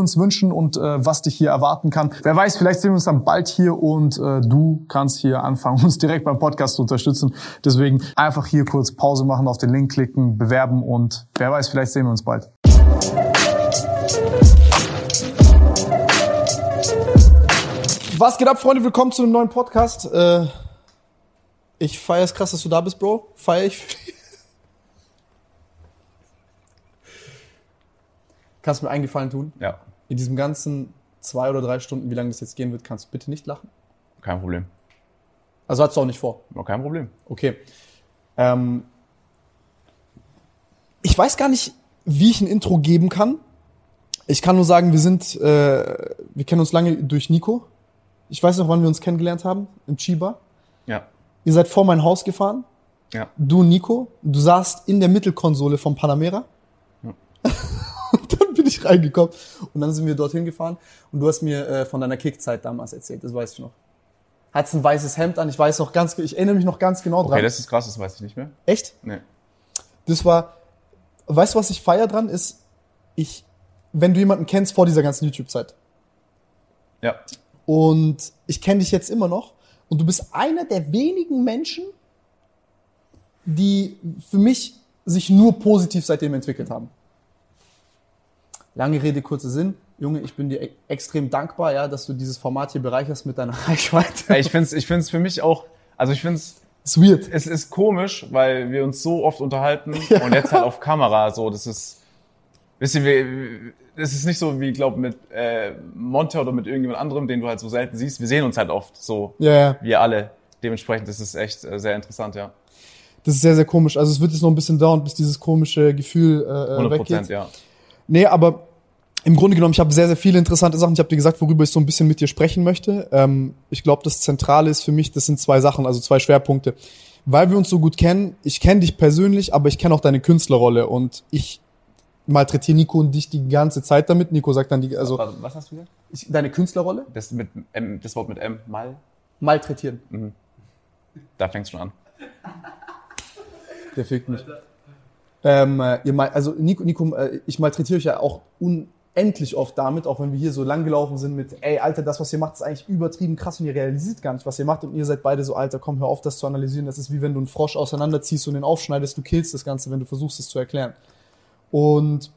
uns wünschen und äh, was dich hier erwarten kann. Wer weiß, vielleicht sehen wir uns dann bald hier und äh, du kannst hier anfangen, uns direkt beim Podcast zu unterstützen. Deswegen einfach hier kurz Pause machen, auf den Link klicken, bewerben und wer weiß, vielleicht sehen wir uns bald. Was geht ab, Freunde? Willkommen zu einem neuen Podcast. Äh, ich feiere es krass, dass du da bist, Bro. Feier ich. Kannst du mir einen Gefallen tun? Ja, In diesem ganzen zwei oder drei Stunden, wie lange das jetzt gehen wird, kannst du bitte nicht lachen? kein Problem. Also hast du auch nicht vor. Kein Problem. Okay. Ähm, ich weiß gar nicht, wie ich ein Intro geben kann. Ich kann nur sagen, wir sind, äh, wir kennen uns lange durch Nico. Ich weiß noch, wann wir uns kennengelernt haben, im Chiba. Ja, Ihr seid vor mein Haus gefahren, ja. du und Nico. Du saßt in der Mittelkonsole vom Panamera. Ja. ich reingekommen. Und dann sind wir dorthin gefahren. Und du hast mir äh, von deiner Kickzeit damals erzählt, das weiß ich noch. Hattest ein weißes Hemd an, ich weiß noch ganz, ich erinnere mich noch ganz genau dran. Okay, das ist krass, das weiß ich nicht mehr. Echt? Nee. Das war, weißt du, was ich feier dran ist, ich, wenn du jemanden kennst vor dieser ganzen YouTube-Zeit Ja, und ich kenne dich jetzt immer noch und du bist einer der wenigen Menschen, die für mich sich nur positiv seitdem entwickelt haben. Lange Rede, kurzer Sinn. Junge, ich bin dir e- extrem dankbar, ja, dass du dieses Format hier bereicherst mit deiner Reichweite. Ey, ich find's, ich find's für mich auch, also ich find's, Ist weird. es ist komisch, weil wir uns so oft unterhalten und jetzt halt auf Kamera, so, das ist, wisst ihr, wir, es ist nicht so wie, glaub, mit äh, Monte oder mit irgendjemand anderem, den du halt so selten siehst. Wir sehen uns halt oft so, Ja, ja. wir alle. Dementsprechend ist es echt äh, sehr interessant, ja. Das ist sehr, sehr komisch. Also es wird jetzt noch ein bisschen dauern, bis dieses komische Gefühl äh, 100 weggeht. Prozent, ja. Nee, aber im Grunde genommen, ich habe sehr, sehr viele interessante Sachen. Ich habe dir gesagt, worüber ich so ein bisschen mit dir sprechen möchte. Ähm, ich glaube, das Zentrale ist für mich, das sind zwei Sachen, also zwei Schwerpunkte. Weil wir uns so gut kennen, ich kenne dich persönlich, aber ich kenne auch deine Künstlerrolle und ich malträtiere Nico und dich die ganze Zeit damit. Nico sagt dann die, also Warte, Was hast du gesagt? ich, deine Künstlerrolle Das, mit M, das Wort mit M, mal, malträtieren. da fängt's schon an. Der fickt mich. Ähm, äh, ihr mal, also Nico, Nico äh, ich malträtiere euch ja auch unendlich oft damit, auch wenn wir hier so lang gelaufen sind mit, ey, Alter, das, was ihr macht, ist eigentlich übertrieben krass und ihr realisiert gar nicht, was ihr macht und ihr seid beide so, Alter, komm, hör auf, das zu analysieren. Das ist wie wenn du einen Frosch auseinanderziehst und den aufschneidest, du killst das Ganze, wenn du versuchst, es zu erklären. Und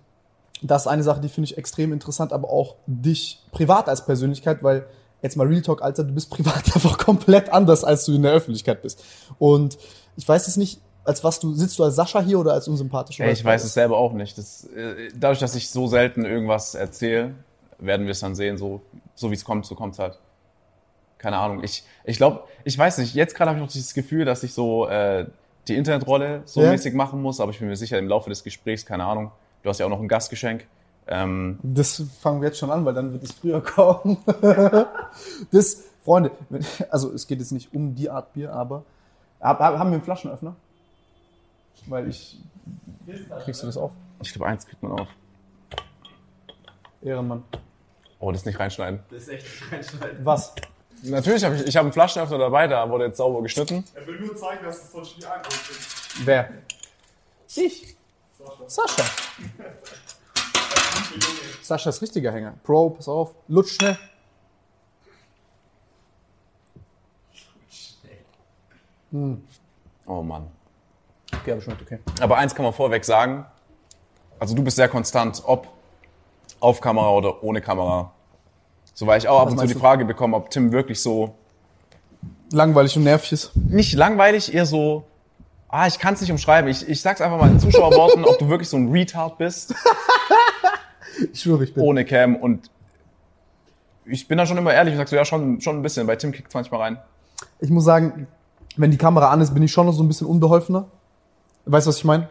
das ist eine Sache, die finde ich extrem interessant, aber auch dich privat als Persönlichkeit, weil jetzt mal Real Talk, Alter, du bist privat einfach komplett anders, als du in der Öffentlichkeit bist. Und ich weiß es nicht, als was du, sitzt du als Sascha hier oder als unsympathisch? oder ich weiß es selber auch nicht. Das, äh, dadurch, dass ich so selten irgendwas erzähle, werden wir es dann sehen, so, so wie es kommt, so kommt halt. Keine Ahnung. Ich, ich glaube, ich weiß nicht, jetzt gerade habe ich noch dieses Gefühl, dass ich so äh, die Internetrolle so Ja. mäßig machen muss, aber ich bin mir sicher, im Laufe des Gesprächs, keine Ahnung, du hast ja auch noch ein Gastgeschenk. Ähm, Das fangen wir jetzt schon an, weil dann wird es früher kommen. das, Freunde, also es geht jetzt nicht um die Art Bier, aber hab- hab- haben wir einen Flaschenöffner? Weil ich. Kriegst du das auf? ich glaube, eins kriegt man auf. Ehrenmann. Oh, das nicht reinschneiden. Das ist echt nicht reinschneiden. Was? Natürlich habe ich, ich habe einen Flaschenöffner dabei, da wurde jetzt sauber geschnitten. Er will nur zeigen, dass es sonst nie angeht. Wer? Ich. Sascha. Sascha ist richtiger Hänger. Pro, pass auf. Lutsch schnell. Oh Mann. Okay, aber schon okay. Aber eins kann man vorweg sagen. Also du bist sehr konstant, ob auf Kamera oder ohne Kamera. So weil ich auch ab Was und zu die du? Frage bekomme, ob Tim wirklich so Langweilig und nervig ist. nicht langweilig, eher so, ah, ich kann es nicht umschreiben. Ich, ich sag's einfach mal in Zuschauerworten, ob du wirklich so ein Retard bist, Ich schwöre, ich bin. ohne Cam. Und ich bin da schon immer ehrlich und sag so, ja, schon, schon ein bisschen. Bei Tim kickt's manchmal rein. Ich muss sagen, wenn die Kamera an ist, bin ich schon noch so ein bisschen unbeholfener. Weißt du, was ich meine?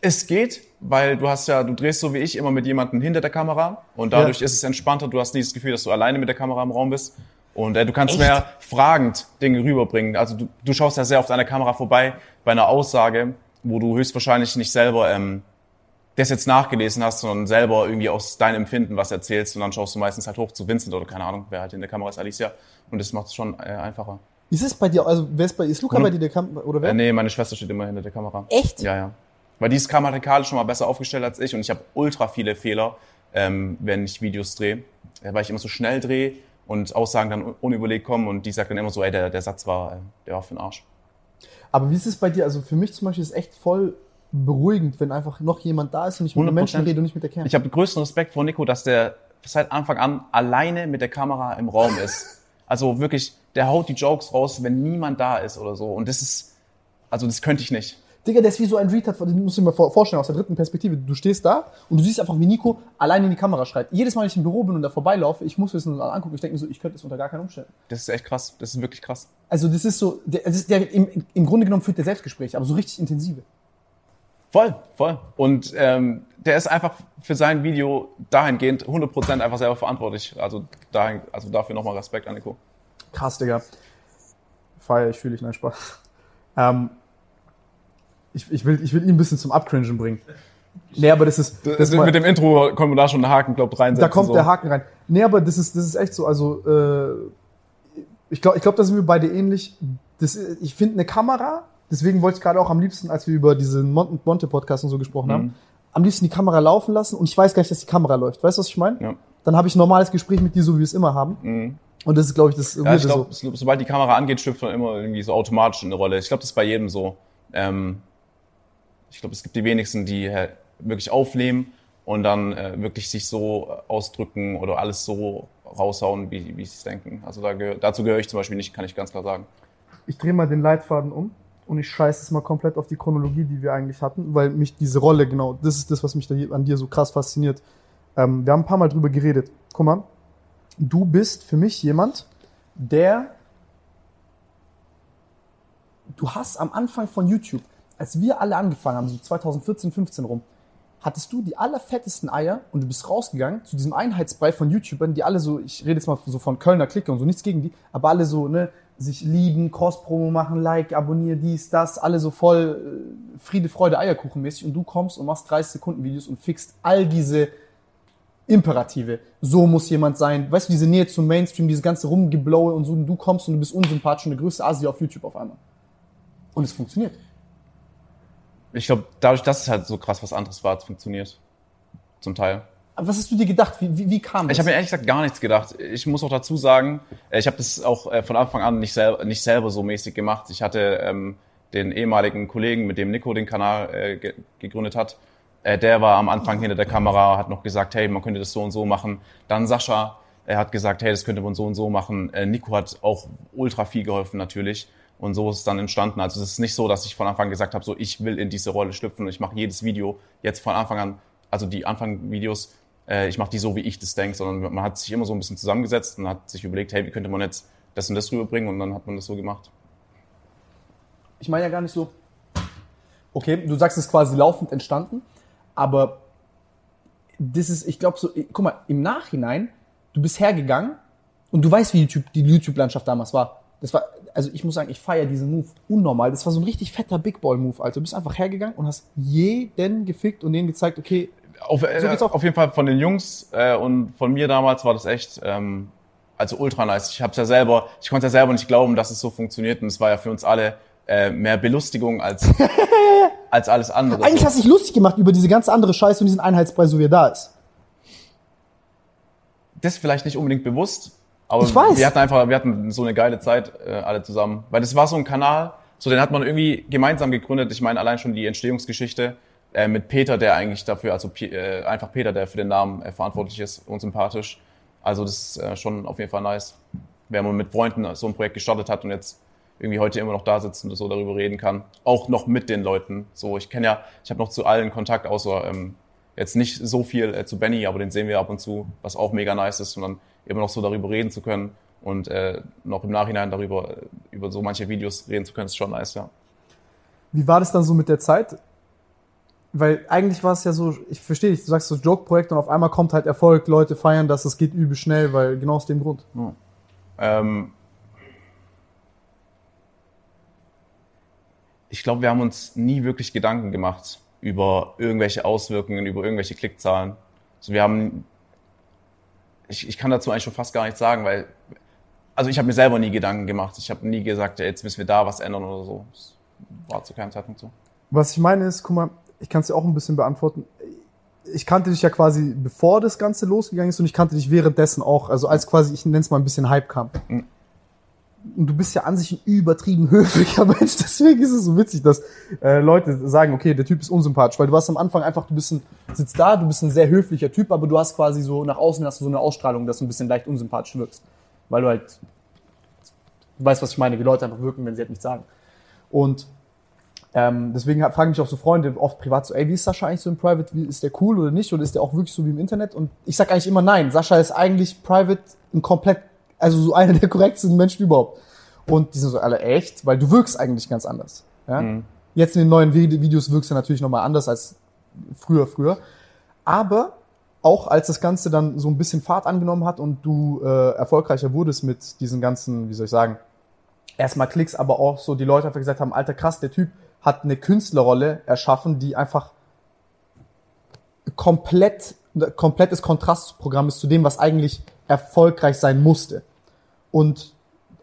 Es geht, weil du hast ja, du drehst so wie ich immer mit jemandem hinter der Kamera und dadurch Ja. ist es entspannter. Du hast nicht das Gefühl, dass du alleine mit der Kamera im Raum bist. Und äh, du kannst Echt? mehr fragend Dinge rüberbringen. Also du, du schaust ja sehr oft an der Kamera vorbei bei einer Aussage, wo du höchstwahrscheinlich nicht selber ähm, das jetzt nachgelesen hast, sondern selber irgendwie aus deinem Empfinden was erzählst und dann schaust du meistens halt hoch zu Vincent oder keine Ahnung, wer halt in der Kamera ist, Alicia. Und das macht es schon äh, einfacher. Ist es bei dir, also wer ist bei ist Luca Hm. bei dir der Kamera oder wer? Äh, nee, meine Schwester steht immer hinter der Kamera. Echt? Ja, ja. Weil die ist grammatikalisch schon mal besser aufgestellt als ich und ich habe ultra viele Fehler, ähm, wenn ich Videos drehe, weil ich immer so schnell drehe und Aussagen dann un- unüberlegt kommen und die sagt dann immer so, ey, der, der Satz war, äh, der war für den Arsch. Aber wie ist es bei dir? Also für mich zum Beispiel ist es echt voll beruhigend, wenn einfach noch jemand da ist und ich mit 100%. einem Menschen rede und nicht mit der Cam. Ich habe größten Respekt vor Nico, dass der seit Anfang an alleine mit der Kamera im Raum ist. Also wirklich, der haut die Jokes raus, wenn niemand da ist oder so. Und das ist, also das könnte ich nicht. Digga, der ist wie so ein Retard, du musst dir mal vor- vorstellen, aus der dritten Perspektive. Du stehst da und du siehst einfach, wie Nico alleine in die Kamera schreit. Jedes Mal, wenn ich im Büro bin und da vorbeilaufe, ich muss wissen und angucken, ich denke mir so, ich könnte das unter gar keinen Umständen. Das ist echt krass. Das ist wirklich krass. Also das ist so, der, das ist der, im, im Grunde genommen führt der Selbstgespräche, aber so richtig intensive. Voll, voll. Und ähm, der ist einfach für sein Video dahingehend 100% einfach selber verantwortlich. Also, dahin, also dafür nochmal Respekt an Nico. Krass, Digga. Feier, ich fühle dich, nein, Spaß. Ähm, ich, ich, will, ich will ihn ein bisschen zum Abcringen bringen. Nee, aber das ist. Das Das mal- mit dem Intro kommen wir da schon einen Haken, glaub reinsetzen. da kommt so. der Haken rein. Nee, aber das ist, das ist echt so. Also, äh, ich glaube, ich glaub, da sind wir beide ähnlich. Das, ich finde eine Kamera, deswegen wollte ich gerade auch am liebsten, als wir über diesen Mon- Monte-Podcast und so gesprochen Mhm. haben, am liebsten die Kamera laufen lassen und ich weiß gar nicht, dass die Kamera läuft. Weißt du, was ich meine? Ja. Dann habe ich ein normales Gespräch mit dir, so wie wir es immer haben. Mhm. Und das ist, glaube ich, das Ja, ich glaube, so. sobald die Kamera angeht, schlüpft man immer irgendwie so automatisch in eine Rolle. Ich glaube, das ist bei jedem so. Ähm, ich glaube, es gibt die wenigsten, die halt wirklich aufnehmen und dann äh, wirklich sich so ausdrücken oder alles so raushauen, wie, wie sie es denken. Also da gehör, dazu gehöre ich zum Beispiel nicht, kann ich ganz klar sagen. Ich drehe mal den Leitfaden um und ich scheiße es mal komplett auf die Chronologie, die wir eigentlich hatten, weil mich diese Rolle, genau, das ist das, was mich da an dir so krass fasziniert. Ähm, wir haben ein paar Mal drüber geredet. Guck mal, du bist für mich jemand, der du hast am Anfang von YouTube, als wir alle angefangen haben, so 2014, 15 rum, hattest du die allerfettesten Eier und du bist rausgegangen zu diesem Einheitsbrei von YouTubern, die alle so, ich rede jetzt mal so von Kölner Clique und so, nichts gegen die, aber alle so, ne, sich lieben, Cross-Promo machen, Like, abonniere dies, das, alle so voll äh, Friede, Freude, Eierkuchen mäßig und du kommst und machst 30 Sekunden Videos und fixst all diese Imperative. So muss jemand sein. Weißt du, diese Nähe zum Mainstream, diese ganze Rumgeblowe und so, und du kommst und du bist unsympathisch und der größte Asi auf YouTube auf einmal. Und es funktioniert. Ich glaube, dadurch, dass es halt so krass was anderes war, es funktioniert. Zum Teil. Aber was hast du dir gedacht? Wie, wie, wie kam das? Ich habe mir ehrlich gesagt gar nichts gedacht. Ich muss auch dazu sagen, äh, ich habe das auch äh, von Anfang an nicht selber, nicht selber so mäßig gemacht. Ich hatte ähm, den ehemaligen Kollegen, mit dem Nico den Kanal äh, ge gegründet hat, äh, der war am Anfang hinter der Kamera, hat noch gesagt, hey, man könnte das so und so machen. Dann Sascha, er hat gesagt, hey, das könnte man so und so machen. Äh, Nico hat auch ultra viel geholfen natürlich. Und so ist es dann entstanden. Also es ist nicht so, dass ich von Anfang an gesagt habe, so ich will in diese Rolle schlüpfen und ich mache jedes Video jetzt von Anfang an, also die Anfang-Videos, äh, ich mache die so, wie ich das denke, sondern man hat sich immer so ein bisschen zusammengesetzt und hat sich überlegt, hey, wie könnte man jetzt das und das rüberbringen und dann hat man das so gemacht. ich meine ja gar nicht so. Okay, du sagst es ist quasi laufend entstanden, aber das ist, ich glaube so, guck mal, im Nachhinein, du bist hergegangen und du weißt, wie YouTube, die YouTube-Landschaft damals war. Das war, also ich muss sagen, ich feiere diesen Move unnormal. Das war so ein richtig fetter Big Ball Move, Alter. Du bist einfach hergegangen und hast jeden gefickt und denen gezeigt, okay, Auf, äh, So geht's auch. auf jeden Fall von den Jungs äh, und von mir damals war das echt ähm, also ultra nice. Ich hab's ja selber, ich konnte ja selber nicht glauben, dass es so funktioniert und es war ja für uns alle äh, mehr Belustigung als als alles andere. eigentlich so. hast du dich lustig gemacht über diese ganz andere Scheiße und diesen Einheitspreis, so wie er da ist. das vielleicht nicht unbedingt bewusst, aber Ich weiß. wir hatten einfach, wir hatten so eine geile Zeit äh, alle zusammen, weil das war so ein Kanal, so den hat man irgendwie gemeinsam gegründet. Ich meine allein schon die Entstehungsgeschichte äh, mit Peter, der eigentlich dafür, also äh, einfach Peter, der für den Namen äh, verantwortlich ist und sympathisch. Also das ist äh, schon auf jeden Fall nice, wenn man mit Freunden so ein Projekt gestartet hat und jetzt irgendwie heute immer noch da sitzt und so darüber reden kann. Auch noch mit den Leuten. So, ich kenne ja, ich habe noch zu allen Kontakt, außer ähm, jetzt nicht so viel äh, zu Benny, aber den sehen wir ab und zu, was auch mega nice ist und dann immer noch so darüber reden zu können und äh, noch im Nachhinein darüber, äh, über so manche Videos reden zu können, ist schon nice, ja. Wie war das dann so mit der Zeit? Weil eigentlich war es ja so, ich verstehe dich, du sagst so Joke-Projekt und auf einmal kommt halt Erfolg, Leute feiern das, es geht übel schnell, weil genau aus dem Grund. Ähm, ich glaube, wir haben uns nie wirklich Gedanken gemacht über irgendwelche Auswirkungen, über irgendwelche Klickzahlen. Also wir haben, ich, ich kann dazu eigentlich schon fast gar nichts sagen, weil, also ich habe mir selber nie Gedanken gemacht. Ich habe nie gesagt, ja, jetzt müssen wir da was ändern oder so. Das war zu keinem Zeitpunkt so. Was ich meine ist, guck mal, ich kann es dir auch ein bisschen beantworten. Ich kannte dich ja quasi bevor das Ganze losgegangen ist und ich kannte dich währenddessen auch, also als quasi, ich nenne es mal ein bisschen Hype kam. Mhm. Und du bist ja an sich ein übertrieben höflicher Mensch, deswegen ist es so witzig, dass äh, Leute sagen, okay, der Typ ist unsympathisch, weil du warst am Anfang einfach, du bist ein, sitzt da, du bist ein sehr höflicher Typ, aber du hast quasi so, nach außen hast du so eine Ausstrahlung, dass du ein bisschen leicht unsympathisch wirkst. Weil du halt, du weißt, was ich meine, wie Leute einfach wirken, wenn sie halt nichts sagen. Und ähm, deswegen fragen mich auch so Freunde oft privat so, ey, wie ist Sascha eigentlich so im Private? Wie, ist der cool oder nicht? Oder ist der auch wirklich so wie im Internet? Und ich sag eigentlich immer nein. Sascha ist eigentlich private ein komplett, also so einer der korrektesten Menschen überhaupt. Und die sind so alle echt, weil du wirkst eigentlich ganz anders. Ja? Jetzt in den neuen Vide- Videos wirkst du natürlich nochmal anders als früher, früher. Aber auch als das Ganze dann so ein bisschen Fahrt angenommen hat und du äh, erfolgreicher wurdest mit diesen ganzen, wie soll ich sagen, erstmal Klicks, aber auch so die Leute einfach gesagt haben, alter krass, der Typ hat eine Künstlerrolle erschaffen, die einfach komplett, komplettes Kontrastprogramm ist zu dem, was eigentlich erfolgreich sein musste. Und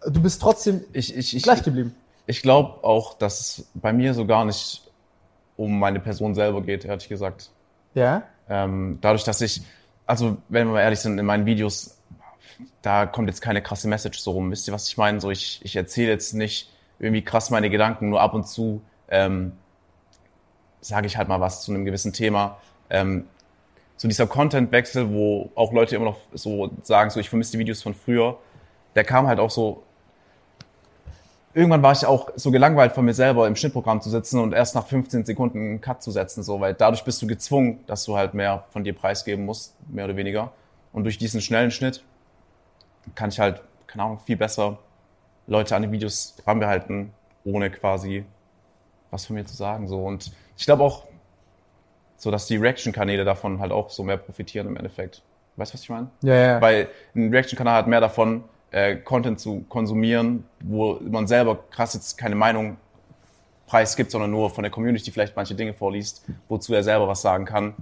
du bist trotzdem Ich, ich, ich, gleich geblieben. ich glaube auch, dass es bei mir so gar nicht um meine Person selber geht, ehrlich gesagt. Ja? Ähm, dadurch, dass ich, also wenn wir mal ehrlich sind, in meinen Videos, da kommt jetzt keine krasse Message so rum. Wisst ihr, was ich meine? So, ich, ich erzähle jetzt nicht irgendwie krass meine Gedanken, nur ab und zu ähm, sage ich halt mal was zu einem gewissen Thema. Ähm, so dieser Content-Wechsel, wo auch Leute immer noch so sagen, so ich vermisse die Videos von früher, der kam halt auch so. Irgendwann war ich auch so gelangweilt von mir selber im Schnittprogramm zu sitzen und erst nach 15 Sekunden einen Cut zu setzen, so, weil dadurch bist du gezwungen, dass du halt mehr von dir preisgeben musst, mehr oder weniger. Und durch diesen schnellen Schnitt kann ich halt, keine Ahnung, viel besser Leute an die Videos ranbehalten, ohne quasi was von mir zu sagen, so. Und ich glaube auch, so dass die Reaction-Kanäle davon halt auch so mehr profitieren im Endeffekt. Weißt du, was ich meine? Ja, ja. Weil ein Reaction-Kanal hat mehr davon, äh, Content zu konsumieren, wo man selber krass jetzt keine Meinung preisgibt, sondern nur von der Community vielleicht manche Dinge vorliest, wozu er selber was sagen kann.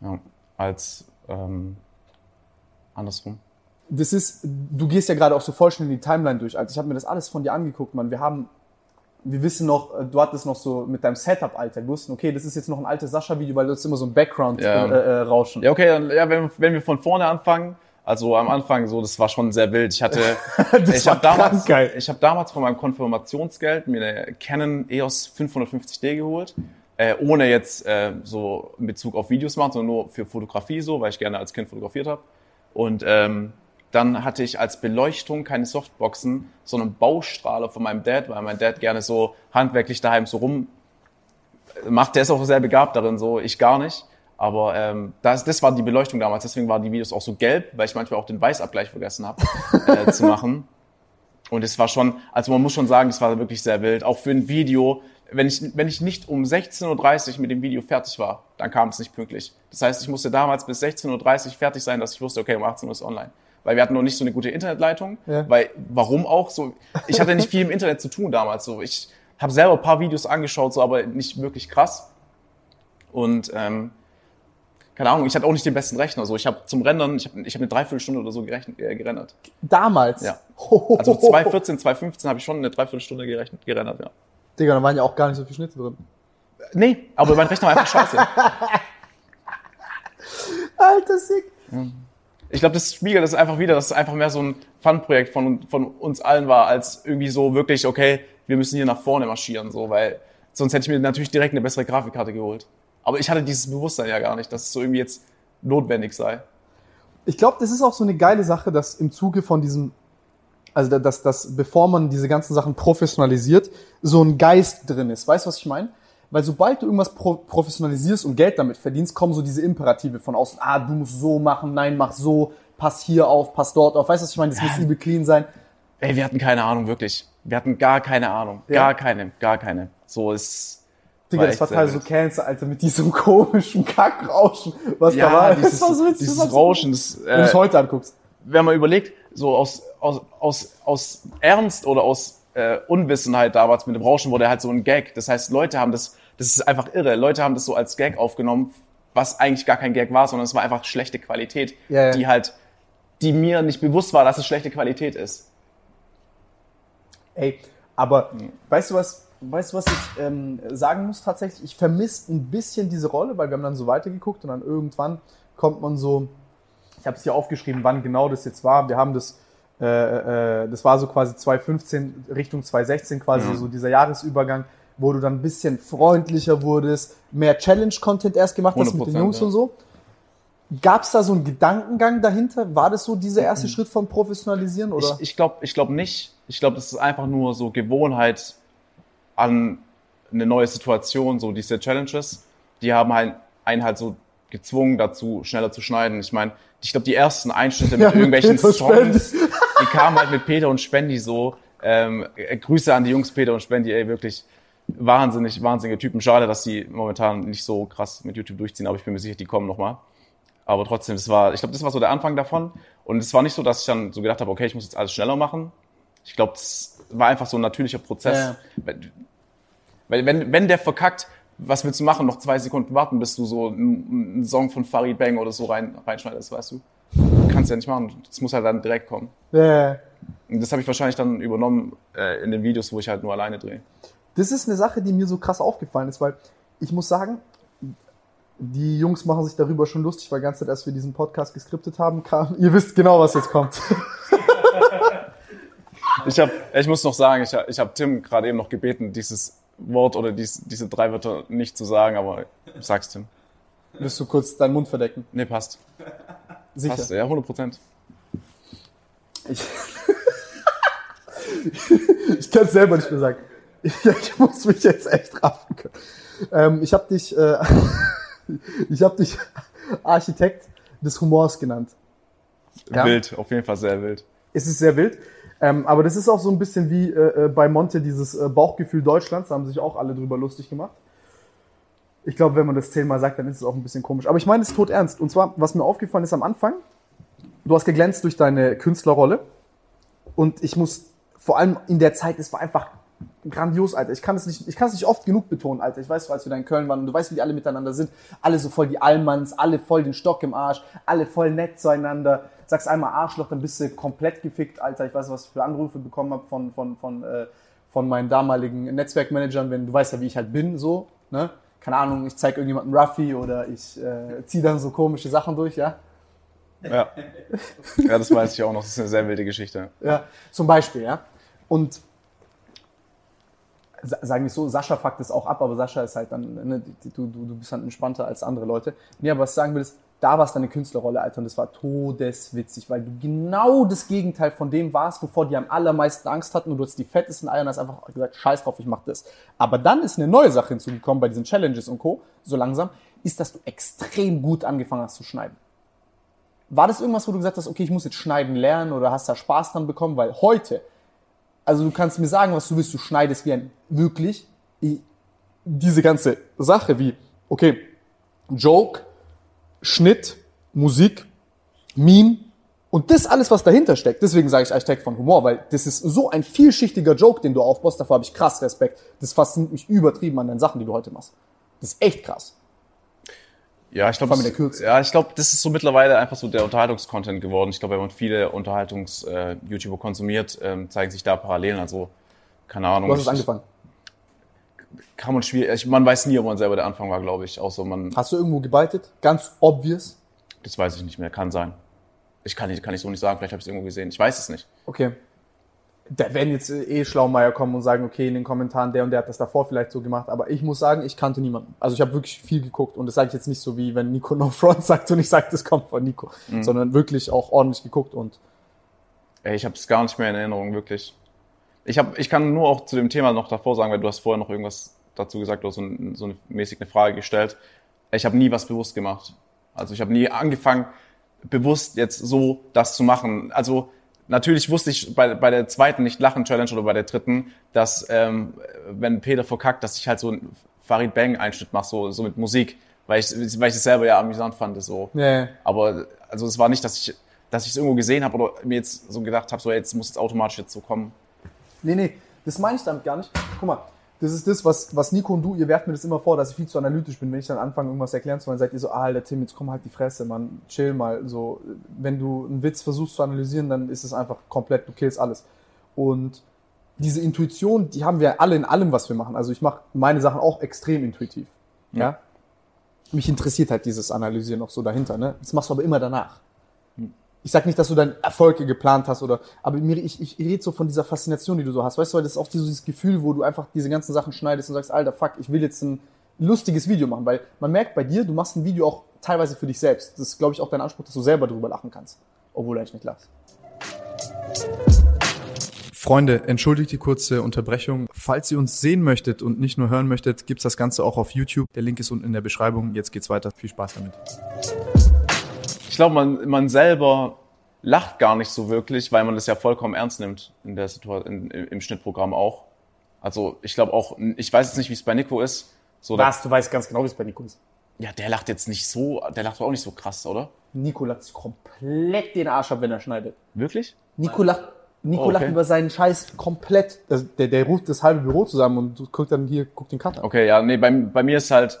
Ja, als ähm, andersrum. das ist, du gehst ja gerade auch so voll schnell in die Timeline durch. Also ich habe mir das alles von dir angeguckt, Mann. Wir haben, wir wissen noch, äh, du hattest noch so mit deinem Setup, Alter. Wir wussten, okay, das ist jetzt noch ein altes Sascha-Video, weil du hast immer so ein Background Ja. äh, äh. Ja, okay, dann, ja, wenn, wenn wir von vorne anfangen, also am Anfang so, das war schon sehr wild. Ich hatte, ich habe damals, geil. ich habe damals von meinem Konfirmationsgeld mir eine Canon EOS 550D geholt, äh, ohne jetzt äh, so in Bezug auf Videos machen, sondern nur für Fotografie so, weil ich gerne als Kind fotografiert habe. Und ähm, dann hatte ich als Beleuchtung keine Softboxen, sondern Baustrahler von meinem Dad, weil mein Dad gerne so handwerklich daheim so rum macht. Der ist auch sehr begabt darin, so ich gar nicht. Aber ähm, das, das war die Beleuchtung damals, deswegen waren die Videos auch so gelb, weil ich manchmal auch den Weißabgleich vergessen habe äh, zu machen. Und es war schon, also man muss schon sagen, es war wirklich sehr wild. Auch für ein Video, wenn ich, wenn ich nicht um 16.30 Uhr mit dem Video fertig war, dann kam es nicht pünktlich. Das heißt, ich musste damals bis 16.30 Uhr fertig sein, dass ich wusste, okay, um 18 Uhr ist online. Weil wir hatten noch nicht so eine gute Internetleitung. Ja. Weil, warum auch? So, ich hatte nicht viel im Internet zu tun damals. So, ich habe selber ein paar Videos angeschaut, so, aber nicht wirklich krass. Und ähm, keine Ahnung, ich hatte auch nicht den besten Rechner. So, ich habe zum Rendern, ich habe ich hab eine Dreiviertelstunde oder so gerechnet, äh, gerendert. Damals. Ja. Also 2014, 2015 habe ich schon eine Dreiviertelstunde gerechnet, gerendert, ja. Digga, da waren ja auch gar nicht so viele Schnitte drin. Nee, aber mein Rechner war einfach scheiße. Alter, sick. Ich glaube, das spiegelt das einfach wieder, dass es einfach mehr so ein Fun-Projekt von, von uns allen war, als irgendwie so wirklich, okay, wir müssen hier nach vorne marschieren, so, weil sonst hätte ich mir natürlich direkt eine bessere Grafikkarte geholt. Aber ich hatte dieses Bewusstsein ja gar nicht, dass es so irgendwie jetzt notwendig sei. Ich glaube, das ist auch so eine geile Sache, dass im Zuge von diesem, also dass, dass bevor man diese ganzen Sachen professionalisiert, so ein Geist drin ist. Weißt du, was ich meine? Weil sobald du irgendwas pro professionalisierst und Geld damit verdienst, kommen so diese Imperative von außen. Ah, du musst so machen, nein, mach so, pass hier auf, pass dort auf. Weißt du, was ich meine? Das muss übel clean sein. Ey, wir hatten keine Ahnung, wirklich. Wir hatten gar keine Ahnung. Ja. Gar keine, gar keine. So ist, Digga, das war teilweise so. Cancer, Alter, mit diesem komischen Kackrauschen, was da war. Ja, dieses, das war so witzig. dieses so- Rauschen, das, Wenn du es äh, heute anguckst. wenn man überlegt, so aus, aus, aus, aus Ernst oder aus äh, Unwissenheit damals mit dem Rauschen wurde halt so ein Gag. Das heißt, Leute haben das, das ist einfach irre. Leute haben das so als Gag aufgenommen, was eigentlich gar kein Gag war, sondern es war einfach schlechte Qualität, Ja, ja. die halt, die mir nicht bewusst war, dass es schlechte Qualität ist. Ey, aber weißt du was, weißt du was ich ähm, sagen muss tatsächlich? Ich vermisse ein bisschen diese Rolle, weil wir haben dann so weitergeguckt und dann irgendwann kommt man so, ich habe es hier aufgeschrieben, wann genau das jetzt war. Wir haben das, äh, äh, das war so quasi 2015 Richtung 2016 quasi Ja. so dieser Jahresübergang, wo du dann ein bisschen freundlicher wurdest, mehr Challenge-Content erst gemacht hast mit den 100%, Jungs ja. und so. Gab es da so einen Gedankengang dahinter? War das so dieser erste Mhm. Schritt vom Professionalisieren? Oder? Ich, ich glaube ich glaub nicht. Ich glaube, das ist einfach nur so Gewohnheit an eine neue Situation, so diese Challenges. Die haben halt einen halt so gezwungen dazu, schneller zu schneiden. Ich meine, ich glaube, die ersten Einschnitte mit Ja, mit irgendwelchen und Songs, die kamen halt mit Peter und Spendi so. Ähm, äh, Grüße an die Jungs Peter und Spendi, ey, wirklich wahnsinnig, wahnsinnige Typen. Schade, dass die momentan nicht so krass mit YouTube durchziehen, aber ich bin mir sicher, die kommen nochmal. Aber trotzdem, das war, ich glaube, das war so der Anfang davon. Und es war nicht so, dass ich dann so gedacht habe, okay, ich muss jetzt alles schneller machen. Ich glaube, das war einfach so ein natürlicher Prozess. Ja. Weil- wenn, wenn der verkackt, was willst du machen? Noch zwei Sekunden warten, bis du so einen einen Song von Farid Bang oder so rein, reinschneidest, weißt du? Kannst ja nicht machen. Das muss halt dann direkt kommen. Ja. Und das habe ich wahrscheinlich dann übernommen äh, in den Videos, wo ich halt nur alleine drehe. Das ist eine Sache, die mir so krass aufgefallen ist, weil ich muss sagen, die Jungs machen sich darüber schon lustig, weil ganze Zeit, als wir diesen Podcast geskriptet haben, kam, ihr wisst genau, was jetzt kommt. Ich habe, ich muss noch sagen, ich, hab- ich habe Tim gerade eben noch gebeten, dieses Wort oder dies, diese drei Wörter nicht zu sagen, aber sag's Tim. Willst du kurz deinen Mund verdecken? Nee, passt. Sicher. Passt, ja, 100 Prozent. Ich, ich kann es selber nicht mehr sagen. Ich, ich muss mich jetzt echt raffen können. Ähm, ich habe dich, äh, ich habe dich Architekt des Humors genannt. Ja. Wild, auf jeden Fall sehr wild. Es ist sehr wild. Ähm, aber das ist auch so ein bisschen wie äh, äh, bei Monte dieses äh, Bauchgefühl Deutschlands. Da haben sich auch alle drüber lustig gemacht. Ich glaube, wenn man das zehnmal sagt, dann ist es auch ein bisschen komisch. Aber ich meine es tot ernst. Und zwar, was mir aufgefallen ist am Anfang, du hast geglänzt durch deine Künstlerrolle. Und ich muss vor allem in der Zeit, es war einfach grandios, Alter. Ich kann es nicht, ich kann es nicht oft genug betonen, Alter. Ich weiß, als wir da in Köln waren und du weißt, wie die alle miteinander sind. Alle so voll die Allmanns, alle voll den Stock im Arsch, alle voll nett zueinander. Sagst einmal Arschloch, dann bist du komplett gefickt, Alter. Ich weiß, was ich für Anrufe bekommen habe von, von, von, äh, von meinen damaligen Netzwerkmanagern, wenn du weißt ja, wie ich halt bin, so, ne? Keine Ahnung, ich zeig irgendjemanden Ruffy oder ich äh, zieh dann so komische Sachen durch, ja? Ja. ja, das weiß ich auch noch. Das ist eine sehr wilde Geschichte. Ja, zum Beispiel, ja. Und sagen wir so, Sascha fuckt es auch ab, aber Sascha ist halt dann, ne, du, du, du bist halt entspannter als andere Leute. Nee, aber was sagen ist, da war es deine Künstlerrolle, Alter, und das war todeswitzig, weil du genau das Gegenteil von dem warst, wovor die am allermeisten Angst hatten und du hast die fettesten Eier und hast einfach gesagt, scheiß drauf, ich mach das. Aber dann ist eine neue Sache hinzugekommen bei diesen Challenges und Co., so langsam, ist, dass du extrem gut angefangen hast zu schneiden. War das irgendwas, wo du gesagt hast, okay, ich muss jetzt schneiden lernen oder hast da Spaß dran bekommen? Weil heute, also du kannst mir sagen, was du willst, du schneidest wie ein wirklich diese ganze Sache wie, okay, Joke, Schnitt, Musik, Meme und das alles, was dahinter steckt. Deswegen sage ich Architekt von Humor, weil das ist so ein vielschichtiger Joke, den du aufbaust. Davor habe ich krass Respekt. Das fasziniert mich übertrieben an den Sachen, die du heute machst. Das ist echt krass. Ja, ich glaube, ja, ich glaube, das ist so mittlerweile einfach so der Unterhaltungskontent geworden. Ich glaube, wenn man viele Unterhaltungs-YouTuber konsumiert, ähm, zeigen sich da Parallelen. Also, keine Ahnung. Du hast es angefangen. Kann man schwierig, man weiß nie, ob man selber der Anfang war, glaube ich. Außer man, Hast du irgendwo gebeitet? Ganz obvious. das weiß ich nicht mehr, kann sein. Ich kann, nicht- kann ich so nicht sagen, vielleicht habe ich es irgendwo gesehen. Ich weiß es nicht. Okay. Da werden jetzt äh, eh Schlaumeier kommen und sagen, okay, in den Kommentaren, der und der hat das davor vielleicht so gemacht. Aber ich muss sagen, ich kannte niemanden. Also ich habe wirklich viel geguckt und das sage ich jetzt nicht so wie, wenn Nico No Front sagt und ich sage, das kommt von Nico. Sondern wirklich auch ordentlich geguckt und Ey, ich habe es gar nicht mehr in Erinnerung, wirklich. Ich, hab, ich kann nur auch zu dem Thema noch davor sagen, weil du hast vorher noch irgendwas dazu gesagt, du hast so, ein, so eine mäßig eine Frage gestellt. Ich habe nie was bewusst gemacht. Also ich habe nie angefangen, bewusst jetzt so das zu machen. Also natürlich wusste ich bei, bei der zweiten Nicht-Lachen-Challenge oder bei der dritten, dass ähm, wenn Peter verkackt, dass ich halt so Farid Bang Einschnitt mache, so, so mit Musik, weil ich, weil ich es selber ja amüsant fand, so. Ja. Aber also es war nicht, dass ich dass ich es irgendwo gesehen habe oder mir jetzt so gedacht habe, so jetzt muss es automatisch jetzt so kommen. Nee, nee, das meine ich damit gar nicht. Guck mal, das ist das, was, was Nico und du, ihr werft mir das immer vor, dass ich viel zu analytisch bin. Wenn ich dann anfange, irgendwas erklären zu wollen, seid ihr so, ah, Alter, Tim, jetzt komm halt die Fresse, Mann, chill mal. So, wenn du einen Witz versuchst zu analysieren, dann ist es einfach komplett, du killst alles. Und diese Intuition, die haben wir alle in allem, was wir machen. Also ich mache meine Sachen auch extrem intuitiv. Ja. Ja. Mich interessiert halt dieses Analysieren noch so dahinter, ne? Das machst du aber immer danach. Ich sag nicht, dass du deine Erfolge geplant hast oder, aber mir, ich, ich rede so von dieser Faszination, die du so hast. Weißt du, weil das ist auch dieses Gefühl, wo du einfach diese ganzen Sachen schneidest und sagst, Alter, fuck, ich will jetzt ein lustiges Video machen, weil man merkt bei dir, du machst ein Video auch teilweise für dich selbst. Das ist, glaube ich, auch dein Anspruch, dass du selber drüber lachen kannst. Obwohl du eigentlich nicht lachst. Freunde, entschuldigt die kurze Unterbrechung. Falls ihr uns sehen möchtet und nicht nur hören möchtet, gibt's das Ganze auch auf YouTube. Der Link ist unten in der Beschreibung. Jetzt geht's weiter. Viel Spaß damit. Ich glaube, man, man selber lacht gar nicht so wirklich, weil man das ja vollkommen ernst nimmt in der Situation, im Schnittprogramm auch. Also ich glaube auch, ich weiß jetzt nicht, wie es bei Nico ist. So, da- Was? Du weißt ganz genau, wie es bei Nico ist. ja, der lacht jetzt nicht so, der lacht auch nicht so krass, oder? Nico lacht sich komplett den Arsch ab, wenn er schneidet. Wirklich? Nico lacht, Nico Oh, okay. lacht über seinen Scheiß komplett. Also der, der ruft das halbe Büro zusammen und guckt dann hier, guckt den Cut an. Okay, ja, nee, bei, bei mir ist halt,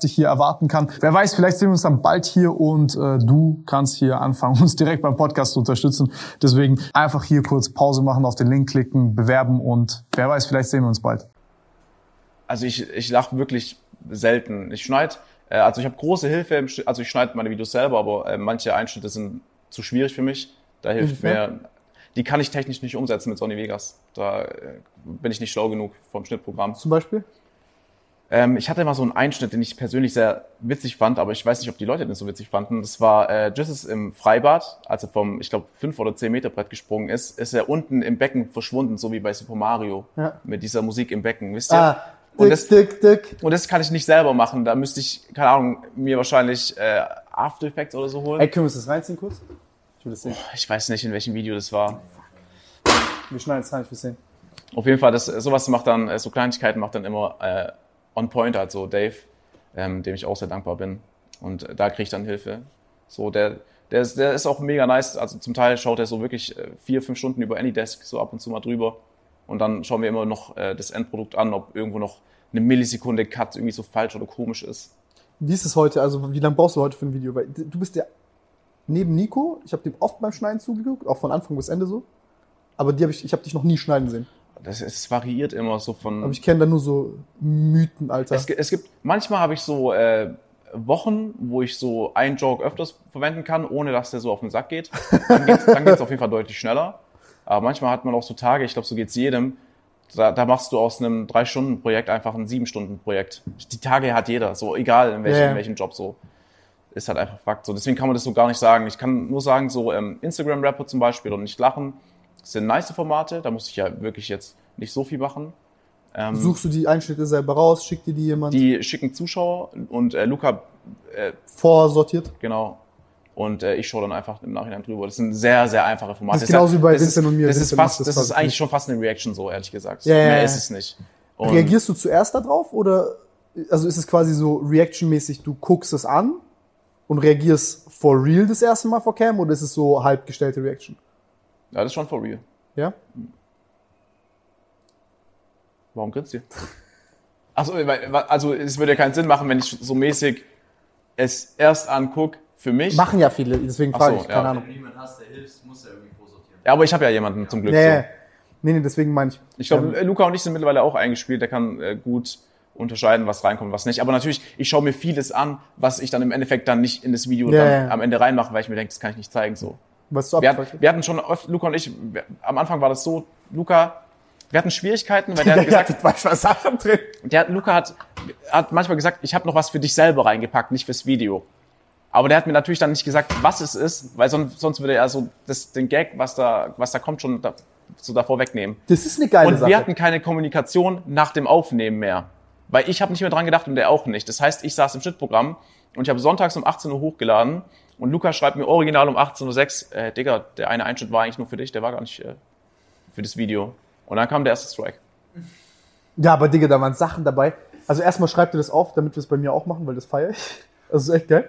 dich hier erwarten kann. Wer weiß, vielleicht sehen wir uns dann bald hier und äh, du kannst hier anfangen, uns direkt beim Podcast zu unterstützen. Deswegen einfach hier kurz Pause machen, auf den Link klicken, bewerben und wer weiß, vielleicht sehen wir uns bald. also ich, ich lache wirklich selten. Ich schneide, äh, also ich habe große Hilfe, im Schnitt, also ich schneide meine Videos selber, aber äh, manche Einschnitte sind zu schwierig für mich. Da hilft mir, die kann ich technisch nicht umsetzen mit Sony Vegas. Da äh, bin ich nicht schlau genug vom Schnittprogramm. Zum Beispiel? Ähm, ich hatte mal so einen Einschnitt, den ich persönlich sehr witzig fand, aber ich weiß nicht, ob die Leute den so witzig fanden. Das war äh, Jesus im Freibad, als er vom, ich glaube, 5 oder 10 Meter Brett gesprungen ist, ist er unten im Becken verschwunden, so wie bei Super Mario. Ja. Mit dieser Musik im Becken, wisst ihr? Ah, Und dick, das- dick, dick. Und das kann ich nicht selber machen. Da müsste ich, keine Ahnung, mir wahrscheinlich äh, After Effects oder so holen. Ey, können wir uns das reinziehen kurz? Ich will das sehen. Ich weiß nicht, in welchem Video das war. Wir schneiden es rein, ich will sehen. Auf jeden Fall, das, sowas macht dann, äh, so Kleinigkeiten macht dann immer äh, on point, also Dave, ähm, dem ich auch sehr dankbar bin. Und äh, da kriege ich dann Hilfe. So, der, der, ist, der ist auch mega nice. Also zum Teil schaut er so wirklich äh, vier, fünf Stunden über Anydesk so ab und zu mal drüber. Und dann schauen wir immer noch äh, das Endprodukt an, ob irgendwo noch eine Millisekunde Cut irgendwie so falsch oder komisch ist. Wie ist es heute? Also, wie lange brauchst du heute für ein Video? Weil du bist ja neben Nico. Ich habe dem oft beim Schneiden zugeguckt, auch von Anfang bis Ende so. Aber die hab ich, ich habe dich noch nie schneiden sehen. Das, es variiert immer so von. Aber ich kenne da nur so Mythen, Alter. Es, es gibt, manchmal habe ich so äh, Wochen, wo ich so einen Joke öfters verwenden kann, ohne dass der so auf den Sack geht. Dann dann geht's auf jeden Fall deutlich schneller. Aber manchmal hat man auch so Tage, ich glaube, so geht's jedem. Da, da machst du aus einem drei Stunden Projekt einfach ein sieben Stunden Projekt. Die Tage hat jeder, so egal in welchem, ja. in welchem Job so. Ist halt einfach Fakt. So, deswegen kann man das so gar nicht sagen. Ich kann nur sagen, so ähm, Instagram-Rapper zum Beispiel und nicht lachen, sind nice Formate. Da muss ich ja wirklich jetzt nicht so viel machen. Ähm, Suchst du die Einschnitte selber raus, schickt dir die jemand die schicken Zuschauer und äh, Luca, äh, vorsortiert? genau. Und äh, ich schaue dann einfach im Nachhinein drüber. Das sind sehr, sehr einfache Formate. Das ist genauso wie bei Vincent ist, und mir. Das ist, Vincent macht fast, das das fast ist eigentlich nicht. schon fast eine Reaction, so ehrlich gesagt. Ja, ja, Mehr ist es nicht. Und Reagierst du zuerst darauf oder also ist es quasi so Reaction-mäßig, du guckst es an und reagierst for real das erste Mal vor Cam oder ist es so halb gestellte Reaction? Ja, das ist schon for real. Ja? Warum grinst ihr? Achso, also es würde ja keinen Sinn machen, wenn ich so mäßig es erst anguck für mich. Machen ja viele, deswegen frage so, ich, keine ja. Ahnung. Wenn du niemand hast, der hilft, muss er irgendwie vorsortieren. Ja, aber ich habe ja jemanden zum Glück. Nee, so. nee, nee, deswegen meine ich. Ich glaube, Ähm, äh, Luca und ich sind mittlerweile auch eingespielt. Der kann äh, gut unterscheiden, was reinkommt, was nicht. Aber natürlich, ich schaue mir vieles an, was ich dann im Endeffekt dann nicht in das Video Ja, dann ja. am Ende reinmache, weil ich mir denke, das kann ich nicht zeigen. So. Was Wir, wir hatten schon oft, Luca und ich, wir, am Anfang war das so, Luca, wir hatten Schwierigkeiten, weil der hat Der gesagt, hat manchmal Sachen drin. der hat, Luca hat, hat manchmal gesagt, ich habe noch was für dich selber reingepackt, nicht fürs Video. Aber der hat mir natürlich dann nicht gesagt, was es ist, weil sonst, sonst würde er so das, den Gag, was da, was da kommt, schon da, so davor wegnehmen. Das ist eine geile Und Sache. wir hatten keine Kommunikation nach dem Aufnehmen mehr. Weil ich habe nicht mehr dran gedacht und der auch nicht. Das heißt, ich saß im Schnittprogramm und ich habe sonntags um 18 Uhr hochgeladen und Luca schreibt mir original um 18.06 Uhr, äh, Digga, der eine Einschnitt war eigentlich nur für dich, der war gar nicht äh, für das Video. Und dann kam der erste Strike. Ja, aber Digga, da waren Sachen dabei. Also erstmal schreibt ihr das auf, damit wir es bei mir auch machen, weil das feiere ich. Das ist echt geil.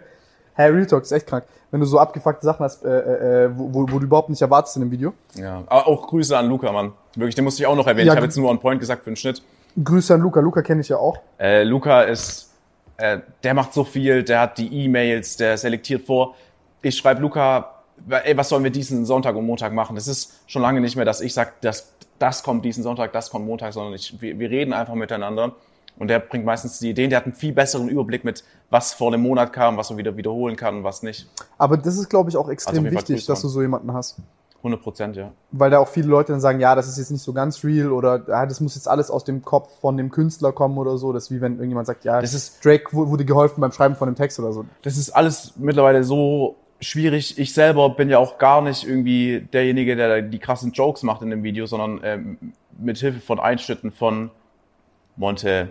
Hey, Real Talk ist echt krank. Wenn du so abgefuckte Sachen hast, äh, äh, wo, wo, wo du überhaupt nicht erwartest in dem Video. Ja. Aber auch Grüße an Luca, Mann. Wirklich, den musste ich auch noch erwähnen. Ja, ich habe jetzt nur on point gesagt für den Schnitt. Grüße an Luca. Luca kenne ich ja auch. Äh, Luca ist, äh, der macht so viel, der hat die E-Mails, der selektiert vor. Ich schreibe Luca, ey, was sollen wir diesen Sonntag und Montag machen? Das ist schon lange nicht mehr, dass ich sage, das, das kommt diesen Sonntag, das kommt Montag, sondern ich, wir, wir reden einfach miteinander. Und der bringt meistens die Ideen, der hat einen viel besseren Überblick mit, was vor dem Monat kam, was man wieder wiederholen kann und was nicht. Aber das ist, glaube ich, auch Also extrem Fall wichtig, dass du so jemanden hast. 100 Prozent, ja. Weil da auch viele Leute dann sagen, ja, das ist jetzt nicht so ganz real oder ja, das muss jetzt alles aus dem Kopf von dem Künstler kommen oder so. Das ist wie wenn irgendjemand sagt, ja, Das ist- Drake wu- wurde geholfen beim Schreiben von dem Text oder so. das ist alles mittlerweile so schwierig. Ich selber bin ja auch gar nicht irgendwie derjenige, der die krassen Jokes macht in dem Video, sondern ähm, mit Hilfe von Einschnitten von Monte,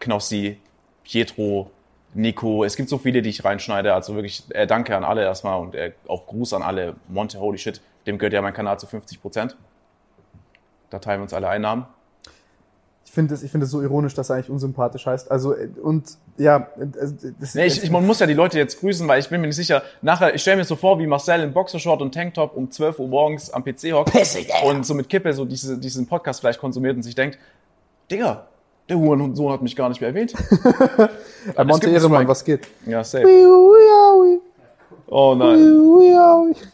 Knossi, Pietro, Nico. Es gibt so viele, die ich reinschneide. Also wirklich äh, danke an alle erstmal und äh, auch Gruß an alle. Monte, holy shit, dem gehört ja mein Kanal zu 50 Prozent. Da teilen wir uns alle Einnahmen. Ich finde es ich finde es so ironisch, dass er eigentlich unsympathisch heißt. Also, äh, und ja, äh, das Nee, ich, ich, man muss ja die Leute jetzt grüßen, weil ich bin mir nicht sicher. Nachher, ich stelle mir so vor, wie Marcel in Boxershort und Tanktop um 12 Uhr morgens am PC hockt und so mit Kippe so diese, diesen Podcast vielleicht konsumiert und sich denkt, Digga, der Hurensohn hat mich gar nicht mehr erwähnt. äh, Monte Ehrenmann, was geht? Ja, safe. Oh nein.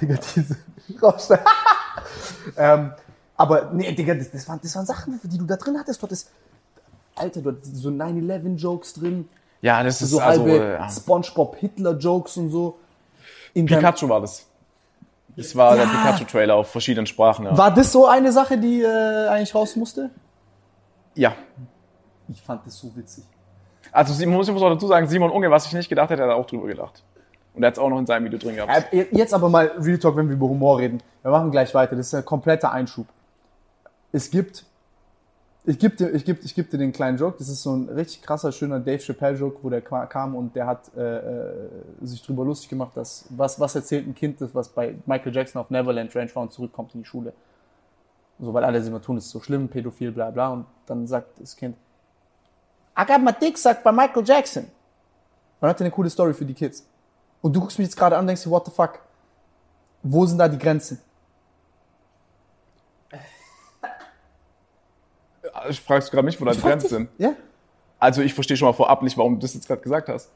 Digga, diese Rausschneiden. ähm, aber nee, Digga, das, das, waren, das waren Sachen, die du da drin hattest. Du hattest, Alter, du hattest so 9-11-Jokes drin, Ja, das ist so also, halbe äh, Spongebob-Hitler-Jokes und so. In Pikachu war das. Das war der Ja. Pikachu-Trailer auf verschiedenen Sprachen. Ja. War das so eine Sache, die äh, eigentlich raus musste? ja. Ich fand das so witzig. Also muss ich muss auch dazu sagen, Simon Unge, was ich nicht gedacht hätte, hat er auch drüber gelacht. Und er hat es auch noch in seinem Video drin gehabt. Äh, Jetzt aber mal Real Talk, wenn wir über Humor reden. Wir machen gleich weiter. Das ist ein kompletter Einschub. Es gibt, ich gebe dir, ich geb, ich geb dir den kleinen Joke. Das ist so ein richtig krasser, schöner Dave Chappelle Joke, wo der kam und der hat äh, äh, sich drüber lustig gemacht, dass was, was erzählt ein Kind, das was bei Michael Jackson auf Neverland Ranch war und zurückkommt in die Schule. So, weil alle immer tun, ist so schlimm, pädophil, bla bla. Und dann sagt das Kind, I got my dick sucked by Michael Jackson. Und dann hat er eine coole Story für die Kids. Und du guckst mich jetzt gerade an und denkst dir, what the fuck? Wo sind da die Grenzen? Ich fragst du gerade mich, wo deine Grenzen sind. Ja? Also ich verstehe schon mal vorab nicht, warum du das jetzt gerade gesagt hast.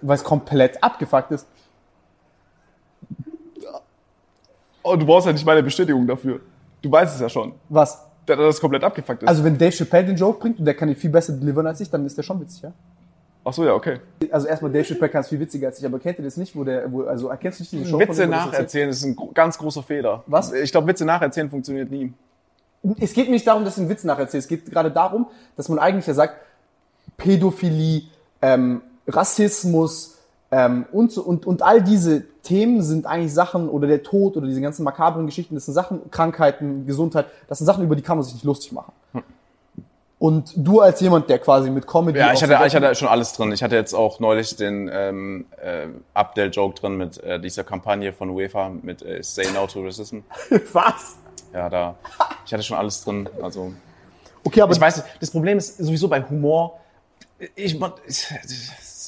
Weil es komplett abgefuckt ist. Oh, du brauchst ja nicht meine Bestätigung dafür. Du weißt es ja schon, Was? dass das komplett abgefuckt ist. Also wenn Dave Chappelle den Joke bringt und der kann ihn viel besser delivern als ich, dann ist der schon witzig, ja? Ach so, ja, okay. Also erstmal Dave Chappelle kann es viel witziger als ich, aber kennt ihr das nicht, wo der, wo, also erkennst du nicht diese Show? Witze dem, nacherzählen ist ein ganz großer Fehler. Was? Ich glaube, Witze nacherzählen funktioniert nie. Es geht nicht darum, dass ich einen Witz nacherzähle. Es geht gerade darum, dass man eigentlich ja sagt, Pädophilie, ähm, Rassismus ähm, und, so, und, und all diese Themen sind eigentlich Sachen, oder der Tod oder diese ganzen makabren Geschichten, das sind Sachen, Krankheiten, Gesundheit, das sind Sachen, über die kann man sich nicht lustig machen. Und du als jemand, der quasi mit Comedy... Ja, ich hatte, ich hatte schon alles drin. Ich hatte jetzt auch neulich den ähm, äh, Abdel-Joke drin mit äh, dieser Kampagne von UEFA mit äh, Say No to Racism. Was? Ja, da. Ich hatte schon alles drin. Also Okay, aber ich weiß, das Problem ist sowieso bei Humor. Ich, man, ich,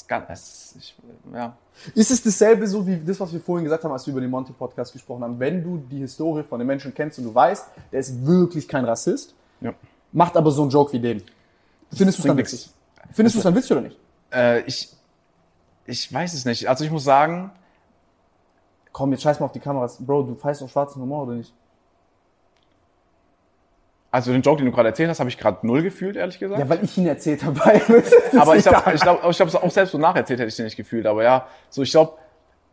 das- ich, ja. Ist es dasselbe so wie das, was wir vorhin gesagt haben, als wir über den Monty-Podcast gesprochen haben? Wenn du die Historie von den Menschen kennst und du weißt, der ist wirklich kein Rassist, ja. Macht aber so einen Joke wie den. Findest du es dann witzig? Findest du es dann witzig oder nicht? Äh, ich, ich weiß es nicht. Also ich muss sagen, Komm, jetzt scheiß mal auf die Kameras. Bro, du feierst doch schwarzen Humor oder nicht? also den Joke, den du gerade erzählt hast, habe ich gerade null gefühlt, ehrlich gesagt. Ja, weil ich ihn erzählt habe. aber ich glaube, ich glaube, ich glaube, auch selbst so nacherzählt hätte ich den nicht gefühlt. Aber ja, so ich glaube,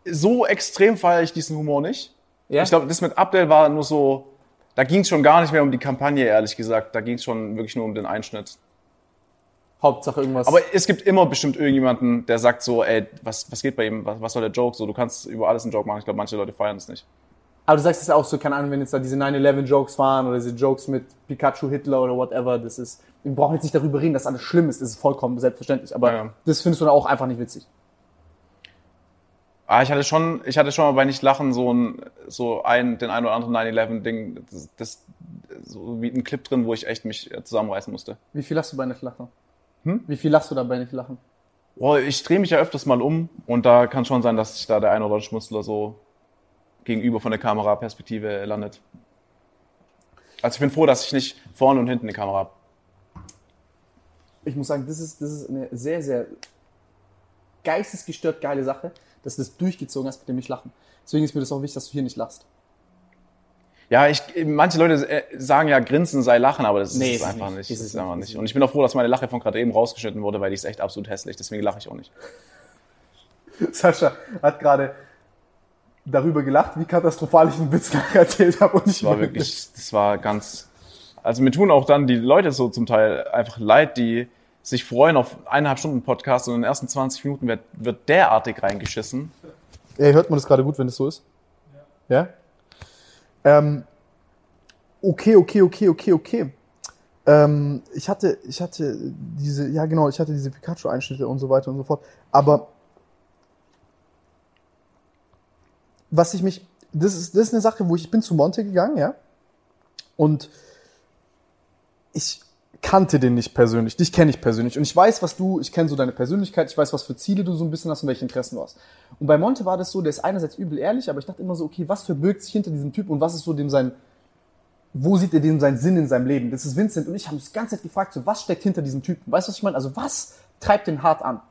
so extrem feiere ich diesen Humor nicht. Ja? Ich glaube, das mit Abdel war nur so, da ging es schon gar nicht mehr um die Kampagne, ehrlich gesagt. Da ging es schon wirklich nur um den Einschnitt. Hauptsache irgendwas. Aber es gibt immer bestimmt irgendjemanden, der sagt so, ey, was, was geht bei ihm? Was, was soll der Joke? So, du kannst über alles einen Joke machen. Ich glaube, manche Leute feiern es nicht. Aber du sagst es auch so, keine Ahnung, wenn jetzt da diese 9-11-Jokes waren oder diese Jokes mit Pikachu, Hitler oder whatever, das ist, wir brauchen jetzt nicht darüber reden, dass alles schlimm ist, das ist vollkommen selbstverständlich. Aber Ja. das findest du dann auch einfach nicht witzig. Ah, ich hatte schon, ich hatte schon mal bei nicht lachen so ein, so ein, den ein oder anderen 9/11 Ding, das, das, so wie ein Clip drin, wo ich echt mich äh, zusammenreißen musste. Wie viel lachst du bei nicht lachen? Hm? Wie viel lachst du da bei nicht lachen? Boah, ich drehe mich ja öfters mal um und da kann schon sein, dass sich da der ein oder andere Schmutzler so gegenüber von der Kameraperspektive landet. Also ich bin froh, dass ich nicht vorne und hinten eine Kamera habe. Ich muss sagen, das ist, das ist eine sehr, sehr geistesgestört geile Sache, dass du das durchgezogen hast mit dem nicht lachen. Deswegen ist mir das auch wichtig, dass du hier nicht lachst. Ja, ich, manche Leute äh, sagen ja, Grinsen sei Lachen, aber das Nee, ist ist es einfach nicht. nicht. Ist Das es ist einfach nicht, ist Und ich bin auch froh, dass meine Lache von gerade eben rausgeschnitten wurde, weil die ist echt absolut hässlich. Deswegen lache ich auch nicht. Sascha hat gerade darüber gelacht, wie katastrophal ich einen Witz erzählt habe und ich Das war wirklich, das war ganz. Also mir tun auch dann die Leute so zum Teil einfach leid, die sich freuen auf eineinhalb Stunden Podcast und in den ersten 20 Minuten wird, wird derartig reingeschissen. Ey, hört man das gerade gut, wenn das so ist? Ja. Ähm, okay, okay, okay, okay, okay. Ähm, ich hatte, ich hatte diese, ja genau, ich hatte diese Pikachu-Einschnitte und so weiter und so fort. Aber was ich mich, das ist, das ist eine Sache, wo ich, ich bin zu Monte gegangen, ja. Und ich kannte den nicht persönlich, dich kenne ich persönlich und ich weiß, was du, ich kenne so deine Persönlichkeit, ich weiß, was für Ziele du so ein bisschen hast und welche Interessen du hast. Und bei Monte war das so, der ist einerseits übel ehrlich, aber ich dachte immer so, okay, was verbirgt sich hinter diesem Typ und was ist so dem sein, wo sieht er dem seinen Sinn in seinem Leben? Das ist Vincent und ich haben uns die ganze Zeit gefragt, so was steckt hinter diesem Typen? Weißt du, was ich meine? Also was treibt den hart an?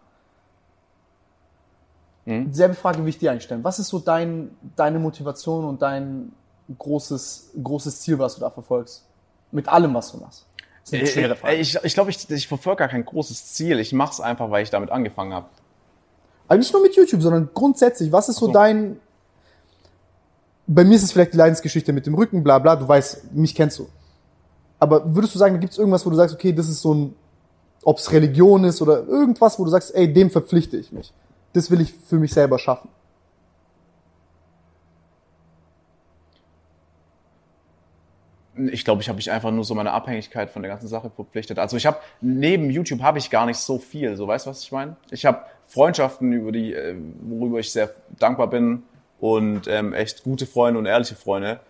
Selbe Frage will ich dir eigentlich stellen. Was ist so dein, deine Motivation und dein großes, großes Ziel, was du da verfolgst? Mit allem, was du machst. Das ist eine schwere Frage. Ich, ich glaube, ich, ich verfolge gar kein großes Ziel. Ich mache es einfach, weil ich damit angefangen habe. Also nicht nur mit YouTube, sondern grundsätzlich, was ist so, so. dein. Bei mir ist es vielleicht die Leidensgeschichte mit dem Rücken, bla bla, du weißt, mich kennst du. Aber würdest du sagen, gibt es irgendwas, wo du sagst, okay, das ist so ein, ob es Religion ist oder irgendwas, wo du sagst, ey, dem verpflichte ich mich. Das will ich für mich selber schaffen. Ich glaube, ich habe mich einfach nur so meine Abhängigkeit von der ganzen Sache verpflichtet. Also ich habe neben YouTube habe ich gar nicht so viel. So weißt du, was ich meine? Ich habe Freundschaften, über die, äh, worüber ich sehr dankbar bin und ähm, echt gute Freunde und ehrliche Freunde.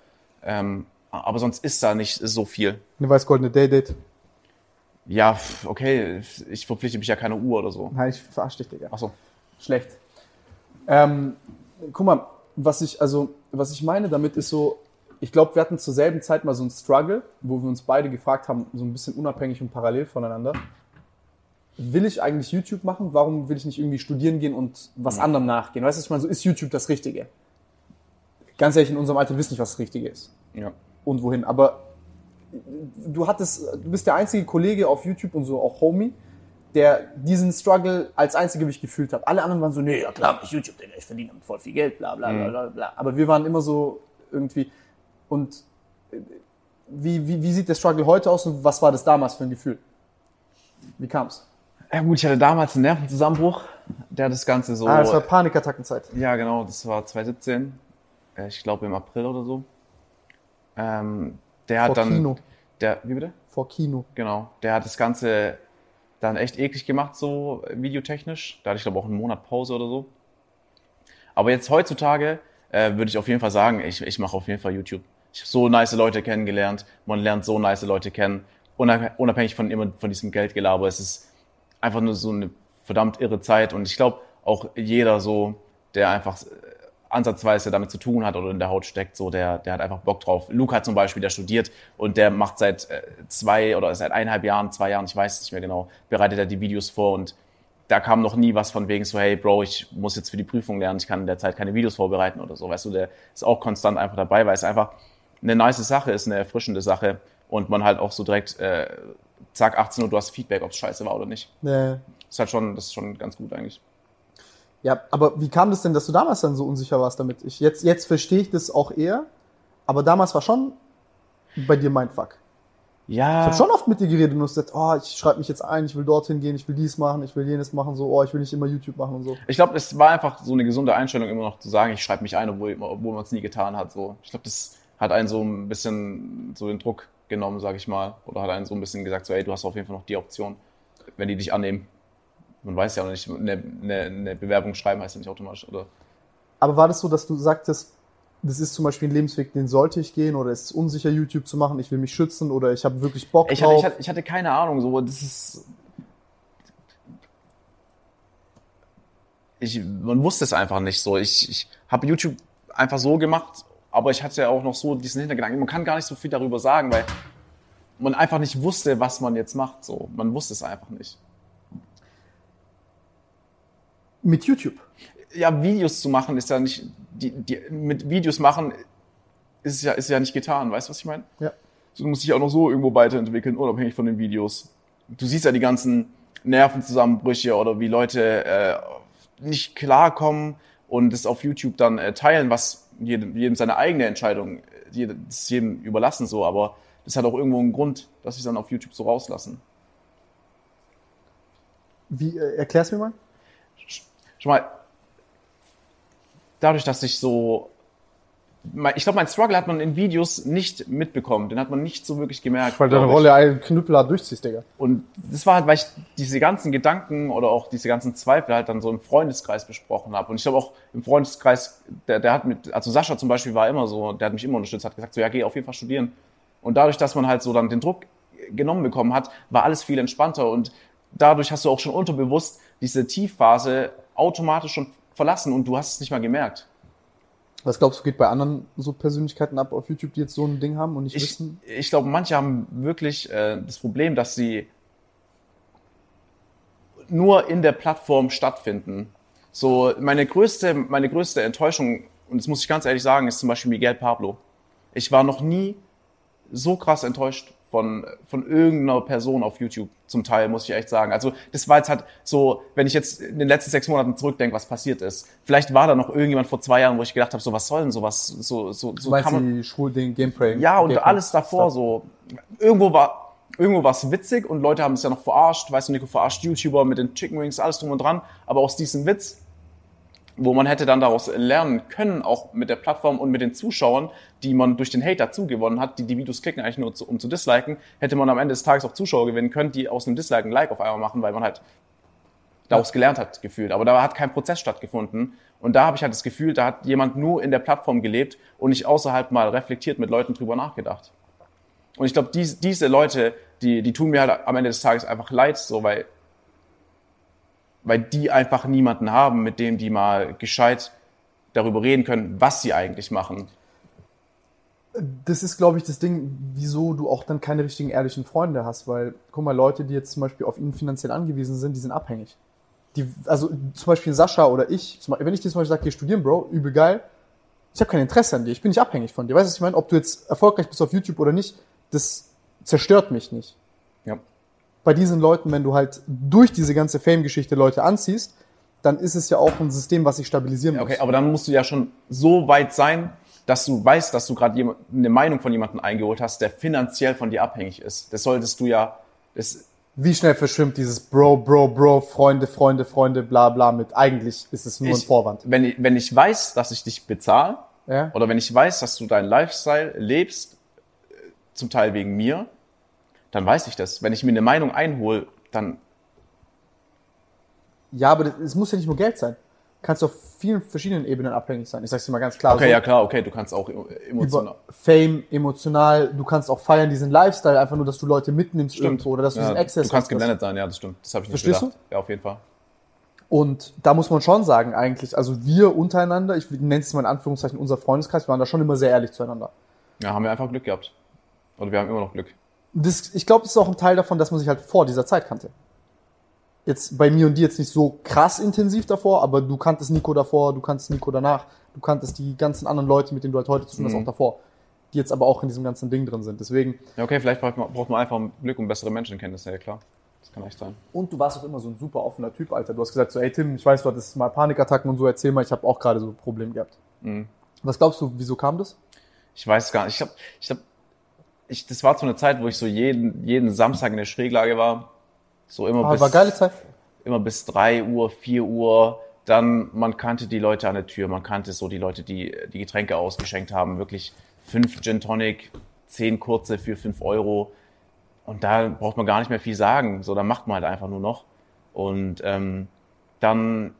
Ähm, aber sonst ist da nicht so viel. Eine weiß-goldene Day-Date. Ja, okay, ich verpflichte mich ja keine Uhr oder so. Nein, ich verarsche dich, Digga. Ach so. Schlecht. Ähm, guck mal, was ich, also, was ich meine damit ist so, ich glaube, wir hatten zur selben Zeit mal so einen Struggle, wo wir uns beide gefragt haben, so ein bisschen unabhängig und parallel voneinander. Will ich eigentlich YouTube machen? Warum will ich nicht irgendwie studieren gehen und was anderem nachgehen? Weißt du, ich meine? So ist YouTube das Richtige. Ganz ehrlich, in unserem Alter wissen nicht, was das Richtige ist Ja. und wohin. Aber du hattest, du bist der einzige Kollege auf YouTube und so auch Homie, der diesen Struggle als einzige wie ich gefühlt habe. Alle anderen waren so, nee, ja klar, ich YouTube, Digga, ich verdiene voll viel Geld, bla bla bla bla bla. Aber wir waren immer so irgendwie. Und äh, wie, wie, wie sieht der Struggle heute aus und was war das damals für ein Gefühl? Wie kam's? Ja gut, ich hatte damals einen Nervenzusammenbruch, der das Ganze so... Ah, das war Panikattackenzeit. Ja, genau, das war 2017. Äh, Ich glaube im April oder so. Ähm, der hat Vor dann. Kino. Der, wie bitte? Vor Kino. Genau. Der hat das Ganze dann echt eklig gemacht, so videotechnisch. Da hatte ich glaube auch einen Monat Pause oder so. Aber jetzt heutzutage äh, würde ich auf jeden Fall sagen, ich, ich mache auf jeden Fall YouTube. So nice Leute kennengelernt. Man lernt so nice Leute kennen. Unab- Unabhängig von immer von diesem Geldgelaber. Es ist einfach nur so eine verdammt irre Zeit. Und ich glaube, auch jeder so, der einfach äh, ansatzweise damit zu tun hat oder in der Haut steckt, so der, der hat einfach Bock drauf. Hat zum Beispiel, der studiert und der macht seit äh, zwei oder seit eineinhalb Jahren, zwei Jahren, ich weiß es nicht mehr genau, bereitet er die Videos vor und da kam noch nie was von wegen so, hey Bro, ich muss jetzt für die Prüfung lernen, ich kann in der Zeit keine Videos vorbereiten oder so, weißt du, der ist auch konstant einfach dabei, weil es einfach eine nice Sache ist, eine erfrischende Sache und man halt auch so direkt, äh, zack, 18 Uhr, du hast Feedback, ob es scheiße war oder nicht. Nee. Das ist halt schon, das ist schon ganz gut eigentlich. Ja, aber wie kam das denn, dass du damals dann so unsicher warst damit? Ich, jetzt, jetzt verstehe ich das auch eher, aber damals war schon bei dir Mindfuck? Ja. Ich habe schon oft mit dir geredet und du hast gesagt, oh, ich schreibe mich jetzt ein, ich will dorthin gehen, ich will dies machen, ich will jenes machen, so, oh, ich will nicht immer YouTube machen und so. Ich glaube, es war einfach so eine gesunde Einstellung, immer noch zu sagen, ich schreibe mich ein, obwohl, obwohl man es nie getan hat. So. Ich glaube, das hat einen so ein bisschen so den Druck genommen, sage ich mal. Oder hat einen so ein bisschen gesagt, so, ey, du hast auf jeden Fall noch die Option, wenn die dich annehmen. Man weiß ja auch nicht, eine, eine, eine Bewerbung schreiben heißt ja nicht automatisch. Oder Aber war das so, dass du sagtest, das ist zum Beispiel ein Lebensweg, den sollte ich gehen oder ist es unsicher, YouTube zu machen, ich will mich schützen oder ich habe wirklich Bock ich hatte, drauf? ich, hatte, ich hatte keine Ahnung, so, das ist. Ich, man wusste es einfach nicht so. Ich, ich habe YouTube einfach so gemacht, aber ich hatte auch noch so diesen Hintergedanken. Man kann gar nicht so viel darüber sagen, weil man einfach nicht wusste, was man jetzt macht. So, man wusste es einfach nicht. Mit YouTube. Ja, Videos zu machen ist ja nicht, die, die, mit Videos machen ist ja, ist ja nicht getan. Weißt du, was ich meine? Ja. So, du musst dich auch noch so irgendwo weiterentwickeln, unabhängig von den Videos. Du siehst ja die ganzen Nervenzusammenbrüche oder wie Leute äh, nicht klarkommen und es auf YouTube dann äh, teilen, was jedem, jedem seine eigene Entscheidung, ist jedem überlassen so, aber das hat auch irgendwo einen Grund, dass sie es dann auf YouTube so rauslassen. Wie, äh, erklär's mir mal. Schon mal, dadurch, dass ich so, ich glaube, mein Struggle hat man in Videos nicht mitbekommen, den hat man nicht so wirklich gemerkt. Weil deine. Rolle einen knüppelhart durchziehst, Digga. Und das war halt, weil ich diese ganzen Gedanken oder auch diese ganzen Zweifel halt dann so im Freundeskreis besprochen habe. Und ich glaube auch im Freundeskreis, der, der hat mit, also Sascha zum Beispiel war immer so, der hat mich immer unterstützt, hat gesagt, so ja, geh auf jeden Fall studieren. Und dadurch, dass man halt so dann den Druck genommen bekommen hat, war alles viel entspannter. Und dadurch hast du auch schon unterbewusst diese Tiefphase automatisch schon verlassen und du hast es nicht mal gemerkt. Was glaubst du, geht bei anderen so Persönlichkeiten ab auf YouTube, die jetzt so ein Ding haben und nicht Ich, wissen? ich glaube, manche haben wirklich äh, das Problem, dass sie nur in der Plattform stattfinden. So, meine größte, meine größte Enttäuschung, und das muss ich ganz ehrlich sagen, ist zum Beispiel Miguel Pablo. Ich war noch nie so krass enttäuscht von, von irgendeiner Person auf YouTube, zum Teil, muss ich echt sagen. Also, das war jetzt halt so, wenn ich jetzt in den letzten sechs Monaten zurückdenke, was passiert ist. Vielleicht war da noch irgendjemand vor zwei Jahren, wo ich gedacht habe, so, was soll denn sowas, so, so, so kann man, die Schwul-Ding, Gameplay? ja, und Gameplay- alles davor so. Irgendwo war, irgendwo war es witzig und Leute haben es ja noch verarscht. Weißt du, Nico verarscht YouTuber mit den Chicken Wings, alles drum und dran. Aber aus diesem Witz, wo man hätte dann daraus lernen können, auch mit der Plattform und mit den Zuschauern, die man durch den Hate dazu gewonnen hat, die die Videos klicken eigentlich nur, zu, um zu disliken, hätte man am Ende des Tages auch Zuschauer gewinnen können, die aus einem Dislike ein Like auf einmal machen, weil man halt daraus gelernt hat, gefühlt. Aber da hat kein Prozess stattgefunden. Und da habe ich halt das Gefühl, da hat jemand nur in der Plattform gelebt und nicht außerhalb mal reflektiert mit Leuten drüber nachgedacht. Und ich glaube, dies, diese Leute, die, die tun mir halt am Ende des Tages einfach leid, so, weil, weil die einfach niemanden haben, mit dem die mal gescheit darüber reden können, was sie eigentlich machen. Das ist, glaube ich, das Ding, wieso du auch dann keine richtigen ehrlichen Freunde hast, weil, guck mal, Leute, die jetzt zum Beispiel auf ihn finanziell angewiesen sind, die sind abhängig. Die, also zum Beispiel Sascha oder ich, wenn ich dir zum Beispiel sage, geh studieren, Bro, übel geil, ich habe kein Interesse an dir, ich bin nicht abhängig von dir. Weißt du, was ich meine? Ob du jetzt erfolgreich bist auf YouTube oder nicht, das zerstört mich nicht. Bei diesen Leuten, wenn du halt durch diese ganze Fame-Geschichte Leute anziehst, dann ist es ja auch ein System, was sich stabilisieren muss. Okay, aber dann musst du ja schon so weit sein, dass du weißt, dass du gerade eine Meinung von jemandem eingeholt hast, der finanziell von dir abhängig ist. Das solltest du ja, das, Wie schnell verschwimmt dieses Bro, Bro, Bro, Freunde, Freunde, Freunde, bla bla mit. Eigentlich ist es nur ein ich, Vorwand. wenn, ich, wenn ich weiß, dass ich dich bezahle, Ja? oder wenn ich weiß, dass du deinen Lifestyle lebst, äh, zum Teil wegen mir, dann weiß ich das. Wenn ich mir eine Meinung einhole, dann ja, aber es muss ja nicht nur Geld sein. Kannst auf vielen verschiedenen Ebenen abhängig sein. Ich sag's dir mal ganz klar. okay, so, ja klar, okay, du kannst auch emotional. über Fame, emotional, du kannst auch feiern diesen Lifestyle, einfach nur, dass du Leute mitnimmst irgendwo oder dass du ja, diesen Access Du kannst hast, geblendet sein, ja, das stimmt. Das habe ich nicht Verstehst gedacht. Ja, auf jeden Fall. Und da muss man schon sagen, eigentlich, also wir untereinander, ich nenne es mal in Anführungszeichen unser Freundeskreis, wir waren da schon immer sehr ehrlich zueinander. Ja, haben wir einfach Glück gehabt. Oder wir haben immer noch Glück. Das, ich glaube, das ist auch ein Teil davon, dass man sich halt vor dieser Zeit kannte. Jetzt bei mir und dir jetzt nicht so krass intensiv davor, aber du kanntest Nico davor, du kanntest Nico danach, du kanntest die ganzen anderen Leute, mit denen du halt heute zu tun hast, Mhm. auch davor, die jetzt aber auch in diesem ganzen Ding drin sind. Deswegen, Ja, okay, vielleicht braucht man, braucht man einfach Glück und bessere Menschenkenntnisse, ja klar. Das kann echt sein. und du warst auch immer so ein super offener Typ, Alter. Du hast gesagt so, ey Tim, ich weiß, du hattest mal Panikattacken und so, erzähl mal, ich habe auch gerade so ein Problem gehabt. Mhm. Was glaubst du, wieso kam das? Ich weiß gar nicht. Ich glaube, ich glaub, ich, das war so eine Zeit, wo ich so jeden, jeden Samstag in der Schräglage war. So immer Aber bis, war geile Zeit. immer bis drei Uhr, vier Uhr. Dann, man kannte die Leute an der Tür, man kannte so die Leute, die die Getränke ausgeschenkt haben. Wirklich fünf Gin Tonic, zehn kurze für fünf Euro. Und da braucht man gar nicht mehr viel sagen. So, da macht man halt einfach nur noch. Und ähm, dann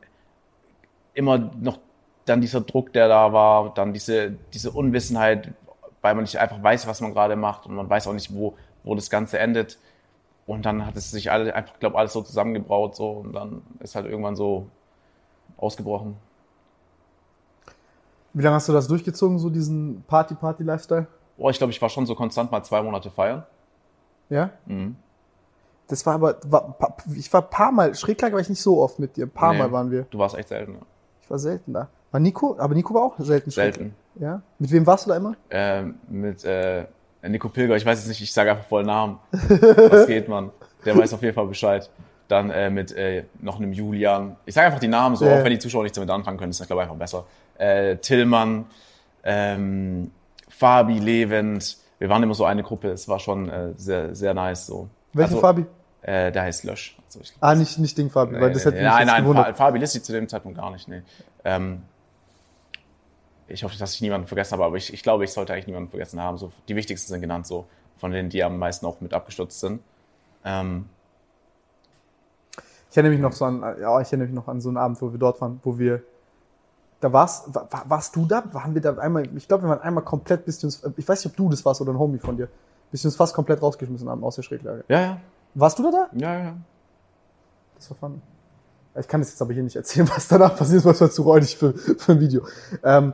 immer noch dann dieser Druck, der da war, dann diese, diese Unwissenheit, weil man nicht einfach weiß, was man gerade macht und man weiß auch nicht, wo, wo das Ganze endet. Und dann hat es sich alle, einfach, glaube alles so zusammengebraut so und dann ist halt irgendwann so ausgebrochen. Wie lange hast du das durchgezogen, so diesen Party-Party-Lifestyle? Boah, ich glaube, ich war schon so konstant mal zwei Monate feiern. Ja? Mhm. Das war aber, war, ich war ein paar Mal, Schräglage war ich nicht so oft mit dir. Ein paar Nee. Mal waren wir. Du warst echt selten. Ich war selten da. War Nico? Aber Nico war auch selten. Selten. Ja? Mit wem warst du da immer? Ähm, mit äh, Nico Pilger, ich weiß jetzt nicht, ich sage einfach voll Namen. Was geht, man? Der weiß auf jeden Fall Bescheid. Dann äh, mit äh, noch einem Julian. Ich sage einfach die Namen so, auch wenn die Zuschauer nichts damit anfangen können, ist das glaube ich einfach besser. Äh, Tillmann, ähm, Fabi, Levent. Wir waren immer so eine Gruppe. Es war schon äh, sehr, sehr nice so. Welchen also, Fabi? Äh, der heißt Lösch. Also ich, Ah, nicht, nicht Ding Fabi, weil das hätte mich nein, nein, Fa gewundert. Fabi Lissi zu dem Zeitpunkt gar nicht. Nee. Ähm, ich hoffe, dass ich niemanden vergessen habe, aber ich, ich glaube, ich sollte eigentlich niemanden vergessen haben. So, die wichtigsten sind genannt, so von denen, die am meisten auch mit abgestürzt sind. Ähm, Ich erinnere mich noch so an, ja, ich erinnere mich noch an so einen Abend, wo wir dort waren, wo wir, da warst, war, war- warst du da? Waren wir da einmal, ich glaube, wir waren einmal komplett bis uns, ich weiß nicht, ob du das warst oder ein Homie von dir, bis wir uns fast komplett rausgeschmissen haben aus der Schräglage. ja, ja, Warst du da da? ja, ja. Das war funny. Ich kann das jetzt aber hier nicht erzählen, was danach passiert ist, weil es war zu räudig für, für ein Video. Ähm,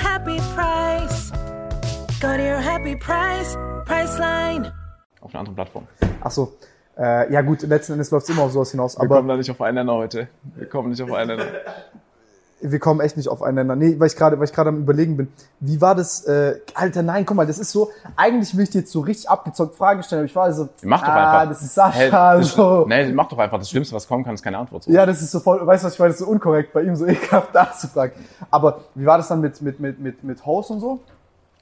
happy price. Go to your happy price, Priceline. auf einer anderen Plattform. Ach so. Äh, ja gut, letzten Endes läuft es immer auf sowas hinaus, Wir aber kommen da nicht auf einen Nenner heute. Wir kommen nicht auf einen Nenner. Wir kommen echt nicht aufeinander. Nee, weil ich gerade, weil ich gerade am überlegen bin. Wie war das? Äh, Alter, nein, guck mal, das ist so. Eigentlich will ich dir jetzt so richtig abgezockt Fragen stellen, aber ich war so. Mach doch ah, einfach. das ist Sascha. Hey, das, so. Nee, mach doch einfach. Das Schlimmste, was kommen kann, ist keine Antwort. So. Ja, das ist so voll. Weißt du, was ich meine? Das ist so unkorrekt, bei ihm so ekelhaft nachzufragen. Aber wie war das dann mit mit mit mit mit Host und so?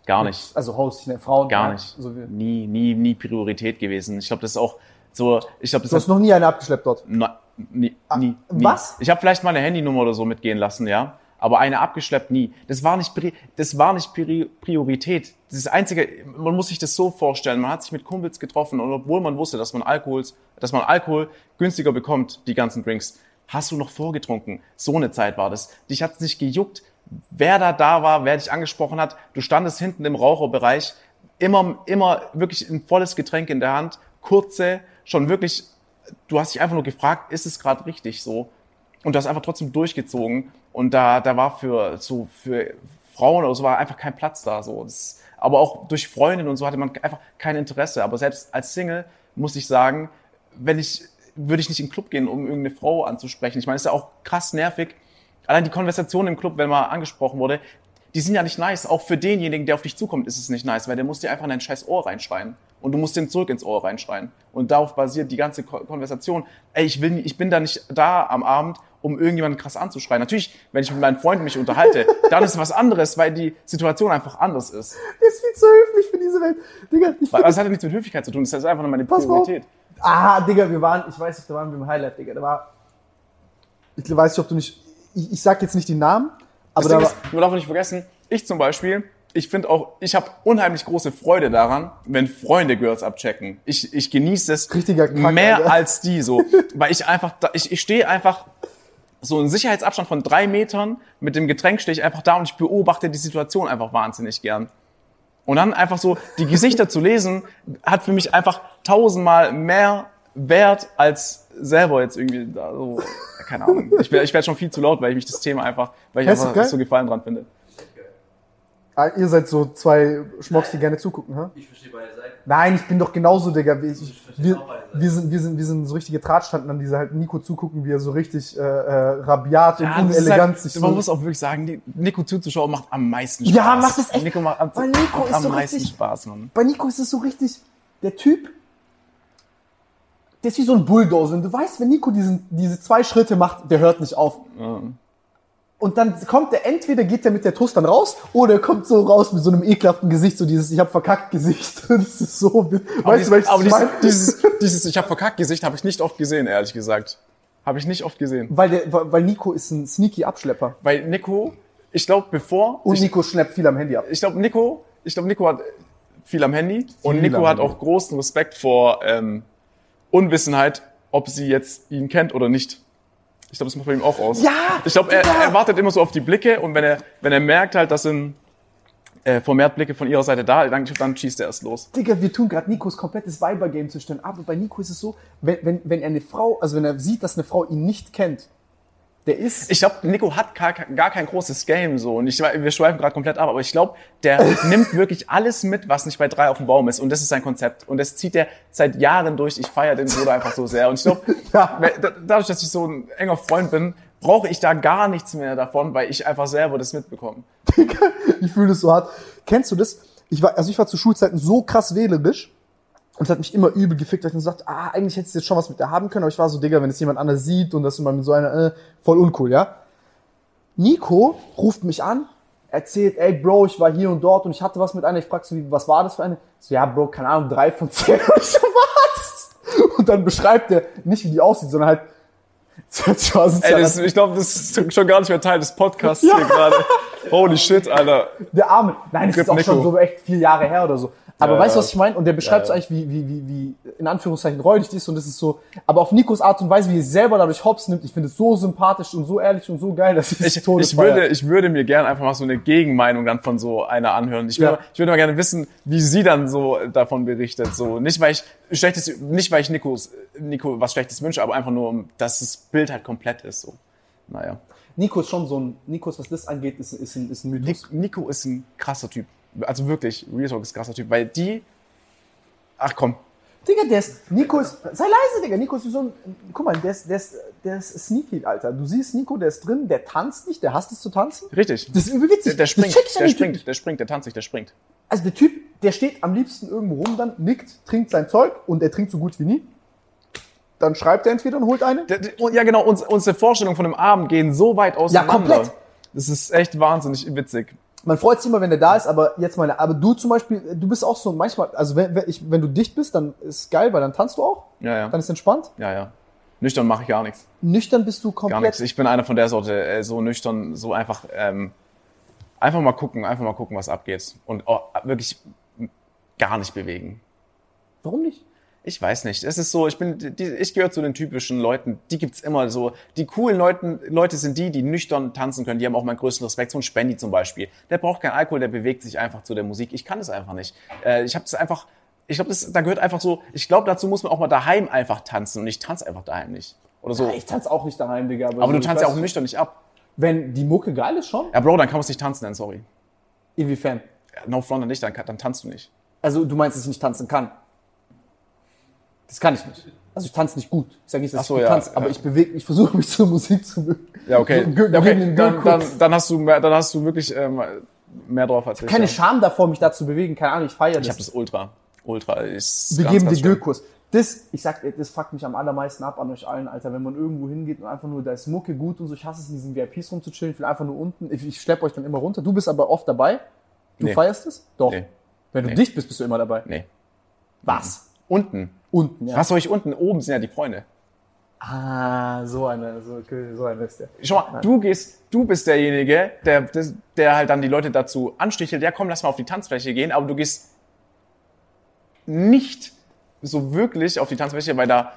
Gar nicht. Also Host, nenne Frauen. Gar nicht. So wie, Nie, nie, nie Priorität gewesen. Ich glaube, das ist auch so, ich glaube, das du hast noch nie eine abgeschleppt dort. Na, nie, nie, nie. was? Ich habe vielleicht mal eine Handynummer oder so mitgehen lassen, ja. Aber eine abgeschleppt nie. Das war nicht, das war nicht Pri- Priorität. Das einzige, man muss sich das so vorstellen. Man hat sich mit Kumpels getroffen und obwohl man wusste, dass man Alkohol, dass man Alkohol günstiger bekommt, die ganzen Drinks, hast du noch vorgetrunken. So eine Zeit war das. Dich hat's nicht gejuckt, wer da da war, wer dich angesprochen hat. Du standest hinten im Raucherbereich, immer, immer wirklich ein volles Getränk in der Hand, kurze, schon wirklich du hast dich einfach nur gefragt, ist es gerade richtig so? Und du hast einfach trotzdem durchgezogen. Und da, da war für so für Frauen oder so war einfach kein Platz da. So. Das, aber auch durch Freundinnen und so hatte man einfach kein Interesse. Aber selbst als Single muss ich sagen, wenn ich, würde ich nicht in den Club gehen, um irgendeine Frau anzusprechen. Ich meine, es ist ja auch krass nervig. Allein die Konversation im Club, wenn mal angesprochen wurde, die sind ja nicht nice. Auch für denjenigen, der auf dich zukommt, ist es nicht nice, weil der muss dir einfach in dein scheiß Ohr reinschreien. Und du musst den zurück ins Ohr reinschreien. Und darauf basiert die ganze Ko- Konversation. Ey, ich will, ich bin da nicht da am Abend, um irgendjemanden krass anzuschreien. Natürlich, wenn ich mit meinen Freunden mich unterhalte, dann ist was anderes, weil die Situation einfach anders ist. Der ist viel zu höflich für diese Welt. Digga, ich das hat ja nichts mit Höflichkeit zu tun, das ist einfach nur meine Pass auf. Priorität. Ah, Digga, wir waren, ich weiß nicht, da waren wir im Highlight, Digga. Da war. Ich weiß nicht, ob du nicht. Ich, ich sag jetzt nicht die Namen, aber Das ist, man darf nicht vergessen, ich zum Beispiel, ich finde auch, ich habe unheimlich große Freude daran, wenn Freunde Girls abchecken. Ich, ich genieße es Richtiger Kack, mehr Alter. als die so, weil ich einfach, da, ich, ich stehe einfach so einen Sicherheitsabstand von drei Metern mit dem Getränk stehe ich einfach da und ich beobachte die Situation einfach wahnsinnig gern. Und dann einfach so die Gesichter zu lesen, hat für mich einfach tausendmal mehr Wert als selber jetzt irgendwie da so, keine Ahnung. Ich werde ich werd schon viel zu laut, weil ich mich das Thema einfach, weil ich du einfach so Gefallen dran finde. Ah, ihr seid so zwei Schmocks, die gerne zugucken, hä? Ich verstehe beide Seiten. Nein, ich bin doch genauso, Digga. Ich, ich, wir, wir, sind, wir, sind, wir sind so richtige Drahtstanden, an die halt Nico zugucken, wie er so richtig äh, äh, rabiat und Ja, das ist unelegant sich halt, man so... muss auch wirklich sagen, die Nico zuzuschauen macht am meisten Spaß. Ja, macht es echt. Nico macht, am- Weil Nico macht ist am so meisten richtig- Spaß, Mann. Bei Nico ist es so richtig, der Typ, der ist wie so ein Bulldozer. Und du weißt, wenn Nico diesen, diese zwei Schritte macht, der hört nicht auf. Und dann kommt er, entweder geht er mit der Toast dann raus, oder er kommt so raus mit so einem ekelhaften Gesicht, so dieses, ich hab verkackt Gesicht. Das ist so, Aber weißt du, ich aber dieses, dieses, dieses Ich hab verkackt Gesicht habe ich nicht oft gesehen, ehrlich gesagt. Habe ich nicht oft gesehen. Weil, der, weil Nico ist ein sneaky Abschlepper. Weil Nico, ich glaube, bevor Und ich, Nico schnappt viel am Handy ab. ich glaube, Nico, ich glaube, Nico hat viel am Handy und Viel Nico am hat Handy. auch großen Respekt vor ähm, Unwissenheit, ob sie jetzt ihn kennt oder nicht. Ich glaube, das macht bei ihm auch aus. Ja, Ich glaube, er, er wartet immer so auf die Blicke und wenn er, wenn er merkt halt, dass sind äh, vermehrt Blicke von ihrer Seite da, dann, dann schießt er erst los. Digga, wir tun gerade Nikos komplettes Weiber-Game zu stellen. Aber bei Nico ist es so, wenn, wenn, wenn er eine Frau, also wenn er sieht, dass eine Frau ihn nicht kennt, der ist. Ich glaube, Nico hat gar, gar kein großes Game so. Und ich, wir schweifen gerade komplett ab, aber ich glaube, der nimmt wirklich alles mit, was nicht bei drei auf dem Baum ist. Und das ist sein Konzept. Und das zieht er seit Jahren durch. Ich feiere den Bruder einfach so sehr. Und ich glaube, Ja. dadurch, dass ich so ein enger Freund bin, brauche ich da gar nichts mehr davon, weil ich einfach selber das mitbekomme. ich fühle das so hart. Kennst du das? Ich war, also ich war zu Schulzeiten so krass wählerisch und es hat mich immer übel gefickt, dass ich gesagt, ah, eigentlich hättest du jetzt schon was mit der haben können, aber ich war so, Digga, wenn es jemand anders sieht und das immer mit so einer, äh, voll uncool, ja. Nico ruft mich an, erzählt, ey Bro, ich war hier und dort und ich hatte was mit einer, ich frag so, wie, was war das für eine? So, ja, Bro, keine Ahnung, drei von zehn. Ich so, was? Und dann beschreibt er nicht, wie die aussieht, sondern halt, das sich so Ey, das, ich glaube, das ist schon gar nicht mehr Teil des Podcasts hier gerade. Holy shit, Alter. Der Arme. Nein, das Gib ist auch Nico. schon so echt vier Jahre her oder so. Aber Ja, weißt du, ja. was ich meine? Und der beschreibt Ja, es eigentlich, wie, wie, wie, wie, in Anführungszeichen, räudig ist und das ist so, aber auf Nikos Art und Weise, wie er selber dadurch hops nimmt, ich finde es so sympathisch und so ehrlich und so geil, dass ich es Ich, ich, würde, ich würde mir gerne einfach mal so eine Gegenmeinung dann von so einer anhören. Ich würde, Ja. ich würde mal gerne wissen, wie sie dann so davon berichtet. So nicht weil ich schlechtes, nicht weil ich Nikos, Nico was Schlechtes wünsche, aber einfach nur, dass das Bild halt komplett ist. So, naja. Nico ist schon so ein, Nikos, was das angeht, ist, ist, ein, ist ein Mythos. Nico, Nico ist ein krasser Typ. Also wirklich, Real Talk ist ein krasser Typ, weil die, ach komm, Digga, der ist, Nico ist, sei leise, Digga, Nico ist so ein, guck mal, der ist, der ist, der ist sneaky, Alter. Du siehst Nico, der ist drin, der tanzt nicht, der hasst es zu tanzen. richtig. Das ist übel witzig. Der, der springt, der springt, der springt, der tanzt nicht, der springt. Also der Typ, der steht am liebsten irgendwo rum, dann nickt, trinkt sein Zeug und er trinkt so gut wie nie. Dann schreibt er entweder und holt eine. Ja, genau, uns, unsere Vorstellungen von dem Abend gehen so weit auseinander. komplett. Das ist echt wahnsinnig witzig. Man freut sich immer, wenn der da ist, aber jetzt meine, aber du zum Beispiel, du bist auch so manchmal, also wenn, wenn, ich, wenn du dicht bist, dann ist geil, weil dann tanzt du auch, Ja, ja. dann ist entspannt. Ja, ja. Nüchtern mache ich gar nichts. Nüchtern bist du Gar nichts. komplett. Ich bin einer von der Sorte, äh, so nüchtern, so einfach, ähm, einfach mal gucken, einfach mal gucken, was abgeht. Und oh, wirklich gar nicht bewegen. Warum nicht? Ich weiß nicht. Es ist so, ich bin, die, ich gehöre zu den typischen Leuten, die gibt's immer so. Die coolen Leuten, Leute sind die, die nüchtern tanzen können, die haben auch meinen größten Respekt. So ein Spendi zum Beispiel. Der braucht keinen Alkohol, der bewegt sich einfach zu der Musik. Ich kann das einfach nicht. Äh, ich habe das einfach, ich glaube, das, da gehört einfach so, ich glaube, dazu muss man auch mal daheim einfach tanzen und ich tanze einfach daheim nicht. Oder so. Ich tanze auch nicht daheim, Digga. Aber so, du tanzt ja auch nüchtern nicht ab. Wenn die Mucke geil ist schon. Ja, Bro, dann kann man es nicht tanzen, dann sorry. Inwiefern? Ja, No front nicht, dann, dann tanzt du nicht. Also du meinst, dass ich nicht tanzen kann? Das kann ich nicht. Also ich tanze nicht gut. Ich sage nicht, dass Ach so, ich gut ja, tanze, aber ja. ich bewege, ich versuche mich zur Musik zu bewegen. Ja, okay. So, okay. Dann, dann, dann hast du mehr, dann hast du wirklich ähm, mehr drauf als ich. Keine ja. Scham davor, mich da zu bewegen. Keine Ahnung, ich feiere Ich das. habe das Ultra. Ultra ist Wir ganz, geben ganz den. Gürkurs. Das, ich sag, dir, das fuckt mich am allermeisten ab an euch allen, Alter. Wenn man irgendwo hingeht und einfach nur, da ist Mucke gut und so, ich hasse es, in diesen VIPs rumzuchillen, ich will einfach nur unten, ich, ich schlepp euch dann immer runter. Du bist aber oft dabei. Du Nee. feierst es? Doch. Nee. Wenn du Nee. dicht bist, bist du immer dabei. Nee. Was? Unten. Unten, ja. Was soll ich unten? Oben sind ja die Freunde. Ah, so eine, so, so eine ist der. Schau mal, du gehst, du bist derjenige, der, der, der halt dann die Leute dazu anstichelt, ja komm, lass mal auf die Tanzfläche gehen, aber du gehst nicht so wirklich auf die Tanzfläche, weil da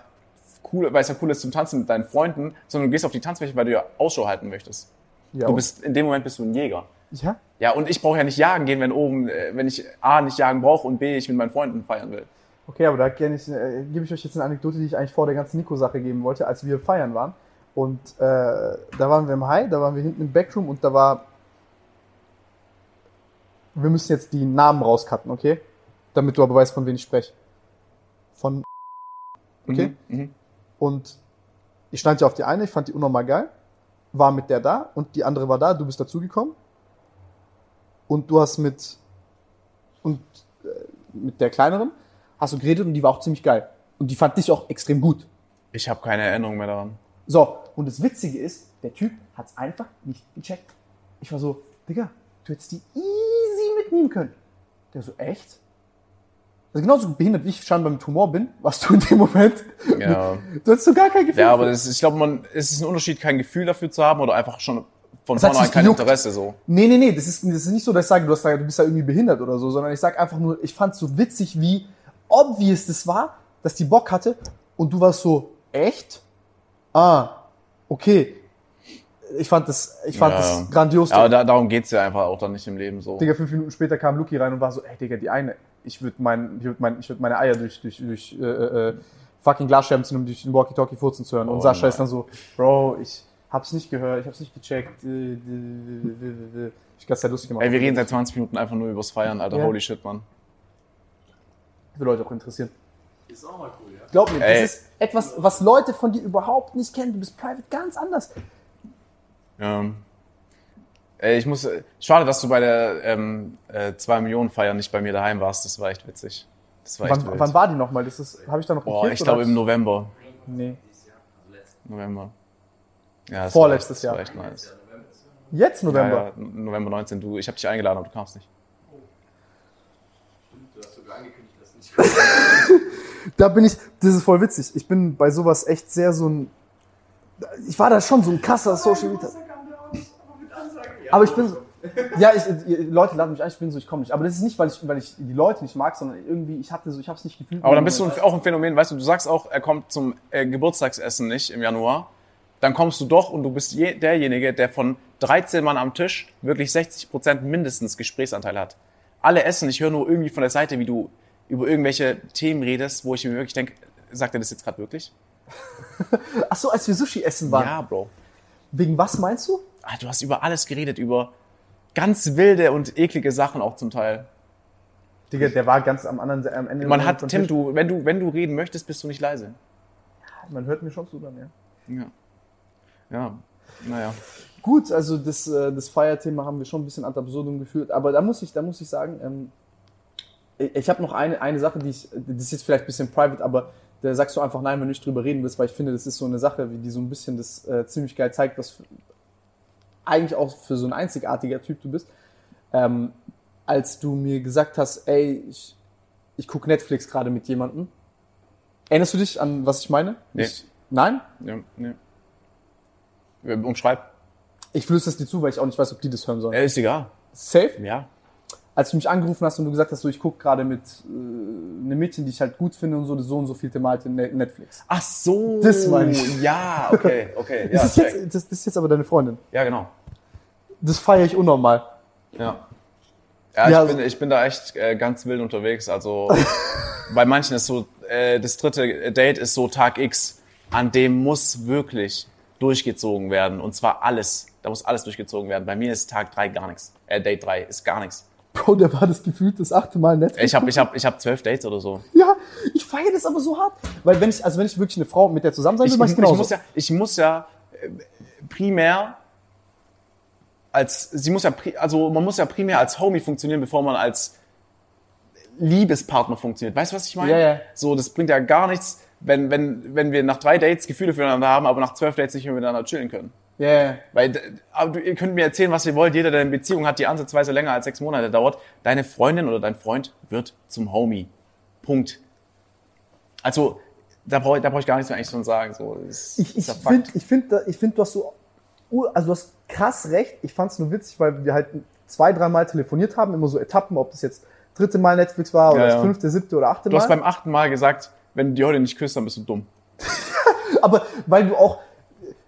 cool, weil es ja cool ist zum Tanzen mit deinen Freunden, sondern du gehst auf die Tanzfläche, weil du ja Ausschau halten möchtest. Ja, Du bist, in dem Moment bist du ein Jäger. ja? Ja, und ich brauche ja nicht jagen gehen, wenn oben, äh, wenn ich A nicht jagen brauche und B ich mit meinen Freunden feiern will. Okay, aber da ich, äh, gebe ich euch jetzt eine Anekdote, die ich eigentlich vor der ganzen Nico-Sache geben wollte, als wir feiern waren. Und äh, da waren wir im High, da waren wir hinten im Backroom und da war wir müssen jetzt die Namen rauscutten, okay? Damit du aber weißt, von wem ich spreche. Von okay? Mhm. Mhm. Und ich stand ja auf die eine, ich fand die unnormal geil, war mit der da und die andere war da, du bist dazugekommen. Und du hast mit, und äh, mit der kleineren hast du geredet und die war auch ziemlich geil. Und die fand dich auch extrem gut. Ich habe keine Erinnerung mehr daran. So, und das Witzige ist, der Typ hat es einfach nicht gecheckt. Ich war so, Digga, du hättest die easy mitnehmen können. Der so, echt? Also genauso behindert wie ich scheinbar mit Humor bin, warst du in dem Moment. Ja. Du hattest so gar kein Gefühl. Ja, aber das ist, ich glaube, man, es ist ein Unterschied, kein Gefühl dafür zu haben oder einfach schon von Es hat vornherein kein gejuckt. Interesse so. Nee, nee, nee, das ist, das ist nicht so, dass ich sage, du, hast, du bist da irgendwie behindert oder so, sondern ich sag einfach nur, ich fand so witzig, wie obvious das war, dass die Bock hatte und du warst so, echt? Ah, okay. Ich fand das, ich fand Ja. das grandios. Ja, aber da, darum geht's ja einfach auch dann nicht im Leben so. Digga, fünf Minuten später kam Luki rein und war so, ey Digga, die eine, ich würde mein, ich würd mein, ich würd meine Eier durch, durch, durch äh, äh, fucking Glasscherben ziehen, um durch den Walkie-Talkie furzen zu hören. Und Oh Sascha nein. ist dann so, Bro, ich hab's nicht gehört, ich hab's nicht gecheckt. äh, äh, äh, äh, äh. Ich ganz sehr lustig gemacht. Ey, wir reden seit 20 Minuten einfach nur übers Feiern, Alter. Ja. Holy shit, Mann. Für Leute auch interessieren. Ist auch mal cool, ja. Glaub mir, Ey. das ist etwas, was Leute von dir überhaupt nicht kennen. Du bist private ganz anders. Ja. Ey, ich muss, schade, dass du bei der ähm, äh, 2 Millionen Feier nicht bei mir daheim warst. Das war echt witzig. Das war echt Wann, wild. wann war die nochmal? Das ist, habe ich da noch Boah, ich glaube im November. Nee. November. Ja, Vorletztes war Jahr. War echt nice. Jetzt November. Ja, ja, November 19. Du, ich habe dich eingeladen, aber du kamst nicht. Du hast sogar angekündigt, dass du nicht Da bin ich, das ist voll witzig. Ich bin bei sowas echt sehr so ein, ich war da schon so ein krasser Social Media. Aber ich bin so, ja, ich, Leute laden mich ein, ich bin so, ich komme nicht. Aber das ist nicht, weil ich, weil ich die Leute nicht mag, sondern irgendwie, ich hatte so, ich habe es nicht gefühlt. Aber dann bist du auch ein Phänomen, weißt du, du sagst auch, er kommt zum äh, Geburtstagsessen nicht im Januar. Dann kommst du doch und du bist je, derjenige, der von 13 Mann am Tisch wirklich 60 Prozent mindestens Gesprächsanteil hat. Alle essen, ich höre nur irgendwie von der Seite, wie du über irgendwelche Themen redest, wo ich mir wirklich denke, sagt er das jetzt gerade wirklich? Ach so, als wir Sushi essen waren. Ja, Bro. Wegen was meinst du? Ah, du hast über alles geredet, über ganz wilde und eklige Sachen auch zum Teil. Digga, der war ganz am anderen, am Ende. Man hat, Tim, du, wenn du, wenn du reden möchtest, bist du nicht leise. Man hört mir schon zu dann, ja. Ja. Ja, naja. Gut, also das, äh, das Feierthema haben wir schon ein bisschen ad absurdum geführt, aber da muss ich, da muss ich sagen, ähm, ich, habe noch eine, eine Sache, die ich, das ist jetzt vielleicht ein bisschen private, aber da sagst du einfach nein, wenn du nicht drüber reden willst, weil ich finde, das ist so eine Sache, die so ein bisschen das äh, ziemlich geil zeigt, was für, eigentlich auch für so ein einzigartiger Typ du bist. Ähm, als du mir gesagt hast, ey, ich, ich gucke Netflix gerade mit jemandem. Erinnerst du dich an, was ich meine? Nee. Ich, nein? Ja, nee. Umschreib. Ich flüstere es dir zu, weil ich auch nicht weiß, ob die das hören sollen. Ja, ist egal. Safe? Ja. Als du mich angerufen hast und du gesagt hast, so, ich gucke gerade mit äh, einem Mädchen, die ich halt gut finde und so, das so und so vielte Mal in Ne- Netflix. Ach so. Das meine ich. Ja, okay, okay. Ja, das, ist check. jetzt, das, das ist jetzt aber deine Freundin. ja genau. Das feiere ich unnormal. Ja. Ja, Ja, ich, bin, ich bin da echt äh, ganz wild unterwegs. Also bei manchen ist so, äh, das dritte Date ist so Tag X, an dem muss wirklich durchgezogen werden. Und zwar alles. Da muss alles durchgezogen werden. Bei mir ist Tag drei gar nichts. Äh, Date drei ist gar nichts. Bro, der war das gefühlt das achte Mal Netflix. Ich habe ich hab, ich hab zwölf Dates oder so. ja, ich feiere das aber so hart. Weil wenn ich, also wenn ich wirklich eine Frau mit der zusammen sein will, Ich, mach ich ich, genauso. muss ja, ich muss ja äh, primär als, sie muss ja, also man muss ja primär als Homie funktionieren, bevor man als Liebespartner funktioniert. Weißt du, was ich meine? Ja, ja. So, das bringt ja gar nichts, wenn, wenn, wenn wir nach drei Dates Gefühle füreinander haben, aber nach zwölf Dates nicht mehr miteinander chillen können. Ja, ja. Weil, aber du, ihr könnt mir erzählen, was ihr wollt. Jeder, der eine Beziehung hat, die ansatzweise länger als sechs Monate dauert, deine Freundin oder dein Freund wird zum Homie. Punkt. Also, da brauche ich, da brauch ich gar nichts mehr eigentlich von sagen. So, das Ich, ich ist Fakt. finde, ich find, da- ich find, du hast so, also du hast krass recht. Ich fand es nur witzig, weil wir halt zwei, dreimal telefoniert haben, immer so Etappen, ob das jetzt dritte Mal Netflix war oder Ja, das ja. fünfte, siebte oder achte Du Mal. hast beim achten Mal gesagt, wenn du die heute nicht küsst, dann bist du dumm. Aber weil du auch,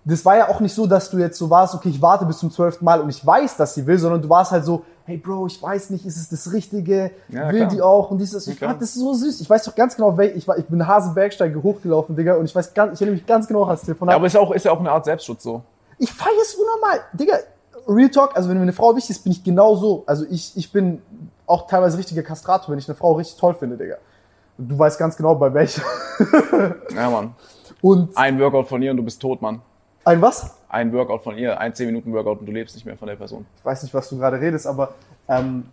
das war ja auch nicht so, dass du jetzt so warst, okay, ich warte bis zum zwölften Mal und ich weiß, dass sie will, sondern du warst halt so, hey Bro, ich weiß nicht, ist es das Richtige? Ja, will klar. die auch? Und dieses, ich klar. fand das so süß. Ich weiß doch ganz genau, wel- ich, war, ich bin Hasenbergsteige hochgelaufen, Digga, und ich weiß ganz, ich erinnere mich ganz genau an das Telefonat. Ja, aber ist ja auch, ist ja auch eine Art Selbstschutz so. ich feiere es unnormal, Digga. Real Talk, also wenn mir eine Frau wichtig ist, bin ich genau so. Also ich, ich bin auch teilweise richtiger Kastrator, wenn ich eine Frau richtig toll finde, Digga. Du weißt ganz genau, bei welcher. Ja, Mann. Und Ein Workout von ihr und du bist tot, Mann. Ein was? Ein Workout von ihr, ein 10 Minuten Workout und du lebst nicht mehr von der Person. Ich weiß nicht, was du gerade redest, aber ähm,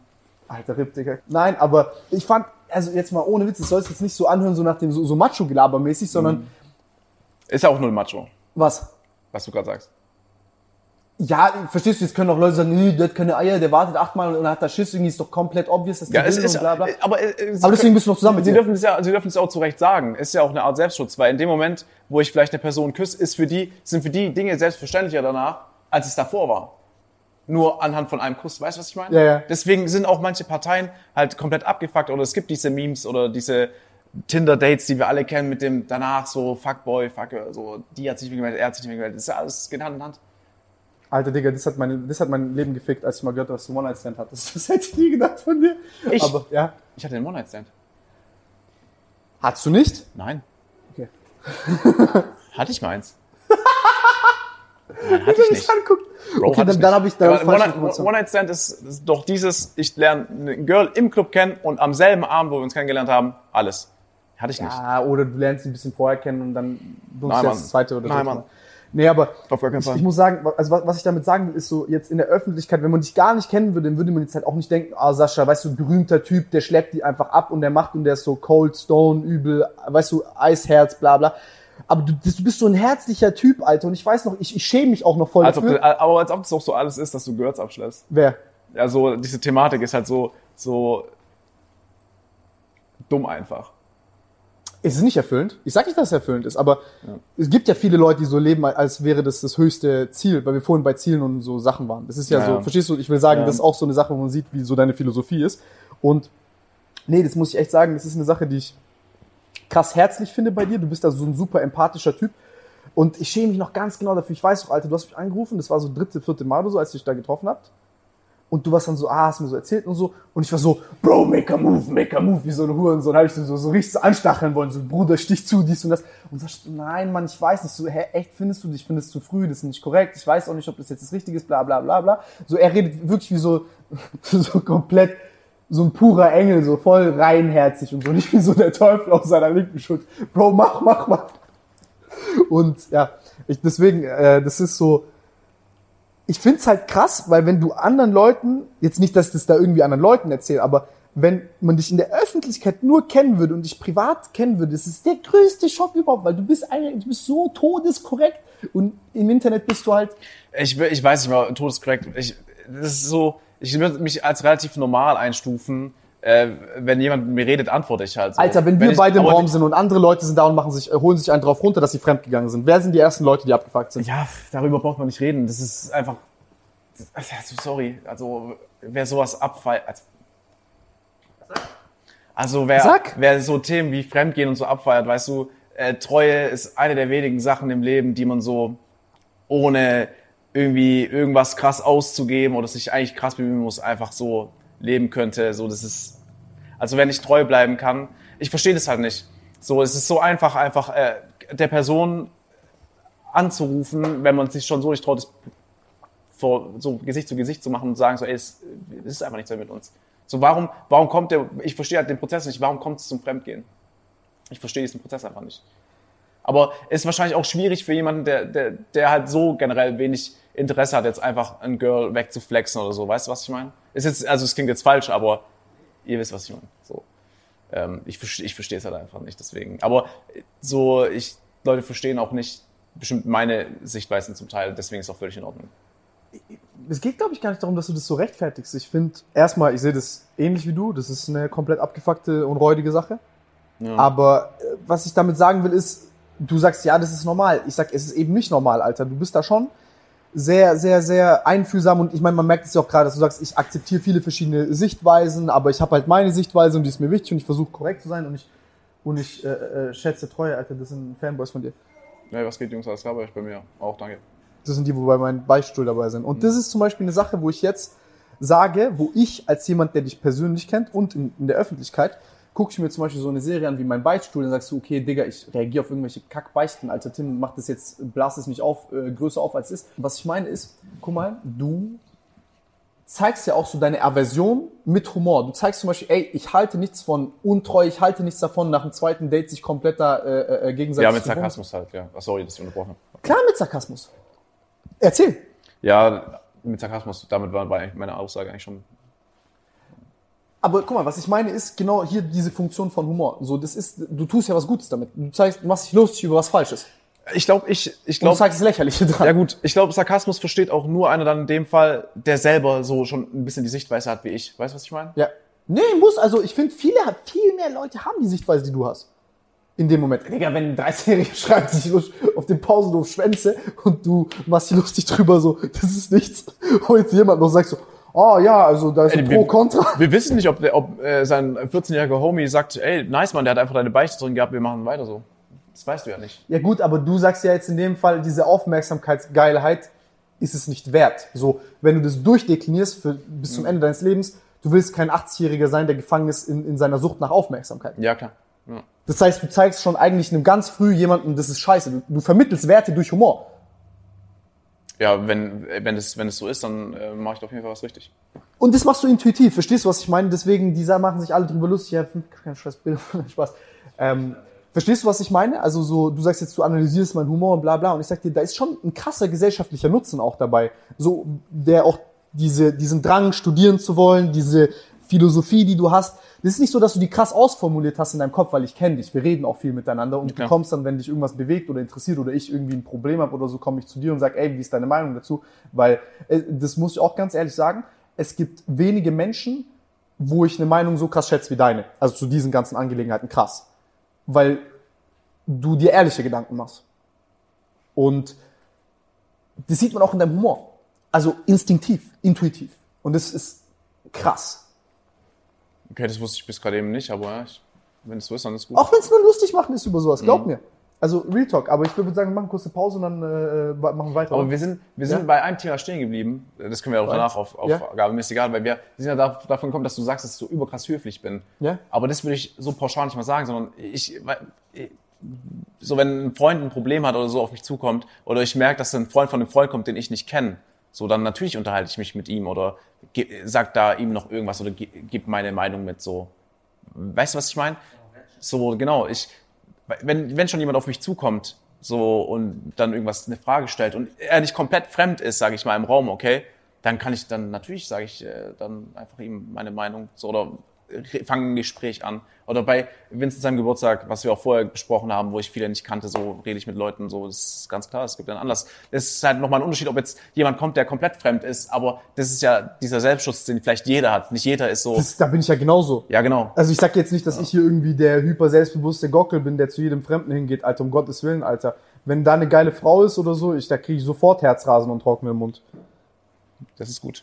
alter Rip, Digga. Nein, aber ich fand, also jetzt mal ohne Witz, es soll sich jetzt nicht so anhören, so nach dem so, so Macho-Gelaber-mäßig, sondern Ist ja auch nur ein Macho, was? was du gerade sagst. Ja, verstehst du, jetzt können auch Leute sagen, nee, der hat keine Eier, der wartet achtmal und hat da Schiss, irgendwie ist doch komplett obvious, dass die Ja, es ist und bla bla. aber, äh, sie Aber deswegen bist du noch zusammen mit Sie ihr. dürfen es ja, sie dürfen es auch zu Recht sagen. Ist ja auch eine Art Selbstschutz, weil in dem Moment, wo ich vielleicht eine Person küsse, ist für die, sind für die Dinge selbstverständlicher danach, als es davor war. Nur anhand von einem Kuss, weißt du, was ich meine? Ja, ja. Deswegen sind auch manche Parteien halt komplett abgefuckt oder es gibt diese Memes oder diese Tinder-Dates, die wir alle kennen mit dem danach so Fuckboy, Fucker, so die hat sich nicht mehr gemeldet, er hat sich nicht mehr gemeldet. Das ist ja alles, geht Hand in Hand. Alter Digga, das hat, meine, das hat mein Leben gefickt, als ich mal gehört habe, dass du One-Night-Stand hattest. Das hätte ich nie gedacht von dir. Ich? Aber, ja. Ich hatte einen One-Night-Stand. Hattest du nicht? Nein. Okay. Hatte ich meins. Nein, hatte ich nicht. anguckt. Bro, okay, dann, ich dann nicht. habe ich da falsche One-. One-Night-Stand ist, ist doch dieses, ich lerne eine Girl im Club kennen und am selben Abend, wo wir uns kennengelernt haben, alles. Hatte ich nicht. Ja, oder du lernst sie ein bisschen vorher kennen und dann du Nein, das zweite oder Nein, dritte Mann. Mal. Nee, aber Auf gar keinen ich, Fall. ich muss sagen, also was, was ich damit sagen will, ist so, jetzt in der Öffentlichkeit, wenn man dich gar nicht kennen würde, dann würde man jetzt halt auch nicht denken, ah, Sascha, weißt du, berühmter Typ, der schleppt die einfach ab und der macht und der ist so cold, stone, übel, weißt du, Eisherz, bla bla. Aber du, du bist so ein herzlicher Typ, Alter, und ich weiß noch, ich, ich schäme mich auch noch voll Als ob, dafür. du- aber als ob das auch so alles ist, dass du Girls abschleppst. Wer? Ja, so, diese Thematik ist halt so, so dumm einfach. Es ist nicht erfüllend. Ich sag nicht, dass es erfüllend ist, aber es gibt ja viele Leute, die so leben, als wäre das das höchste Ziel, weil wir vorhin bei Zielen und so Sachen waren. Das ist ja, Ja, so, ja. verstehst du? Ich will sagen, Ja. das ist auch so eine Sache, wo man sieht, wie so deine Philosophie ist. Und nee, das muss ich echt sagen, das ist eine Sache, die ich krass herzlich finde bei dir. Du bist da so ein super empathischer Typ. Und ich schäme mich noch ganz genau dafür. Ich weiß doch, Alter, du hast mich angerufen, das war so dritte, vierte Mal oder so, als ihr euch da getroffen habt. Und du warst dann so, ah, hast mir so erzählt und so. Und ich war so, Bro, make a move, make a move, wie so ein Hurensohn. Habe ich so, so richtig so anstacheln wollen, so, Bruder, stich zu, dies und das. Und sagst du, nein, Mann, ich weiß nicht. So, hä, echt findest du dich, findest zu früh, das ist nicht korrekt. Ich weiß auch nicht, ob das jetzt das Richtige ist, bla, bla, bla, bla. So, er redet wirklich wie so, so komplett, so ein purer Engel, so voll reinherzig und so, nicht wie so der Teufel auf seiner linken Schuld. Bro, mach, mach, mach. Und ja, ich, deswegen, äh, das ist so, ich find's halt krass, weil wenn du anderen Leuten, jetzt nicht, dass ich das da irgendwie anderen Leuten erzähle, aber wenn man dich in der Öffentlichkeit nur kennen würde und dich privat kennen würde, das ist der größte Schock überhaupt, weil du bist eigentlich, du bist so todeskorrekt und im Internet bist du halt, Ich, ich weiß nicht mal, todeskorrekt. Ich, das ist so, ich würde mich als relativ normal einstufen. Äh, wenn jemand mit mir redet, antworte ich halt so. Alter, wenn wir ich- beide im Raum sind und andere Leute sind da und machen sich, äh, holen sich einen drauf runter, dass sie fremdgegangen sind, wer sind die ersten Leute, die abgefuckt sind? Ja, darüber braucht man nicht reden. Das ist einfach. Also, sorry, also wer sowas abfeiert. Also, also wer, Sag. wer so Themen wie Fremdgehen und so abfeiert, weißt du, äh, Treue ist eine der wenigen Sachen im Leben, die man so ohne irgendwie irgendwas krass auszugeben oder sich eigentlich krass bemühen muss, einfach so leben könnte. So, das ist, also wenn ich treu bleiben kann, ich verstehe das halt nicht. So, es ist so einfach, einfach äh, der Person anzurufen, wenn man sich schon so nicht traut, es vor, so Gesicht zu Gesicht zu machen und sagen so, ey, es, es ist einfach nichts mehr mit uns. So, warum, warum kommt der, ich verstehe halt den Prozess nicht, warum kommt es zum Fremdgehen? Ich verstehe diesen Prozess einfach nicht. Aber ist wahrscheinlich auch schwierig für jemanden, der, der, der halt so generell wenig Interesse hat, jetzt einfach ein Girl wegzuflexen oder so. Weißt du, was ich meine? Ist jetzt, also es klingt jetzt falsch, aber ihr wisst, was ich meine. So. Ähm, ich, verstehe- ich verstehe es halt einfach nicht, deswegen. Aber so, ich, Leute verstehen auch nicht bestimmt meine Sichtweisen zum Teil, deswegen ist es auch völlig in Ordnung. es geht, glaube ich, gar nicht darum, dass du das so rechtfertigst. Ich finde, erstmal, ich sehe das ähnlich wie du. Das ist eine komplett abgefuckte und räudige Sache. Aber äh, was ich damit sagen will, ist, du sagst, ja, das ist normal. Ich sag, es ist eben nicht normal, Alter. Du bist da schon sehr, sehr, sehr einfühlsam und ich meine, man merkt es ja auch gerade, dass du sagst, ich akzeptiere viele verschiedene Sichtweisen, aber ich habe halt meine Sichtweise und die ist mir wichtig und ich versuche korrekt zu sein und ich, und ich äh, äh, schätze Treue, Alter. Das sind Fanboys von dir. Ja, was geht, Jungs? Alles klar bei euch? Bei mir auch, danke. Das sind die, wo bei meinem Beichtstuhl dabei sind. Und das ist zum Beispiel eine Sache, wo ich jetzt sage, wo ich als jemand, der dich persönlich kennt und in, in der Öffentlichkeit gucke ich mir zum Beispiel so eine Serie an wie mein Beichtstuhl, dann sagst du, okay, Digga, ich reagiere auf irgendwelche Kackbeichten, Alter Tim, mach das jetzt, blas es nicht auf, äh, größer auf als es ist. Was ich meine ist, guck mal, du zeigst ja auch so deine Aversion mit Humor. Du zeigst zum Beispiel, ey, ich halte nichts von untreu, ich halte nichts davon, nach dem zweiten Date sich komplett da äh, äh, gegenseitig Ja, mit. Sarkasmus halt, ja. Ach, sorry, dass ich unterbrochen. Klar mit Sarkasmus. Erzähl. Ja, mit Sarkasmus, damit war, war meine Aussage eigentlich schon. Aber guck mal, was ich meine ist genau hier diese Funktion von Humor. So, das ist, du tust ja was Gutes damit. Du zeigst, du machst dich lustig über was Falsches. Ich glaube, ich, ich Und du glaube, zeigst das Lächerliche dran. ja gut, ich glaube, Sarkasmus versteht auch nur einer dann in dem Fall, der selber so schon ein bisschen die Sichtweise hat wie ich. Weißt du, was ich meine? Ja. Nee, muss, also ich finde, viele, viel mehr Leute haben die Sichtweise, die du hast. In dem Moment. Digga, wenn ein 13-Jähriger schreibt sich auf dem Pausenhof Schwänze und du machst dich lustig drüber, so, das ist nichts. Und jetzt jemand noch sagt so, oh ja, also da ist ein Ey, wir- Pro-Kontra. Wir wissen nicht, ob, der, ob äh, sein 14-jähriger Homie sagt, ey, nice Mann, der hat einfach deine Beichte drin gehabt, wir machen weiter so. Das weißt du ja nicht. Ja gut, aber du sagst ja jetzt in dem Fall, diese Aufmerksamkeitsgeilheit ist es nicht wert. So, wenn du das durchdeklinierst für, bis Mhm. zum Ende deines Lebens, du willst kein 80-Jähriger sein, der gefangen ist in, in seiner Sucht nach Aufmerksamkeit. Ja, klar. Ja. Das heißt, du zeigst schon eigentlich einem ganz früh jemanden, das ist scheiße. Du, du vermittelst Werte durch Humor. Ja, wenn, wenn, es, wenn es so ist, dann äh, mache ich auf jeden Fall was richtig. Und das machst du intuitiv, verstehst du, was ich meine? Deswegen, die machen sich alle drüber lustig, ja, hm, kein scheiß Bild, Spaß. Ähm, verstehst du, was ich meine? Also so, du sagst jetzt, du analysierst meinen Humor und bla bla, und ich sag dir, da ist schon ein krasser gesellschaftlicher Nutzen auch dabei. So, der auch diese, diesen Drang, studieren zu wollen, diese Philosophie, die du hast. Das ist nicht so, dass du die krass ausformuliert hast in deinem Kopf, weil ich kenne dich. Wir reden auch viel miteinander und Klar. du kommst dann, wenn dich irgendwas bewegt oder interessiert oder ich irgendwie ein Problem habe oder so, komme ich zu dir und sag, ey, wie ist deine Meinung dazu? Weil, äh, das muss ich auch ganz ehrlich sagen, es gibt wenige Menschen, wo ich eine Meinung so krass schätze wie deine. Also zu diesen ganzen Angelegenheiten krass. Weil du dir ehrliche Gedanken machst. Und das sieht man auch in deinem Humor. Also instinktiv, intuitiv. Und das ist krass. Okay, das wusste ich bis gerade eben nicht, aber ja, wenn es so ist, dann ist gut. Auch wenn es nur lustig machen ist über sowas, Mhm. glaub mir. Also Real Talk. Aber ich würde sagen, wir machen kurz eine Pause und dann äh, machen wir weiter. Aber wir sind, wir sind Ja. bei einem Thema stehen geblieben. Das können wir auch Bei? danach auf, auf Ja. Gabe. Mir ist egal, weil wir, wir sind ja da, davon gekommen, dass du sagst, dass ich so überkrass höflich bin. Ja. Aber das würde ich so pauschal nicht mal sagen, sondern ich, ich- so wenn ein Freund ein Problem hat oder so auf mich zukommt oder ich merke, dass ein Freund von einem Freund kommt, den ich nicht kenne, so dann natürlich unterhalte ich mich mit ihm oder ge- sag da ihm noch irgendwas oder ge- gib meine Meinung mit so. Weißt du, was ich meine? So, genau, ich, wenn, wenn schon jemand auf mich zukommt, so, und dann irgendwas, eine Frage stellt und er nicht komplett fremd ist, sage ich mal, im Raum, okay, dann kann ich dann, natürlich sage ich äh, dann einfach ihm meine Meinung, so, oder re- fange ein Gespräch an. Oder bei Vincent seinem Geburtstag, was wir auch vorher besprochen haben, wo ich viele nicht kannte, so rede ich mit Leuten, so, das ist ganz klar, es gibt einen Anlass. Es ist halt nochmal ein Unterschied, ob jetzt jemand kommt, der komplett fremd ist, aber das ist ja dieser Selbstschutz, den vielleicht jeder hat. Nicht jeder ist so, das, da bin ich ja genauso. ja, genau. Also ich sag jetzt nicht, dass ich hier irgendwie der hyper selbstbewusste Gockel bin, der zu jedem Fremden hingeht, Alter, um Gottes Willen, Alter. Wenn da eine geile Frau ist oder so, ich, da kriege ich sofort Herzrasen und Trocknen im Mund. Das ist gut.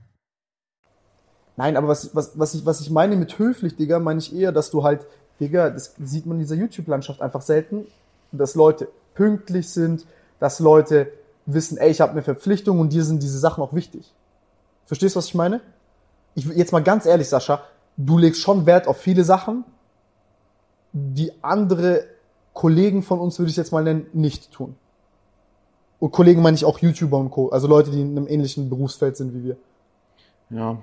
Nein, aber was, was, was, ich, was ich meine mit höflich, Digga, meine ich eher, dass du halt, Digga, das sieht man in dieser YouTube-Landschaft einfach selten, dass Leute pünktlich sind, dass Leute wissen, ey, ich habe eine Verpflichtung und dir sind diese Sachen auch wichtig. Verstehst du, was ich meine? Ich, jetzt mal ganz ehrlich, Sascha, du legst schon Wert auf viele Sachen, die andere Kollegen von uns, würde ich jetzt mal nennen, nicht tun. Und Kollegen meine ich auch YouTuber und Co., also Leute, die in einem ähnlichen Berufsfeld sind wie wir. Ja.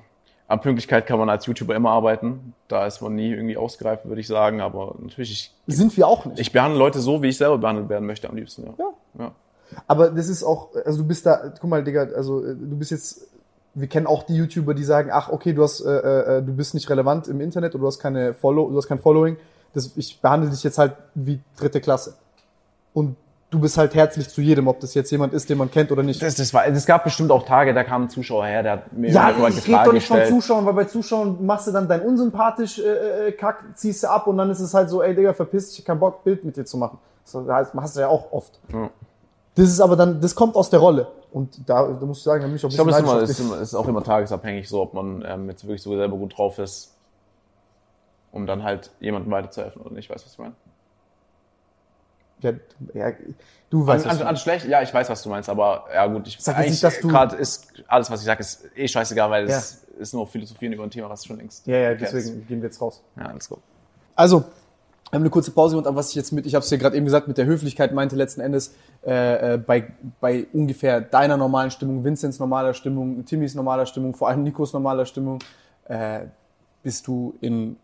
An Pünktlichkeit kann man als YouTuber immer arbeiten. Da ist man nie irgendwie ausgereift, würde ich sagen. Aber natürlich, ich, Sind wir auch nicht. ich behandle Leute so, wie ich selber behandelt werden möchte am liebsten. Ja. Ja. ja. Aber das ist auch, also du bist da, guck mal, Digga, also äh, du bist jetzt, wir kennen auch die YouTuber, die sagen, ach, okay, du hast, äh, äh, du bist nicht relevant im Internet oder du hast keine Follow, du hast kein Following. Das, ich behandle dich jetzt halt wie dritte Klasse. Und du bist halt herzlich zu jedem, ob das jetzt jemand ist, den man kennt oder nicht. Das, das war, es gab bestimmt auch Tage, da kam ein Zuschauer her, der hat mir Ja, ich rede doch nicht von. Zuschauern, weil bei Zuschauern machst du dann dein unsympathisch äh, äh, Kack, ziehst du ab und dann ist es halt so, ey Digga, verpiss dich, ich hab keinen Bock, Bild mit dir zu machen. So, das hast du ja auch oft. Ja. Das ist aber dann, das kommt aus der Rolle. Und da, da muss ich sagen, da bin ich auch ein Ich glaube, es ist, bisschen immer, neidisch es ist, immer, ist auch immer tagesabhängig, so ob man ähm, jetzt wirklich so selber gut drauf ist, um dann halt jemandem weiterzuhelfen oder nicht, weißt du, was ich meine? Ja, du- ja, du weißt An, an, du an schlecht, ja, ich weiß, was du meinst, aber ja gut, ich Sag nicht, dass du- gerade ist alles, was ich sage, ist eh scheißegal, weil es ist nur philosophieren über ein Thema, was schon längst. Ja, ja, deswegen gehen wir jetzt raus. Ja, alles gut. Also, wir haben eine kurze Pause und was ich jetzt mit, ich habe es dir gerade eben gesagt, mit der Höflichkeit meinte letzten Endes äh, äh, bei, bei ungefähr deiner normalen Stimmung, Vincents normaler Stimmung, Timmys normaler Stimmung, vor allem Nikos normaler Stimmung, äh, bist du in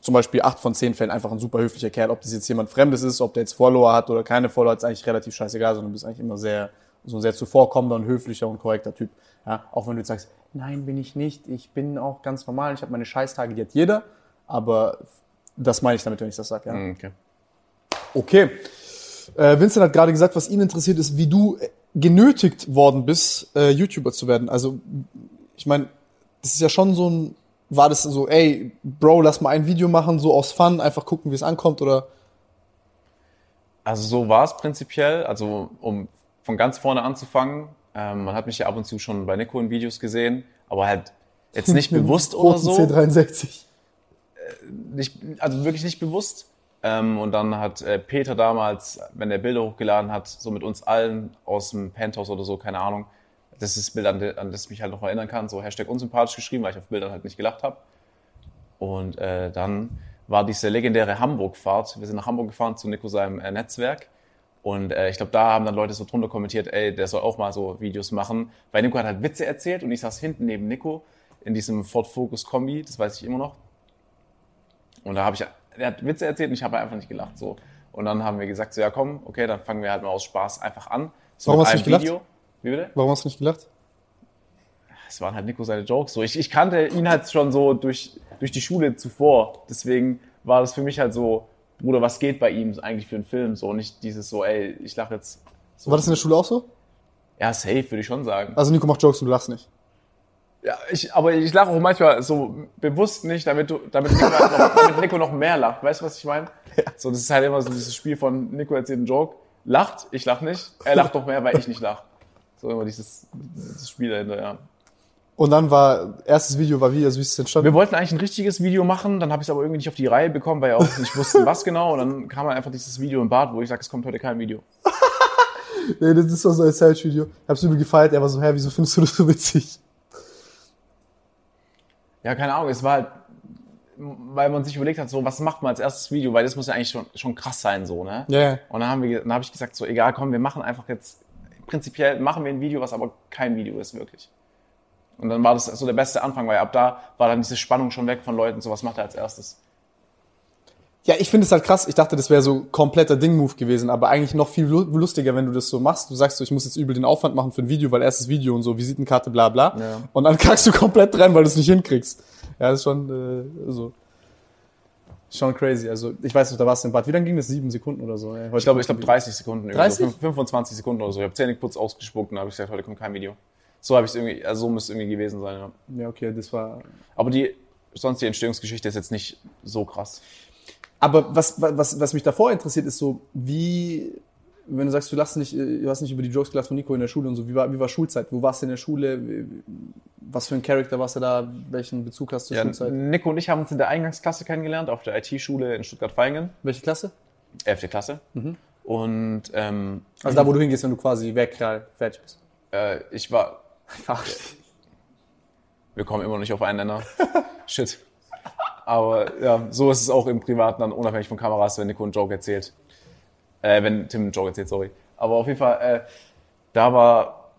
zum Beispiel acht von zehn Fällen einfach ein super höflicher Kerl. Ob das jetzt jemand Fremdes ist, ob der jetzt Follower hat oder keine Follower, ist eigentlich relativ scheißegal, sondern du bist eigentlich immer sehr, so ein sehr zuvorkommender und höflicher und korrekter Typ. Ja, auch wenn du jetzt sagst, nein, bin ich nicht, ich bin auch ganz normal, ich habe meine Scheißtage, die hat jeder, aber das meine ich damit, wenn ich das sage. Ja. Mhm, Okay. Okay. Äh, Vincent hat gerade gesagt, was ihn interessiert ist, wie du äh, genötigt worden bist, äh, YouTuber zu werden. Also, ich meine, das ist ja schon so ein, war das so, ey, Bro, lass mal ein Video machen, so aus Fun, einfach gucken, wie es ankommt, oder? Also so war es prinzipiell, also um von ganz vorne anzufangen. Ähm, man hat mich ja ab und zu schon bei Nico in Videos gesehen, aber halt jetzt nicht bewusst oder so. C63. nicht, also wirklich nicht bewusst. Ähm, und dann hat äh, Peter damals, wenn er Bilder hochgeladen hat, so mit uns allen aus dem Penthouse oder so, keine Ahnung, das ist das Bild, an, das ich mich halt noch erinnern kann, so Hashtag unsympathisch geschrieben, weil ich auf Bildern halt nicht gelacht habe. Und äh, dann war diese legendäre Hamburg-Fahrt. Wir sind nach Hamburg gefahren zu Nico seinem äh, Netzwerk. Und äh, ich glaube, da haben dann Leute so drunter kommentiert, ey, der soll auch mal so Videos machen. Weil Nico hat halt Witze erzählt und ich saß hinten neben Nico in diesem Ford Focus Kombi, das weiß ich immer noch. Und da habe ich, er hat Witze erzählt und ich habe einfach nicht gelacht. So. Und dann haben wir gesagt, so ja komm, okay, dann fangen wir halt mal aus Spaß einfach an. So Warum hast du nicht gelacht? Wie bitte? Warum hast du nicht gelacht? Es waren halt Nico seine Jokes. So, ich, ich kannte ihn halt schon so durch, durch die Schule zuvor. Deswegen war das für mich halt so, Bruder, was geht bei ihm eigentlich für einen Film? So, nicht dieses so, ey, ich lache jetzt. So. War das in der Schule auch so? Ja, safe, würde ich schon sagen. Also Nico macht Jokes und du lachst nicht. Ja, ich, aber ich lache auch manchmal so bewusst nicht, damit, du, damit, Nico, halt noch, damit Nico noch mehr lacht. Weißt du, was ich meine? So, das ist halt immer so dieses Spiel von Nico erzählt einen Joke, lacht, ich lach nicht, er lacht noch mehr, weil ich nicht lach. So immer dieses, dieses Spiel dahinter, ja. Und dann war, erstes Video war wie, also wie ist es entstanden? Wir wollten eigentlich ein richtiges Video machen, dann habe ich es aber irgendwie nicht auf die Reihe bekommen, weil wir auch nicht wussten, was genau. Und dann kam halt einfach dieses Video im Bad, wo ich sage, es kommt heute kein Video. Nee, das ist doch so ein Side-Video. Ich hab's übel gefeiert, er war so, hä, wieso findest du das so witzig? Ja, keine Ahnung, es war halt, weil man sich überlegt hat, so, was macht man als erstes Video, weil das muss ja eigentlich schon, schon krass sein, so, ne? Ja, ja. Und dann haben wir, dann habe ich gesagt, so, egal, komm, wir machen einfach jetzt, prinzipiell machen wir ein Video, was aber kein Video ist, wirklich. Und dann war das so der beste Anfang, weil ab da war dann diese Spannung schon weg von Leuten, so, was macht er als erstes? Ja, ich finde es halt krass. Ich dachte, das wäre so kompletter Ding-Move gewesen, aber eigentlich noch viel lu- lustiger, wenn du das so machst. Du sagst so, ich muss jetzt übel den Aufwand machen für ein Video, weil erstes Video und so, Visitenkarte, bla bla. Ja. Und dann kackst du komplett rein, weil du es nicht hinkriegst. Ja, das ist schon äh, so. Schon crazy. Also, ich weiß nicht, da warst du im Bad. Wie lange ging das? Sieben Sekunden oder so? Ja, heute Ich glaube, ich glaube 30 Sekunden, irgendwie 30? So, fünf- 25 Sekunden oder so. Ich habe Zähne geputzt, ausgespuckt und habe ich gesagt, heute kommt kein Video. So habe ich es irgendwie, also so müsste es irgendwie gewesen sein, ja. Ja, okay, das war. Aber die, sonst die Entstehungsgeschichte ist jetzt nicht so krass. Aber was, was, was mich davor interessiert, ist so, wie, wenn du sagst, du, lachst nicht, äh, du hast nicht über die Jokes gelacht von Nico in der Schule und so, wie war, wie war Schulzeit? Wo warst du in der Schule? Was für ein Charakter warst du da? Welchen Bezug hast du zur Ja, Schulzeit? Nico und ich haben uns in der Eingangsklasse kennengelernt, auf der IT-Schule in Stuttgart-Vaihingen, Welche Klasse? 11. Klasse. Und ähm, Also da, wo du hingehst, wenn du quasi weg, fertig bist. äh, ich war, wir kommen immer noch nicht auf einen Nenner. Shit. Aber ja, so ist es auch im Privaten dann unabhängig von Kameras, wenn Nico einen Joke erzählt. Äh, wenn Tim einen Joke erzählt, sorry. Aber auf jeden Fall, äh, da war,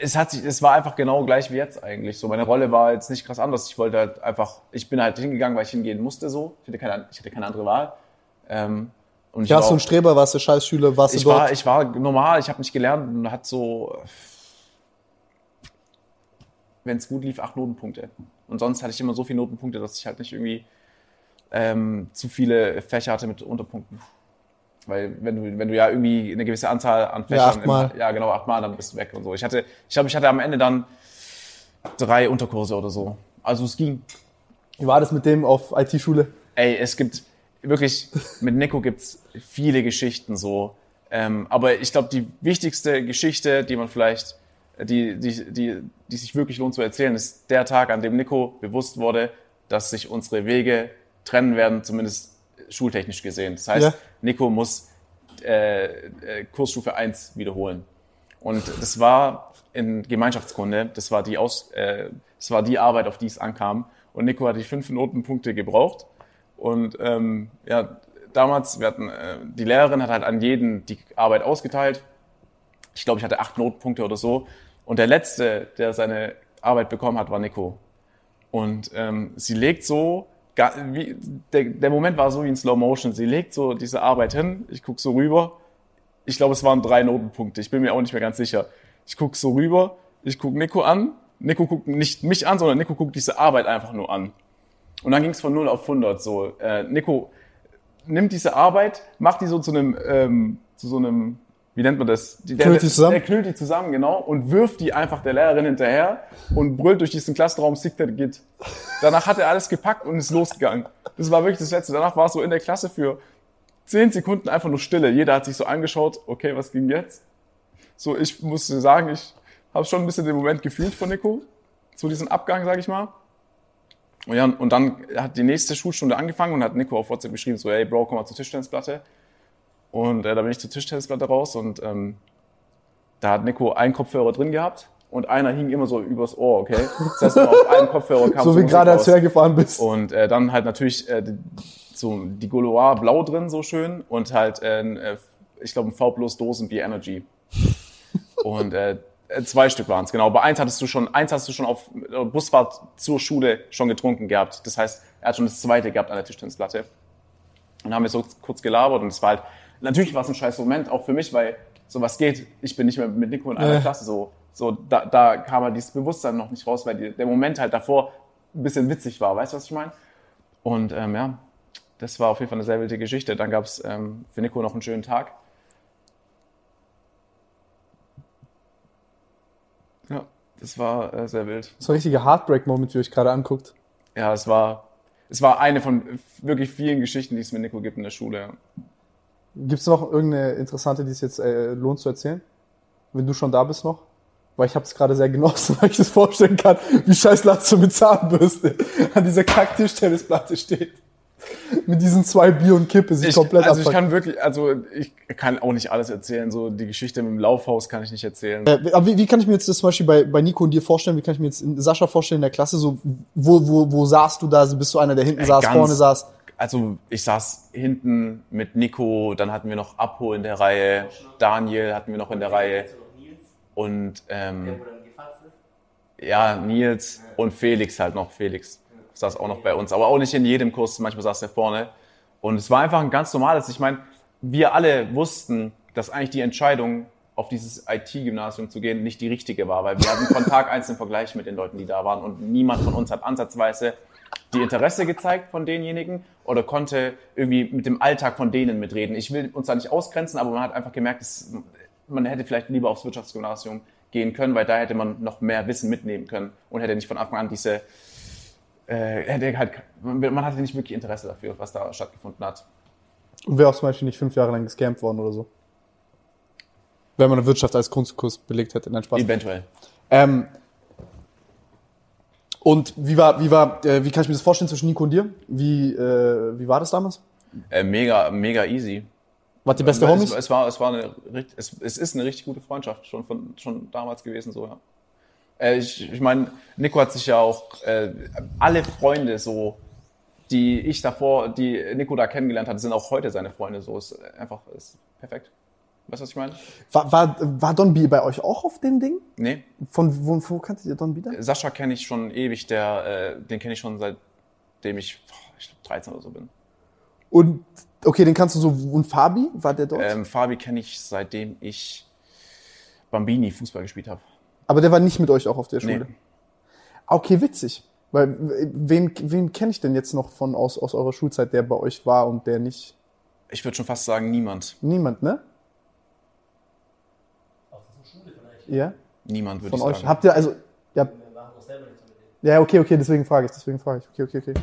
es hat sich, es war einfach genau gleich wie jetzt eigentlich. So, meine Rolle war jetzt nicht krass anders. Ich wollte halt einfach, ich bin halt hingegangen, weil ich hingehen musste so. Ich hatte keine, ich hatte keine andere Wahl. Ähm, und ich Ja, war hast du ein Streber, warst du Scheißschüler, warst ich du dort? war, ich war normal, ich habe nicht gelernt und hat so, wenn es gut lief, acht Notenpunkte. Und sonst hatte ich immer so viele Notenpunkte, dass ich halt nicht irgendwie ähm, zu viele Fächer hatte mit Unterpunkten. Weil wenn du, wenn du ja irgendwie eine gewisse Anzahl an Ja, Fächern, achtmal. Im, ja genau, achtmal, dann bist du weg und so. Ich hatte, ich glaube, ich hatte am Ende dann drei Unterkurse oder so. Also es ging. Wie war das mit dem auf IT-Schule? Ey, es gibt wirklich, mit Nico gibt's viele Geschichten so. Ähm, aber ich glaube, die wichtigste Geschichte, die man vielleicht, die, die, die, die sich wirklich lohnt zu erzählen, ist der Tag, an dem Nico bewusst wurde, dass sich unsere Wege trennen werden, zumindest schultechnisch gesehen. Das heißt, Ja. Nico muss äh, äh, Kursstufe 1 wiederholen. Und das war in Gemeinschaftskunde, das war die Aus, äh, das war die Arbeit, auf die es ankam. Und Nico hat die fünf Notenpunkte gebraucht. Und ähm, ja, damals, wir hatten, äh, die Lehrerin hat halt an jeden die Arbeit ausgeteilt. Ich glaube, ich hatte acht Notenpunkte oder so. Und der letzte, der seine Arbeit bekommen hat, war Nico. Und ähm, sie legt so, wie, der, der Moment war so wie in Slow Motion. Sie legt so diese Arbeit hin. Ich guck so rüber. Ich glaube, es waren drei Notenpunkte. Ich bin mir auch nicht mehr ganz sicher. Ich guck so rüber. Ich guck Nico an. Nico guckt nicht mich an, sondern Nico guckt diese Arbeit einfach nur an. Und dann ging es von 0 auf 100. So, äh, Nico nimmt diese Arbeit, macht die so zu einem, ähm, zu so einem, wie nennt man das? Die, der, Knüllt die zusammen? Der knüllt die zusammen, genau, und wirft die einfach der Lehrerin hinterher und brüllt durch diesen Klassenraum, sick that geht. Danach hat er alles gepackt und ist losgegangen. Das war wirklich das Letzte. Danach war es so in der Klasse für zehn Sekunden einfach nur Stille. Jeder hat sich so angeschaut, okay, was ging jetzt? So, ich musste sagen, ich habe schon ein bisschen den Moment gefühlt von Nico. So diesen Abgang, sag ich mal. Und, ja, und dann hat die nächste Schulstunde angefangen und hat Nico auf WhatsApp geschrieben, so, hey Bro, komm mal zur Tischtennisplatte. Und äh, da bin ich zur Tischtennisplatte raus und ähm, da hat Nico einen Kopfhörer drin gehabt und einer hing immer so übers Ohr, okay? Das heißt, nur auf einem Kopfhörer kam So wie Musik gerade als du hergefahren bist. Und äh, dann halt natürlich äh, die- so die Gaulois blau drin, so schön. Und halt, äh, äh, ich glaube, ein V plus Dosen Bier Energy. Und äh, äh, zwei Stück waren es, genau. Aber eins hattest du schon, eins hast du schon auf äh, Busfahrt zur Schule schon getrunken gehabt. Das heißt, er hat schon das zweite gehabt an der Tischtennisplatte. Und dann haben wir so kurz gelabert und es war halt, natürlich war es ein scheiß Moment, auch für mich, weil sowas geht. Ich bin nicht mehr mit Nico in einer Ja. Klasse so. So, da, da kam halt dieses Bewusstsein noch nicht raus, weil die, der Moment halt davor ein bisschen witzig war. Weißt du, was ich meine? Und ähm, ja, das war auf jeden Fall eine sehr wilde Geschichte. Dann gab es ähm, für Nico noch einen schönen Tag. Ja, das war äh, sehr wild. So ein richtiger Heartbreak-Moment, wie ihr euch gerade anguckt. Ja, es war, es war eine von wirklich vielen Geschichten, die es mit Nico gibt in der Schule. ja. Gibt es noch irgendeine interessante, die es jetzt äh, lohnt zu erzählen? Wenn du schon da bist noch? Weil ich habe es gerade sehr genossen, weil ich das vorstellen kann, wie scheiß Lazo mit Zahnbürste an dieser Kack-Tischtennisplatte steht. Mit diesen zwei Bier und Kippe sich Ich, komplett also ich abfuckt. kann wirklich, also ich kann auch nicht alles erzählen. So die Geschichte mit dem Laufhaus kann ich nicht erzählen. Äh, aber wie, wie kann ich mir jetzt das zum Beispiel bei, bei Nico und dir vorstellen? Wie kann ich mir jetzt Sascha vorstellen in der Klasse? So, wo, wo, wo saßt du da? Bist du einer, der hinten Ey, saß, vorne saß? Also ich saß hinten mit Nico, dann hatten wir noch Apo in der Reihe, Daniel hatten wir noch in der Reihe. Und ähm, ja, Nils und Felix halt noch. Felix saß auch noch bei uns, aber auch nicht in jedem Kurs, manchmal saß er vorne. Und es war einfach ein ganz normales, ich meine, wir alle wussten, dass eigentlich die Entscheidung, auf dieses IT-Gymnasium zu gehen, nicht die richtige war, weil wir hatten von Tag eins den Vergleich mit den Leuten, die da waren. Und niemand von uns hat ansatzweise die Interesse gezeigt von denjenigen oder konnte irgendwie mit dem Alltag von denen mitreden. Ich will uns da nicht ausgrenzen, aber man hat einfach gemerkt, dass man hätte vielleicht lieber aufs Wirtschaftsgymnasium gehen können, weil da hätte man noch mehr Wissen mitnehmen können und hätte nicht von Anfang an diese, äh, hätte halt, man hatte nicht wirklich Interesse dafür, was da stattgefunden hat. Und wäre auch zum Beispiel nicht fünf Jahre lang gescampt worden oder so. Wenn man eine Wirtschaft als Kunstkurs belegt hätte. Nein, Spaß. Eventuell. Ähm, und wie war, wie war, äh, wie kann ich mir das vorstellen zwischen Nico und dir? Wie, äh, wie war das damals? Äh, mega, mega easy. Wart ihr beste es, Homies? Es war, es war eine, es, es ist eine richtig gute Freundschaft schon von, schon damals gewesen so. Ja. Äh, ich, ich meine, Nico hat sich ja auch äh, alle Freunde so, die ich davor, die Nico da kennengelernt hat, sind auch heute seine Freunde so. Ist einfach ist perfekt. Weißt du, was ich meine? War, war, war Don B bei euch auch auf dem Ding? Nee, Von wo, wo kanntet ihr Don B da? Sascha kenne ich schon ewig, der, äh, den kenne ich schon seitdem ich, ich glaub, 13 oder so bin. Und, okay, den kannst du so, und Fabi, war der dort? Ähm, Fabi kenne ich seitdem ich Bambini Fußball gespielt habe. Aber der war nicht mit euch auch auf der Nee. Schule? Ah, Okay, witzig. Weil, wen, wen kenne ich denn jetzt noch von aus, aus eurer Schulzeit, der bei euch war und der nicht? Ich würde schon fast sagen, niemand. Niemand, ne? Aus der Schule vielleicht. Ja? Niemand würde Von ich euch. sagen. Habt ihr, also, ja, Wir machen doch selber nichts mit denen. ja, okay, okay, deswegen frage ich, deswegen frage ich. Okay, okay, okay.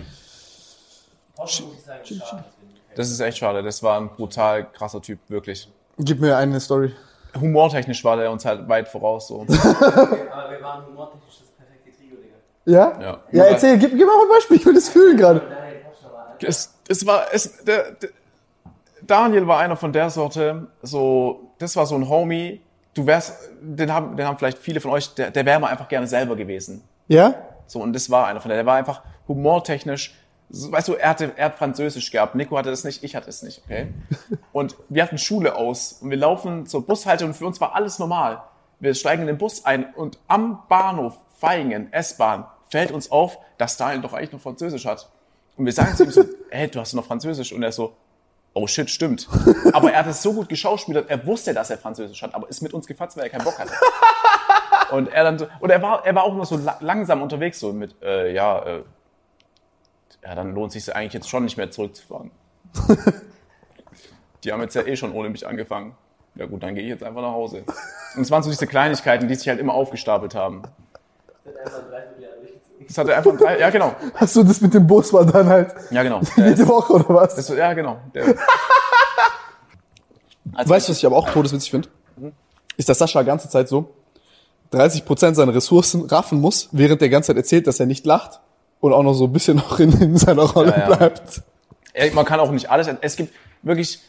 Das ist echt schade. Das war ein brutal krasser Typ, wirklich. Gib mir eine Story. Humortechnisch war der uns halt weit voraus. So. Aber wir waren humortechnisch das perfekte Trio, Digga. Ja? Ja. Ja, erzähl, gib, gib mal ein Beispiel, ich will das fühlen gerade. Aber Es, es war, es, der, der, Daniel war einer von der Sorte, so, das war so ein Homie, du wärst, den haben, den haben vielleicht viele von euch, der, der wäre mal einfach gerne selber gewesen. Ja? So, und das war einer von der, der war einfach humortechnisch, so, weißt du, er hatte, er hat Französisch gehabt, Nico hatte das nicht, ich hatte es nicht, okay? Und wir hatten Schule aus und wir laufen zur Bushalte und für uns war alles normal. Wir steigen in den Bus ein und am Bahnhof Feingen, S-Bahn, fällt uns auf, dass Daniel doch eigentlich noch Französisch hat. Und wir sagen zu ihm so, ey, du hast noch Französisch. Und er so, oh shit, stimmt. Aber er hat es so gut geschauspielert, er wusste, dass er Französisch hat, aber ist mit uns gefatzt, weil er keinen Bock hatte. Und er dann so, und er war, er war auch nur so la langsam unterwegs, so mit, äh, ja, äh, ja, dann lohnt sich eigentlich jetzt schon nicht mehr zurückzufahren. Die haben jetzt ja eh schon ohne mich angefangen. Ja gut, dann gehe ich jetzt einfach nach Hause. Und es waren so diese Kleinigkeiten, die sich halt immer aufgestapelt haben. Das hatte einfach drei, ja genau, Hast du das mit dem Bus war dann halt ja genau. Jede ist, Woche oder was? das, ja genau. Der, Also weißt du, was ich aber auch todeswitzig finde? Ist, dass Sascha die ganze Zeit so 30% seiner Ressourcen raffen muss, während der ganze Zeit erzählt, dass er nicht lacht und auch noch so ein bisschen noch in, in seiner Rolle Ja, ja. bleibt. Ey, man kann auch nicht alles. Es gibt wirklich,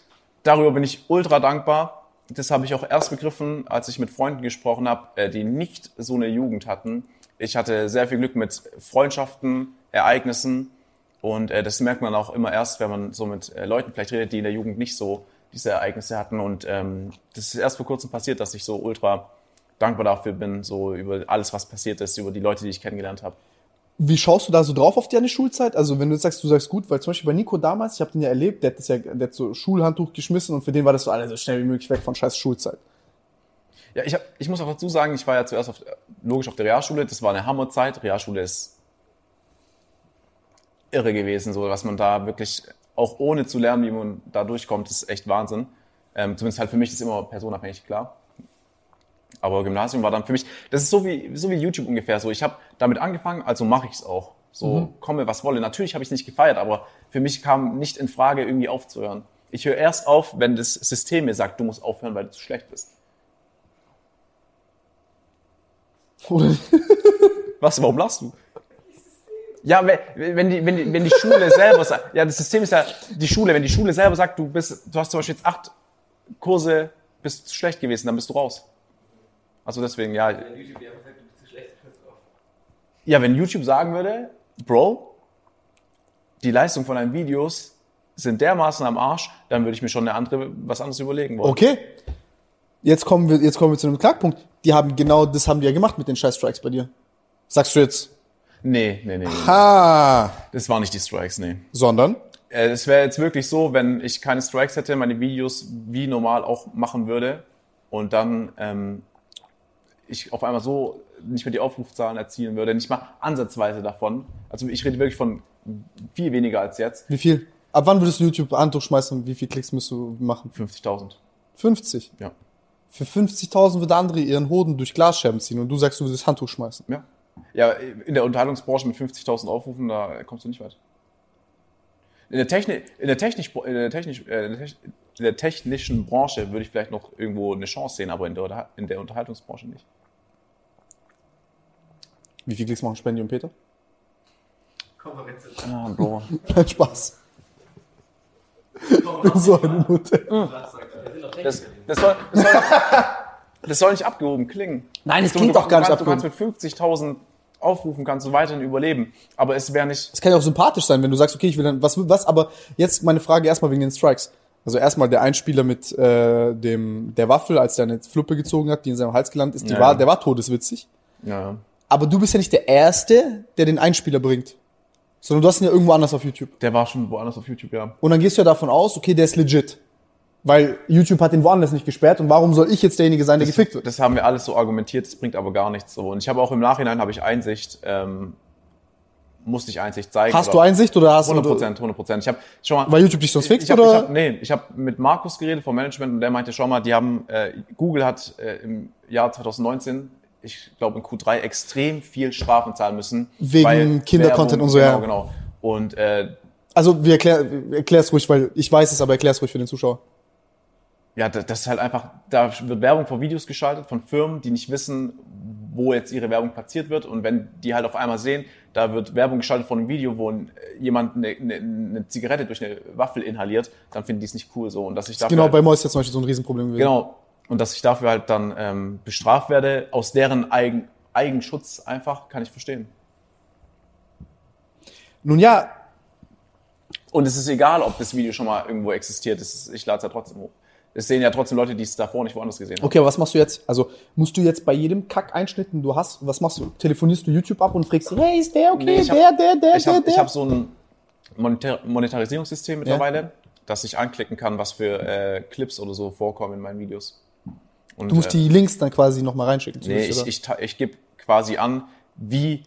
darüber bin ich ultra dankbar. Das habe ich auch erst begriffen, als ich mit Freunden gesprochen habe, äh, die nicht so eine Jugend hatten. Ich hatte sehr viel Glück mit Freundschaften, Ereignissen und äh, das merkt man auch immer erst, wenn man so mit äh, Leuten vielleicht redet, die in der Jugend nicht so diese Ereignisse hatten. Und ähm, das ist erst vor kurzem passiert, dass ich so ultra dankbar dafür bin, so über alles, was passiert ist, über die Leute, die ich kennengelernt habe. Wie schaust du da so drauf auf deine Schulzeit? Also wenn du jetzt sagst, du sagst gut, weil zum Beispiel bei Nico damals, ich habe den ja erlebt, der hat das ja, der hat so Schulhandtuch geschmissen und für den war das so alles so schnell wie möglich weg von scheiß Schulzeit. Ja, ich, hab, ich muss auch dazu sagen, ich war ja zuerst auf, logisch auf der Realschule. Das war eine Hammerzeit. Realschule ist irre gewesen, so was man da wirklich auch ohne zu lernen, wie man da durchkommt, ist echt Wahnsinn. Ähm, zumindest halt für mich ist immer personabhängig klar. Aber Gymnasium war dann für mich, das ist so wie so wie YouTube ungefähr. So, ich habe damit angefangen, also mache ich es auch. So komme was wolle. Natürlich habe ich es nicht gefeiert, aber für mich kam nicht in Frage, irgendwie aufzuhören. Ich höre erst auf, wenn das System mir sagt, du musst aufhören, weil du zu schlecht bist. Oder? Was, warum lachst du? Ja, wenn, wenn, die, wenn, die, wenn die Schule selber sagt, ja, das System ist ja die Schule, wenn die Schule selber sagt, du bist, du hast zum Beispiel jetzt acht Kurse, bist zu schlecht gewesen, dann bist du raus. Also deswegen, ja. Wenn YouTube einfach sagt, du bist zu schlecht, du auf. Ja, wenn YouTube sagen würde, Bro, die Leistung von deinen Videos sind dermaßen am Arsch, dann würde ich mir schon eine andere, was anderes überlegen wollen. Okay. Jetzt kommen wir, jetzt kommen wir zu einem Knackpunkt. Die haben genau das haben die ja gemacht mit den Scheiß Strikes bei dir. Sagst du jetzt? Nee, nee, nee, nee. Ha, Das waren nicht die Strikes, nee. sondern Äh, Es wäre jetzt wirklich so, wenn ich keine Strikes hätte, meine Videos wie normal auch machen würde und dann ähm, ich auf einmal so nicht mehr die Aufrufzahlen erzielen würde, nicht mal ansatzweise davon. Also ich rede wirklich von viel weniger als jetzt. wie viel? Ab wann würdest du YouTube Handtuch schmeißen? Wie viel Klicks musst du machen? 50.000. 50. Ja. Für 50.000 würde andere ihren Hoden durch Glasscherben ziehen und du sagst, du würdest Handtuch schmeißen. Ja. Ja, in der Unterhaltungsbranche mit 50.000 Aufrufen, da kommst du nicht weit. In der, Technik, in der, Technik, in der, Technik, äh, in der, technischen Branche würde ich vielleicht noch irgendwo eine Chance sehen, aber in der, in der Unterhaltungsbranche nicht. Wie viel Klicks machen Spendi und Peter? Ah, Bro. Kein Spaß. so eine Mutter. Das, das, soll, das, soll, das soll nicht abgehoben klingen. Nein, es klingt du, doch gar nicht du kannst, du abgehoben. kannst mit 50.000 Aufrufen kannst du weiterhin überleben. Aber es wäre nicht. Es kann ja auch sympathisch sein, wenn du sagst, okay, ich will dann, was, was, aber jetzt meine Frage erstmal wegen den Strikes. Also erstmal der Einspieler mit äh, dem der Waffel, als der eine Fluppe gezogen hat, die in seinem Hals gelandet ist, die Ja, war, der war todeswitzig. Ja. Aber du bist ja nicht der Erste, der den Einspieler bringt. Sondern du hast ihn ja irgendwo anders auf YouTube. Der war schon woanders auf YouTube, ja. Und dann gehst du ja davon aus, okay, der ist legit. Weil YouTube hat den woanders nicht gesperrt und warum soll ich jetzt derjenige sein, der gefickt wird? Das haben wir alles so argumentiert, das bringt aber gar nichts so. Und ich habe auch im Nachhinein habe ich Einsicht, ähm, musste ich Einsicht zeigen. Hast du Einsicht oder hast 100 du... Prozent, 100 Prozent. Ich habe schon mal. Weil YouTube dich sonst fixt, ich hab, oder? Ich hab, nee, ich habe mit Markus geredet vom Management und der meinte schon mal, die haben, äh, Google hat äh, im Jahr 2019, ich glaube in Q3, extrem viel Strafen zahlen müssen. Wegen Kindercontent und so, genau, ja. Genau, Und äh, Also wir erklär, erklär's ruhig, weil ich weiß es, aber erklär's ruhig für den Zuschauer. Ja, da- das ist halt einfach, da wird Werbung vor Videos geschaltet von Firmen, die nicht wissen, wo jetzt ihre Werbung platziert wird. Und wenn die halt auf einmal sehen, da wird Werbung geschaltet von einem Video, wo jemand eine, eine, eine Zigarette durch eine Waffel inhaliert, dann finden die es nicht cool so. Und dass ich dafür Genau, halt, bei Mois jetzt zum Beispiel so ein Riesenproblem gewesen. Genau. Und dass ich dafür halt dann ähm, bestraft werde, aus deren Eigen, Eigenschutz einfach, kann ich verstehen. Nun ja, Und es ist egal, ob das Video schon mal irgendwo existiert. Ist, ich lade es ja trotzdem hoch. Es sehen ja trotzdem Leute, die es davor nicht woanders gesehen haben. okay, aber was machst du jetzt? Also musst du jetzt bei jedem Kack-Einschnitt, den du hast, was machst du? Telefonierst du YouTube ab und fragst, hey, ist der okay, Nee, ich hab- der, der, der, ich der, habe der? ich hab so ein Monetar Monetarisierungssystem mittlerweile, dass ich anklicken kann, was für äh, Clips oder so vorkommen in meinen Videos. Und, du musst äh, die Links dann quasi nochmal reinschicken. Nee, ich, ich, ta- ich gebe quasi an, wie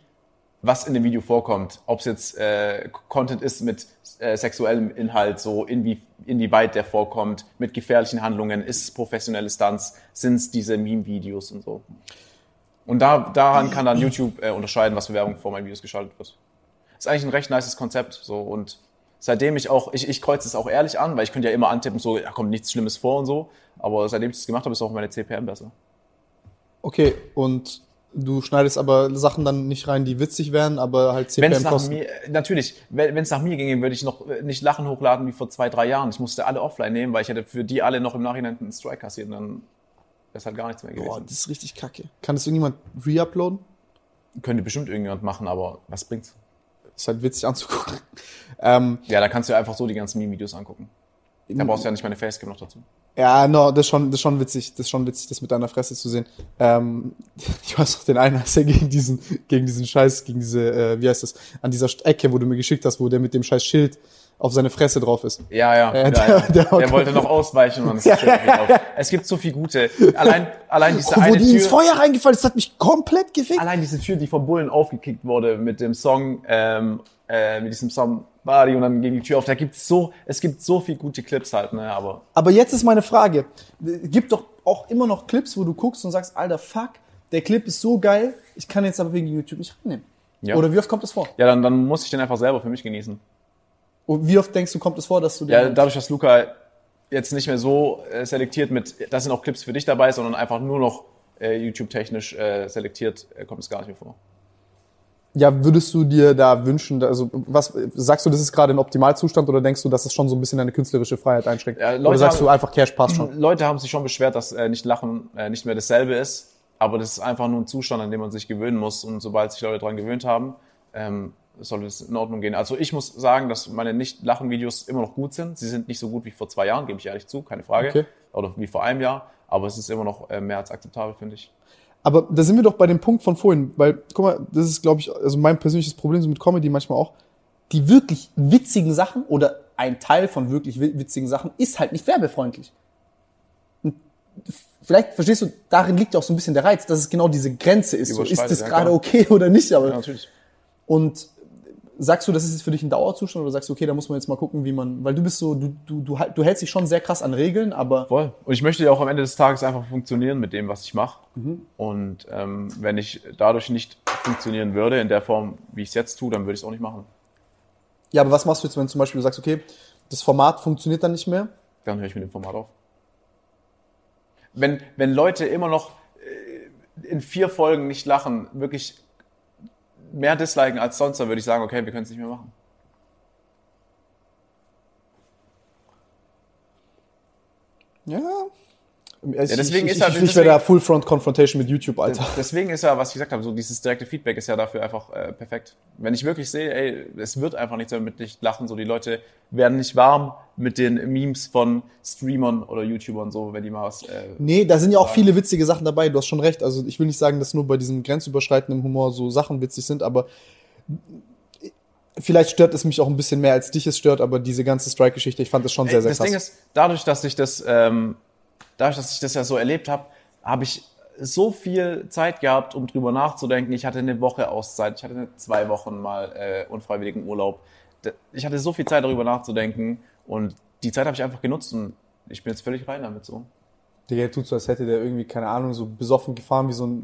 was in dem Video vorkommt. Ob es jetzt äh, Content ist mit äh, sexuellem Inhalt, so inwie, inwieweit der vorkommt, mit gefährlichen Handlungen, ist es professionelle Stunts, sind es diese Meme-Videos und so. Und da, daran kann dann YouTube äh, unterscheiden, was für Werbung vor meinen Videos geschaltet wird. Ist eigentlich ein recht nices Konzept. So und seitdem ich auch, ich, ich kreuze es auch ehrlich an, weil ich könnte ja immer antippen, so, da kommt nichts Schlimmes vor und so. Aber seitdem ich das gemacht habe, ist auch meine CPM besser. Okay, und du schneidest aber Sachen dann nicht rein, die witzig wären, aber halt Wenn es CPM nach kosten. mir, natürlich, wenn es nach mir ginge, würde ich noch äh, nicht Lachen hochladen wie vor zwei, drei Jahren. Ich musste alle offline nehmen, weil ich hätte für die alle noch im Nachhinein einen Strike kassiert und dann wäre es halt gar nichts mehr gewesen. Boah, das ist richtig kacke. Kann das irgendjemand reuploaden? Könnte bestimmt irgendjemand machen, aber was bringt's? Ist halt witzig anzugucken. Ähm, Ja, da kannst du einfach so die ganzen Meme-Videos angucken. Da brauchst du ja nicht meine Facecam noch dazu. Ja, no, das ist schon, das ist schon witzig, das ist schon witzig, das mit deiner Fresse zu sehen. Ähm, ich weiß noch, den einen hast du ja gegen diesen, gegen diesen Scheiß, gegen diese, äh, wie heißt das, an dieser Ecke, wo du mir geschickt hast, wo der mit dem Scheiß Schild auf seine Fresse drauf ist. Ja, ja. Äh, ja, der- ja. der- Der, wollte noch ausweichen und es, ja, es gibt so viel gute. Allein, allein diese Oh, wo eine die ins Tür, Feuer reingefallen ist, das hat mich komplett gefickt. allein diese Tür, die vom Bullen aufgekickt wurde mit dem Song, ähm, äh, mit diesem Song Body und dann ging die Tür auf. Da gibt's so, es gibt so viel gute Clips halt, ne, aber Aber jetzt ist meine Frage. Gibt doch auch immer noch Clips, wo du guckst und sagst, alter, fuck, der Clip ist so geil, ich kann jetzt aber wegen YouTube nicht reinnehmen. Ja. Oder wie oft kommt das vor? ja, dann, dann muss ich den einfach selber für mich genießen. Und wie oft denkst du, kommt es vor, dass du den Ja, dadurch, dass Luca jetzt nicht mehr so äh, selektiert mit, das sind auch Clips für dich dabei, sondern einfach nur noch äh, YouTube-technisch äh, selektiert, äh, kommt es gar nicht mehr vor. Ja, würdest du dir da wünschen, also was sagst du, das ist gerade ein Optimalzustand oder denkst du, dass es schon so ein bisschen deine künstlerische Freiheit einschränkt? Ja, oder sagst haben- du einfach Cash passt schon? Leute haben sich schon beschwert, dass äh, nicht Lachen äh, nicht mehr dasselbe ist, aber das ist einfach nur ein Zustand, an dem man sich gewöhnen muss und sobald sich Leute daran gewöhnt haben, ähm, soll es in Ordnung gehen. Also ich muss sagen, dass meine Nicht-Lachen-Videos immer noch gut sind. Sie sind nicht so gut wie vor zwei Jahren, gebe ich ehrlich zu, keine Frage. Okay. Oder wie vor einem Jahr, aber es ist immer noch äh, mehr als akzeptabel, finde ich. Aber da sind wir doch bei dem Punkt von vorhin, weil, guck mal, das ist, glaube ich, also mein persönliches Problem so mit Comedy manchmal auch. Die wirklich witzigen Sachen oder ein Teil von wirklich wi- witzigen Sachen ist halt nicht werbefreundlich. Und vielleicht verstehst du, darin liegt ja auch so ein bisschen der Reiz, dass es genau diese Grenze ist. So, ist das gerade okay oder nicht? Aber Ja, natürlich. Und sagst du, das ist jetzt für dich ein Dauerzustand oder sagst du, okay, da muss man jetzt mal gucken, wie man, weil du bist so, du, du, du, halt- du hältst dich schon sehr krass an Regeln, aber Voll. Und ich möchte ja auch am Ende des Tages einfach funktionieren mit dem, was ich mache. Und ähm, wenn ich dadurch nicht funktionieren würde, in der Form, wie ich es jetzt tue, dann würde ich es auch nicht machen. ja, aber was machst du jetzt, wenn zum Beispiel du sagst, okay, das Format funktioniert dann nicht mehr? Dann höre ich mit dem Format auf. Wenn, wenn Leute immer noch äh, in vier Folgen nicht lachen, wirklich mehr disliken als sonst, dann würde ich sagen, okay, wir können es nicht mehr machen. Ja. Ich, deswegen ich, ist ich, halt- ich, ich wäre deswegen- da Full Front Confrontation mit YouTube, Alter. Deswegen ist ja, was ich gesagt habe, so dieses direkte Feedback ist ja dafür einfach äh, perfekt. Wenn ich wirklich sehe, ey, es wird einfach nichts mehr mit nicht lachen, so die Leute werden nicht warm mit den Memes von Streamern oder YouTubern, so, wenn die mal was, äh, Nee, da sind ja auch viele witzige Sachen dabei, du hast schon recht. Also ich will nicht sagen, dass nur bei diesem grenzüberschreitenden Humor so Sachen witzig sind, aber vielleicht stört es mich auch ein bisschen mehr, als dich es stört, aber diese ganze Strike-Geschichte, ich fand das schon sehr, sehr das krass. Ding ist, dadurch, dass ich das, ähm, dadurch, dass ich das ja so erlebt habe, habe ich so viel Zeit gehabt, um drüber nachzudenken. Ich hatte eine Woche Auszeit, ich hatte zwei Wochen mal äh, unfreiwilligen Urlaub. Ich hatte so viel Zeit, darüber nachzudenken und die Zeit habe ich einfach genutzt und ich bin jetzt völlig rein damit so. Der tut so, als hätte der irgendwie, keine Ahnung, so besoffen gefahren wie so ein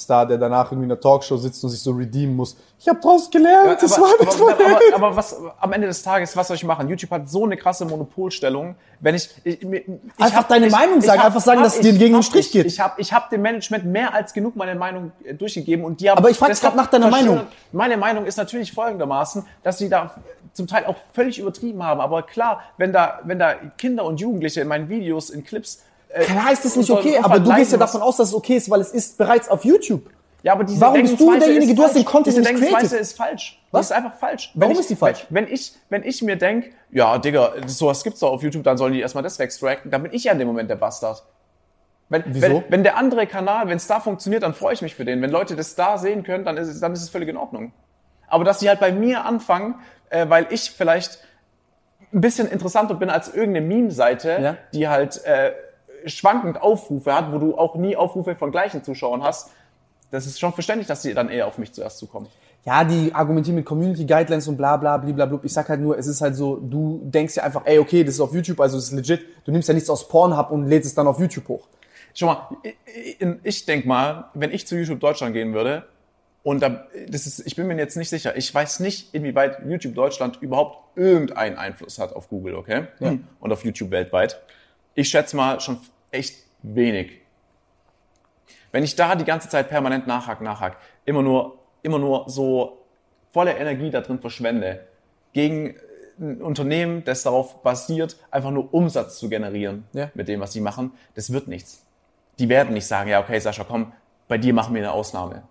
US-Star, der danach irgendwie in einer Talkshow sitzt und sich so redeemen muss. Ich habe draus gelernt, das aber, war nicht aber, aber, aber, aber was am Ende des Tages, was soll ich machen? YouTube hat so eine krasse Monopolstellung. Wenn ich, ich, ich Einfach deine Meinung sagen, einfach sagen, dass es dir gegen den hab Strich ich, geht. Ich habe ich hab dem Management mehr als genug meine Meinung äh, durchgegeben und die haben. Aber ich frag dich deshalb grad nach deiner Meinung. Meine Meinung ist natürlich folgendermaßen, dass sie da zum Teil auch völlig übertrieben haben. Aber klar, wenn da, wenn da Kinder und Jugendliche in meinen Videos, in Clips Klar ist das nicht okay, aber du gehst ja davon aus, dass es okay ist, weil es ist bereits auf YouTube. Ja, aber diese Warum bist du derjenige? Du hast den. Content diese nicht created. ist falsch. Was? Die ist einfach falsch. Warum ich, ist die falsch? Wenn, wenn ich, wenn ich mir denk, ja, Digga, sowas gibt's doch auf YouTube, dann sollen die erstmal das wegstracken, dann bin ich ja in dem Moment der Bastard. Wenn, Wieso? wenn, wenn der andere Kanal, wenn es da funktioniert, dann freue ich mich für den. Wenn Leute das da sehen können, dann ist es, dann ist es völlig in Ordnung. Aber dass die halt bei mir anfangen, äh, weil ich vielleicht ein bisschen interessanter bin als irgendeine Meme-Seite, Ja. die halt äh, schwankend Aufrufe hat, wo du auch nie Aufrufe von gleichen Zuschauern hast, das ist schon verständlich, dass die dann eher auf mich zuerst zukommen. Ja, die argumentieren mit Community Guidelines und bla bla blablabla. Ich sag halt nur, es ist halt so, du denkst ja einfach, ey, okay, das ist auf YouTube, also das ist legit. Du nimmst ja nichts aus Pornhub und lädst es dann auf YouTube hoch. Schau mal, ich, ich- ich denk mal, wenn ich zu YouTube Deutschland gehen würde, und da, das ist, ich bin mir jetzt nicht sicher, ich weiß nicht, inwieweit YouTube Deutschland überhaupt irgendeinen Einfluss hat auf Google, okay? Und auf YouTube weltweit. Ich schätze mal schon echt wenig. Wenn ich da die ganze Zeit permanent nachhack, nachhack, immer nur, immer nur so volle Energie da drin verschwende, gegen ein Unternehmen, das darauf basiert, einfach nur Umsatz zu generieren Ja. mit dem, was sie machen, das wird nichts. Die werden nicht sagen, ja, okay, Sascha, komm, bei dir machen wir eine Ausnahme.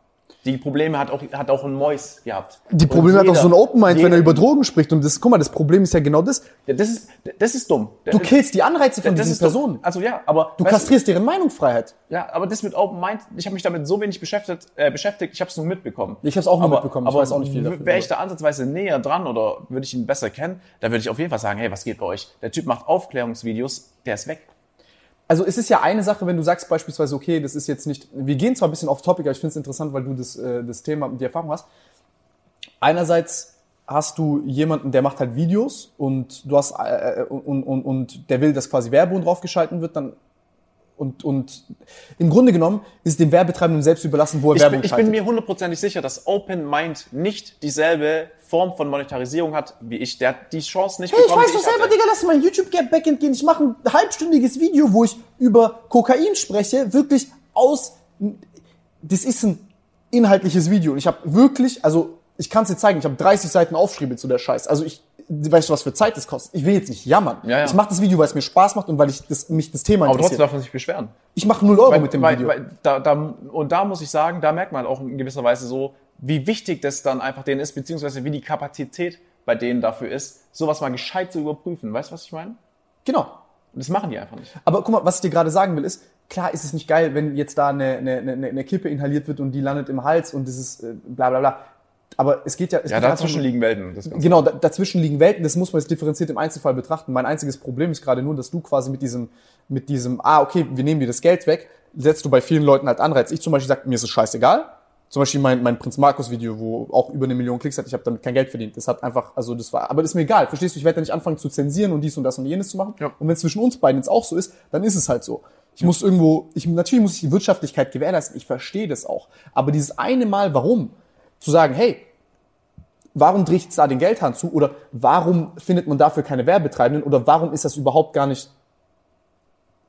Die Probleme hat auch, hat auch ein Mois gehabt. Die Probleme hat auch jeder- so ein Open Mind, wenn jeder- er über Drogen spricht. Und das, guck mal, das Problem ist ja genau das. Ja, das ist, das ist dumm. Du killst die Anreize von diesen ist dumm. Personen. Also ja, aber Du kastrierst deren Meinungsfreiheit. Ja, aber das mit Open Mind, ich habe mich damit so wenig beschäftigt, äh, beschäftigt ich habe es nur mitbekommen. Ich hab's auch nur aber, mitbekommen, ich aber weiß auch nicht viel davon. Wäre ich da ansatzweise näher dran oder würde ich ihn besser kennen, dann würde ich auf jeden Fall sagen, hey, was geht bei euch? Der Typ macht Aufklärungsvideos, der ist weg. Also es ist ja eine Sache, wenn du sagst beispielsweise, okay, das ist jetzt nicht, wir gehen zwar ein bisschen off topic, aber ich finde es interessant, weil du das, äh, das Thema und die Erfahrung hast. Einerseits hast du jemanden, der macht halt Videos und du hast äh, und, und, und der will, dass quasi Werbung draufgeschalten wird, dann und, und im Grunde genommen ist es dem Werbetreibenden selbst überlassen, wo er Ich Werbung bin, ich schaltet. bin mir hundertprozentig sicher, dass Open Mind nicht dieselbe Form von Monetarisierung hat wie ich. Der hat die Chance nicht Hey, ich bekommen, weiß die doch selber. Digga, lass mein YouTube-Backend gehen. Ich mache ein halbstündiges Video, wo ich über Kokain spreche, wirklich aus. Das ist ein inhaltliches Video. Und ich habe wirklich, also ich kann es dir zeigen, ich habe 30 Seiten Aufschriebe zu der Scheiß. Also ich, weißt du, was für Zeit das kostet? Ich will jetzt nicht jammern. Ja, ja. Ich mache das Video, weil es mir Spaß macht und weil ich das, mich das Thema Aber trotzdem interessiert. darf man sich beschweren. Ich mache 0 Euro Weil, mit dem weil, Video. Weil, da, da, und da muss ich sagen, da merkt man auch in gewisser Weise so, wie wichtig das dann einfach denen ist, beziehungsweise wie die Kapazität bei denen dafür ist, sowas mal gescheit zu überprüfen. Weißt du, was ich meine? genau. Und das machen die einfach nicht. Aber guck mal, was ich dir gerade sagen will, ist, klar ist es nicht geil, wenn jetzt da eine, eine, eine, eine Kippe inhaliert wird und die landet im Hals und das ist äh, bla bla bla. Aber es geht ja... Es Ja, dazwischen liegen Welten. Genau, da, dazwischen liegen Welten, das muss man jetzt differenziert im Einzelfall betrachten. Mein einziges Problem ist gerade nur, dass du quasi mit diesem, mit diesem, ah, okay, wir nehmen dir das Geld weg, setzt du bei vielen Leuten halt Anreiz. Ich zum Beispiel sage, mir ist es scheißegal. Zum Beispiel mein, mein Prinz Markus Video, wo auch über eine Million Klicks hat, ich habe damit kein Geld verdient. Das hat einfach, also das war, aber das ist mir egal, verstehst du? Ich werde da nicht anfangen zu zensieren und dies und das und jenes zu machen. Ja. Und wenn es zwischen uns beiden jetzt auch so ist, dann ist es halt so. Ich muss irgendwo, ich, natürlich muss ich die Wirtschaftlichkeit gewährleisten, ich verstehe das auch. Aber dieses eine Mal, warum? Zu sagen, hey, warum dreht jetzt da den Geldhahn zu? Oder warum findet man dafür keine Werbetreibenden? Oder warum ist das überhaupt gar nicht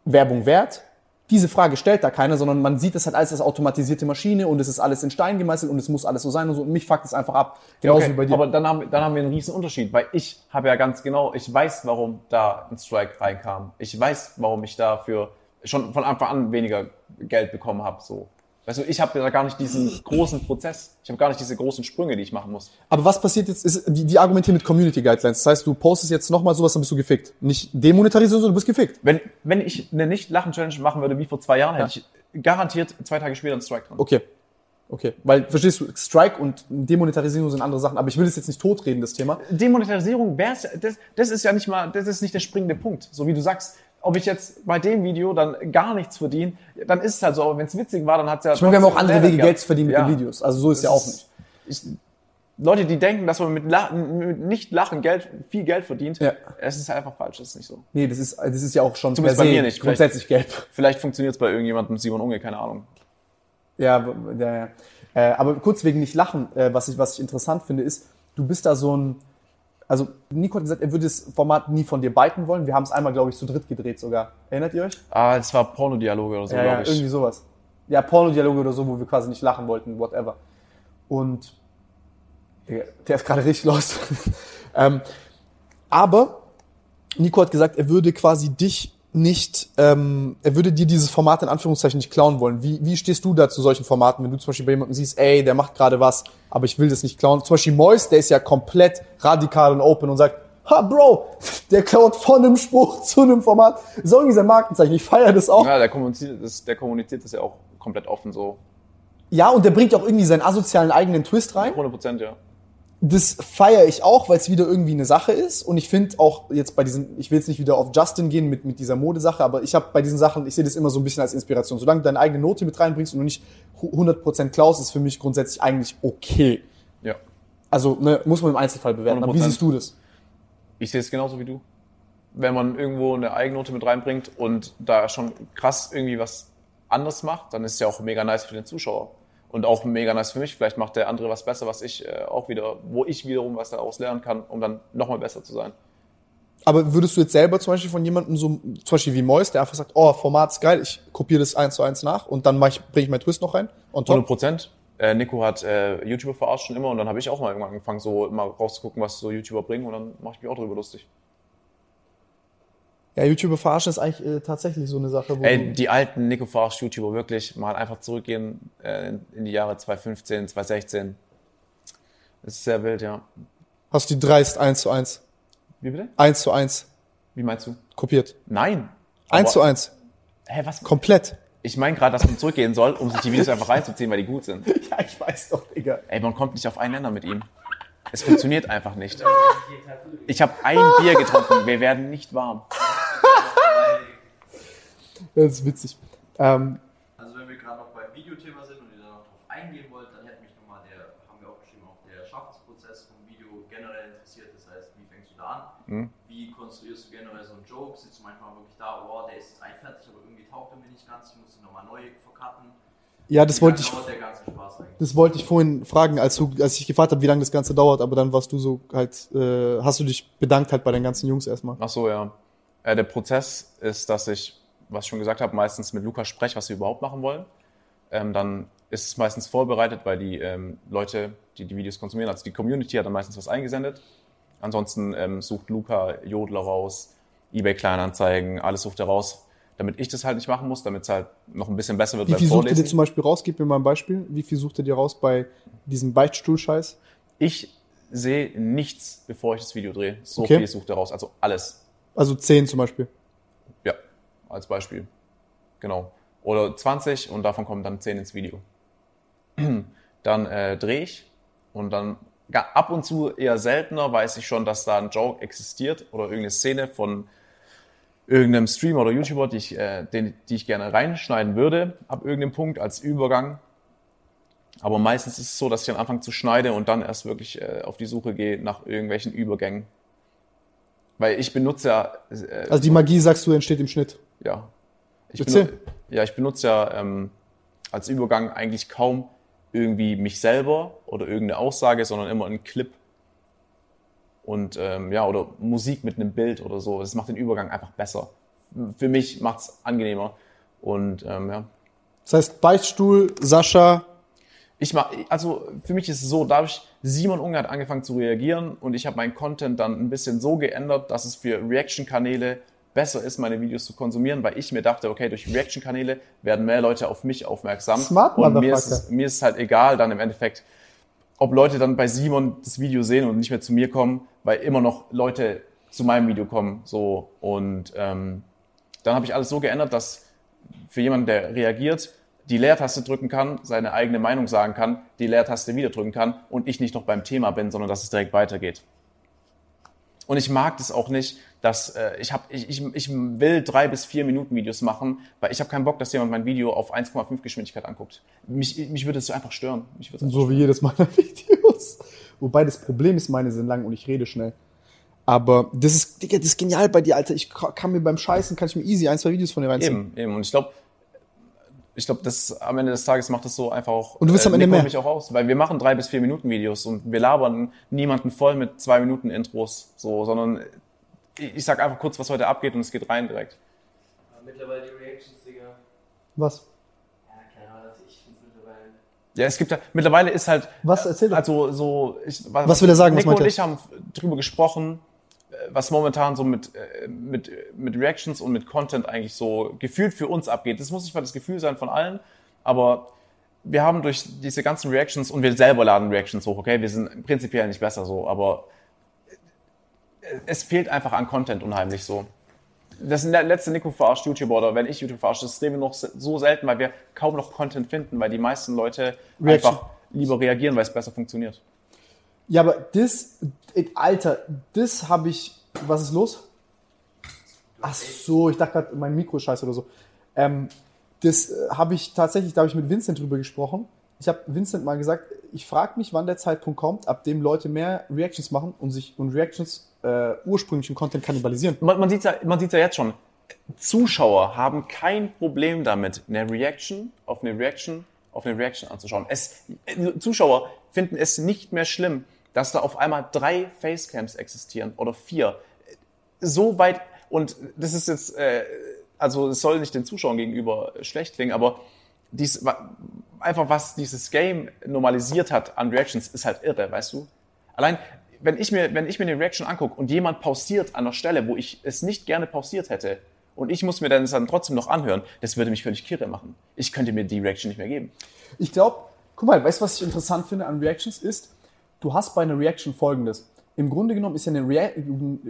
Werbung wert? Diese Frage stellt da keiner, sondern man sieht es halt als das automatisierte Maschine und es ist alles in Stein gemeißelt und es muss alles so sein und so. Und mich fuckt es einfach ab. Genauso Okay, wie bei dir. aber dann haben, dann haben wir einen riesen Unterschied, weil ich habe ja ganz genau, ich weiß, warum da ein Strike reinkam. Ich weiß, warum ich dafür schon von Anfang an weniger Geld bekommen habe. So. Weißt du, ich habe da gar nicht diesen großen Prozess. Ich habe gar nicht diese großen Sprünge, die ich machen muss. Aber was passiert jetzt, ist, die, die argumentieren mit Community Guidelines. Das heißt, du postest jetzt nochmal sowas, dann bist du gefickt. Nicht demonetarisieren, sondern du bist gefickt. Wenn, wenn ich eine Nicht-Lachen-Challenge machen würde wie vor zwei Jahren, hätte ich garantiert zwei Tage später einen Strike dran. Okay. Okay. Weil, verstehst du, Strike und Demonetarisierung sind andere Sachen. Aber ich will es jetzt nicht totreden, das Thema. Demonetarisierung wär's, das, das ist ja nicht mal, das ist nicht der springende Punkt. So wie du sagst, ob ich jetzt bei dem Video dann gar nichts verdiene, dann ist es halt so. Aber wenn es witzig war, dann hat es ja. Ich meine, wir haben auch andere Wege. Geld zu verdienen mit Ja. den Videos. Also so ist ja auch nicht. Ich, Leute, die denken, dass man mit, Lachen, mit nicht Lachen Geld, viel Geld verdient, Ja. es ist einfach falsch, das ist nicht so. Nee, das ist, das ist ja auch schon Zumindest bei mir nicht. Vielleicht- grundsätzlich gelb. Vielleicht funktioniert es bei irgendjemandem, Simon Unge, keine Ahnung. Ja, ja, ja. Äh, aber kurz wegen nicht lachen, äh, was ich, was ich interessant finde, ist, du bist da so ein, also Nico hat gesagt, er würde das Format nie von dir beiten wollen. Wir haben es einmal, glaube ich, zu dritt gedreht sogar. Erinnert ihr euch? Ah, das war Pornodialoge oder so, ja, ja, glaube ich. irgendwie sowas. Ja, Pornodialoge oder so, wo wir quasi nicht lachen wollten, whatever. Und der ist gerade richtig los. ähm, aber Nico hat gesagt, er würde quasi dich nicht, ähm, er würde dir dieses Format in Anführungszeichen nicht klauen wollen. Wie, wie stehst du da zu solchen Formaten, wenn du zum Beispiel bei jemandem siehst, ey, der macht gerade was, aber ich will das nicht klauen. Zum Beispiel Mois, der ist ja komplett radikal und open und sagt, ha, Bro, der klaut von einem Spruch zu einem Format. So irgendwie sein Markenzeichen. Ich feiere das auch. Ja, der kommuniziert, das, der kommuniziert das ja auch komplett offen so. Ja, und der bringt auch irgendwie seinen asozialen eigenen Twist rein. 100 Prozent, ja. Das feiere ich auch, weil es wieder irgendwie eine Sache ist. Und ich finde auch jetzt bei diesen, ich will jetzt nicht wieder auf Justin gehen mit, mit dieser Modesache, aber ich habe bei diesen Sachen, ich sehe das immer so ein bisschen als Inspiration. Solange du deine eigene Note mit reinbringst und du nicht 100% klaust, ist für mich grundsätzlich eigentlich okay. Ja. Also ne, muss man im Einzelfall bewerten. Aber wie 100%. siehst du das? Ich sehe es genauso wie du. Wenn man irgendwo eine Eigennote mit reinbringt und da schon krass irgendwie was anders macht, dann ist es ja auch mega nice für den Zuschauer. Und auch mega nice für mich. Vielleicht macht der andere was besser, was ich äh, auch wieder, wo ich wiederum was daraus lernen kann, um dann nochmal besser zu sein. Aber würdest du jetzt selber zum Beispiel von jemandem so, zum Beispiel wie Mois, der einfach sagt, oh, Format ist geil, ich kopiere das eins zu eins nach und dann ich, bringe ich meinen Twist noch rein? Und 100 Prozent. Äh, Nico hat äh, YouTuber verarscht schon immer und dann habe ich auch mal irgendwann angefangen, so mal rauszugucken, was so YouTuber bringen und dann mache ich mich auch drüber lustig. Ja, YouTuber verarschen ist eigentlich äh, tatsächlich so eine Sache, wo Ey, du, die alten Nico verarscht YouTuber wirklich mal einfach zurückgehen äh, in- die Jahre 2015, 2016. Das ist sehr wild, ja. hast die dreist eins zu eins, Wie bitte? eins zu eins Wie meinst du? kopiert. Nein. Eins Aber- zu eins. Hä, was? Komplett. Ich meine gerade, dass man zurückgehen soll, um sich die Videos einfach reinzuziehen, weil die gut sind. Ja, ich weiß doch, Digga. Ey, man kommt nicht auf einen Nenner mit ihm. Es funktioniert einfach nicht. Ich habe ein Bier getrunken, wir werden nicht warm. Das ist witzig. Ähm, Also wenn wir gerade noch beim Videothema sind und ihr da noch drauf eingehen wollt, dann hätte mich nochmal der, haben wir aufgeschrieben, auch der Schaffensprozess vom Video generell interessiert. Das heißt, wie fängst du da an? Wie konstruierst du generell so einen Joke? Sitzt du manchmal wirklich da, oh, der ist jetzt eigentlich fertig, aber irgendwie taugt er mir nicht ganz, ich muss ihn nochmal neu vercutten. ja, das Wie wollte ich, dauert der ganze Spaß eigentlich? das wollte ich vorhin fragen, als du, als ich gefragt habe, wie lange das Ganze dauert, aber dann warst du so halt, äh, hast du dich bedankt halt bei den ganzen Jungs erstmal. Ach so, ja. Äh, der Prozess ist, dass ich, was ich schon gesagt habe, meistens mit Lukas spreche, was wir überhaupt machen wollen. Ähm, dann ist es meistens vorbereitet, weil die ähm, Leute, die die Videos konsumieren, also die Community hat dann meistens was eingesendet. Ansonsten ähm, sucht Luca Jodler raus, eBay Kleinanzeigen, alles sucht er raus, damit ich das halt nicht machen muss, damit es halt noch ein bisschen besser wird Wie beim viel sucht ihr Vorlesen. dir zum Beispiel raus? Gib mir mal ein Beispiel. Wie viel sucht ihr dir raus bei diesem Beichtstuhl-Scheiß? Ich sehe nichts, bevor ich das Video drehe. So Okay. viel sucht er raus, also alles. Also 10 zum Beispiel. Als Beispiel. Genau. Oder 20 und davon kommen dann 10 ins Video. Dann äh, drehe ich und dann ab und zu eher seltener weiß ich schon, dass da ein Joke existiert oder irgendeine Szene von irgendeinem Streamer oder YouTuber, die ich, äh, den, die ich gerne reinschneiden würde, ab irgendeinem Punkt als Übergang. Aber meistens ist es so, dass ich dann anfange zu schneiden und dann erst wirklich äh, auf die Suche gehe nach irgendwelchen Übergängen. Weil ich benutze ja äh, Also die Magie, sagst du, entsteht im Schnitt. Ja. Ich benutze, ja, ich benutze ja ähm, als Übergang eigentlich kaum irgendwie mich selber oder irgendeine Aussage, sondern immer einen Clip. Und ähm, ja, oder Musik mit einem Bild oder so. Das macht den Übergang einfach besser. Für mich macht es angenehmer. Und ähm, ja, Das heißt, Beichtstuhl, Sascha, ich mach, also für mich ist es so, dadurch, Simon Unger hat angefangen zu reagieren und ich habe meinen Content dann ein bisschen so geändert, dass es für Reaction-Kanäle besser ist, meine Videos zu konsumieren, weil ich mir dachte, okay, durch Reaction-Kanäle werden mehr Leute auf mich aufmerksam. Smart und mir ist, es, mir ist es halt egal dann im Endeffekt, ob Leute dann bei Simon das Video sehen und nicht mehr zu mir kommen, weil immer noch Leute zu meinem Video kommen. So und ähm, dann habe ich alles so geändert, dass für jemanden, der reagiert, die Leertaste drücken kann, seine eigene Meinung sagen kann, die Leertaste wieder drücken kann und ich nicht noch beim Thema bin, sondern dass es direkt weitergeht. Und ich mag das auch nicht, dass äh, ich habe, ich, ich, ich will drei bis vier Minuten Videos machen, weil ich habe keinen Bock, dass jemand mein Video auf 1,5 Geschwindigkeit anguckt. Mich, mich würde es so einfach stören. Mich es So wie jedes meiner Videos. Wobei das Problem ist, meine sind lang und ich rede schnell. Aber das ist, Digga, das ist genial bei dir, Alter. Ich ka- kann mir beim Scheißen, kann ich mir easy ein, zwei Videos von dir reinziehen. Eben, eben. Und ich glaube, ich glaube, das am Ende des Tages macht das so einfach auch. Und du willst am Ende mehr. mich auch aus, weil wir machen drei bis vier Minuten Videos und wir labern niemanden voll mit zwei Minuten Intros, so, sondern ich, ich sag einfach kurz, was heute abgeht und es geht rein direkt. Aber mittlerweile die Reactions, Digga. Was? Ja, keine Ahnung, also ich mittlerweile. Ja, es gibt ja, mittlerweile ist halt, Was? Erzähl doch. also so, ich, Was will er sagen? Was Nico meint und ich haben drüber gesprochen, äh, was momentan so mit, äh, mit, mit Reactions und mit Content eigentlich so gefühlt für uns abgeht. Das muss nicht mal das Gefühl sein von allen, aber wir haben durch diese ganzen Reactions und wir selber laden Reactions hoch, okay? Wir sind prinzipiell nicht besser so, aber es fehlt einfach an Content unheimlich so. Das letzte Nico verarscht YouTuber oder wenn ich YouTube verarsche, das sehen wir noch so selten, weil wir kaum noch Content finden, weil die meisten Leute Reaction. einfach lieber reagieren, weil es besser funktioniert. Ja, aber das, äh, Alter, das habe ich. Was ist los? Ach so, ich dachte gerade, mein Mikro ist scheiße oder so. Ähm, das äh, habe ich tatsächlich, da habe ich mit Vincent drüber gesprochen. Ich habe Vincent mal gesagt, ich frage mich, wann der Zeitpunkt kommt, ab dem Leute mehr Reactions machen und sich und Reactions äh, ursprünglichen Content kannibalisieren. Man, man sieht ja, man sieht's ja jetzt schon. Zuschauer haben kein Problem damit, eine Reaction auf eine Reaction auf eine Reaction anzuschauen. Es, äh, Zuschauer finden es nicht mehr schlimm, dass da auf einmal drei Facecams existieren oder vier. So weit, und das ist jetzt, äh, also es soll nicht den Zuschauern gegenüber schlecht klingen, aber dies, einfach was dieses Game normalisiert hat an Reactions, ist halt irre, weißt du? Allein, wenn ich mir, wenn ich mir eine Reaction angucke und jemand pausiert an der Stelle, wo ich es nicht gerne pausiert hätte, und ich muss mir dann dann trotzdem noch anhören, das würde mich völlig kirre machen. Ich könnte mir die Reaction nicht mehr geben. Ich glaube, guck mal, weißt du, was ich interessant finde an Reactions ist, du hast bei einer Reaction folgendes. Im Grunde genommen ist ja eine Rea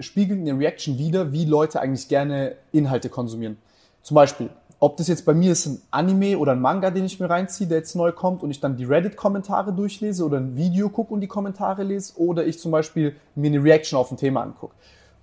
spiegelt eine Reaction wieder, wie Leute eigentlich gerne Inhalte konsumieren. Zum Beispiel, ob das jetzt bei mir ist ein Anime oder ein Manga, den ich mir reinziehe, der jetzt neu kommt und ich dann die Reddit-Kommentare durchlese oder ein Video gucke und die Kommentare lese oder ich zum Beispiel mir eine Reaction auf ein Thema angucke.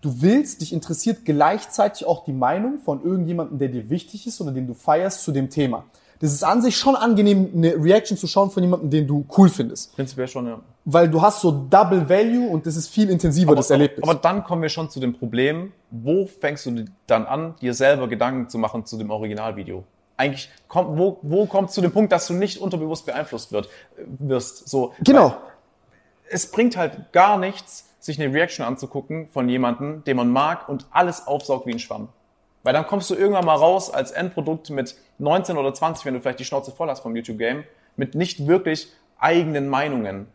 Du willst, dich interessiert gleichzeitig auch die Meinung von irgendjemandem, der dir wichtig ist oder den du feierst zu dem Thema. Das ist an sich schon angenehm, eine Reaction zu schauen von jemandem, den du cool findest. Prinzipiell schon, ja. Weil du hast so Double Value und das ist viel intensiver, das Erlebnis. Aber dann kommen wir schon zu dem Problem, wo fängst du dann an, dir selber Gedanken zu machen zu dem Originalvideo? Eigentlich, kommt, wo, wo kommt zu dem Punkt, dass du nicht unterbewusst beeinflusst wird, wirst? So, genau. es bringt halt gar nichts, sich eine Reaction anzugucken von jemandem, den man mag und alles aufsaugt wie ein Schwamm. Weil dann kommst du irgendwann mal raus als Endprodukt mit 19 oder 20, wenn du vielleicht die Schnauze voll hast vom YouTube-Game, mit nicht wirklich eigenen Meinungen.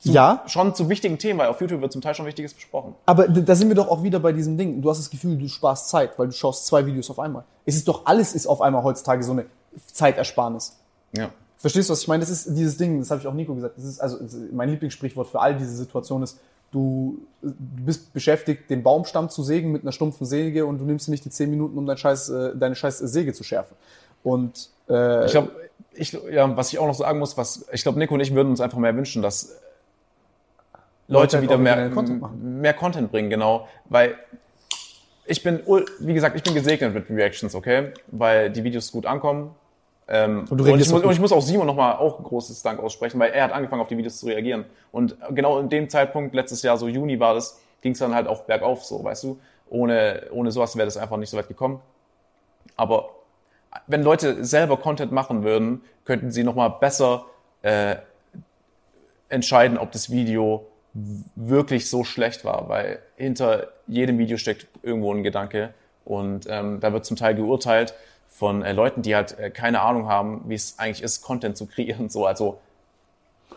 Zu, Ja. Schon zu wichtigen Themen, weil auf YouTube wird zum Teil schon Wichtiges besprochen. Aber da sind wir doch auch wieder bei diesem Ding. Du hast das Gefühl, du sparst Zeit, weil du schaust zwei Videos auf einmal. Es ist doch, alles ist auf einmal heutzutage so eine Zeitersparnis. Ja. Verstehst du, was ich meine? Das ist dieses Ding, das habe ich auch Nico gesagt. Das ist also mein Lieblingssprichwort für all diese Situationen ist, du, du bist beschäftigt, den Baumstamm zu sägen mit einer stumpfen Säge und du nimmst dir nicht die zehn Minuten, um dein scheiß, äh, deine scheiß Säge zu schärfen. Und äh, Ich glaube, ich, ja, was ich auch noch sagen muss, was ich glaube, Nico und ich würden uns einfach mehr wünschen, dass Leute, halt wieder mehr, Content machen. mehr Content bringen, genau. Weil ich bin, wie gesagt, ich bin gesegnet mit Reactions, okay? Weil die Videos gut ankommen. Ähm, Und und, ich muss, und ich muss auch Simon nochmal auch ein großes Dank aussprechen, weil er hat angefangen, auf die Videos zu reagieren. Und genau in dem Zeitpunkt, letztes Jahr, so Juni war das, ging es dann halt auch bergauf, so, weißt du? Ohne, ohne sowas wäre das einfach nicht so weit gekommen. Aber wenn Leute selber Content machen würden, könnten sie nochmal besser äh, entscheiden, ob das Video wirklich so schlecht war, weil hinter jedem Video steckt irgendwo ein Gedanke und ähm, da wird zum Teil geurteilt von äh, Leuten, die halt äh, keine Ahnung haben, wie es eigentlich ist, Content zu kreieren. So, also,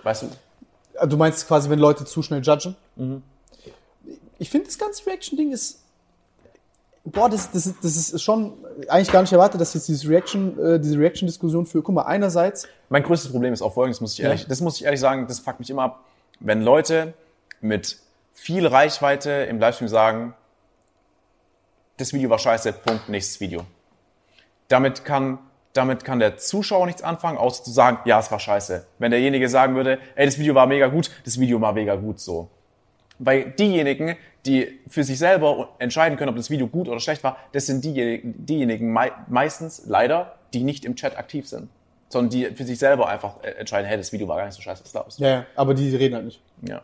weißt du, du meinst quasi, wenn Leute zu schnell judgen? Mhm. Ich finde, das ganze Reaction-Ding ist. Boah, das, das, ist- das ist schon eigentlich gar nicht erwartet, dass jetzt dieses Reaction, äh, diese Reaction-Diskussion für. Guck mal, einerseits mein größtes Problem ist auch folgendes, muss ich Ja. ehrlich, das muss ich ehrlich sagen, das fuckt mich immer ab, wenn Leute mit viel Reichweite im Livestream sagen, das Video war scheiße, Punkt, nächstes Video. Damit kann, damit kann der Zuschauer nichts anfangen, außer zu sagen, ja, es war scheiße. Wenn derjenige sagen würde, ey, das Video war mega gut, das Video war mega gut, so. Weil diejenigen, die für sich selber entscheiden können, ob das Video gut oder schlecht war, das sind diejenigen, diejenigen mei meistens leider, die nicht im Chat aktiv sind, sondern die für sich selber einfach äh, entscheiden, hey, das Video war gar nicht so scheiße, was da ist. Ja, ja, aber die reden halt nicht. Ja.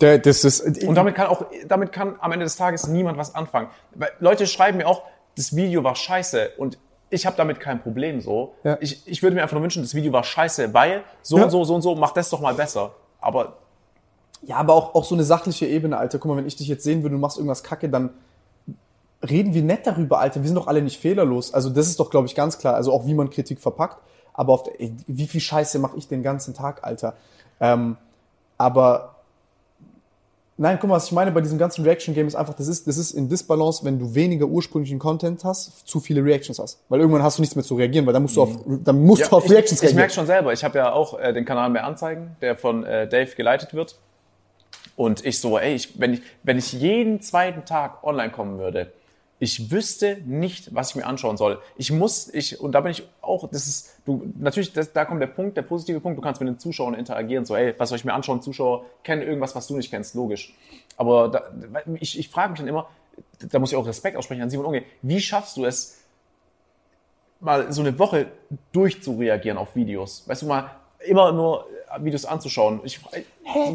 Der, das ist, Und damit kann auch, damit kann am Ende des Tages niemand was anfangen. Weil Leute schreiben mir auch, das Video war scheiße und ich habe damit kein Problem so. Ja. Ich, ich würde mir einfach nur wünschen, das Video war scheiße, weil so Ja. und so, so und so, mach das doch mal besser. Aber Ja, aber auch, auch so eine sachliche Ebene, Alter. Guck mal, wenn ich dich jetzt sehen würde, du machst irgendwas kacke, dann reden wir nett darüber, Alter. Wir sind doch alle nicht fehlerlos. Also das ist doch, glaube ich, ganz klar. Also auch wie man Kritik verpackt. Aber auf der, ey, wie viel Scheiße mache ich den ganzen Tag, Alter? Ähm, aber nein, guck mal, was ich meine bei diesem ganzen Reaction-Game ist einfach, das ist, das ist in Disbalance, wenn du weniger ursprünglichen Content hast, zu viele Reactions hast. Weil irgendwann hast du nichts mehr zu reagieren, weil dann musst du auf, dann musst Ja, du auf ich, Reactions ich, ich reagieren. merke schon selber, ich habe ja auch äh, den Kanal Mehr Anzeigen, der von äh, Dave geleitet wird. Und ich so, ey, ich, wenn, ich, wenn ich jeden zweiten Tag online kommen würde, ich wüsste nicht, was ich mir anschauen soll. Ich muss, ich, und da bin ich auch, das ist, du, natürlich, das, da kommt der Punkt, der positive Punkt, du kannst mit den Zuschauern interagieren, so, ey, was soll ich mir anschauen? Zuschauer kennen irgendwas, was du nicht kennst, logisch. Aber da, ich, ich frage mich dann immer, da muss ich auch Respekt aussprechen an Simon Unge, wie schaffst du es, mal so eine Woche durchzureagieren auf Videos. Weißt du mal, immer nur äh, Videos anzuschauen. Ich,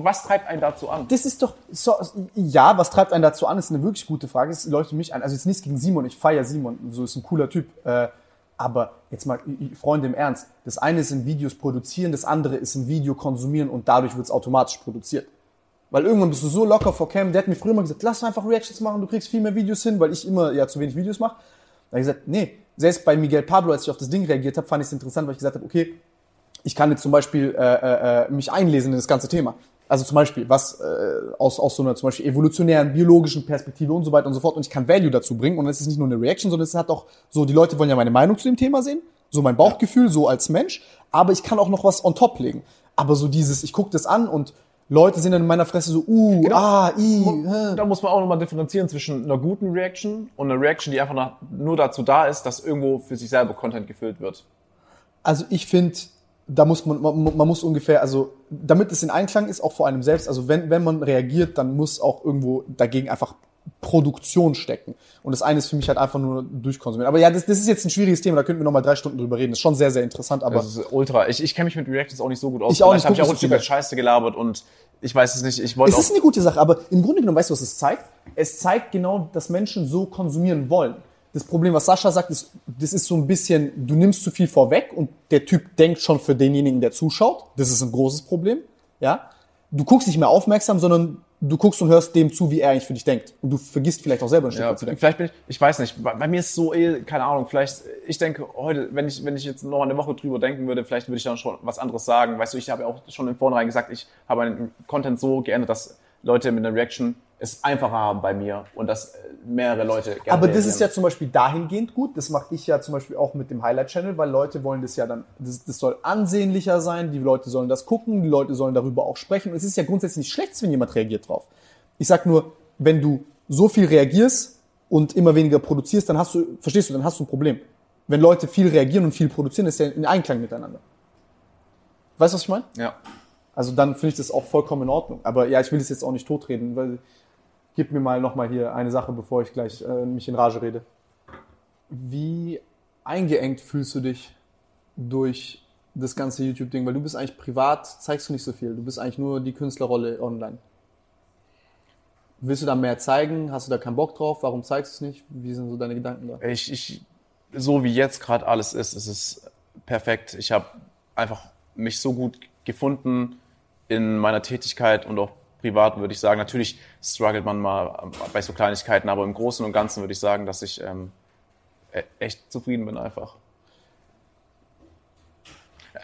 was treibt einen dazu an? Das ist doch, so, ja, was treibt einen dazu an, ist eine wirklich gute Frage. Es leuchtet mich an. Also jetzt nichts gegen Simon, ich feiere Simon, so ist ein cooler Typ. Äh, aber jetzt mal, Freunde im Ernst, das eine ist in Videos produzieren, das andere ist ein Video konsumieren und dadurch wird es automatisch produziert. Weil irgendwann bist du so locker vor Cam, der hat mir früher immer gesagt, lass einfach Reactions machen, du kriegst viel mehr Videos hin, weil ich immer ja zu wenig Videos mache. Da habe ich gesagt, nee, selbst bei Miguel Pablo, als ich auf das Ding reagiert habe, fand ich es interessant, weil ich gesagt habe, okay, ich kann jetzt zum Beispiel äh, äh, äh, mich einlesen in das ganze Thema. Also zum Beispiel, was äh, aus, aus so einer zum Beispiel evolutionären, biologischen Perspektive und so weiter und so fort. Und ich kann Value dazu bringen. Und es ist nicht nur eine Reaction, sondern es hat auch so, die Leute wollen ja meine Meinung zu dem Thema sehen, so mein Bauchgefühl, so als Mensch. Aber ich kann auch noch was on top legen. Aber so dieses, ich gucke das an und Leute sind dann in meiner Fresse so, uh, ah, i. Da muss man auch nochmal differenzieren zwischen einer guten Reaction und einer Reaction, die einfach nach, nur dazu da ist, dass irgendwo für sich selber Content gefüllt wird. Also ich finde, da muss man, man, man muss ungefähr, also damit es in Einklang ist, auch vor einem selbst, also wenn, wenn man reagiert, dann muss auch irgendwo dagegen einfach Produktion stecken. Und das eine ist für mich halt einfach nur durchkonsumieren. Aber ja, das, das ist jetzt ein schwieriges Thema, da könnten wir nochmal drei Stunden drüber reden. Das ist schon sehr, sehr interessant, aber Das ist ultra. Ich, ich kenne mich mit Reactions auch nicht so gut aus. Ich auch nicht, habe ich auch ein so Stück weit viel. Scheiße gelabert und ich weiß es nicht. Ich wollte es ist eine gute Sache. Aber im Grunde genommen, weißt du, was es zeigt? Es zeigt genau, dass Menschen so konsumieren wollen. Das Problem, was Sascha sagt, ist, das ist so ein bisschen, du nimmst zu viel vorweg und der Typ denkt schon für denjenigen, der zuschaut. Das ist ein großes Problem. Ja? Du guckst nicht mehr aufmerksam, sondern du guckst und hörst dem zu, wie er eigentlich für dich denkt. Und du vergisst vielleicht auch selber ein Stück Ja, weit zu denken. vielleicht bin ich, ich weiß nicht, bei, bei mir ist so eh, keine Ahnung, vielleicht, ich denke heute, wenn ich, wenn ich jetzt noch eine Woche drüber denken würde, vielleicht würde ich dann schon was anderes sagen. Weißt du, ich habe ja auch schon im Vornherein gesagt, ich habe meinen Content so geändert, dass Leute mit einer Reaction es einfacher haben bei mir und dass äh, mehrere Leute gerne Aber das ist ja zum Beispiel dahingehend gut. Das mache ich ja zum Beispiel auch mit dem Highlight-Channel, weil Leute wollen das ja dann, das, das soll ansehnlicher sein, die Leute sollen das gucken, die Leute sollen darüber auch sprechen. Und es ist ja grundsätzlich nicht schlecht, wenn jemand reagiert drauf. Ich sag nur, wenn du so viel reagierst und immer weniger produzierst, dann hast du, verstehst du, dann hast du ein Problem. Wenn Leute viel reagieren und viel produzieren, ist ja in Einklang miteinander. Weißt du, was ich meine? Ja. Also dann finde ich das auch vollkommen in Ordnung. Aber ja, ich will das jetzt auch nicht totreden, weil gib mir mal nochmal hier eine Sache, bevor ich gleich äh, mich in Rage rede. Wie eingeengt fühlst du dich durch das ganze YouTube-Ding? Weil du bist eigentlich privat, zeigst du nicht so viel. Du bist eigentlich nur die Künstlerrolle online. Willst du da mehr zeigen? Hast du da keinen Bock drauf? Warum zeigst du es nicht? Wie sind so deine Gedanken da? Ich, ich, so wie jetzt gerade alles ist, ist es perfekt. Ich habe einfach mich so gut gefunden in meiner Tätigkeit und auch privat, würde ich sagen. Natürlich struggelt man mal bei so Kleinigkeiten, aber im Großen und Ganzen würde ich sagen, dass ich ähm, e- echt zufrieden bin einfach.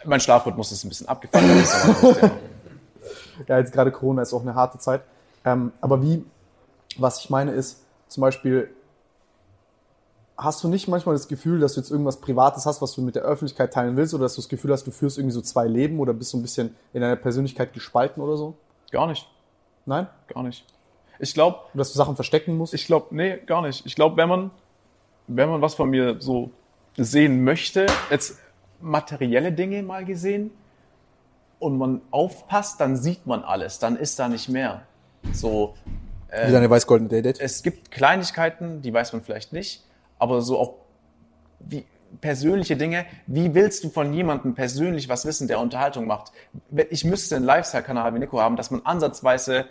Mein Schlafrhythmus ist ein bisschen abgefangen. Ja, jetzt gerade Corona ist auch eine harte Zeit. Ähm, aber wie, was ich meine ist, zum Beispiel, hast du nicht manchmal das Gefühl, dass du jetzt irgendwas Privates hast, was du mit der Öffentlichkeit teilen willst, oder dass du das Gefühl hast, du führst irgendwie so zwei Leben oder bist so ein bisschen in deiner Persönlichkeit gespalten oder so? Gar nicht, Nein? gar nicht. Ich glaube, dass du Sachen verstecken musst? Ich glaube, nee, gar nicht. Ich glaube, wenn man, wenn man was von mir so sehen möchte, jetzt materielle Dinge mal gesehen, und man aufpasst, dann sieht man alles, dann ist da nicht mehr. So, Wie deine weiß-goldene Date. es gibt Kleinigkeiten, die weiß man vielleicht nicht, aber so auch wie persönliche Dinge. Wie willst du von jemandem persönlich was wissen, der Unterhaltung macht? Ich müsste einen Lifestyle-Kanal wie Nico haben, dass man ansatzweise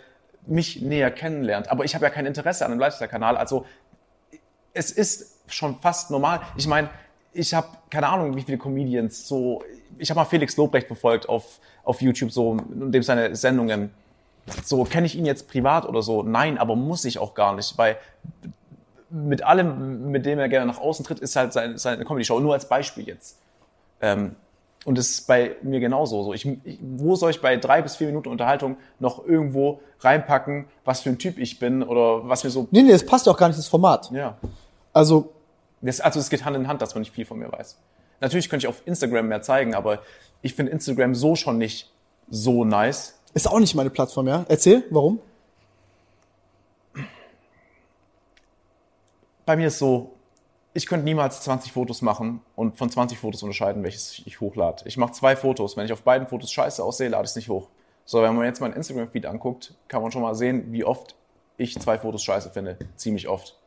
mich näher kennenlernt. Aber ich habe ja kein Interesse an einem Lifestyle-Kanal. Also es ist schon fast normal. Ich meine, ich habe keine Ahnung, wie viele Comedians so. Ich habe mal Felix Lobrecht verfolgt auf, auf YouTube, so, und dem seine Sendungen. So, kenne ich ihn jetzt privat oder so? Nein, aber muss ich auch gar nicht, weil mit allem, mit dem er gerne nach außen tritt, ist halt seine, seine Comedy-Show. Nur als Beispiel jetzt. Ähm, und das ist bei mir genauso so. Ich, ich, wo soll ich bei drei bis vier Minuten Unterhaltung noch irgendwo reinpacken, was für ein Typ ich bin oder was mir so. Nee, nee, das passt ja auch gar nicht ins Format. Ja. Also, Das, also es geht Hand in Hand, dass man nicht viel von mir weiß. Natürlich könnte ich auf Instagram mehr zeigen, aber ich finde Instagram so schon nicht so nice. ist auch nicht meine Plattform, ja? Erzähl, warum? Bei mir ist so, ich könnte niemals 20 Fotos machen und von 20 Fotos unterscheiden, welches ich hochlade. Ich mache zwei Fotos. Wenn ich auf beiden Fotos scheiße aussehe, lade ich es nicht hoch. So, wenn man jetzt meinen Instagram-Feed anguckt, kann man schon mal sehen, wie oft ich zwei Fotos scheiße finde. Ziemlich oft.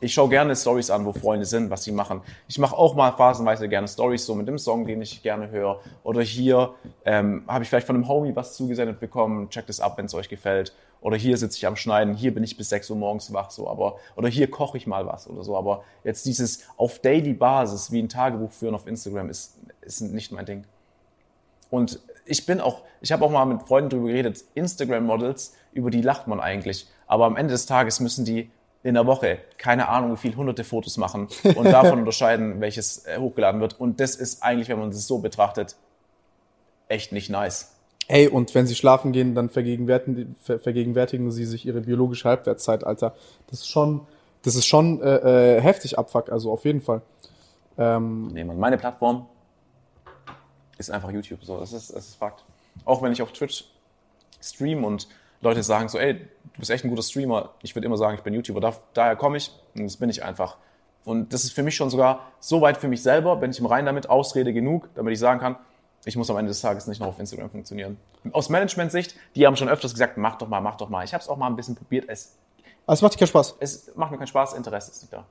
Ich schaue gerne Stories an, wo Freunde sind, was sie machen. Ich mache auch mal phasenweise gerne Stories, so mit dem Song, den ich gerne höre. Oder hier ähm, habe ich vielleicht von einem Homie was zugesendet bekommen. Checkt es ab, wenn es euch gefällt. Oder hier sitze ich am Schneiden. Hier bin ich bis 6 Uhr morgens wach. So, aber oder hier koche ich mal was oder so. Aber jetzt dieses auf Daily Basis wie ein Tagebuch führen auf Instagram ist ist nicht mein Ding. Und ich bin auch, ich habe auch mal mit Freunden drüber geredet, Instagram-Models, über die lacht man eigentlich. Aber am Ende des Tages müssen die in der Woche, keine Ahnung, wie viel hunderte Fotos machen und davon unterscheiden, welches äh, hochgeladen wird. Und das ist eigentlich, wenn man es so betrachtet, echt nicht nice. Ey, und wenn sie schlafen gehen, dann vergegenwärtigen, ver, vergegenwärtigen sie sich ihre biologische Halbwertszeit, Alter. Das ist schon, das ist schon äh, äh, heftig Abfuck, also auf jeden Fall. Ähm, Nee, Mann, meine Plattform ist einfach YouTube. So, das ist, das ist Fakt. Auch wenn ich auf Twitch stream und Leute sagen so, ey, du bist echt ein guter Streamer. Ich würde immer sagen, ich bin YouTuber. Da, daher komme ich und das bin ich einfach. Und das ist für mich schon sogar so weit für mich selber, bin ich im Rein damit, Ausrede genug, damit ich sagen kann, ich muss am Ende des Tages nicht noch auf Instagram funktionieren. Aus Management-Sicht, die haben schon öfters gesagt, mach doch mal, mach doch mal. Ich habe es auch mal ein bisschen probiert. Es, es macht dir keinen Spaß. es macht mir keinen Spaß, Interesse ist nicht da.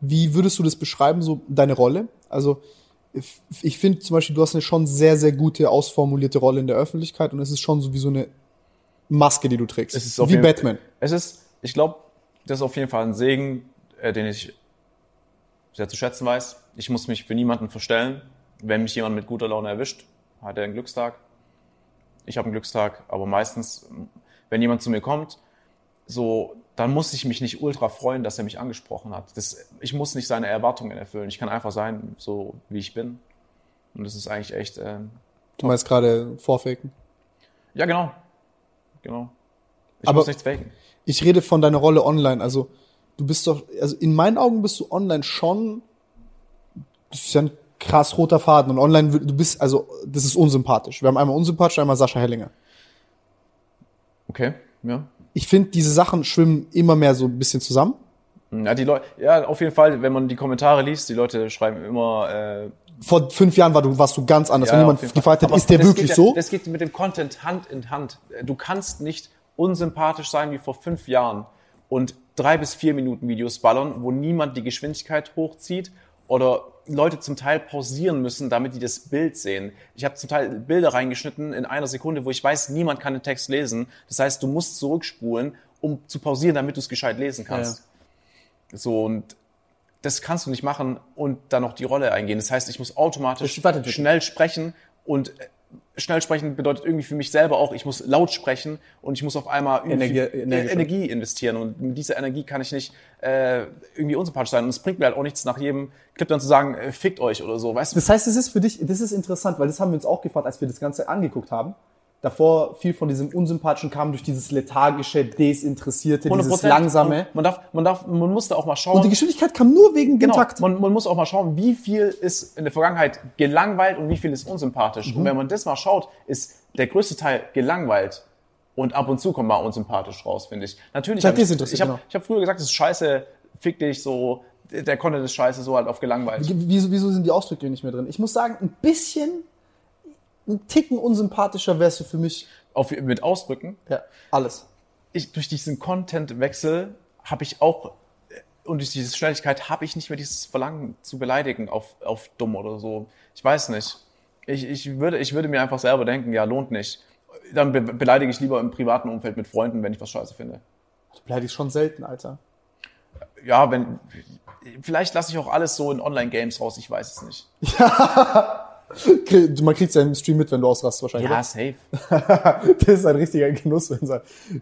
Wie würdest du das beschreiben, so deine Rolle? Also, ich- ich finde zum Beispiel, du hast eine schon sehr, sehr gute, ausformulierte Rolle in der Öffentlichkeit und es ist schon so wie so eine Maske, die du trägst. Es ist auf wie jeden- Batman. Es ist, ich glaube, das ist auf jeden Fall ein Segen, äh, den ich sehr zu schätzen weiß. Ich muss mich für niemanden verstellen. Wenn mich jemand mit guter Laune erwischt, hat er einen Glückstag. Ich habe einen Glückstag, aber meistens, wenn jemand zu mir kommt, so, dann muss ich mich nicht ultra freuen, dass er mich angesprochen hat. Das, ich muss nicht seine Erwartungen erfüllen. Ich kann einfach sein, so wie ich bin. Und das ist eigentlich echt, ähm, Du meinst gerade vorfaken. ja genau, genau. Ich Aber- muss nichts faken. Ich rede von deiner Rolle online. Also, du bist doch, also in meinen Augen bist du online schon, das ist ja ein krass roter Faden. Und online, du bist, also, das ist unsympathisch. Wir haben einmal unsympathisch, einmal Sascha Hellinger. Okay, ja. Ich finde, diese Sachen schwimmen immer mehr so ein bisschen zusammen. Ja, die Leute, ja, auf jeden Fall, wenn man die Kommentare liest, die Leute schreiben immer, äh, Vor fünf Jahren war du, warst du ganz anders. ja, Wenn jemand gefragt hat, ist der wirklich geht so? Ja, das geht mit dem Content Hand in Hand. Du kannst nicht unsympathisch sein wie vor fünf Jahren und drei bis vier Minuten Videos ballern, wo niemand die Geschwindigkeit hochzieht oder Leute zum Teil pausieren müssen, damit die das Bild sehen. Ich habe zum Teil Bilder reingeschnitten in einer Sekunde, wo ich weiß, niemand kann den Text lesen. Das heißt, du musst zurückspulen, um zu pausieren, damit du es gescheit lesen kannst. So und das kannst du nicht machen und dann noch die Rolle eingehen. Das heißt, ich muss automatisch weiterentwickeln. schnell sprechen und äh, schnell sprechen bedeutet irgendwie für mich selber auch, ich muss laut sprechen und ich muss auf einmal Energie- energisch. Energie investieren und mit dieser Energie kann ich nicht äh, irgendwie unsympathisch sein und es bringt mir halt auch nichts nach jedem Clip dann zu sagen, äh, fickt euch oder so, weißt du? Das heißt, es ist für dich, das ist interessant, weil das haben wir uns auch gefragt, als wir das Ganze angeguckt haben. Davor viel von diesem Unsympathischen kam durch dieses lethargische, desinteressierte, dieses 100%. langsame. Man darf, man darf, man muss da auch mal schauen. Und die Geschwindigkeit kam nur wegen dem Genau, Takt. man, man muss auch mal schauen, wie viel ist in der Vergangenheit gelangweilt und wie viel ist unsympathisch. Mhm. Und wenn man das mal schaut, ist der größte Teil gelangweilt und ab und zu kommt mal unsympathisch raus, finde ich. Natürlich, Ja, hab ich, ich habe genau. ich hab früher gesagt, das ist scheiße, fick dich, so, der Content ist scheiße, so halt auf gelangweilt. Wieso, wieso sind die Ausdrücke nicht mehr drin? Ich muss sagen, ein bisschen, ein Ticken unsympathischer wärst du für mich. Auf, mit Ausdrücken. Ja, alles. Ich, durch diesen Content-Wechsel habe ich auch und durch diese Schnelligkeit habe ich nicht mehr dieses Verlangen zu beleidigen auf, auf dumm oder so. Ich weiß nicht. Ich, ich, würde, ich würde mir einfach selber denken, ja, lohnt nicht. Dann be beleidige ich lieber im privaten Umfeld mit Freunden, wenn ich was scheiße finde. Du beleidigst schon selten, Alter. Ja, wenn. Vielleicht lasse ich auch alles so in Online-Games raus, ich weiß es nicht. Krie- Man kriegt ja im Stream mit, wenn du ausrastest wahrscheinlich. Ja, safe. das ist ein richtiger Genuss, Das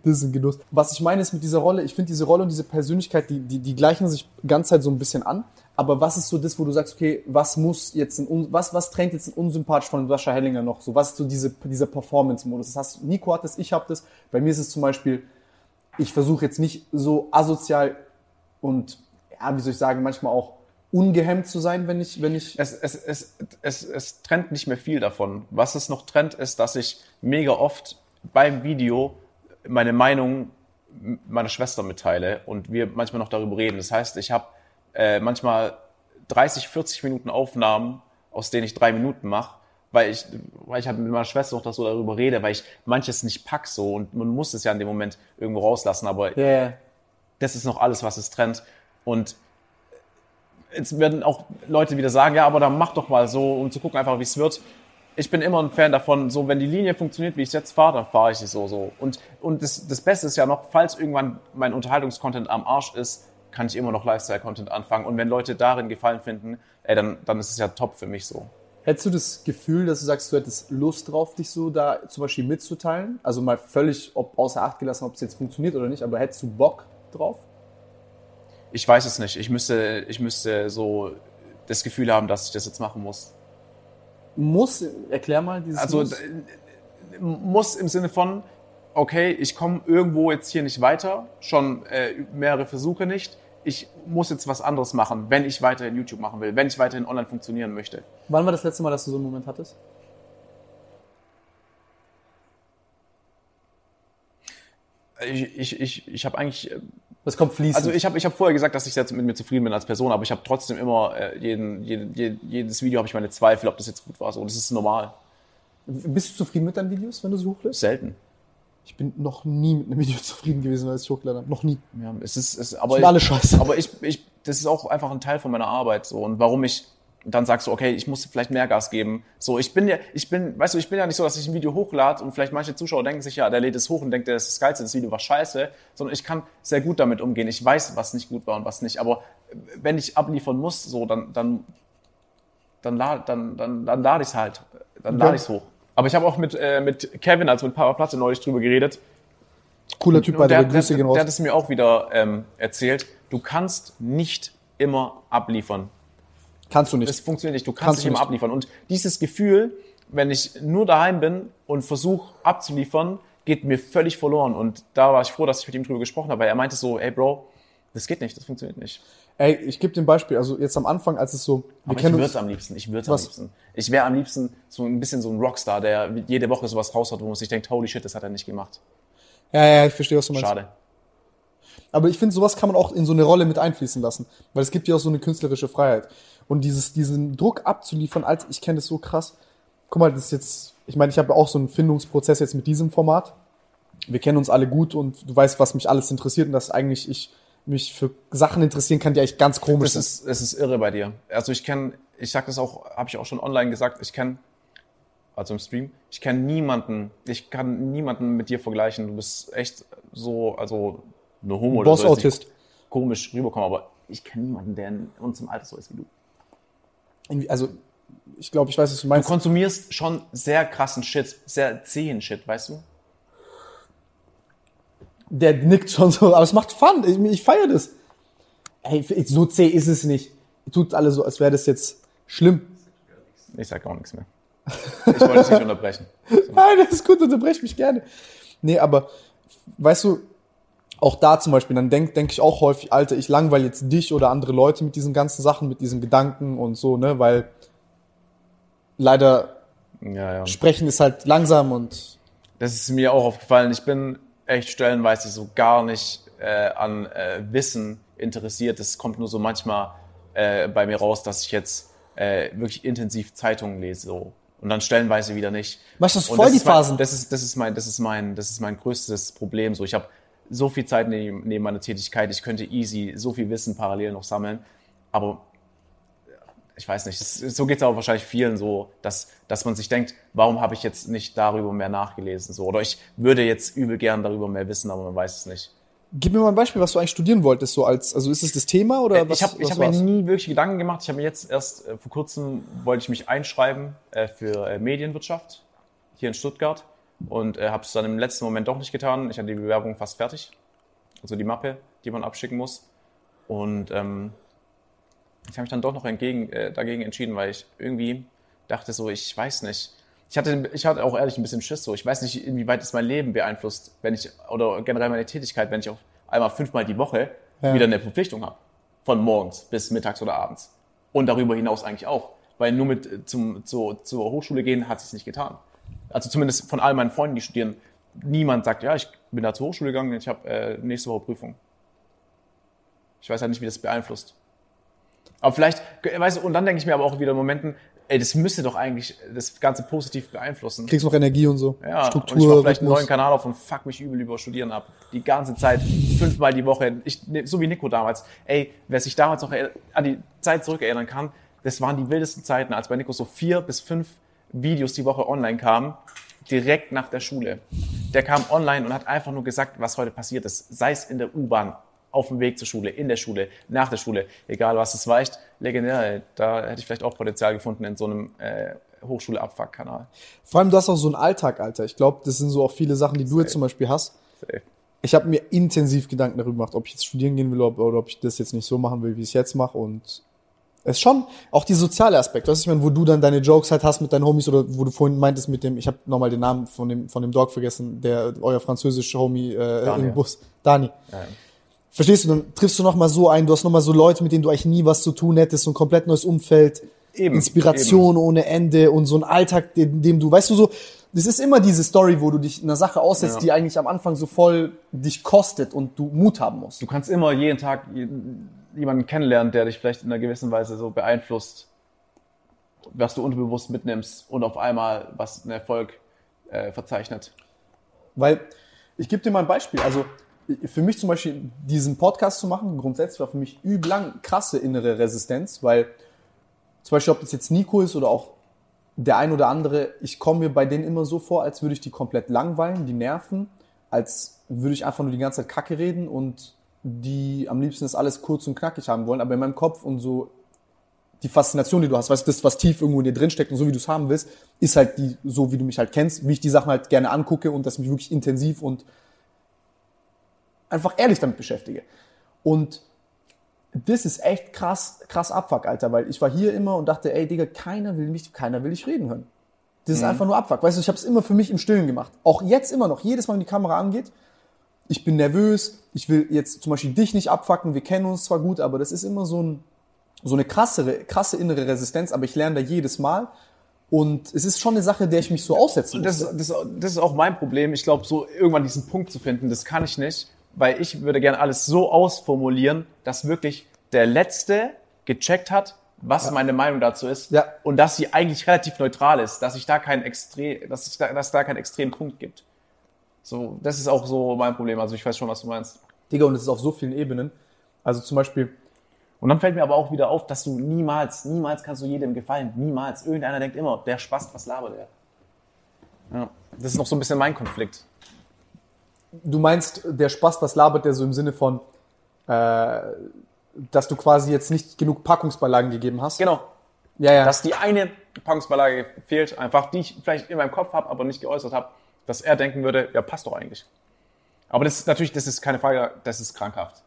ist ein Genuss. Was ich meine ist mit dieser Rolle, ich finde diese Rolle und diese Persönlichkeit, die, die, die gleichen sich ganz Zeit so ein bisschen an. Aber was ist so das, wo du sagst, okay, was muss jetzt ein, un- was, was trennt jetzt ein unsympathisch von Sascha Hellinger noch? So, was ist so diese, dieser Performance-Modus? Das hast, Nico hat das, ich habe das. Bei mir ist es zum Beispiel, ich versuche jetzt nicht so asozial und, ja, wie soll ich sagen, manchmal auch ungehemmt zu sein, wenn ich, wenn ich, Es, es, es, es, es trennt nicht mehr viel davon. Was es noch trennt, ist, dass ich mega oft beim Video meine Meinung meiner Schwester mitteile und wir manchmal noch darüber reden. Das heißt, ich habe äh, manchmal 30, 40 Minuten Aufnahmen, aus denen ich drei Minuten mache, weil ich, weil ich halt mit meiner Schwester noch das so darüber rede, weil ich manches nicht pack so und man muss es ja in dem Moment irgendwo rauslassen, aber yeah. das ist noch alles, was es trennt. Und jetzt werden auch Leute wieder sagen, ja, aber dann mach doch mal so, um zu gucken einfach, wie es wird. Ich bin immer ein Fan davon, so wenn die Linie funktioniert, wie ich es jetzt fahre, dann fahre ich sie so so. Und, und das, das Beste ist ja noch, falls irgendwann mein Unterhaltungskontent am Arsch ist, kann ich immer noch Lifestyle-Content anfangen. Und wenn Leute darin Gefallen finden, ey, dann, dann ist es ja top für mich so. Hättest du das Gefühl, dass du sagst, du hättest Lust drauf, dich so da zum Beispiel mitzuteilen? Also mal völlig ob, außer Acht gelassen, ob es jetzt funktioniert oder nicht, aber hättest du Bock drauf? Ich weiß es nicht. Ich müsste, ich müsste so das Gefühl haben, dass ich das jetzt machen muss. Muss, erklär mal dieses Also Muss. d- muss im Sinne von, okay, ich komme irgendwo jetzt hier nicht weiter, schon äh, mehrere Versuche nicht. Ich muss jetzt was anderes machen, wenn ich weiterhin YouTube machen will, wenn ich weiterhin online funktionieren möchte. Wann war das letzte Mal, dass du so einen Moment hattest? Ich, ich, ich, ich habe eigentlich, äh, Das kommt fließend. also ich habe ich hab vorher gesagt, dass ich jetzt mit mir zufrieden bin als Person, aber ich habe trotzdem immer, äh, jeden, jeden, jedes Video habe ich meine Zweifel, ob das jetzt gut war. So, das ist normal. Bist du zufrieden mit deinen Videos, wenn du sie hochlädst? Selten. Ich bin noch nie mit einem Video zufrieden gewesen, als ich hochgeladen habe. Noch nie. Ja, es ist, es, aber sind alle scheiße. Aber ich, ich, das ist auch einfach ein Teil von meiner Arbeit so und warum ich dann sagst du, okay, ich muss vielleicht mehr Gas geben. So, ich bin ja, ich bin, weißt du, ich bin ja nicht so, dass ich ein Video hochlade und vielleicht manche Zuschauer denken sich ja, der lädt es hoch und denkt, das ist das Geilste, das Video war scheiße, sondern ich kann sehr gut damit umgehen. Ich weiß, was nicht gut war und was nicht. Aber wenn ich abliefern muss, so, dann, dann, dann lade, dann, dann, dann lade ich es halt, dann lade ich es hoch. Aber ich habe auch mit, äh, mit Kevin, also mit Paraplatte neulich drüber geredet. Cooler Typ, bei der, der der, Grüße gehen raus. der hat es mir auch wieder ähm, erzählt. Du kannst nicht immer abliefern. Kannst du nicht. Es funktioniert nicht. Du kannst, Kannst nicht immer nicht. abliefern. Und dieses Gefühl, wenn ich nur daheim bin und versuche abzuliefern, geht mir völlig verloren. Und da war ich froh, dass ich mit ihm drüber gesprochen habe, weil er meinte so, ey Bro, das geht nicht, das funktioniert nicht. Ey, ich gebe dir ein Beispiel. Also jetzt am Anfang, als es so, wir Aber ich würde es am liebsten. Ich würde es am liebsten. Ich wäre am liebsten so ein bisschen so ein Rockstar, der jede Woche sowas raushaut, wo man sich denkt, holy shit, das hat er nicht gemacht. ja, ja, ich verstehe, was du meinst. Schade. Aber ich finde, sowas kann man auch in so eine Rolle mit einfließen lassen, weil es gibt ja auch so eine künstlerische Freiheit. Und dieses, diesen Druck abzuliefern, Alter, ich kenne das so krass. Guck mal, das ist jetzt, ich meine, ich habe auch so einen Findungsprozess jetzt mit diesem Format. Wir kennen uns alle gut und du weißt, was mich alles interessiert und dass eigentlich ich mich für Sachen interessieren kann, die eigentlich ganz komisch Das sind. ist, es ist irre bei dir. Also ich kenne, ich sag das auch, habe ich auch schon online gesagt, ich kenne, also im Stream, ich kenne niemanden, ich kann niemanden mit dir vergleichen. Du bist echt so, also nur Homo oder so. ist nicht Boss-Autist. Komisch rüberkommen, aber ich kenne niemanden, der in unserem Alter so ist wie du. Also, ich glaube, ich weiß, was du Du meinst. konsumierst schon sehr krassen Shit, sehr zähen Shit, weißt du? Der nickt schon so, aber es macht Fun. Ich, ich feiere das. Ey, so zäh ist es nicht. Tut alle so, als wäre das jetzt schlimm. Ich sag auch nichts mehr. Ich wollte dich nicht unterbrechen. Nein, das ist gut, unterbrech mich gerne. Nee, aber weißt du, auch da zum Beispiel, dann denke denk ich auch häufig, Alter, ich langweile jetzt dich oder andere Leute mit diesen ganzen Sachen, mit diesen Gedanken und so, ne, weil leider Ja, ja. sprechen ist halt langsam und Das ist mir auch aufgefallen. Ich bin echt stellenweise so gar nicht äh, an äh, Wissen interessiert. Es kommt nur so manchmal äh, bei mir raus, dass ich jetzt äh, wirklich intensiv Zeitungen lese. So. und dann stellenweise wieder nicht. Weißt du, das voll die ist mein- Phasen. Das ist, das ist mein, das ist mein, das ist mein größtes Problem. So, ich habe so viel Zeit neben, neben meiner Tätigkeit. Ich könnte easy so viel Wissen parallel noch sammeln, aber ich weiß nicht. Es, so geht es aber wahrscheinlich vielen so, dass, dass man sich denkt, warum habe ich jetzt nicht darüber mehr nachgelesen? So, oder ich würde jetzt übel gern darüber mehr wissen, aber man weiß es nicht. Gib mir mal ein Beispiel, was du eigentlich studieren wolltest, so als, also ist es das Thema oder Äh, was? ich habe hab mir nie wirklich Gedanken gemacht. Ich habe mir jetzt erst äh, vor kurzem wollte ich mich einschreiben äh, für äh, Medienwirtschaft hier in Stuttgart und äh, habe es dann im letzten Moment doch nicht getan. Ich hatte die Bewerbung fast fertig, also die Mappe, die man abschicken muss. Und ähm, ich habe mich dann doch noch entgegen, äh, dagegen entschieden, weil ich irgendwie dachte so, ich weiß nicht. Ich hatte, ich hatte auch ehrlich ein bisschen Schiss so. Ich weiß nicht, inwieweit es mein Leben beeinflusst, wenn ich, oder generell meine Tätigkeit, wenn ich auch einmal fünfmal die Woche Ja. wieder eine Verpflichtung habe. Von morgens bis mittags oder abends. Und darüber hinaus eigentlich auch. Weil nur mit äh, zum, zu, zur Hochschule gehen hat es nicht getan. Also zumindest von all meinen Freunden, die studieren, niemand sagt, ja, ich bin da zur Hochschule gegangen, ich habe äh, nächste Woche Prüfung. Ich weiß halt nicht, wie das beeinflusst. Aber vielleicht, weißt du, und dann denke ich mir aber auch wieder in Momenten, ey, das müsste doch eigentlich das Ganze positiv beeinflussen. Kriegst noch Energie und so. Ja, Struktur, und ich mach vielleicht einen neuen Kanal auf und fuck mich übel über Studieren ab. Die ganze Zeit, fünfmal die Woche. Ich, ne, so wie Nico damals. Ey, wer sich damals noch an die Zeit zurückerinnern kann, das waren die wildesten Zeiten, als bei Nico so vier bis fünf Videos die Woche online kamen, direkt nach der Schule. Der kam online und hat einfach nur gesagt, was heute passiert ist. Sei es in der U-Bahn, auf dem Weg zur Schule, in der Schule, nach der Schule, egal was es war, echt legendär. Da hätte ich vielleicht auch Potenzial gefunden in so einem äh, Hochschule-Abfuck-Kanal. Vor allem, du hast auch so einen Alltag, Alter. Ich glaube, das sind so auch viele Sachen, die du jetzt zum Beispiel hast. Safe. Ich habe mir intensiv Gedanken darüber gemacht, ob ich jetzt studieren gehen will oder ob ich das jetzt nicht so machen will, wie ich es jetzt mache. Und ist schon auch die soziale Aspekt, weißt du, ich meine, wo du dann deine Jokes halt hast mit deinen Homies oder wo du vorhin meintest mit dem, ich habe nochmal den Namen von dem von dem Dog vergessen, der euer französische Homie äh, Daniel. im Bus, Dani. Ja. Verstehst du, dann triffst du nochmal so ein, du hast nochmal so Leute, mit denen du eigentlich nie was zu tun hättest, so ein komplett neues Umfeld, Eben, Inspiration ohne Ende und so ein Alltag, in dem du, weißt du so, das ist immer diese Story, wo du dich einer Sache aussetzt, Ja. die eigentlich am Anfang so voll dich kostet und du Mut haben musst. Du kannst immer jeden Tag jeden- jemanden kennenlernen, der dich vielleicht in einer gewissen Weise so beeinflusst, was du unterbewusst mitnimmst und auf einmal was einen Erfolg äh, verzeichnet. Weil, ich gebe dir mal ein Beispiel. Also, für mich zum Beispiel, diesen Podcast zu machen, grundsätzlich war für mich übel lang krasse innere Resistenz, weil zum Beispiel, ob das jetzt Nico ist oder auch der ein oder andere, ich komme mir bei denen immer so vor, als würde ich die komplett langweilen, die nerven, als würde ich einfach nur die ganze Zeit Kacke reden und die am liebsten ist alles kurz und knackig haben wollen, aber in meinem Kopf und so die Faszination, die du hast, weißt du, das, was tief irgendwo in dir drin steckt und so wie du es haben willst, ist halt die, so wie du mich halt kennst, wie ich die Sachen halt gerne angucke und das mich wirklich intensiv und einfach ehrlich damit beschäftige. Und das ist echt krass, krass Abfuck, Alter, weil ich war hier immer und dachte, ey, Digga, keiner will mich, keiner will dich reden hören. Das ist einfach nur Abfuck. Weißt du, ich habe es immer für mich im Stillen gemacht. Auch jetzt immer noch, jedes Mal, wenn die Kamera angeht, ich bin nervös, ich will jetzt zum Beispiel dich nicht abfucken, wir kennen uns zwar gut, aber das ist immer so, ein, so eine krassere, krasse innere Resistenz, aber ich lerne da jedes Mal. Und es ist schon eine Sache, der ich mich so aussetzen Und das, muss. das, das ist auch mein Problem. Ich glaube, so irgendwann diesen Punkt zu finden, das kann ich nicht, weil ich würde gerne alles so ausformulieren, dass wirklich der Letzte gecheckt hat, was meine Meinung dazu ist Ja. und dass sie eigentlich relativ neutral ist, dass ich da kein extrem, dass es da, dass da keinen extremen Punkt gibt. So, das ist auch so mein Problem. Also ich weiß schon, was du meinst. Digga, und es ist auf so vielen Ebenen. Also zum Beispiel, Und dann fällt mir aber auch wieder auf, dass du niemals, niemals kannst du jedem gefallen. Niemals. Irgendeiner denkt immer, der Spaß, was labert der? Ja. Das ist noch so ein bisschen mein Konflikt. du meinst, der Spaß, was labert der so im Sinne von, äh, dass du quasi jetzt nicht genug Packungsbeilagen gegeben hast? Genau. Ja, ja. Dass die eine Packungsbeilage fehlt, einfach, die ich vielleicht in meinem Kopf habe, aber nicht geäußert habe, dass er denken würde, ja, passt doch eigentlich. Aber das ist natürlich, das ist keine Frage, das ist krankhaft.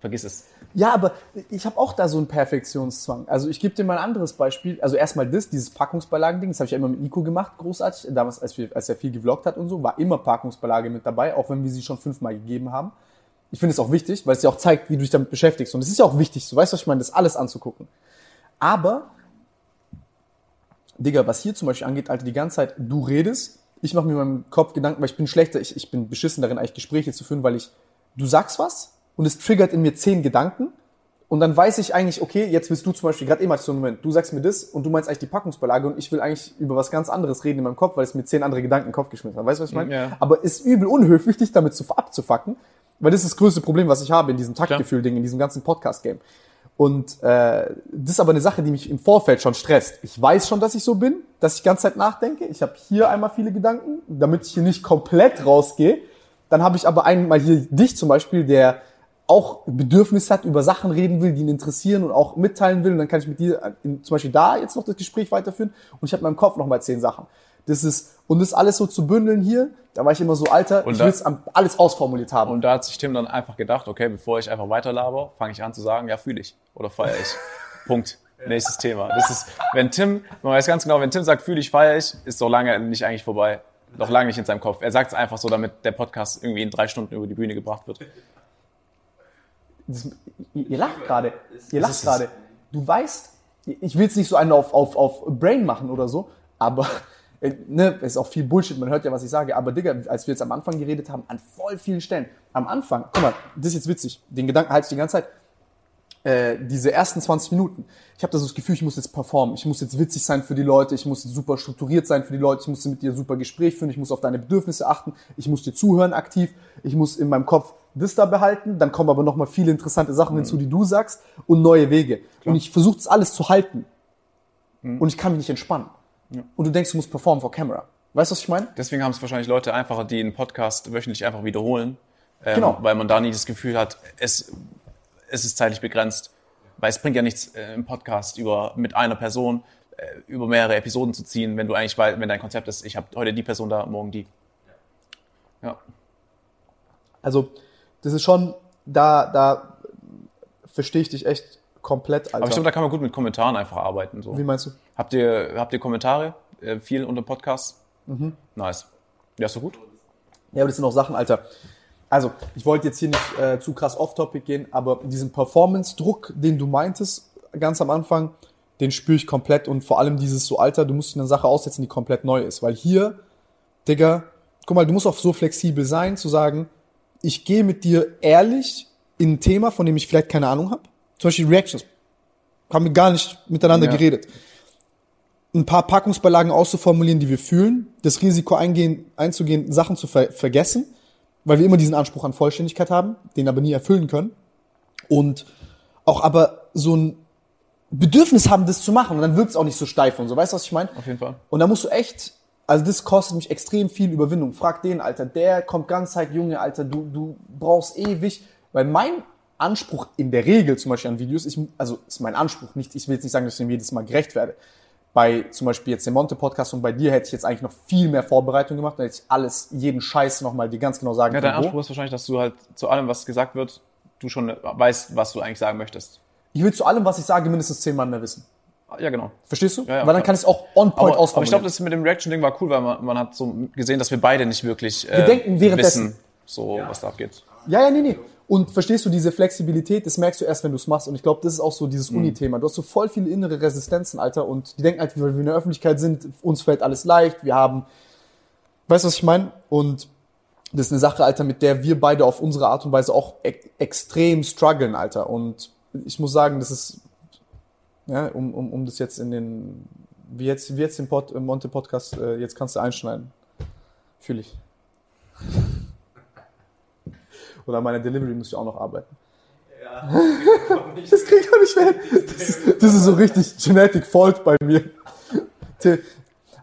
Vergiss es. Ja, aber ich habe auch da so einen Perfektionszwang. Also ich gebe dir mal ein anderes Beispiel. Also erstmal das, dieses Packungsbeilagen-Ding, das habe ich ja immer mit Nico gemacht, großartig. Damals, als, wir, als er viel gevloggt hat und so, war immer Packungsbeilage mit dabei, auch wenn wir sie schon fünfmal gegeben haben. Ich finde es auch wichtig, weil es dir auch zeigt, wie du dich damit beschäftigst. Und es ist ja auch wichtig, so weißt du, was ich meine, das alles anzugucken. Aber, Digga, was hier zum Beispiel angeht, Alter, die ganze Zeit, du redest, ich mache mir in meinem Kopf Gedanken, weil ich bin schlechter, ich, ich bin beschissen darin, eigentlich Gespräche zu führen, weil ich, du sagst was und es triggert in mir zehn Gedanken Und dann weiß ich eigentlich, okay, jetzt willst du zum Beispiel, gerade eben hatte ich so einen Moment, du sagst mir das und du meinst eigentlich die Packungsbeilage und ich will eigentlich über was ganz anderes reden in meinem Kopf, weil es mir zehn andere Gedanken in den Kopf geschmissen hat. Weißt du, was ich meine? Ja. Aber ist übel unhöflich, dich damit zu abzufacken, weil das ist das größte Problem, was ich habe in diesem Taktgefühl-Ding, in diesem ganzen Podcast-Game. Und äh, das ist aber eine Sache, die mich im Vorfeld schon stresst. Ich weiß schon, dass ich so bin, dass ich die ganze Zeit nachdenke. Ich habe hier einmal viele Gedanken, damit ich hier nicht komplett rausgehe. Dann habe ich aber einmal hier dich zum Beispiel, der auch Bedürfnis hat, über Sachen reden will, die ihn interessieren und auch mitteilen will. Und dann kann ich mit dir in, zum Beispiel da jetzt noch das Gespräch weiterführen. Und ich habe in meinem Kopf nochmal zehn Sachen. Das ist, und das alles so zu bündeln hier, da war ich immer so, Alter, Und ich will es alles ausformuliert haben. Und da hat sich Tim dann einfach gedacht, okay, bevor ich einfach weiter laber, fange ich an zu sagen, ja, fühle ich oder feiere ich. Punkt. Nächstes Thema. Das ist, wenn Tim, man weiß ganz genau, wenn Tim sagt, fühle ich, feiere ich, ist doch lange nicht eigentlich vorbei. Doch lange nicht in seinem Kopf. Er sagt es einfach so, damit der Podcast irgendwie in drei Stunden über die Bühne gebracht wird. Das, ihr, lacht gerade. Ihr lacht es. gerade. Du weißt, ich will jetzt nicht so einen auf, auf, auf Brain machen oder so, aber ne, ist auch viel Bullshit, man hört ja, was ich sage. Aber Digga, als wir jetzt am Anfang geredet haben, an voll vielen Stellen. Am Anfang, guck mal, das ist jetzt witzig, den Gedanken halte ich die ganze Zeit. Äh, diese ersten 20 Minuten, ich habe da so das Gefühl, ich muss jetzt performen, ich muss jetzt witzig sein für die Leute, ich muss super strukturiert sein für die Leute, ich muss mit dir super Gespräch führen, ich muss auf deine Bedürfnisse achten, ich muss dir zuhören aktiv, ich muss in meinem Kopf das da behalten, dann kommen aber nochmal viele interessante Sachen hinzu, die du sagst und neue Wege. Und ich versuche das alles zu halten und ich kann mich nicht entspannen. Und du denkst, du musst performen vor Camera. Weißt du, was ich meine? Deswegen haben es wahrscheinlich Leute einfacher, die einen Podcast wöchentlich einfach wiederholen. Ähm, Genau. Weil man da nie das Gefühl hat, es, es ist zeitlich begrenzt. Weil es bringt ja nichts, äh, im Podcast über, mit einer Person äh, über mehrere Episoden zu ziehen, wenn du eigentlich weißt, wenn dein Konzept ist, ich habe heute die Person da, morgen die. Ja. Also, das ist schon, da, da verstehe ich dich echt komplett, Alter. Aber ich glaube, da kann man gut mit Kommentaren einfach arbeiten. So. Wie meinst du? Habt ihr, habt ihr Kommentare? Äh, viel unter Podcasts? Mhm. Nice. Ja, ist so gut. Ja, aber das sind auch Sachen, Alter. Also, ich wollte jetzt hier nicht äh, zu krass off-topic gehen, aber diesen Performance-Druck, den du meintest, ganz am Anfang, den spüre ich komplett und vor allem dieses so, Alter, du musst dir eine Sache aussetzen, die komplett neu ist. Weil hier, Digga, guck mal, du musst auch so flexibel sein, zu sagen, ich gehe mit dir ehrlich in ein Thema, von dem ich vielleicht keine Ahnung habe. Zum Beispiel Reactions. Haben wir gar nicht miteinander Ja. geredet. Ein paar Packungsbeilagen auszuformulieren, die wir fühlen, das Risiko eingehen, einzugehen, Sachen zu ver vergessen, weil wir immer diesen Anspruch an Vollständigkeit haben, den aber nie erfüllen können. Und auch aber so ein Bedürfnis haben, das zu machen. Und dann wirkt es auch nicht so steif und so. Weißt du, was ich meine? Auf jeden Fall. Und da musst du echt, also das kostet mich extrem viel Überwindung. Frag den, Alter, der kommt ganz Zeit, Junge, Alter, du, du brauchst ewig. Weil mein Anspruch in der Regel zum Beispiel an Videos, ich, also ist mein Anspruch nicht, ich will jetzt nicht sagen, dass ich dem jedes Mal gerecht werde. Bei zum Beispiel jetzt dem Monte-Podcast und bei dir hätte ich jetzt eigentlich noch viel mehr Vorbereitung gemacht, dann hätte ich alles, jeden Scheiß nochmal dir ganz genau sagen Ja, dein können, wo. Anspruch ist wahrscheinlich, dass du halt zu allem, was gesagt wird, du schon weißt, was du eigentlich sagen möchtest. Ich will zu allem, was ich sage, mindestens zehnmal mehr wissen. Ja, genau. Verstehst du? Ja, ja, Weil dann klar. kann ich es auch on point Aber, aber ich glaube, das mit dem Reaction-Ding war cool, weil man, man hat so gesehen, dass wir beide nicht wirklich äh, Wir denken währenddessen. wissen, so was da abgeht. Ja, ja, nee, nee. Und verstehst du diese Flexibilität, das merkst du erst, wenn du es machst. Und ich glaube, das ist auch so dieses Uni-Thema. Du hast so voll viele innere Resistenzen, Alter. Und die denken halt, weil wir in der Öffentlichkeit sind, uns fällt alles leicht. Wir haben, weißt du, was ich meine? Und das ist eine Sache, Alter, mit der wir beide auf unsere Art und Weise auch e extrem strugglen, Alter. Und ich muss sagen, das ist, ja, um, um, um das jetzt in den, wie jetzt, wie jetzt den Pod, im Monte-Podcast, äh, jetzt kannst du einschneiden. Fühle ich. Oder an meiner Delivery muss ich auch noch arbeiten. das krieg ich auch nicht mehr. Das, das ist so richtig Genetic Fault bei mir.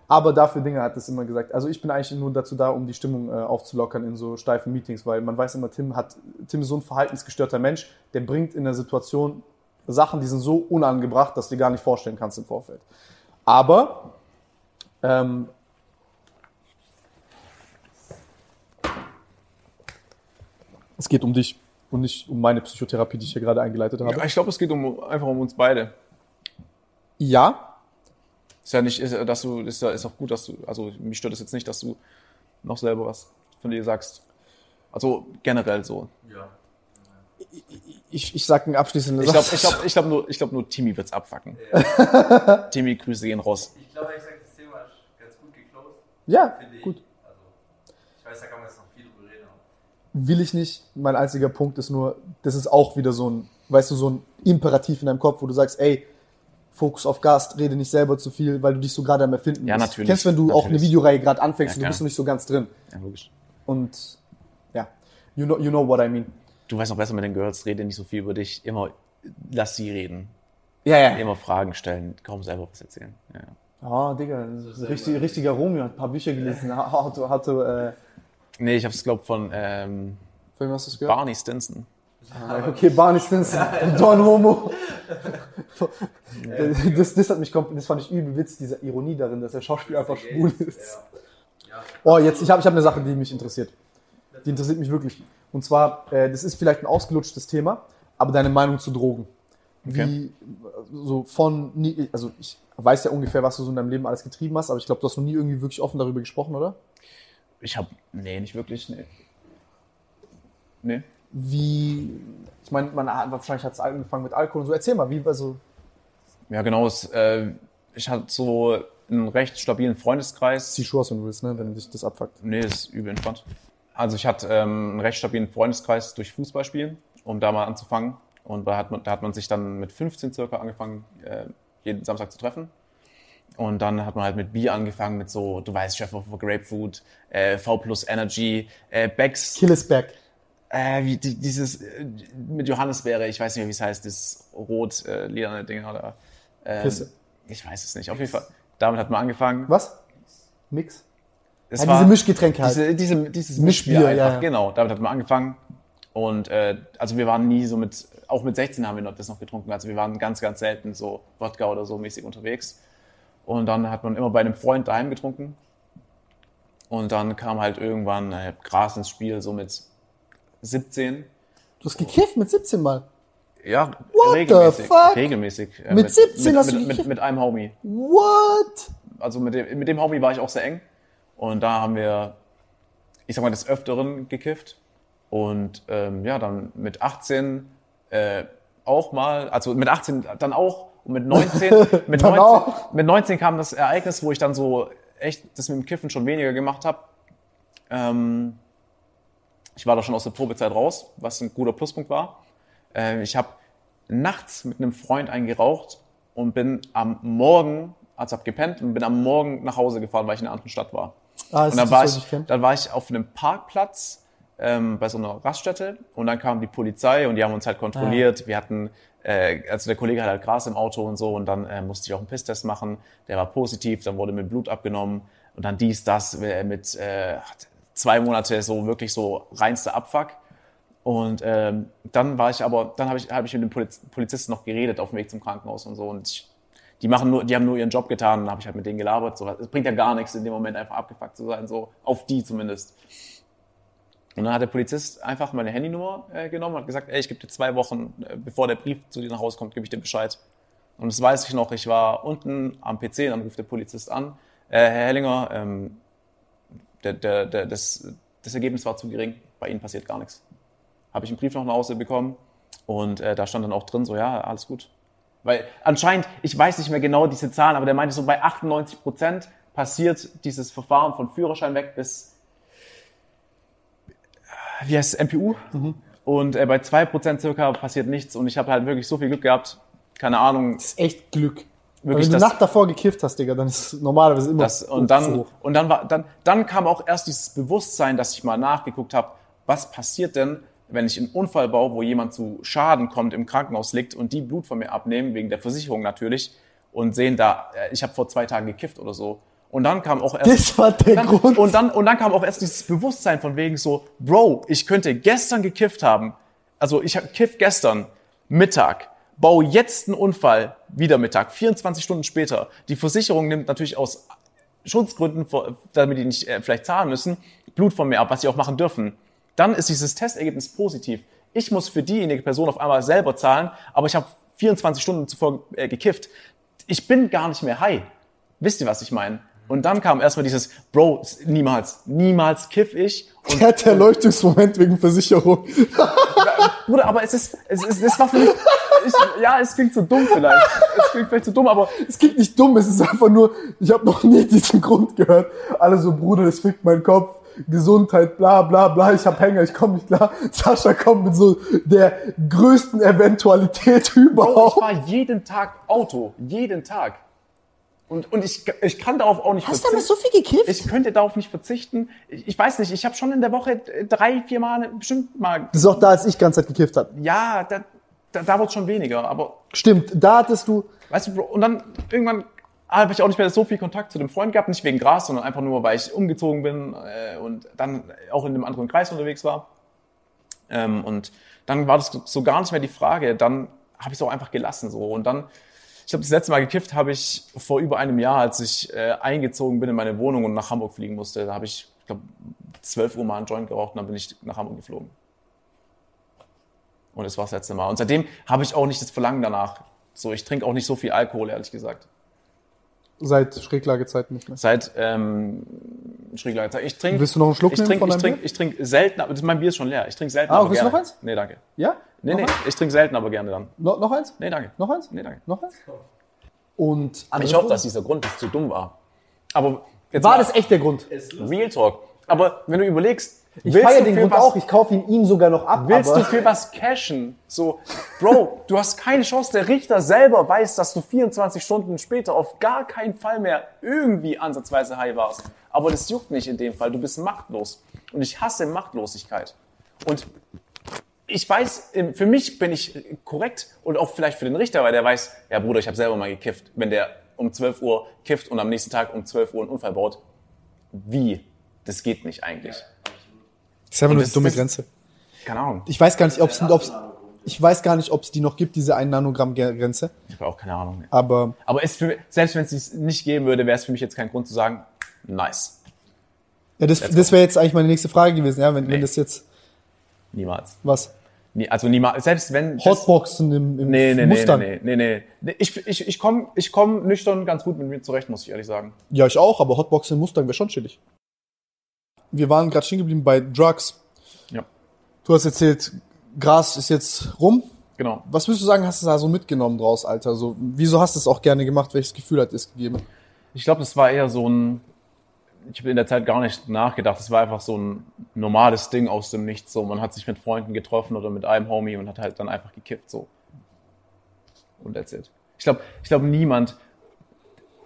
Aber dafür Dinge hat es immer gesagt. Also ich bin eigentlich nur dazu da, um die Stimmung äh, aufzulockern in so steifen Meetings, weil man weiß immer, Tim hat, Tim ist so ein verhaltensgestörter Mensch, der bringt in der Situation Sachen, die sind so unangebracht, dass du dir gar nicht vorstellen kannst im Vorfeld. Aber ähm, es geht um dich und nicht um meine Psychotherapie, die ich hier gerade eingeleitet habe. Ja, ich glaube, es geht um, einfach um uns beide. Ja, Ist ja nicht, ist, ja- dass du, ist ja, ist auch gut, dass du, also mich stört es jetzt nicht, dass du noch selber was von dir sagst. Also generell so. Ja. ich, ich sag einen abschließenden Ich glaube, Satz. ich glaube, ich glaube nur, ich glaube nur Timmy wird's abfacken. Timmy, Grüße gehen raus. Ich glaube, ich sage, das Thema ist ganz gut geclosed, Ja, finde gut. ich. Also, ich weiß, da kann man jetzt noch viel drüber reden. aber Will ich nicht. Mein einziger Punkt ist nur, das ist auch wieder so ein weißt du, so ein Imperativ in deinem Kopf, wo du sagst, ey, Fokus auf Gast, rede nicht selber zu viel, weil du dich so gerade am Erfinden Ja, bist. natürlich. Kennst du, wenn du auch eine Natürlich. Videoreihe gerade anfängst Ja, und du bist noch nicht so ganz drin. Ja, logisch. Und ja, you know, you know what I mean. Du weißt noch besser mit den Girls, rede nicht so viel über dich. Immer lass sie reden. Ja, ja. Immer Fragen stellen, kaum selber was erzählen. Ja, ja. Ah, Digga, richtig, richtiger Romeo, hat ein paar Bücher gelesen. Hatte, hatte, äh, Nee, ich habe es, glaube von ähm, von wem hast du es gehört? Barney Stinson. Ah, Okay, Barney Stinson, Don Homo. Das, das hat mich komplett, das fand ich übel witzig, diese Ironie darin, dass der Schauspieler einfach schwul ist. Oh, jetzt, ich habe ich hab eine Sache, die mich interessiert. Die interessiert mich wirklich. Und zwar, äh, das ist vielleicht ein ausgelutschtes Thema, aber deine Meinung zu Drogen. Wie, Okay. so von, nie, also ich weiß ja ungefähr, was du so in deinem Leben alles getrieben hast, aber ich glaube, du hast noch nie irgendwie wirklich offen darüber gesprochen, oder? Ich habe, nee, nicht wirklich, nee. Nee. Wie, ich meine, man hat, wahrscheinlich hat es angefangen mit Alkohol und so. Erzähl mal, wie, also, Ja, genau. Es, äh, ich hatte so einen recht stabilen Freundeskreis. zieh Schuhe aus, wenn du willst, ne, wenn dich das abfuckt. Nee, ist übel entspannt. Also ich hatte ähm, einen recht stabilen Freundeskreis durch Fußballspielen, um da mal anzufangen. Und da hat man, da hat man sich dann mit 15 circa angefangen, äh, jeden Samstag zu treffen. Und dann hat man halt mit Bier angefangen, mit so, du weißt, Chef of Grapefruit, äh, V plus Energy, äh, Becks, Killesberg. äh, wie die, dieses äh, mit Johannisbeere, ich weiß nicht mehr, wie es heißt, das rot äh, lilane Ding oder ähm, Pisse. ich weiß es nicht. Auf jeden Fall, damit hat man angefangen. Was? Mix? Es Ja, diese Mischgetränke halt. diese, diese, dieses Mischbier, Mischbier, einfach, ja, ja. genau. Damit hat man angefangen. Und äh, also wir waren nie so mit, auch mit 16 haben wir noch das noch getrunken. Also wir waren ganz, ganz selten so Wodka oder so mäßig unterwegs. Und dann hat man immer bei einem Freund daheim getrunken. Und dann kam halt irgendwann äh, Gras ins Spiel, so mit 17. Du hast gekifft mit 17 Mal. Ja, What regelmäßig. Regelmäßig. Äh, Mit 17 mit, hast du mit, mit, gekifft? mit einem Homie. What? also mit dem, mit dem Homie war ich auch sehr eng. Und da haben wir, ich sag mal, des Öfteren gekifft. Und ähm, ja, dann mit 18 äh, auch mal, also mit 18 dann auch und mit 19, mit, Dann 19 auch. mit 19 kam das Ereignis, wo ich dann so echt das mit dem Kiffen schon weniger gemacht habe. Ähm, ich war da schon aus der Probezeit raus, was ein guter Pluspunkt war. Äh, ich habe nachts mit einem Freund eingeraucht und bin am Morgen, also hab gepennt und bin am Morgen nach Hause gefahren, weil ich in einer anderen Stadt war. Ah, Und dann war, ich, dann war ich auf einem Parkplatz ähm, bei so einer Raststätte und dann kam die Polizei und die haben uns halt kontrolliert. Wir hatten, äh, also der Kollege hat halt Gras im Auto und so und dann äh, musste ich auch einen Pisstest machen. Der war positiv, dann wurde mir Blut abgenommen und dann dies, das äh, mit äh, zwei Monate so wirklich so reinster Abfuck. Und ähm, dann war ich aber, dann habe ich, hab ich mit dem Poliz Polizisten noch geredet auf dem Weg zum Krankenhaus und so. Und ich, die machen nur, die haben nur ihren Job getan. Dann habe ich halt mit denen gelabert. So, es bringt ja gar nichts in dem Moment einfach abgefuckt zu sein, so auf die zumindest. Und dann hat der Polizist einfach meine Handynummer äh, genommen und hat gesagt, ey, ich gebe dir zwei Wochen, äh, bevor der Brief zu dir nach Hause kommt, gebe ich dir Bescheid. Und das weiß ich noch, ich war unten am PC, dann ruft der Polizist an, äh, Herr Hellinger, ähm, der, der, der, das, das Ergebnis war zu gering, bei Ihnen passiert gar nichts. Habe ich einen Brief noch nach Hause bekommen und äh, da stand dann auch drin, so ja, alles gut. Weil anscheinend, ich weiß nicht mehr genau diese Zahlen, aber der meinte so, bei 98 Prozent passiert dieses Verfahren von Führerschein weg bis, wie heißt es, MPU? Und äh, bei 2% circa passiert nichts und ich habe halt wirklich so viel Glück gehabt, keine Ahnung, Das ist echt Glück. Wirklich, wenn du das- Nacht davor gekifft hast, Digga, dann ist normalerweise immer Das, und dann, so. und dann war, dann, dann kam auch erst dieses Bewusstsein, dass ich mal nachgeguckt habe, was passiert denn, wenn ich einen Unfall baue, wo jemand zu Schaden kommt, im Krankenhaus liegt und die Blut von mir abnehmen, wegen der Versicherung natürlich, und sehen da, äh, ich habe vor zwei Tagen gekifft oder so. Und dann kam auch erst. Das war der dann, Grund. Und dann, und dann kam auch erst dieses Bewusstsein von wegen so, Bro, ich könnte gestern gekifft haben. Also ich hab kiff gestern Mittag, baue jetzt einen Unfall, wieder Mittag, 24 Stunden später. Die Versicherung nimmt natürlich aus Schutzgründen, vor- damit die nicht äh, vielleicht zahlen müssen, Blut von mir ab, was sie auch machen dürfen. Dann ist dieses Testergebnis positiv. Ich muss für diejenige Person auf einmal selber zahlen, aber ich habe 24 Stunden zuvor äh, gekifft. Ich bin gar nicht mehr high. Wisst ihr, was ich meine? Und dann kam erstmal dieses, Bro, niemals, niemals kiff ich. Und Der hat der Erleuchtungsmoment wegen Versicherung. Bruder, aber es ist, es ist, es war für mich, ich, ja, es klingt so dumm vielleicht. Es klingt vielleicht so dumm, aber Es klingt nicht dumm, es ist einfach nur, ich habe noch nie diesen Grund gehört. Alle so, Bruder, das fickt meinen Kopf. Gesundheit, bla bla bla, ich hab Hänger, ich komme nicht klar. Sascha kommt mit so der größten Eventualität Bro, ich überhaupt. fahre jeden Tag Auto. Jeden Tag. Und, und ich, ich kann darauf auch nicht Hast du aber so viel gekifft? Ich könnte darauf nicht verzichten. Ich, ich weiß nicht, ich habe schon in der Woche drei, vier Mal bestimmt mal. das ist auch da, als ich ganze Zeit gekifft habe. Ja, da, da, da wird schon weniger. Aber Stimmt, da hattest du, weißt du, Bro, und dann irgendwann habe ich auch nicht mehr so viel Kontakt zu dem Freund gehabt, nicht wegen Gras, sondern einfach nur, weil ich umgezogen bin äh, und dann auch in einem anderen Kreis unterwegs war. Ähm, und dann war das so gar nicht mehr die Frage. Dann habe ich es auch einfach gelassen so. Und dann, ich glaube, das letzte Mal gekifft habe ich vor über einem Jahr, als ich äh, eingezogen bin in meine Wohnung und nach Hamburg fliegen musste. Da habe ich, ich glaube, 12 Uhr mal einen Joint geraucht und dann bin ich nach Hamburg geflogen. Und das war das letzte Mal. Und seitdem habe ich auch nicht das Verlangen danach. So, ich trinke auch nicht so viel Alkohol, ehrlich gesagt. seit Schräglagezeiten nicht mehr. Seit ähm, Schräglage Zeit. Ich trinke. Willst du noch einen Schluck ich nehmen trink, von ich deinem trink, ich trinke selten, aber das, mein Bier ist schon leer. Ich trinke selten. Ah, aber willst du gerne. noch eins? Nee, danke. Ja? Nee, noch nee, Eins? ich trinke selten, aber gerne dann. No, noch eins? Nee, danke. Noch eins? Nee, danke. Noch eins? Und Ich hoffe, dass dieser Grund jetzt zu dumm war. Aber jetzt war mal das echt der Grund? Real Talk. Aber wenn du überlegst, Ich feiere du den Grund was, auch, ich kaufe ihn ihm sogar noch ab. Willst aber du für was cashen? So, Bro, du hast keine Chance. Der Richter selber weiß, dass du 24 Stunden später auf gar keinen Fall mehr irgendwie ansatzweise high warst. Aber das juckt nicht in dem Fall. Du bist machtlos. Und ich hasse Machtlosigkeit. Und ich weiß, für mich bin ich korrekt und auch vielleicht für den Richter, weil der weiß, ja Bruder, ich habe selber mal gekifft. Wenn der um 12 Uhr kifft und am nächsten Tag um 12 Uhr einen Unfall baut, wie? Das geht nicht eigentlich. Das ist einfach nur die dumme Grenze. Keine Ahnung. Ich weiß gar nicht, ob es, ich weiß gar nicht, ob es die noch gibt, diese 1 Nanogramm Grenze. Ich habe auch keine Ahnung. Aber Aber es für, selbst wenn es dies nicht geben würde, wäre es für mich jetzt kein Grund zu sagen, nice. ja, das, das wäre jetzt eigentlich meine nächste Frage gewesen, ja, wenn, wenn Nee. das jetzt Niemals. was Nie, also niemals. Selbst wenn. Hotboxen im, im Nee, nee, nee, Mustern. nee, nee, nee, nee. Ich, ich, ich komme ich komm nüchtern ganz gut mit mir zurecht, muss ich ehrlich sagen. Ja, ich auch, aber Hotboxen im Mustang wäre schon chillig. Wir waren gerade stehen geblieben bei Drugs. Ja. Du hast erzählt, Gras ist jetzt rum. Genau. Was würdest du sagen, hast du da so mitgenommen draus, Alter? So, wieso hast du es auch gerne gemacht? Welches Gefühl hat es gegeben? Ich glaube, das war eher so ein. Ich habe in der Zeit gar nicht nachgedacht. Es war einfach so ein normales Ding aus dem Nichts. So, man hat sich mit Freunden getroffen oder mit einem Homie und hat halt dann einfach gekippt. So. Und that's it. Ich glaube, ich glaube, niemand,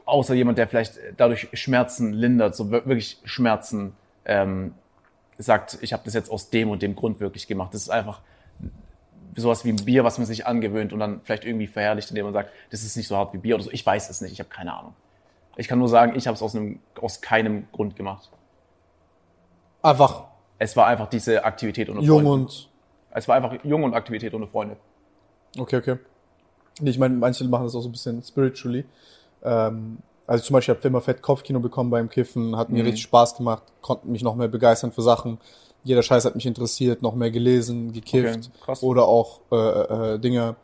außer jemand, der vielleicht dadurch Schmerzen lindert, so wir- wirklich Schmerzen, ähm, sagt, ich habe das jetzt aus dem und dem Grund wirklich gemacht. Das ist einfach sowas wie ein Bier, was man sich angewöhnt und dann vielleicht irgendwie verherrlicht, indem man sagt, das ist nicht so hart wie Bier oder so. Ich weiß es nicht, ich habe keine Ahnung. Ich kann nur sagen, ich habe es aus, einem, aus keinem Grund gemacht. Einfach Es war einfach diese Aktivität ohne jung Freunde. und. Es war einfach jung und Aktivität ohne Freunde. Okay, okay. Ich meine, manche machen das auch so ein bisschen spiritually. Ähm, also zum Beispiel, ich habe immer fett Kopfkino bekommen beim Kiffen, hat mir Mhm. richtig Spaß gemacht, konnte mich noch mehr begeistern für Sachen. Jeder Scheiß hat mich interessiert, noch mehr gelesen, gekifft Okay, oder auch äh, äh, Dinge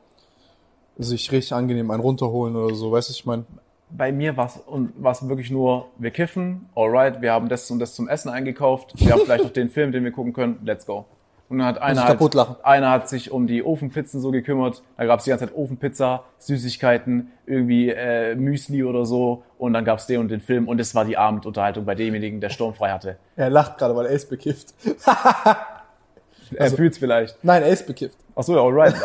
sich richtig angenehm einen runterholen oder so, weißt du, ich meine? Bei mir war es wirklich nur, wir kiffen, alright, wir haben das und das zum Essen eingekauft, wir haben vielleicht noch den Film, den wir gucken können, let's go. Und dann hat einer, lachen. einer hat sich um die Ofenpizzen so gekümmert, da gab es die ganze Zeit Ofenpizza, Süßigkeiten, irgendwie äh, Müsli oder so und dann gab es den und den Film und es war die Abendunterhaltung bei demjenigen, der sturmfrei hatte. Er lacht gerade, weil er ist bekifft. Er fühlt's vielleicht. Nein, er ist bekifft. Ach so, ja, alright.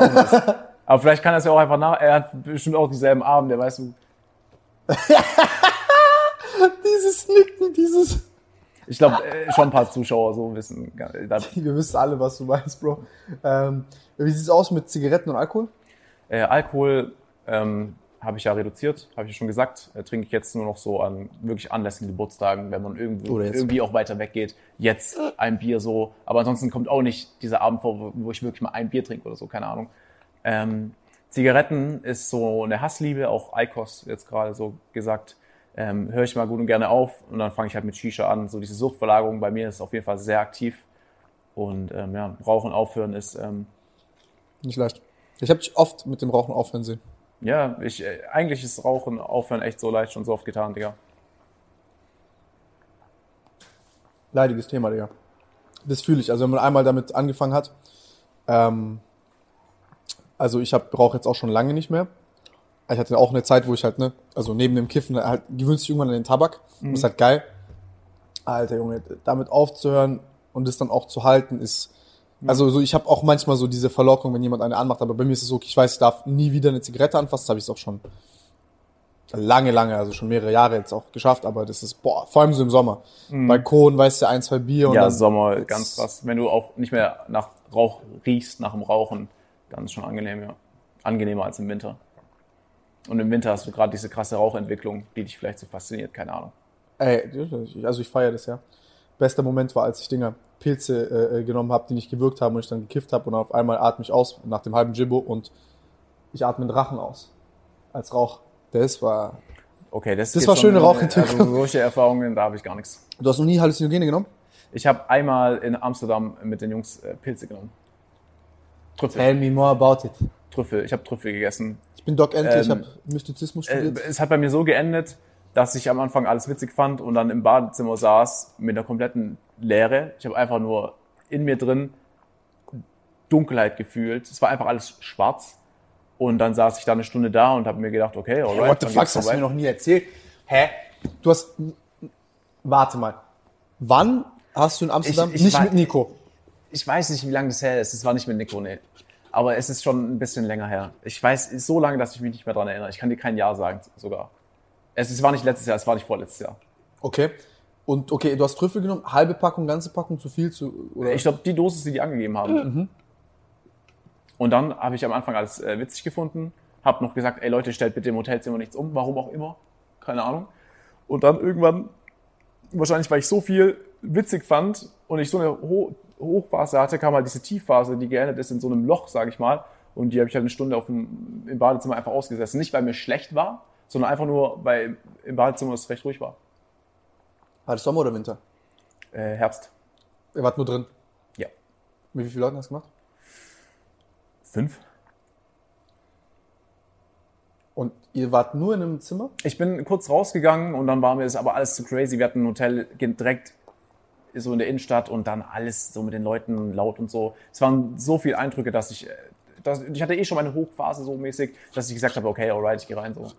Aber vielleicht kann er es ja auch einfach nach. Er hat bestimmt auch dieselben Abende, weißt du. Dieses Nicken, dieses... Ich glaube, äh, schon ein paar Zuschauer so wissen. Da, Wir wissen alle, was du meinst, Bro. Ähm, wie sieht's aus mit Zigaretten und Alkohol? äh, Alkohol ähm, habe ich ja reduziert, habe ich ja schon gesagt. Äh, trinke ich jetzt nur noch so an wirklich anlässlichen Geburtstagen, wenn man irgendwo, irgendwie auch weiter weggeht. Jetzt ein Bier so. Aber ansonsten kommt auch nicht dieser Abend vor, wo- wo ich wirklich mal ein Bier trinke oder so, keine Ahnung. Ähm, Zigaretten ist so eine Hassliebe, auch Eikos jetzt gerade so gesagt. Ähm, höre ich mal gut und gerne auf und dann fange ich halt mit Shisha an. So diese Suchtverlagerung bei mir ist auf jeden Fall sehr aktiv. Und ähm, ja, Rauchen aufhören ist, ähm, Nicht leicht. Ich habe dich oft mit dem Rauchen aufhören sehen. ja, ich, äh, eigentlich ist Rauchen aufhören echt so leicht und so oft getan, Digga. Leidiges Thema, Digga. Das fühle ich. Also wenn man einmal damit angefangen hat, ähm, also ich rauche jetzt auch schon lange nicht mehr. Ich hatte auch eine Zeit, wo ich halt, ne, also neben dem Kiffen halt gewöhnst dich irgendwann an den Tabak. Das ist halt geil. Alter Junge, damit aufzuhören und es dann auch zu halten ist. Also so, ich habe auch manchmal so diese Verlockung, wenn jemand eine anmacht, aber bei mir ist es so, okay, ich weiß, ich darf nie wieder eine Zigarette anfassen, das habe ich auch schon lange, lange, also schon mehrere Jahre jetzt auch geschafft, aber das ist, boah, vor allem so im Sommer. Balkon, weißt du, ein, zwei Bier und Mhm. ja, Sommer, ganz krass. Wenn du auch nicht mehr nach Rauch riechst, nach dem Rauchen, ist schon angenehm, ja. Angenehmer als im Winter. Und im Winter hast du gerade diese krasse Rauchentwicklung, die dich vielleicht so fasziniert, keine Ahnung. Ey, also ich feiere das ja. Bester Moment war, als ich Dinger Pilze äh, äh, genommen habe, die nicht gewirkt haben und ich dann gekifft habe und auf einmal atme ich aus nach dem halben Jibbo und ich atme den Rachen aus. Als Rauch. Das war. Okay, das, Das war schöne Rauchentwicklung. Also solche Erfahrungen, da habe ich gar nichts. Du hast noch nie Halluzinogene genommen? Ich habe einmal in Amsterdam mit den Jungs äh, Pilze genommen. Trüffel. Tell me more about it. Trüffel. Ich habe Trüffel gegessen. Ich bin Doc Ente, ich Ähm, habe Mystizismus Äh, studiert. es hat bei mir so geendet, dass ich am Anfang alles witzig fand und dann im Badezimmer saß mit einer kompletten Leere. Ich habe einfach nur in mir drin Dunkelheit gefühlt. Es war einfach alles schwarz. Und dann saß ich da eine Stunde da und habe mir gedacht, okay, alright. What the fuck, das hast du mir noch nie erzählt. Hä? Du hast. Warte mal. Wann hast du in Amsterdam Ich- ich nicht war- mit Nico? Ich weiß nicht, wie lange das her ist. Es war nicht mit Nico, nee. Aber es ist schon ein bisschen länger her. Ich weiß so lange, dass ich mich nicht mehr dran erinnere. Ich kann dir kein Jahr sagen sogar. Es, es war nicht letztes Jahr, es war nicht vorletztes Jahr. Okay. Und okay, du hast Trüffel genommen, halbe Packung, ganze Packung, zu viel, zu. Oder? Ich glaube, die Dosis, die die angegeben haben. Und dann habe ich am Anfang alles äh, witzig gefunden, habe noch gesagt, ey Leute, stellt bitte im Hotelzimmer nichts um, warum auch immer, keine Ahnung. Und dann irgendwann, wahrscheinlich weil ich so viel witzig fand und ich so eine Ho Hochphase hatte, kam halt diese Tiefphase, die geendet ist in so einem Loch, sage ich mal. Und die habe ich halt eine Stunde auf dem, im Badezimmer einfach ausgesessen. Nicht, weil mir schlecht war, sondern einfach nur, weil im Badezimmer es recht ruhig war. War das Sommer oder Winter? Äh, Herbst. Ihr wart nur drin. Ja. Mit wie vielen Leuten hast du gemacht? Fünf? Und ihr wart nur in einem Zimmer? Ich bin kurz rausgegangen und dann war mir das aber alles zu crazy. Wir hatten ein Hotel direkt so in der Innenstadt und dann alles so mit den Leuten laut und so. Es waren so viele Eindrücke, dass ich, äh, dass, ich hatte eh schon meine Hochphase so mäßig, dass ich gesagt habe, okay, alright, ich gehe rein so.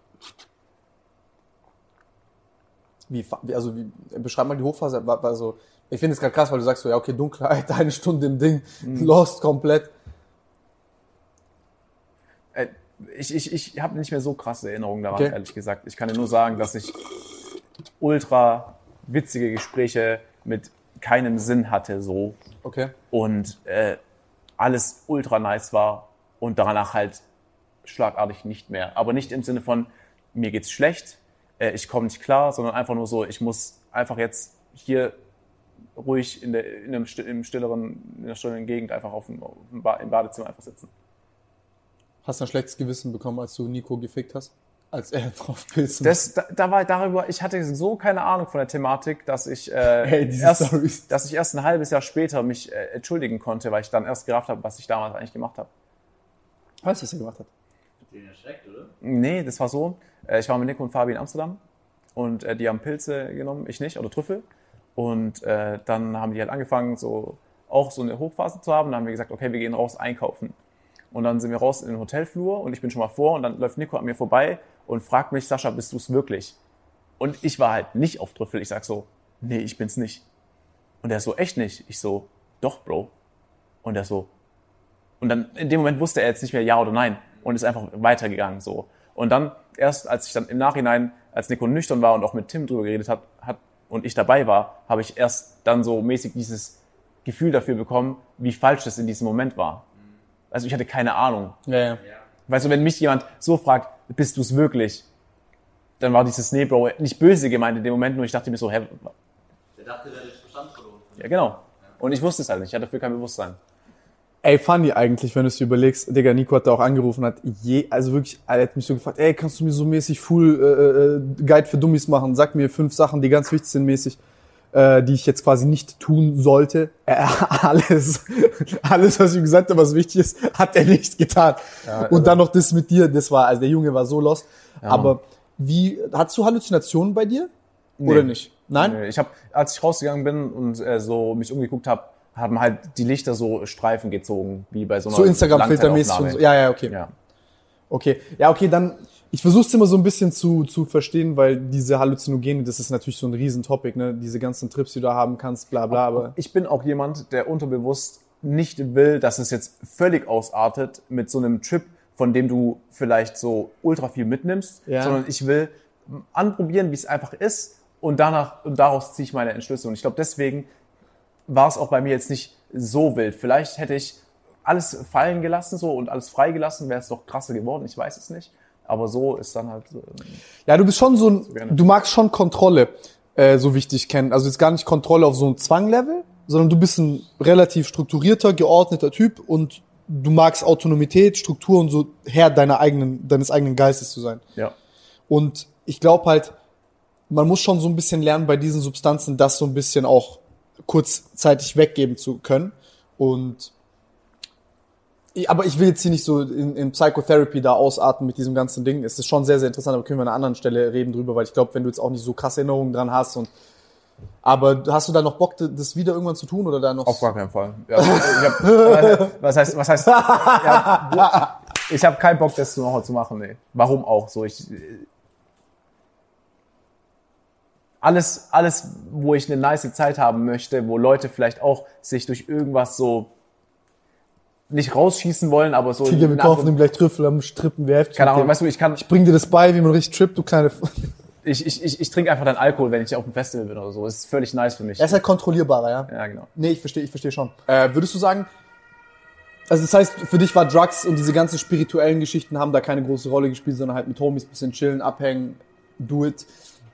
Wie, also wie, beschreib mal die Hochphase. War, war so, ich finde es gerade krass, weil du sagst so, ja, okay, Dunkelheit, eine Stunde im Ding, lost komplett. Äh, ich ich, ich habe nicht mehr so krasse Erinnerungen daran, Okay. ehrlich gesagt. Ich kann dir nur sagen, dass ich ultra witzige Gespräche mit keinem Sinn hatte so Okay. und äh, alles ultra nice war und danach halt schlagartig nicht mehr. Aber nicht im Sinne von, mir geht's schlecht, äh, ich komme nicht klar, sondern einfach nur so, ich muss einfach jetzt hier ruhig in, der, in, einem, im stilleren, in der stillen Gegend einfach auf dem, auf dem ba im Badezimmer einfach sitzen. Hast du ein schlechtes Gewissen bekommen, als du Nico gefickt hast? Als er drauf pilzen Das, da, da war darüber, ich hatte so keine Ahnung von der Thematik, dass ich, äh, Hey, erst, Storys. dass ich erst ein halbes Jahr später mich äh, entschuldigen konnte, weil ich dann erst gerafft habe, was ich damals eigentlich gemacht habe. Weißt du, was er gemacht hat? Den erschreckt, oder? Nee, das war so. Äh, ich war mit Nico und Fabi in Amsterdam und äh, die haben Pilze genommen, ich nicht, oder Trüffel. Und äh, dann haben die halt angefangen, so auch so eine Hochphase zu haben. Dann haben wir gesagt, okay, wir gehen raus einkaufen. Und dann sind wir raus in den Hotelflur und ich bin schon mal vor und dann läuft Nico an mir vorbei und fragt mich, Sascha, bist du es wirklich? Und ich war halt nicht auf Trüffel. Ich sag so, nee, ich bin's nicht. Und er so, echt nicht? Ich so, doch, Bro. Und er so, und dann in dem Moment wusste er jetzt nicht mehr ja oder nein und ist einfach weitergegangen so. Und dann erst als ich dann im Nachhinein, als Nico nüchtern war und auch mit Tim drüber geredet hat, hat und ich dabei war, habe ich erst dann so mäßig dieses Gefühl dafür bekommen, wie falsch das in diesem Moment war. Also ich hatte keine Ahnung. Ja, ja. Weißt du, wenn mich jemand so fragt, bist du es wirklich? Dann war dieses Nee, Bro, nicht böse gemeint in dem Moment, nur ich dachte mir so, hä, Der dachte, der hat den Verstand verloren. ja genau. Und ich wusste es halt nicht, ich hatte dafür kein Bewusstsein. Ey, funny eigentlich, wenn du es dir überlegst. Digga, Nico hat da auch angerufen, hat je, also wirklich, er hat mich so gefragt, ey, kannst du mir so mäßig Full äh, äh, Guide für Dummies machen? Sag mir fünf Sachen, die ganz wichtig sind mäßig, äh, die ich jetzt quasi nicht tun sollte. Äh, alles, alles, was ich gesagt habe, was wichtig ist, hat er nicht getan. Und dann noch das mit dir, das war, also der Junge war so lost. Aber wie, hattest du Halluzinationen bei dir? Oder nicht? Nein? Nee, Ich habe, als ich rausgegangen bin und äh, so mich umgeguckt habe, haben halt die Lichter so Streifen gezogen, wie bei so einer So Instagram-Filtermäßig und so. Ja, ja, okay. Ja. Okay, ja, okay, dann Ich versuche es immer so ein bisschen zu, zu verstehen, weil diese Halluzinogene, das ist natürlich so ein Riesentopic, ne? Diese ganzen Trips, die du da haben kannst, bla bla, aber. Ich bin auch jemand, der unterbewusst nicht will, dass es jetzt völlig ausartet mit so einem Trip, von dem du vielleicht so ultra viel mitnimmst, Ja. sondern ich will anprobieren, wie es einfach ist und danach und daraus ziehe ich meine Entschlüsse. Und ich glaube, deswegen war es auch bei mir jetzt nicht so wild. Vielleicht hätte ich alles fallen gelassen so und alles freigelassen, wäre es doch krasser geworden. Ich weiß es nicht. Aber so ist dann halt. ähm, Ja, du bist schon so ein, du magst schon Kontrolle, äh, so wie ich dich kenne. Also jetzt gar nicht Kontrolle auf so einem Zwanglevel, sondern du bist ein relativ strukturierter, geordneter Typ und du magst Autonomität, Struktur und so Herr deiner eigenen, deines eigenen Geistes zu sein. Ja. Und ich glaube halt, man muss schon so ein bisschen lernen, bei diesen Substanzen das so ein bisschen auch kurzzeitig weggeben zu können. Und aber ich will jetzt hier nicht so in, in Psychotherapy da ausarten mit diesem ganzen Ding. Es ist schon sehr, sehr interessant, aber können wir an einer anderen Stelle reden drüber, weil ich glaube, wenn du jetzt auch nicht so krasse Erinnerungen dran hast und aber hast du da noch Bock, das wieder irgendwann zu tun oder da noch? Auf gar keinen Fall. Ja, hab, was heißt, was heißt, ja, ich habe keinen Bock, das noch zu machen, nee. Warum auch so? Ich, alles, alles, wo ich eine nice Zeit haben möchte, wo Leute vielleicht auch sich durch irgendwas so nicht rausschießen wollen, aber so. Digga, wir kaufen ihm gleich Trüffel am Strippen, wir helfen keine Ahnung, weißt du, ich kann, Ich bring dir das bei, wie man richtig trippt, du kleine. ich, ich, ich, ich trinke einfach dann Alkohol, wenn ich auf dem Festival bin oder so. Das ist völlig nice für mich. Er ist halt kontrollierbarer, ja. Ja, genau. Nee, ich verstehe, ich verstehe schon. Äh, würdest du sagen, also das heißt, für dich war Drugs und diese ganzen spirituellen Geschichten haben da keine große Rolle gespielt, sondern halt mit Homies bisschen chillen, abhängen, do it.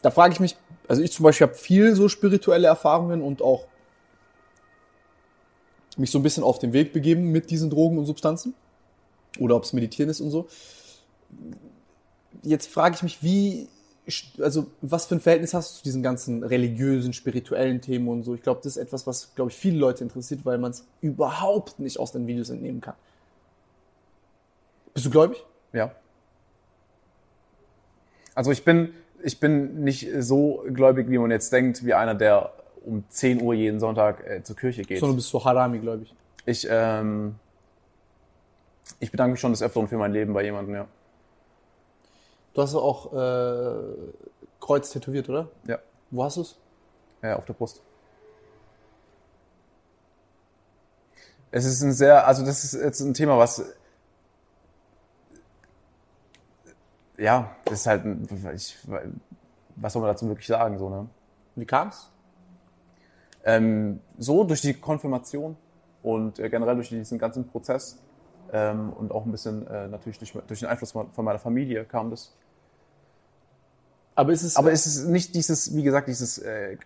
Da frage ich mich, also ich zum Beispiel habe viel so spirituelle Erfahrungen und auch mich so ein bisschen auf den Weg begeben mit diesen Drogen und Substanzen. Oder ob es Meditieren ist und so. Jetzt frage ich mich, wie, also was für ein Verhältnis hast du zu diesen ganzen religiösen, spirituellen Themen und so? Ich glaube, das ist etwas, was, glaube ich, viele Leute interessiert, weil man es überhaupt nicht aus den Videos entnehmen kann. Bist du gläubig? Ja. Also ich bin, ich bin nicht so gläubig, wie man jetzt denkt, wie einer, der um 10 Uhr jeden Sonntag äh, zur Kirche geht. Sondern bist du Harami gläubig. Ich, ähm, ich bedanke mich schon des Öfteren für mein Leben bei jemandem, ja. Du hast auch äh, Kreuz tätowiert, oder? Ja, Wo hast du es? ja auf der Brust. Es ist ein sehr, also das ist jetzt ein Thema, was ja, das ist halt, ich, was soll man dazu wirklich sagen, so, ne? Wie kam's? Ähm, so durch die Konfirmation und äh, generell durch diesen ganzen Prozess ähm, und auch ein bisschen äh, natürlich durch, durch den Einfluss von meiner Familie kam das. Aber ist es, Aber es ist nicht dieses, wie gesagt, dieses äh,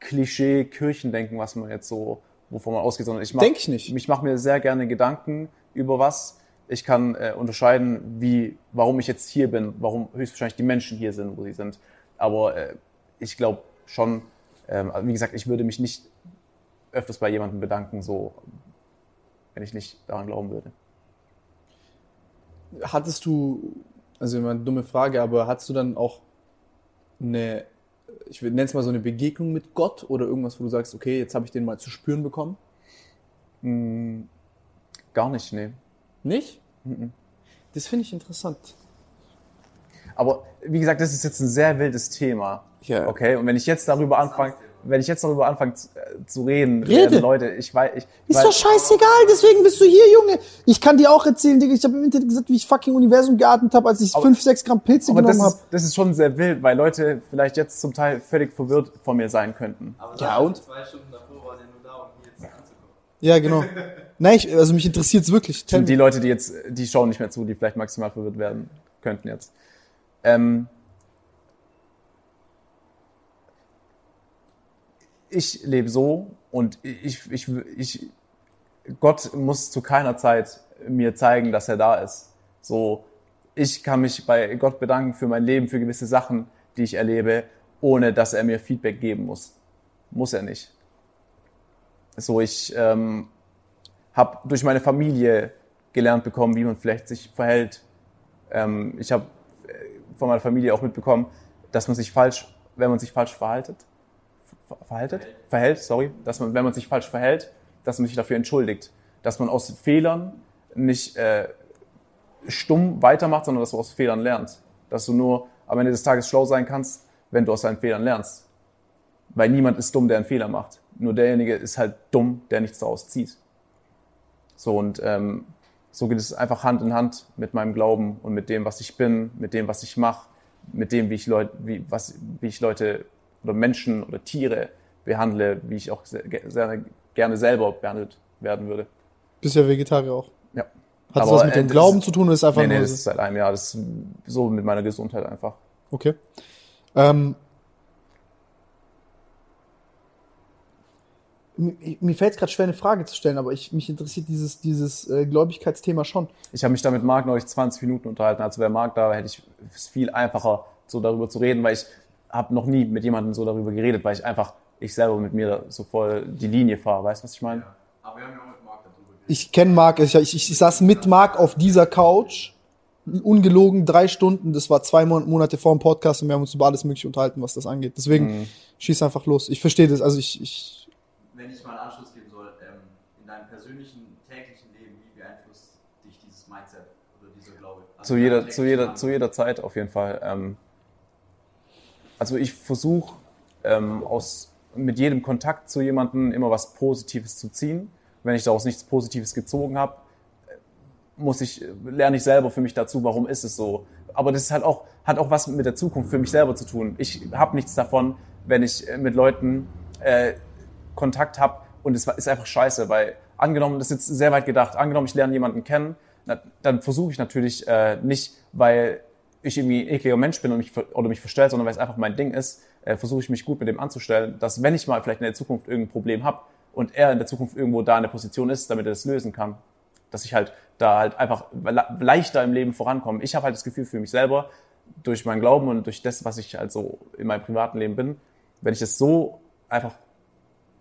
Klischee-Kirchendenken, was man jetzt so, wovon man ausgeht, sondern ich mach, Denk ich mache mir sehr gerne Gedanken über was. Ich kann äh, unterscheiden, wie, warum ich jetzt hier bin, warum höchstwahrscheinlich die Menschen hier sind, wo sie sind. Aber äh, ich glaube schon, ähm, also wie gesagt, ich würde mich nicht öfters bei jemandem bedanken, so, wenn ich nicht daran glauben würde. hattest du, also immer eine dumme Frage, aber hattest du dann auch eine, ich nenne es mal so eine Begegnung mit Gott oder irgendwas, wo du sagst, okay, jetzt habe ich den mal zu spüren bekommen? Gar nicht, nee. Nicht? Das finde ich interessant. Aber wie gesagt, das ist jetzt ein sehr wildes Thema. Ja. Okay, und wenn ich jetzt darüber anfange, wenn ich jetzt darüber anfange zu, äh, zu reden, Rede. Leute, ich weiß, ich, Ist weil- doch scheißegal, deswegen bist du hier, Junge. Ich kann dir auch erzählen, Digga, ich habe im Internet gesagt, wie ich fucking Universum geatmet habe, als ich Aber- 5, 6 Gramm Pilze genommen ist, habe. das ist schon sehr wild, weil Leute vielleicht jetzt zum Teil völlig verwirrt von mir sein könnten. Aber Ja, und? Zwei Stunden davor war der nur da, um hier jetzt anzukommen. Ja, genau. Nein, ich, also mich interessiert's wirklich. Die. Leute, die jetzt, die schauen nicht mehr zu, die vielleicht maximal verwirrt werden könnten jetzt. Ähm, ich lebe so und ich, ich, ich, Gott muss zu keiner Zeit mir zeigen, dass er da ist. So, ich kann mich bei Gott bedanken für mein Leben, für gewisse Sachen, die ich erlebe, ohne dass er mir Feedback geben muss. Muss er nicht. So, ich ähm, habe durch meine Familie gelernt bekommen, wie man vielleicht sich verhält. Ähm, ich habe von meiner Familie auch mitbekommen, dass man sich falsch, wenn man sich falsch verhaltet, ver verhaltet, verhält, sorry, dass man, wenn man sich falsch verhält, dass man sich dafür entschuldigt, dass man aus Fehlern nicht äh, stumm weitermacht, sondern dass man aus Fehlern lernt. dass du nur am Ende des Tages schlau sein kannst, wenn du aus deinen Fehlern lernst. Weil niemand ist dumm, der einen Fehler macht. Nur derjenige ist halt dumm, der nichts daraus zieht. So und ähm, so geht es einfach Hand in Hand mit meinem Glauben und mit dem, was ich bin, mit dem, was ich mache, mit dem, wie ich Leute, wie, was, wie ich Leute oder Menschen oder Tiere behandle, wie ich auch sehr, sehr gerne selber behandelt werden würde. Bist ja Vegetarier auch. Ja. Hat das was mit dem das Glauben ist- zu tun oder ist einfach Nee, nee, nur das so? ist seit einem Jahr. Das ist so mit meiner Gesundheit einfach. Okay. Ähm, mir mir fällt es gerade schwer, eine Frage zu stellen, aber ich, mich interessiert dieses, dieses äh, Gläubigkeitsthema schon. Ich habe mich da mit Marc neulich 20 Minuten unterhalten. Also wäre Marc da, hätte ich es viel einfacher, so darüber zu reden, weil ich habe noch nie mit jemandem so darüber geredet, weil ich einfach, ich selber mit mir so voll die Linie fahre. Weißt du, was ich meine? Aber wir haben ja auch mit Marc darüber geredet. Ich kenne Marc, ich, ich, ich saß mit Marc auf dieser Couch, ungelogen drei Stunden, das war zwei Mon Monate vor dem Podcast und wir haben uns über alles mögliche unterhalten, was das angeht. Deswegen schieß einfach los. Ich verstehe das, also ich, ich Wenn ich mal einen Anschluss geben soll, ähm, in deinem persönlichen täglichen Leben, wie beeinflusst dich dieses Mindset oder dieser Glaube? Also zu jeder, zu jeder, zu jeder Zeit auf jeden Fall. Ähm, also ich versuche ähm, aus mit jedem Kontakt zu jemandem immer was Positives zu ziehen. Wenn ich daraus nichts Positives gezogen habe, muss ich lerne ich selber für mich dazu, warum ist es so. Aber das ist halt auch hat auch was mit der Zukunft für mich selber zu tun. Ich habe nichts davon, wenn ich äh, mit Leuten äh, Kontakt habe und es ist einfach scheiße, weil angenommen, das ist jetzt sehr weit gedacht, angenommen, ich lerne jemanden kennen, na, dann versuche ich natürlich äh, nicht, weil ich irgendwie ein ekliger Mensch bin und mich, oder mich verstelle, sondern weil es einfach mein Ding ist, äh, versuche ich mich gut mit dem anzustellen, dass wenn ich mal vielleicht in der Zukunft irgendein Problem habe und er in der Zukunft irgendwo da in der Position ist, damit er das lösen kann, dass ich halt da halt einfach le- leichter im Leben vorankomme. Ich habe halt das Gefühl für mich selber, durch meinen Glauben und durch das, was ich halt so in meinem privaten Leben bin, wenn ich es so einfach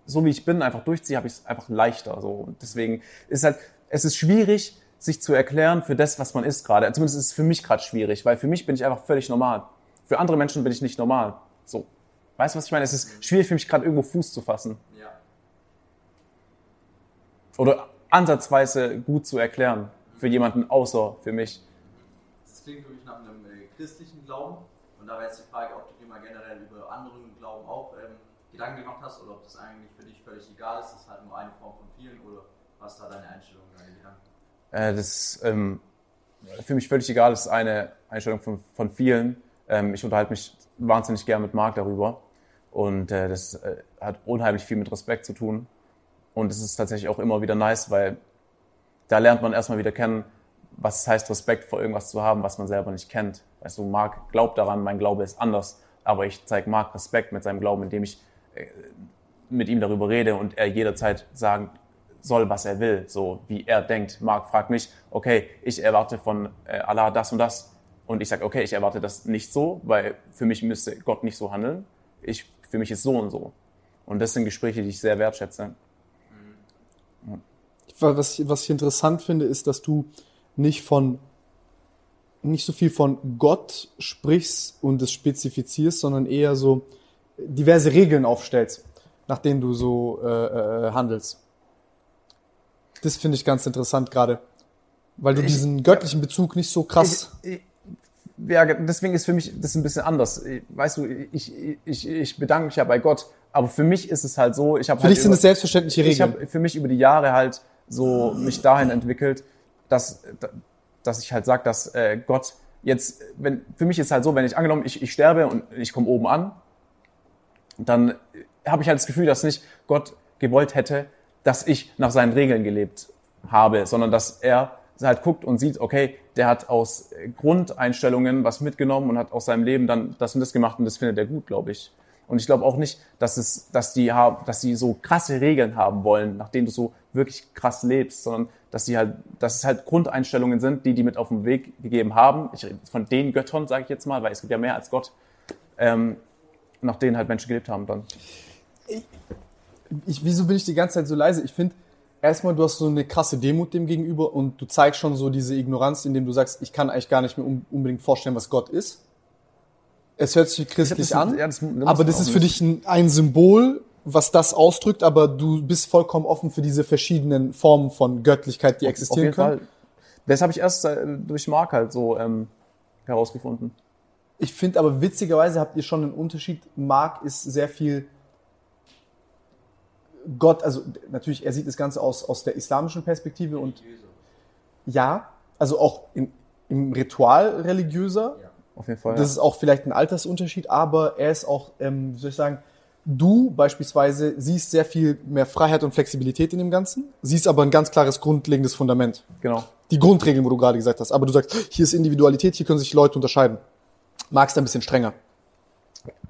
so wie ich bin, einfach durchziehe, habe ich es einfach leichter. So. Und deswegen ist halt, es ist schwierig, sich zu erklären für das, was man ist gerade. Zumindest ist es für mich gerade schwierig, weil für mich bin ich einfach völlig normal. Für andere Menschen bin ich nicht normal. So. Weißt du, was ich meine? Es ist schwierig für mich gerade irgendwo Fuß zu fassen. Ja. Oder ansatzweise gut zu erklären. Für jemanden außer für mich. Das klingt für mich nach einem äh, christlichen Glauben. Und da wäre jetzt die Frage, ob du dir mal generell über anderen Glauben auch ähm, Gedanken gemacht hast oder ob das eigentlich für dich völlig egal ist. Das ist halt nur eine Form von vielen oder was ist da deine Einstellung, deine Gedanken? Äh, das ist ähm, für mich völlig egal, das ist eine Einstellung von, von vielen. Ähm, ich unterhalte mich wahnsinnig gern mit Marc darüber. Und äh, das äh, hat unheimlich viel mit Respekt zu tun. Und es ist tatsächlich auch immer wieder nice, weil da lernt man erstmal wieder kennen, was es heißt, Respekt vor irgendwas zu haben, was man selber nicht kennt. Weißt du, Marc glaubt daran, mein Glaube ist anders. Aber ich zeige Marc Respekt mit seinem Glauben, indem ich äh, mit ihm darüber rede und er jederzeit sagen soll, was er will, so wie er denkt. Marc fragt mich, okay, ich erwarte von äh, Allah das und das. Und ich sage, okay, ich erwarte das nicht so, weil für mich müsste Gott nicht so handeln. Ich, für mich ist so und so. Und das sind Gespräche, die ich sehr wertschätze. was, ich- was ich interessant finde, ist, dass du nicht von nicht so viel von Gott sprichst und es spezifizierst, sondern eher so diverse Regeln aufstellst, nach denen du so äh, äh, handelst. Das finde ich ganz interessant gerade, weil du diesen göttlichen Bezug nicht so krass. Ich, ich, ja, deswegen ist für mich das ein bisschen anders. Weißt du, ich, ich, ich bedanke mich ja bei Gott, aber für mich ist es halt so, ich habe Für halt dich sind über- es selbstverständliche ich Regeln. habe für mich über die Jahre halt so mich dahin entwickelt, dass, dass ich halt sage, dass äh, Gott jetzt, wenn, für mich ist halt so, wenn ich angenommen, ich, ich sterbe und ich komme oben an, dann habe ich halt das Gefühl, dass nicht Gott gewollt hätte, dass ich nach seinen Regeln gelebt habe, sondern dass er halt guckt und sieht, okay, der hat aus Grundeinstellungen was mitgenommen und hat aus seinem Leben dann das und das gemacht und das findet er gut, glaube ich. Und ich glaube auch nicht, dass es, dass die haben, dass sie so krasse Regeln haben wollen, nach denen du so wirklich krass lebst, sondern dass sie halt, dass es halt Grundeinstellungen sind, die die mit auf den Weg gegeben haben. Ich rede von den Göttern, sage ich jetzt mal, weil es gibt ja mehr als Gott, ähm, nach denen halt Menschen gelebt haben dann. Ich, wieso bin ich die ganze Zeit so leise? Ich finde, erstmal, du hast so eine krasse Demut dem gegenüber und du zeigst schon so diese Ignoranz, indem du sagst, ich kann eigentlich gar nicht mehr un unbedingt vorstellen, was Gott ist. Es hört sich christlich das- an, ja, das- das aber das ist für dich ein, ein Symbol, was das ausdrückt, aber du bist vollkommen offen für diese verschiedenen Formen von Göttlichkeit, die existieren Auf können. Fall. Das habe ich erst äh, durch Mark halt so ähm, herausgefunden. Ich finde aber witzigerweise habt ihr schon einen Unterschied. Marc ist sehr viel Gott, also natürlich, er sieht das Ganze aus, aus der islamischen Perspektive und ja, also auch im, im Ritual religiöser. Auf jeden Fall. Das ist auch vielleicht ein Altersunterschied, aber er ist auch, ähm, wie soll ich sagen, du beispielsweise siehst sehr viel mehr Freiheit und Flexibilität in dem Ganzen, siehst aber ein ganz klares grundlegendes Fundament. genau. Die Grundregeln, wo du gerade gesagt hast. Aber du sagst, hier ist Individualität, hier können sich Leute unterscheiden. Magst du ein bisschen strenger?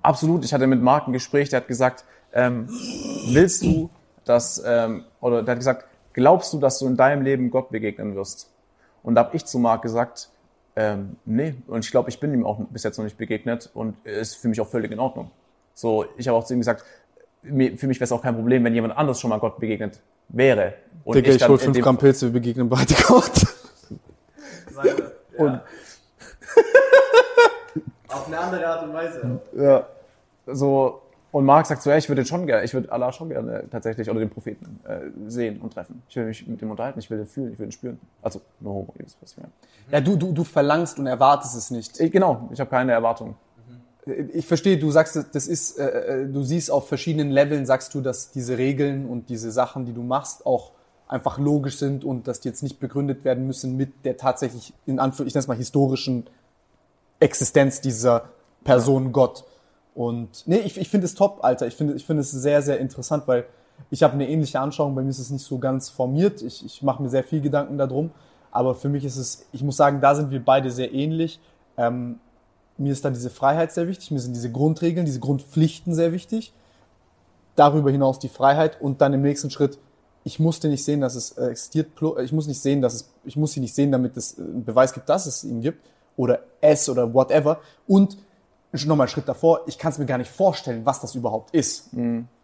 Absolut. Ich hatte mit Marc ein Gespräch, der hat gesagt, ähm, willst du, dass, ähm, oder der hat gesagt, glaubst du, dass du in deinem Leben Gott begegnen wirst? Und da habe ich zu Marc gesagt, ähm, nee, und ich glaube, ich bin ihm auch bis jetzt noch nicht begegnet und ist für mich auch völlig in Ordnung. So, ich habe auch zu ihm gesagt, mir, für mich wäre es auch kein Problem, wenn jemand anderes schon mal Gott begegnet wäre. Und Digga, ich, dann hol in 5 dem- Gramm Pilze, wir begegnen beide Gott. Und auf eine andere Art und Weise. Ja. So, und Marc sagt so, ja, ich würde schon gerne, ich würde Allah schon gerne tatsächlich oder den Propheten äh, sehen und treffen. Ich will mich mit dem unterhalten, ich will den fühlen, ich will den spüren. Also, no homo, ihr wisst, was ich meine. Ja, du, du, du verlangst und erwartest es nicht. Ich, genau, ich habe keine Erwartung. Ich verstehe, du sagst, das ist, äh, äh, du siehst auf verschiedenen Leveln, sagst du, dass diese Regeln und diese Sachen, die du machst, auch einfach logisch sind und dass die jetzt nicht begründet werden müssen mit der tatsächlich, in Anführungszeichen, ich nenne es mal historischen Existenz dieser Person Gott. Und nee, ich, ich finde es top, Alter. Ich finde ich finde es sehr, sehr interessant, weil ich habe eine ähnliche Anschauung. Bei mir ist es nicht so ganz formiert. Ich, ich mache mir sehr viel Gedanken darum. Aber für mich ist es, ich muss sagen, da sind wir beide sehr ähnlich. Ähm, mir ist dann diese Freiheit sehr wichtig, mir sind diese Grundregeln, diese Grundpflichten sehr wichtig. Darüber hinaus die Freiheit und dann im nächsten Schritt, ich musste nicht sehen, dass es äh, existiert, plu- ich muss nicht sehen, dass es, ich muss sie nicht sehen, damit es äh, einen Beweis gibt, dass es ihn gibt oder es oder whatever. Und nochmal einen Schritt davor, ich kann es mir gar nicht vorstellen, was das überhaupt ist.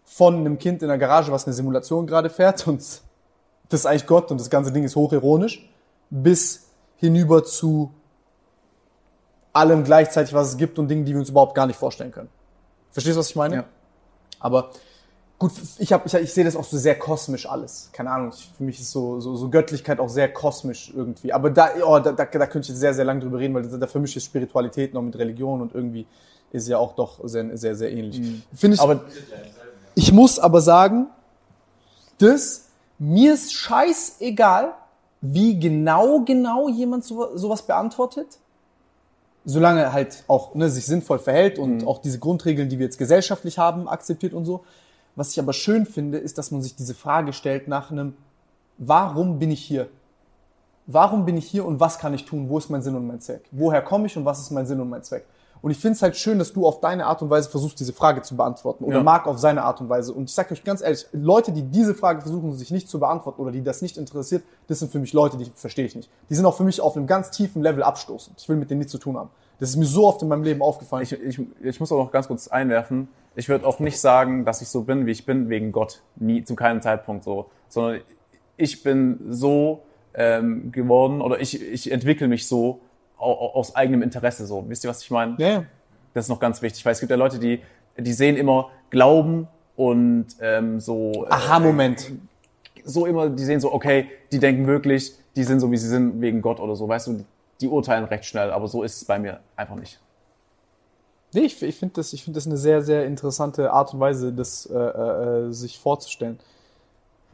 Von einem Kind in der Garage, was eine Simulation gerade fährt und das ist eigentlich Gott und das ganze Ding ist hochironisch, bis hinüber zu allem gleichzeitig, was es gibt und Dingen, die wir uns überhaupt gar nicht vorstellen können. Verstehst du, was ich meine? Ja. Aber gut, ich, hab, ich, ich sehe das auch so sehr kosmisch alles. Keine Ahnung, ich, für mich ist so, so, so Göttlichkeit auch sehr kosmisch irgendwie. Aber da, oh, da, da, da könnte ich jetzt sehr, sehr lange drüber reden, weil da, da vermischt ich Spiritualität noch mit Religion und irgendwie ist ja auch doch sehr, sehr, sehr ähnlich. Finde ich, Aber ich muss aber sagen, das, mir ist scheißegal, wie genau, genau jemand so, sowas beantwortet. Solange er halt auch ne, sich sinnvoll verhält und auch diese Grundregeln, die wir jetzt gesellschaftlich haben, akzeptiert und so. Was ich aber schön finde, ist, dass man sich diese Frage stellt nach einem, warum bin ich hier? Warum bin ich hier und was kann ich tun? Wo ist mein Sinn und mein Zweck? Woher komme ich und was ist mein Sinn und mein Zweck? Und ich finde es halt schön, dass du auf deine Art und Weise versuchst, diese Frage zu beantworten. Oder Ja. Marc auf seine Art und Weise. Und ich sage euch ganz ehrlich, Leute, die diese Frage versuchen, sich nicht zu beantworten oder die das nicht interessiert, das sind für mich Leute, die verstehe ich nicht. Die sind auch für mich auf einem ganz tiefen Level abstoßend. Ich will mit denen nichts zu tun haben. Das ist mir so oft in meinem Leben aufgefallen. ich, ich, ich muss auch noch ganz kurz einwerfen. Ich würde auch nicht sagen, dass ich so bin, wie ich bin, wegen Gott. Nie, zu keinem Zeitpunkt so. Sondern ich bin so ähm, geworden oder ich, ich entwickle mich so au- au- aus eigenem Interesse so. Wisst ihr, was ich meine? ja. Das ist noch ganz wichtig, weil es gibt ja Leute, die, die sehen immer Glauben und ähm, so. äh, Aha-Moment. so immer, die sehen so, okay, die denken wirklich, die sind so, wie sie sind, wegen Gott oder so, weißt du, die urteilen recht schnell, aber so ist es bei mir einfach nicht. Nee, ich, ich finde das, ich finde das eine sehr, sehr interessante Art und Weise, das äh, äh, sich vorzustellen.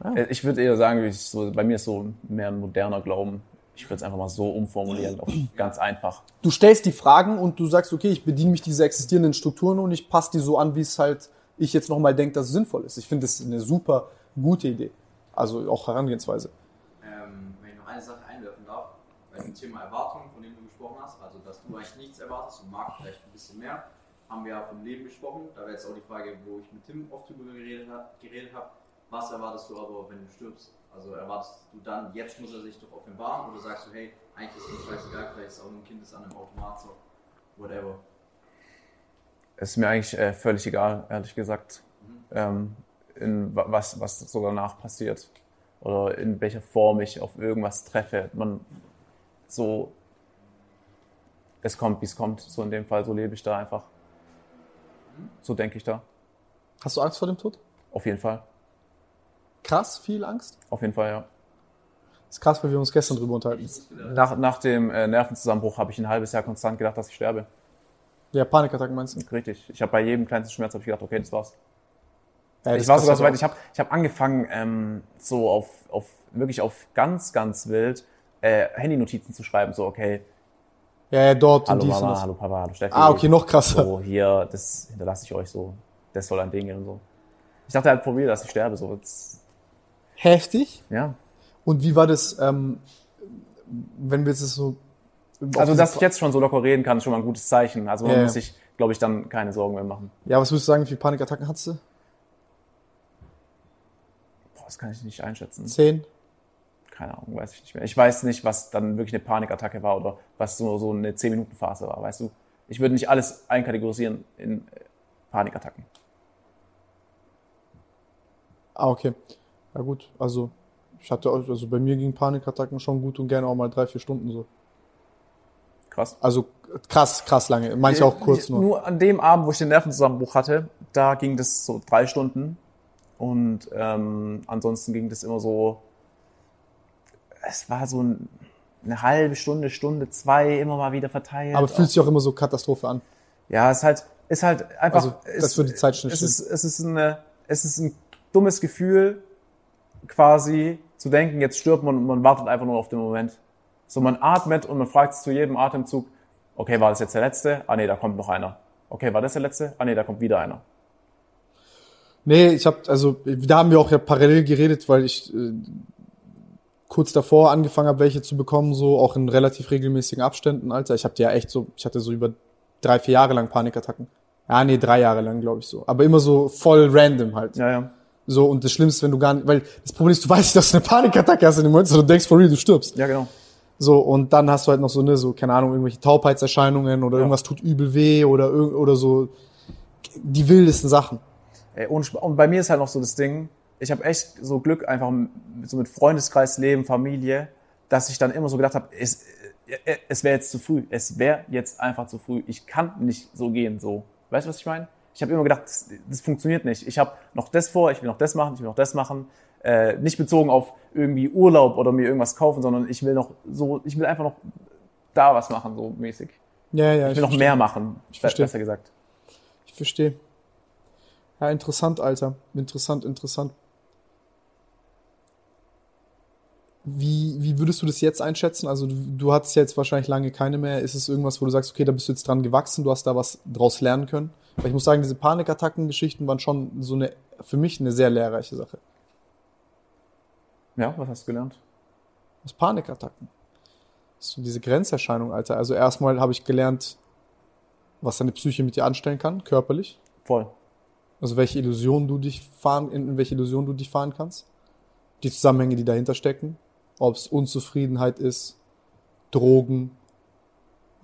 Äh, Ich würde eher sagen, ich so, bei mir ist so mehr ein moderner Glauben. Ich würde es einfach mal so umformulieren, ganz einfach. du stellst die Fragen und du sagst, okay, ich bediene mich dieser existierenden Strukturen und ich passe die so an, wie es halt ich jetzt nochmal denke, dass es sinnvoll ist. Ich finde das eine super gute Idee. Also auch Herangehensweise. Ähm, wenn ich noch eine Sache einwerfen darf, bei dem Thema Erwartungen, von dem du gesprochen du eigentlich nichts erwartest und Marc vielleicht ein bisschen mehr, haben wir ja vom Leben gesprochen. Da wäre jetzt auch die Frage, wo ich mit Tim oft drüber geredet habe. Was erwartest du aber, wenn du stirbst? Also erwartest du dann, jetzt muss er sich doch offenbaren oder sagst du, hey, eigentlich ist mir scheißegal, vielleicht ist auch ein Kind das an einem Automat so, whatever. Es ist mir eigentlich äh, völlig egal, ehrlich gesagt, ähm, in wa- was, was so danach passiert oder in welcher Form ich auf irgendwas treffe. Man so, es kommt, wie es kommt. So in dem Fall, so lebe ich da einfach. So denke ich da. Hast du Angst vor dem Tod? Auf jeden Fall. Krass, viel Angst? Auf jeden Fall, ja. Das ist krass, weil wir uns gestern drüber unterhalten. Nach, nach dem äh, Nervenzusammenbruch habe ich ein halbes Jahr konstant gedacht, dass ich sterbe. Ja, Panikattacken meinst du? Richtig. Ich habe bei jedem kleinsten Schmerz ich gedacht, okay, das war's. Ja, ich das war sogar so weit, ich habe ich hab angefangen, ähm, so auf, auf wirklich auf ganz, ganz wild äh, Handynotizen zu schreiben. So, okay, Ja, ja, dort hallo und dies und Mama, das. hallo Papa, hallo Steffi. Ah, okay, noch krasser. So, hier, das hinterlasse ich euch so. Das soll an den gehen und so. Ich dachte halt, probier, dass ich sterbe. So, jetzt, Heftig. ja. Und wie war das, ähm, wenn wir jetzt so... Also, dass ich jetzt schon so locker reden kann, ist schon mal ein gutes Zeichen. Also, man Ja, muss sich, glaube ich, dann keine Sorgen mehr machen. Ja, was würdest du sagen, wie viele Panikattacken hattest du? Boah, das kann ich nicht einschätzen. Zehn? Keine Ahnung, weiß ich nicht mehr. Ich weiß nicht, was dann wirklich eine Panikattacke war oder was so, so eine 10-Minuten-Phase war, weißt du? Ich würde nicht alles einkategorisieren in äh, Panikattacken. Ah, okay. Ja gut, also ich hatte auch, also bei mir gingen Panikattacken schon gut und gerne auch mal drei, vier Stunden so. Krass. Also krass, krass lange. Manche auch kurz nur. Nur an dem Abend, wo ich den Nervenzusammenbruch hatte, da ging das so drei Stunden. Und ähm, ansonsten ging das immer so, es war so ein, eine halbe Stunde, Stunde, zwei, immer mal wieder verteilt. Aber fühlt sich auch immer so Katastrophe an. Ja, es ist halt, ist halt einfach. Also, das würde die Zeit schnell es ist, es ist eine, es ist ein dummes Gefühl, quasi zu denken, jetzt stirbt man und man wartet einfach nur auf den Moment. So, man atmet und man fragt sich zu jedem Atemzug, okay, war das jetzt der letzte? Ah nee, da kommt noch einer. Okay, war das der letzte? Ah nee, da kommt wieder einer. Nee, ich habe also da haben wir auch ja parallel geredet, weil ich äh, kurz davor angefangen habe, welche zu bekommen, so auch in relativ regelmäßigen Abständen, Alter. Ich habe ja echt so, ich hatte so über drei, vier Jahre lang Panikattacken. Ja, nee, drei Jahre lang, glaube ich so. Aber immer so voll random halt. Ja, ja. So, und das Schlimmste, wenn du gar nicht, weil das Problem ist, du weißt nicht, dass du eine Panikattacke hast in dem Moment, sondern du denkst for real, du stirbst. Ja, genau. So, und dann hast du halt noch so, ne, so, keine Ahnung, irgendwelche Taubheitserscheinungen oder irgendwas tut übel weh oder, oder so die wildesten Sachen. Ey, Sp- und bei mir ist halt noch so das Ding, ich habe echt so Glück einfach so mit Freundeskreis, Leben, Familie, dass ich dann immer so gedacht habe, es, äh, es wäre jetzt zu früh. Es wäre jetzt einfach zu früh. Ich kann nicht so gehen, so. Weißt du, was ich meine? Ich habe immer gedacht, das, das funktioniert nicht. Ich habe noch das vor, ich will noch das machen, ich will noch das machen. Äh, nicht bezogen auf irgendwie Urlaub oder mir irgendwas kaufen, sondern ich will noch so, ich will einfach noch da was machen, so mäßig. Ja, ja. Ich will noch versteh. mehr machen, Ich verstehe. besser gesagt. Ich verstehe. Ja, interessant, Alter. Interessant, interessant. Wie, wie würdest du das jetzt einschätzen? Also du, du hattest jetzt wahrscheinlich lange keine mehr. Ist es irgendwas, wo du sagst, okay, da bist du jetzt dran gewachsen, du hast da was draus lernen können? Weil ich muss sagen, diese Panikattacken-Geschichten waren schon so eine, für mich eine sehr lehrreiche Sache. Ja, was hast du gelernt? aus Panikattacken. So diese Grenzerscheinung, Alter. Also erstmal habe ich gelernt, was deine Psyche mit dir anstellen kann, körperlich. Voll. Also welche Illusion du dich fahren, in, in welche Illusion du dich fahren kannst. Die Zusammenhänge, die dahinter stecken. Ob es Unzufriedenheit ist, Drogen,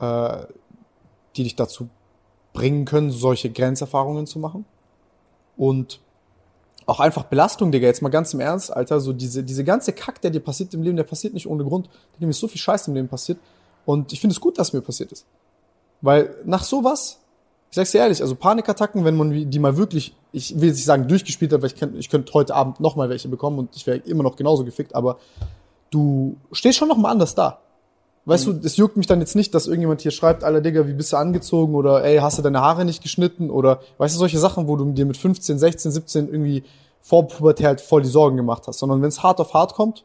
äh, die dich dazu bringen können, solche Grenzerfahrungen zu machen. Und auch einfach Belastung, Digga, jetzt mal ganz im Ernst, Alter, so diese, diese ganze Kack, der dir passiert im Leben, der passiert nicht ohne Grund. Digga, mir ist so viel Scheiß im Leben passiert. Und ich finde es gut, dass mir passiert ist. Weil nach sowas, ich sag's dir ehrlich, also Panikattacken, wenn man die mal wirklich, ich will nicht sagen durchgespielt hat, weil ich, kenn, ich könnte heute Abend noch mal welche bekommen und ich wäre immer noch genauso gefickt, aber du stehst schon noch mal anders da. Weißt du, es juckt mich dann jetzt nicht, dass irgendjemand hier schreibt, Alter Digga, wie bist du angezogen oder ey, hast du deine Haare nicht geschnitten oder weißt du, solche Sachen, wo du dir mit 15, 16, 17 irgendwie vor Pubertät halt voll die Sorgen gemacht hast, sondern wenn es hart auf hart kommt,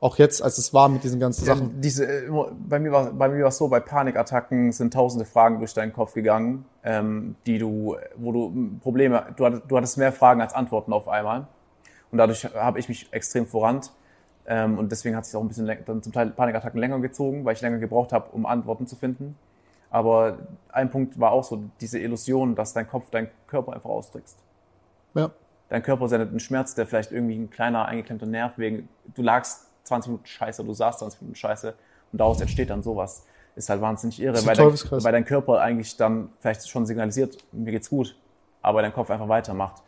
auch jetzt, als es war mit diesen ganzen Ja, Sachen. diese, äh, bei mir war bei mir war es so, bei Panikattacken sind tausende Fragen durch deinen Kopf gegangen, ähm, die du, wo du Probleme, du hattest, du hattest mehr Fragen als Antworten auf einmal. Und dadurch habe ich mich extrem vorannt. Ähm, und deswegen hat sich auch ein bisschen dann zum Teil Panikattacken länger gezogen, weil ich länger gebraucht habe, um Antworten zu finden. Aber ein Punkt war auch so diese Illusion, dass dein Kopf deinen Körper einfach ausdrückst. Ja. Dein Körper sendet einen Schmerz, der vielleicht irgendwie ein kleiner eingeklemmter Nerv wegen, du lagst 20 Minuten scheiße, du saßt 20 Minuten scheiße und daraus entsteht dann sowas. Ist halt wahnsinnig irre, weil dein, weil dein Körper eigentlich dann vielleicht schon signalisiert, mir geht's gut, aber dein Kopf einfach weitermacht.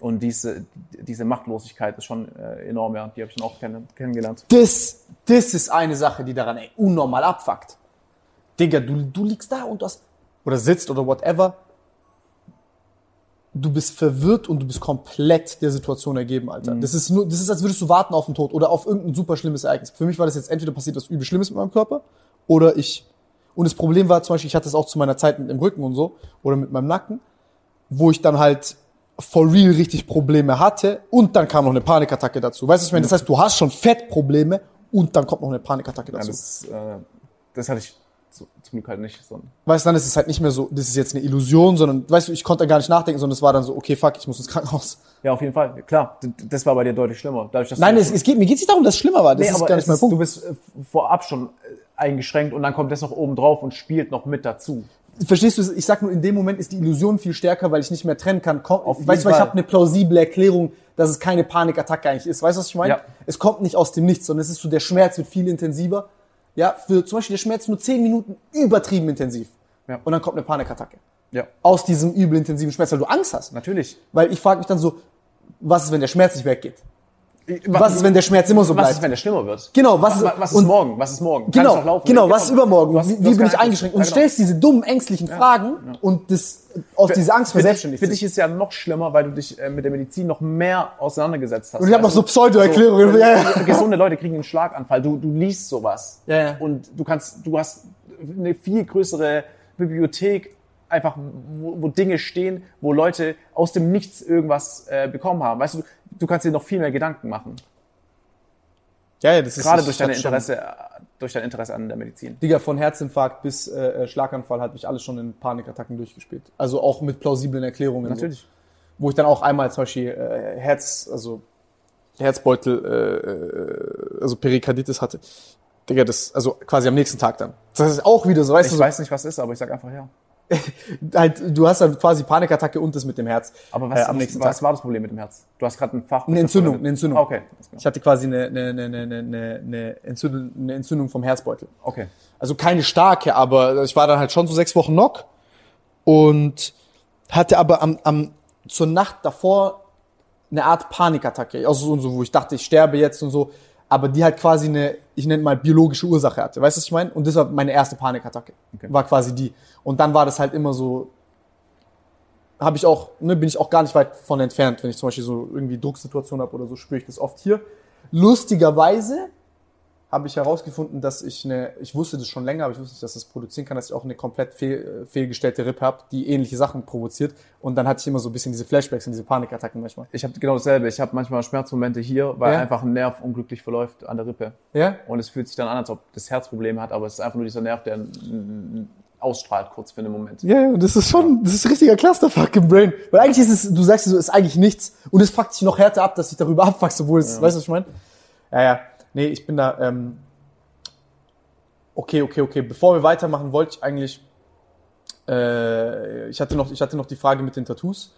Und diese, diese Machtlosigkeit ist schon äh, enorm, ja. Die habe ich dann auch kenn kennengelernt. Das, das ist eine Sache, die daran ey, unnormal abfuckt. Digga, du, du liegst da und du hast, oder sitzt oder whatever. Du bist verwirrt und du bist komplett der Situation ergeben, Alter. Das ist nur, das ist, als würdest du warten auf den Tod oder auf irgendein super schlimmes Ereignis. Für mich war das jetzt entweder passiert was übel Schlimmes mit meinem Körper oder ich. Und das Problem war zum Beispiel, ich hatte es auch zu meiner Zeit mit dem Rücken und so oder mit meinem Nacken, wo ich dann halt for real richtig Probleme hatte und dann kam noch eine Panikattacke dazu. Weißt du, was ich meine? Das heißt, du hast schon Fettprobleme und dann kommt noch eine Panikattacke Ja, dazu. das, äh, das hatte ich zu, zum Glück halt nicht. So. weißt du, dann ist es halt nicht mehr so, das ist jetzt eine Illusion, sondern, weißt du, ich konnte gar nicht nachdenken, sondern es war dann so, okay, fuck, ich muss ins Krankenhaus. Ja, auf jeden Fall. Klar, das war bei dir deutlich schlimmer. Dadurch, Nein, es, es geht, mir geht's nicht darum, dass es schlimmer war. Das nee, ist aber gar es nicht mein Punkt. du bist äh, vorab schon äh, eingeschränkt und dann kommt das noch oben drauf und spielt noch mit dazu. Verstehst du, ich sag nur, in dem Moment ist die Illusion viel stärker, weil ich nicht mehr trennen kann. Komm, Auf weißt du, ich habe eine plausible Erklärung, dass es keine Panikattacke eigentlich ist. Weißt du, was ich meine? Ja. Es kommt nicht aus dem Nichts, sondern es ist so, der Schmerz wird viel intensiver. Ja, für zum Beispiel der Schmerz nur 10 Minuten übertrieben intensiv. Ja. Und dann kommt eine Panikattacke. Ja, Aus diesem übel intensiven Schmerz, weil du Angst hast. natürlich. Weil ich frage mich dann so, was ist, wenn der Schmerz nicht weggeht? Was ist, wenn der Schmerz immer so Was bleibt? ist, wenn der schlimmer wird? Genau, was ist- was, was ist und- morgen? Was ist morgen? Genau, noch laufen? genau, Ja, was ist übermorgen? Hast- wie wie bin ich eingeschränkt? Und Ja, genau. stellst diese dummen, ängstlichen Fragen und das, aus dieser Angst Für dich, verselbstständigt für dich ist ja noch schlimmer, weil du dich äh, mit der Medizin noch mehr auseinandergesetzt hast. Und ich habe noch so du? Pseudo-Erklärungen. So, Ja, ja. Gesunde Leute kriegen einen Schlaganfall. Du, du liest sowas. Ja, ja. Und du kannst, du hast eine viel größere Bibliothek, einfach, wo, wo Dinge stehen, wo Leute aus dem Nichts irgendwas äh, bekommen haben. Weißt du, du kannst dir noch viel mehr Gedanken machen. Ja, ja, das ist Gerade ich durch dein schon- Interesse, äh, durch dein Interesse an der Medizin. Digga, von Herzinfarkt bis äh, Schlaganfall hat mich alles schon in Panikattacken durchgespielt. Also auch mit plausiblen Erklärungen. Natürlich. So. Wo ich dann auch einmal zum Beispiel äh, Herz, also Herzbeutel, äh, äh, also Perikarditis hatte. Digga, das, also quasi am nächsten Tag dann. Das ist auch wieder so, weißt Ich du, so, weiß nicht, was ist, aber ich sag einfach ja. halt, du hast dann quasi Panikattacke und das mit dem Herz. Aber was, äh, am nächsten was, was Tag. war das Problem mit dem Herz? Du hast gerade ein Fach. Eine Entzündung, eine Entzündung. Ah, Okay. Ich hatte quasi eine, eine, eine, eine, eine, eine, Entzündung, eine Entzündung vom Herzbeutel. okay. Also keine starke, aber ich war dann halt schon so sechs Wochen Knock und hatte aber am, am, zur Nacht davor eine Art Panikattacke, also so, so, wo ich dachte, ich sterbe jetzt und so, aber die halt quasi eine, ich nenne mal biologische Ursache hatte. Weißt du, was ich meine? Und das war meine erste Panikattacke. War quasi die. Und dann war das halt immer so, habe ich auch, ne, bin ich auch gar nicht weit von entfernt, wenn ich zum Beispiel so irgendwie Drucksituation habe oder so, spüre ich das oft hier. Lustigerweise habe ich herausgefunden, dass ich eine, ich wusste das schon länger, aber ich wusste nicht, dass das produzieren kann, dass ich auch eine komplett fehl, äh, fehlgestellte Rippe habe, die ähnliche Sachen provoziert. Und dann hatte ich immer so ein bisschen diese Flashbacks und diese Panikattacken manchmal. Ich habe genau dasselbe. Ich habe manchmal Schmerzmomente hier, weil Ja? einfach ein Nerv unglücklich verläuft an der Rippe. Ja? Und es fühlt sich dann an, als ob das Herz Probleme hat, aber es ist einfach nur dieser Nerv, der ausstrahlt kurz für einen Moment. Ja, ja, das ist schon, das ist ein richtiger Clusterfuck im Brain. Weil eigentlich ist es, du sagst so, ist eigentlich nichts. Und es fuckt sich noch härter ab, dass ich darüber abfuckst, obwohl es, weißt du, was ich meine? Ja, ja. Nee, ich bin da, ähm, okay, okay, okay. Bevor wir weitermachen, wollte ich eigentlich, äh, ich hatte noch, ich hatte noch die Frage mit den Tattoos.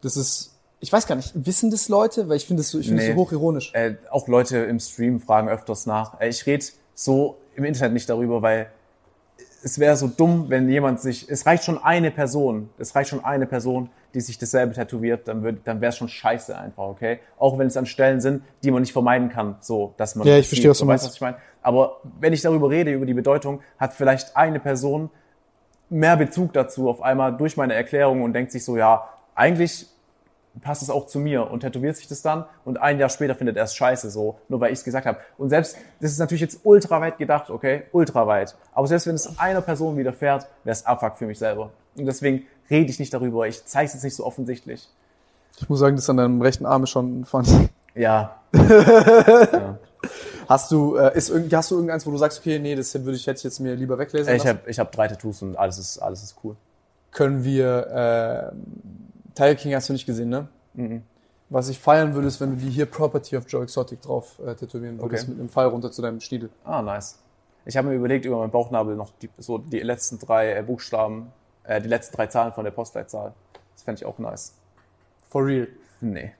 Das ist, ich weiß gar nicht, wissen das Leute? Weil ich finde es so, ich Nee. so hochironisch. Äh, auch Leute im Stream fragen öfters nach. Äh, ich rede so im Internet nicht darüber, weil es wäre so dumm, wenn jemand sich, es reicht schon eine Person, es reicht schon eine Person, die sich dasselbe tätowiert, dann wird, dann wäre es schon scheiße einfach, okay? Auch wenn es an Stellen sind, die man nicht vermeiden kann, so, dass man. Ja, ich verstehe, was du weißt meinst. was ich meine? Aber wenn ich darüber rede, über die Bedeutung, hat vielleicht eine Person mehr Bezug dazu auf einmal durch meine Erklärung und denkt sich so, ja, eigentlich passt es auch zu mir und tätowiert sich das dann und ein Jahr später findet er es scheiße so, nur weil ich es gesagt habe. Und selbst, das ist natürlich jetzt ultra weit gedacht, okay, ultra weit. Aber selbst wenn es einer Person widerfährt, wäre es Abfuck für mich selber. Und deswegen rede ich nicht darüber, ich zeige es jetzt nicht so offensichtlich. Ich muss sagen, das an deinem rechten Arm ist schon funny. Ja, Hast du, äh, ist irgend, hast du irgendeins, wo du sagst, okay, nee, das würde ich, hätte ich jetzt mir lieber weglesen ich lassen? habe ich hab drei Tattoos und alles ist, alles ist cool. können wir, äh, Tiger King hast du nicht gesehen, ne? Was ich feiern würde, ist, wenn du die hier Property of Joe Exotic drauf äh, tätowieren würdest, Okay. mit einem Pfeil runter zu deinem Stiedel. Ah, nice. Ich habe mir überlegt, über meinen Bauchnabel noch die, so die letzten drei äh, Buchstaben, äh, die letzten drei Zahlen von der Postleitzahl. Das fände ich auch nice. For real. Nee.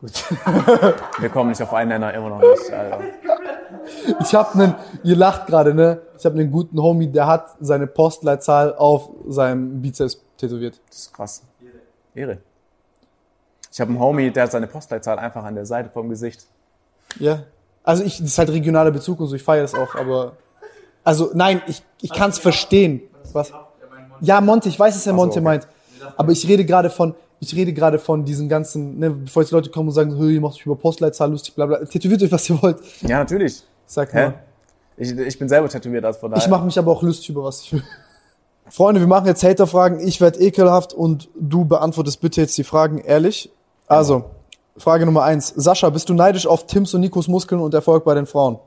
Gut. Wir kommen nicht auf einen Nenner, immer noch nicht, Alter. Ich habe einen, ihr lacht gerade, ne? Ich habe einen guten Homie, der hat seine Postleitzahl auf seinem Bizeps tätowiert. Das ist krass. Ehre. Ich habe einen Homie, der hat seine Postleitzahl einfach an der Seite vom Gesicht. Ja. Also ich, das ist halt regionaler Bezug und so, ich feiere das auch, aber, also nein, ich, ich kann es verstehen. Was? Ja, Monte, ich weiß, dass er Ach so, Monte okay. meint. Aber ich rede gerade von, ich rede gerade von diesen ganzen, ne, bevor jetzt Leute kommen und sagen, ihr macht euch über Postleitzahl lustig, bla bla. Tätowiert euch, was ihr wollt. Ja, natürlich. Sag mal. Ich, ich bin selber tätowiert, also von daher. Ich mache mich aber auch lustig über was ich will. Freunde, wir machen jetzt Hater-Fragen. Ich werde ekelhaft und du beantwortest bitte jetzt die Fragen ehrlich. Also, Frage Nummer eins. Sascha, bist du neidisch auf Tims und Nikos Muskeln und Erfolg bei den Frauen?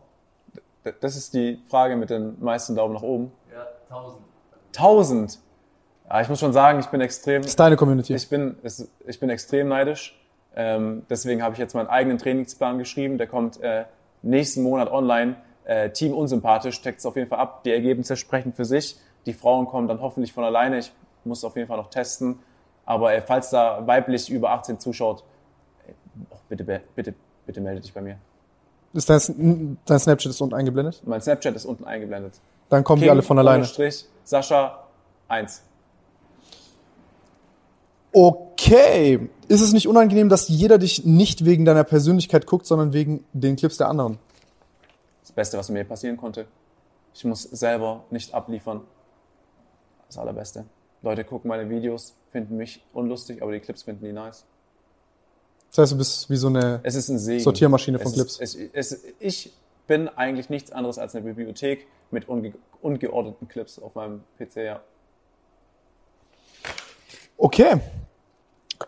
Das ist die Frage mit den meisten Daumen nach oben. Ja, 1000. 1000. Ja, ich muss schon sagen, ich bin extrem. Das ist deine Community. Ich bin, es- ich bin extrem neidisch. Ähm, deswegen habe ich jetzt meinen eigenen Trainingsplan geschrieben. Der kommt äh, nächsten Monat online. Äh, Team unsympathisch, checkt es auf jeden Fall ab. Die Ergebnisse sprechen für sich. Die Frauen kommen dann hoffentlich von alleine. Ich muss auf jeden Fall noch testen. Aber äh, falls da weiblich über 18 zuschaut, oh, bitte, bitte, bitte melde dich bei mir. Ist dein, dein Snapchat ist unten eingeblendet? Mein Snapchat ist unten eingeblendet. Dann kommen die alle von alleine. Strich, Sascha 1. Okay. Ist es nicht unangenehm, dass jeder dich nicht wegen deiner Persönlichkeit guckt, sondern wegen den Clips der anderen? Das Beste, was mir passieren konnte. Ich muss selber nicht abliefern. Das Allerbeste. Leute gucken meine Videos, finden mich unlustig, aber die Clips finden die nice. Das heißt, du bist wie so eine ein. Sortiermaschine von es Clips. Ist, es, es, ich bin eigentlich nichts anderes als eine Bibliothek mit unge, ungeordneten Clips auf meinem PC, ja. Okay.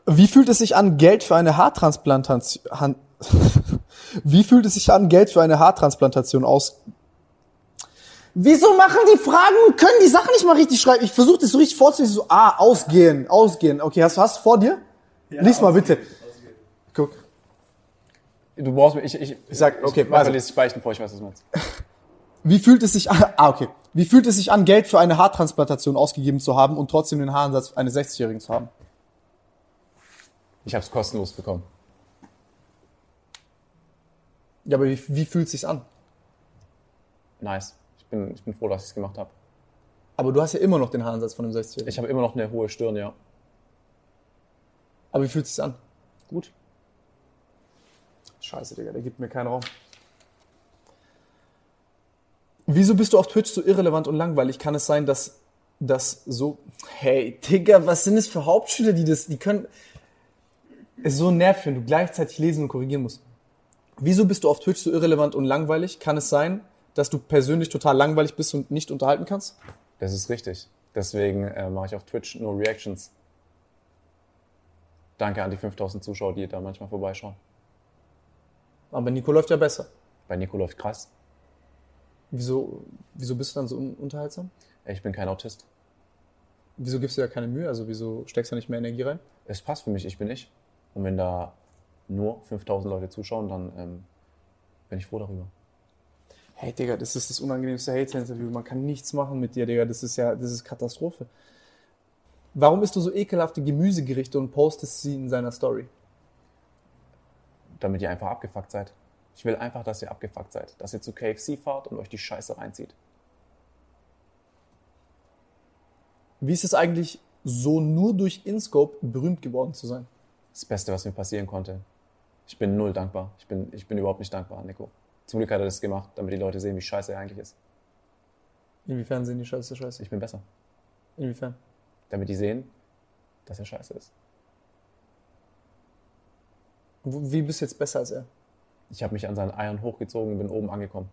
Wie fühlt es sich an, Geld für eine Haartransplantation, Han- wie fühlt es sich an, Geld für eine Haartransplantation aus? Wieso machen die Fragen und können die Sachen nicht mal richtig schreiben? Ich versuche das so richtig vorzulesen, so, ah, ausgehen, ausgehen. Okay, hast du hast vor dir? Lies mal bitte. Guck. Du brauchst mir, ich, ich, Ich sag, okay, ich, also. lese ich beichten vor, ich weiß, was du meinst. Wie fühlt es sich an, ah, okay. Wie fühlt es sich an, Geld für eine Haartransplantation ausgegeben zu haben und trotzdem den Haaransatz eines 60-Jährigen zu haben? Ich habe es kostenlos bekommen. Ja, aber wie, wie fühlt es sich an? Nice. Ich bin, ich bin froh, dass ich es gemacht habe. Aber du hast ja immer noch den Haaransatz von einem 60-Jährigen. Ich habe immer noch eine hohe Stirn, ja. Aber wie fühlt es sich an? Gut. Scheiße, Digga, der gibt mir keinen Raum. Wieso bist du auf Twitch so irrelevant und langweilig? Kann es sein, dass das so. Hey, Digga, was sind das für Hauptschüler, die das. Die können. Es ist so nervig, wenn du gleichzeitig lesen und korrigieren musst. Wieso bist du auf Twitch so irrelevant und langweilig? Kann es sein, dass du persönlich total langweilig bist und nicht unterhalten kannst? Das ist richtig. Deswegen äh, mache ich auf Twitch nur Reactions. Danke an die 5000 Zuschauer, die da manchmal vorbeischauen. Aber Nico läuft ja besser. Bei Nico läuft krass. Wieso, wieso bist du dann so un unterhaltsam? Ich bin kein Autist. Wieso gibst du ja keine Mühe? Also wieso steckst du da nicht mehr Energie rein? Es passt für mich, ich bin ich. Und wenn da nur 5000 Leute zuschauen, dann ähm, bin ich froh darüber. Hey Digga, das ist das unangenehmste Hate-Interview. Man kann nichts machen mit dir, Digga. Das ist ja, das ist Katastrophe. Warum isst du so ekelhafte Gemüsegerichte und postest sie in seiner Story? Damit ihr einfach abgefuckt seid. Ich will einfach, dass ihr abgefuckt seid. Dass ihr zu KFC fahrt und euch die Scheiße reinzieht. Wie ist es eigentlich, so nur durch InScope berühmt geworden zu sein? Das Beste, was mir passieren konnte. Ich bin null dankbar. Ich bin, ich bin überhaupt nicht dankbar, Nico. Zum Glück hat er das gemacht, damit die Leute sehen, wie scheiße er eigentlich ist. Inwiefern sehen die Scheiße scheiße? Ich bin besser. Inwiefern? Damit die sehen, dass er scheiße ist. Wie bist du jetzt besser als er? Ich habe mich an seinen Eiern hochgezogen und bin oben angekommen.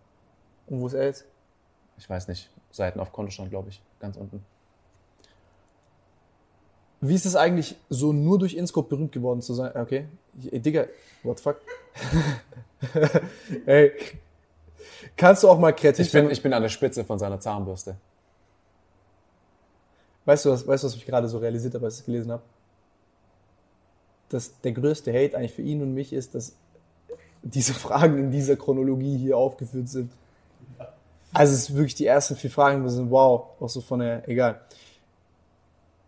Und wo ist er jetzt? Ich weiß nicht, Seiten auf Kontostand, glaube ich, ganz unten. Wie ist es eigentlich, so nur durch InScope berühmt geworden zu sein? Okay. Ey, Digga, what the fuck? Ey. Kannst du auch mal kreativ Ich bin, sein? ich bin an der Spitze von seiner Zahnbürste. Weißt du, was, weißt du, was ich gerade so realisiert habe, als ich es gelesen habe? Dass der größte Hate eigentlich für ihn und mich ist, dass diese Fragen in dieser Chronologie hier aufgeführt sind. Also es ist wirklich die ersten vier Fragen, wir sind wow, auch so von der, egal.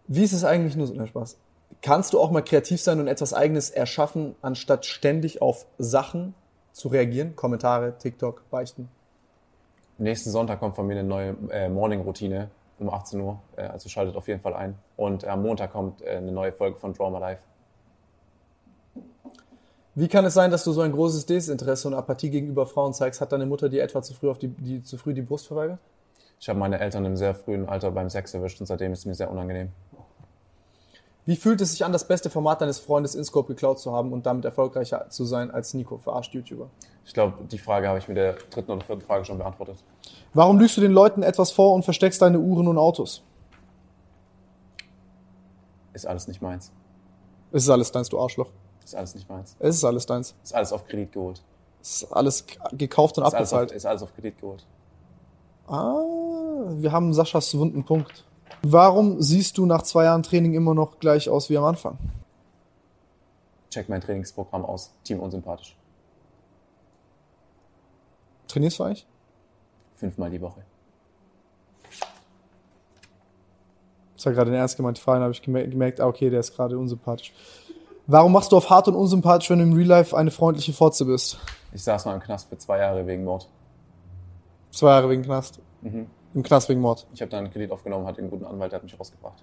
Wie ist es eigentlich nur so, na Spaß. Kannst du auch mal kreativ sein und etwas Eigenes erschaffen, anstatt ständig auf Sachen zu reagieren? Kommentare, TikTok, Beichten. Nächsten Sonntag kommt von mir eine neue äh, Morning-Routine um 18 Uhr. Äh, also schaltet auf jeden Fall ein. Und am Montag kommt äh, eine neue Folge von Drama Live. Wie kann es sein, dass du so ein großes Desinteresse und Apathie gegenüber Frauen zeigst? Hat deine Mutter dir etwa zu früh, auf die, die, zu früh die Brust verweigert? Ich habe meine Eltern im sehr frühen Alter beim Sex erwischt und seitdem ist es mir sehr unangenehm. Wie fühlt es sich an, das beste Format deines Freundes InScope geklaut zu haben und damit erfolgreicher zu sein als Nico, verarscht YouTuber? Ich glaube, die Frage habe ich mit der dritten oder vierten Frage schon beantwortet. Warum lügst du den Leuten etwas vor und versteckst deine Uhren und Autos? Ist alles nicht meins. Es ist alles deins, du Arschloch. Ist alles nicht meins. Es ist alles deins. Ist alles auf Kredit geholt. Ist alles gekauft und Ist alles, auf, abbezahlt. ist alles auf Kredit geholt. Ah, wir haben Saschas wunden Punkt. Warum siehst du nach zwei Jahren Training immer noch gleich aus wie am Anfang? Check mein Trainingsprogramm aus. Team unsympathisch. Trainierst du eigentlich? Fünfmal die Woche. Das war gerade eine ernst gemeinte Frage, habe ich gemer- gemerkt, ah, okay, der ist gerade unsympathisch. Warum machst du auf hart und unsympathisch, wenn du im Real Life eine freundliche Fotze bist? Ich saß mal im Knast für zwei Jahre wegen Mord. Zwei Jahre wegen Knast. Mhm. Im Knast wegen Mord. Ich habe dann einen Kredit aufgenommen, hatte einen guten Anwalt, der hat mich rausgebracht.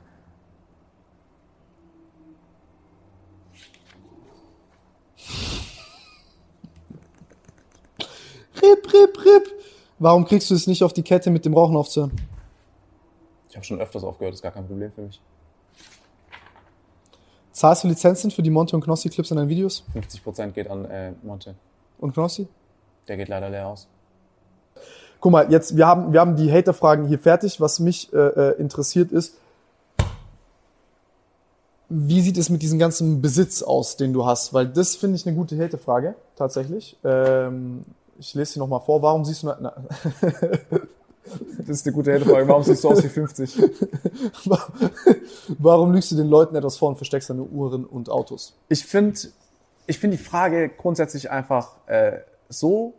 Rip, rip, rip. Warum kriegst du es nicht auf die Kette, mit dem Rauchen aufzuhören? Ich habe schon öfters aufgehört, ist gar kein Problem für mich. Zahlst du Lizenzen für die Monte und Knossi Clips in deinen Videos? 50% geht an äh, Monte. Und Knossi? Der geht leider leer aus. Guck mal, jetzt, wir haben, wir haben die Hater-Fragen hier fertig. Was mich äh, äh, interessiert ist, wie sieht es mit diesem ganzen Besitz aus, den du hast? Weil das finde ich eine gute Hater-Frage, tatsächlich. Ähm, ich lese sie nochmal vor. Warum siehst du... Na, na, Das ist eine gute Frage. Warum siehst du aus wie 50? warum lügst du den Leuten etwas vor und versteckst deine Uhren und Autos? Ich finde ich find die Frage grundsätzlich einfach äh, so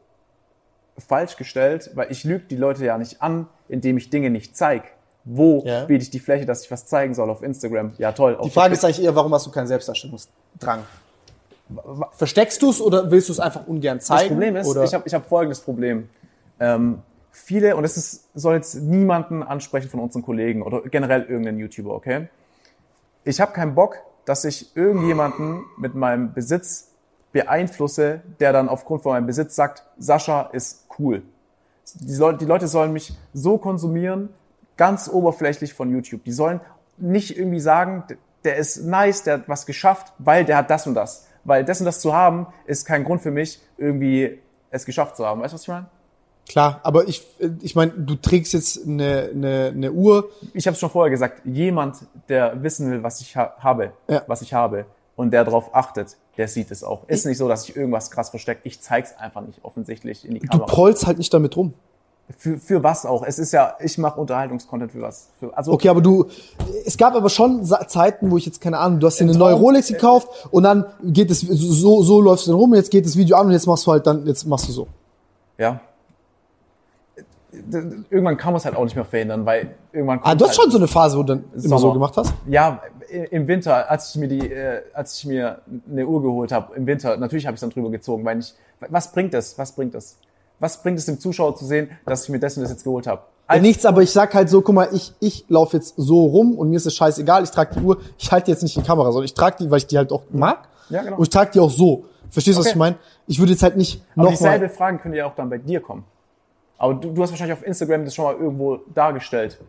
falsch gestellt, weil ich lüge die Leute ja nicht an, indem ich Dinge nicht zeige. Wo Ja. biete ich die Fläche, dass ich was zeigen soll auf Instagram? Ja, toll. Die Frage ist eigentlich eher, warum hast du keinen Selbstdarstellungsdrang? Versteckst du es oder willst du es einfach ungern zeigen? Das Problem ist, oder? ich habe ich hab folgendes Problem. Ähm, viele, und es ist, soll jetzt niemanden ansprechen von unseren Kollegen oder generell irgendeinen YouTuber, okay? Ich habe keinen Bock, dass ich irgendjemanden mit meinem Besitz beeinflusse, der dann aufgrund von meinem Besitz sagt, Sascha ist cool. Die, Leute, die Leute sollen mich so konsumieren, ganz oberflächlich von YouTube. Die sollen nicht irgendwie sagen, der ist nice, der hat was geschafft, weil der hat das und das. Weil das und das zu haben, ist kein Grund für mich, irgendwie es geschafft zu haben. Weißt du, was ich meine? Klar, aber ich, ich meine, du trägst jetzt eine, eine, eine Uhr. Ich habe es schon vorher gesagt, jemand, der wissen will, was ich ha habe, Ja. was ich habe und der darauf achtet, der sieht es auch. Ist nicht so, dass ich irgendwas krass verstecke. Ich zeig's einfach nicht offensichtlich in die Du Kamera. prollst halt nicht damit rum. Für, für was auch? Es ist ja, ich mache Unterhaltungskontent für was. Für, also Okay, aber du, es gab aber schon Zeiten, wo ich jetzt keine Ahnung, du hast dir eine neue Rolex gekauft und dann geht es so, so läufst du dann rum, jetzt geht das Video an und jetzt machst du halt dann, jetzt machst du so. ja. Irgendwann kann man es halt auch nicht mehr verhindern, weil irgendwann Ah, du hast halt, schon so eine Phase, wo du dann immer so Sommer. gemacht hast. Ja, im Winter, als ich mir die, äh, als ich mir eine Uhr geholt habe, im Winter, natürlich habe ich dann drüber gezogen, weil ich, was bringt es? Was bringt es? Was bringt es dem Zuschauer zu sehen, dass ich mir das und das jetzt geholt habe? Ja, nichts, aber ich sag halt so, guck mal, ich, ich laufe jetzt so rum und mir ist es scheißegal, ich trage die Uhr, ich halte jetzt nicht in die Kamera, sondern ich trage die, weil ich die halt auch mag. Ja, genau. Und ich trage die auch so. Verstehst du, was Okay. ich meine? Ich würde jetzt halt nicht Aber noch dieselbe Fragen können ja auch dann bei dir kommen. Aber du, du hast wahrscheinlich auf Instagram das schon mal irgendwo dargestellt.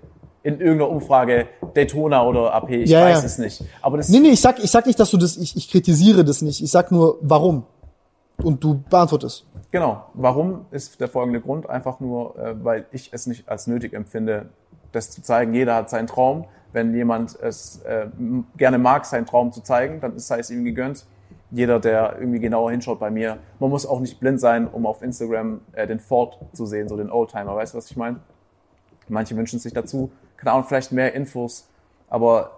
In irgendeiner Umfrage, Daytona oder AP, ich Ja, weiß ja. es nicht. Aber das, Nee, nee, ich sag, ich sag nicht, dass du das, ich, ich kritisiere das nicht. Ich sag nur, warum. Und du beantwortest. genau. Warum ist der folgende Grund? Einfach nur, äh, weil ich es nicht als nötig empfinde, das zu zeigen. Jeder hat seinen Traum. Wenn jemand es äh, gerne mag, seinen Traum zu zeigen, dann ist sei es ihm gegönnt. Jeder, der irgendwie genauer hinschaut bei mir. Man muss auch nicht blind sein, um auf Instagram äh, den Ford zu sehen, so den Oldtimer. Weißt du, was ich meine? Manche wünschen sich dazu, keine Ahnung, vielleicht mehr Infos, aber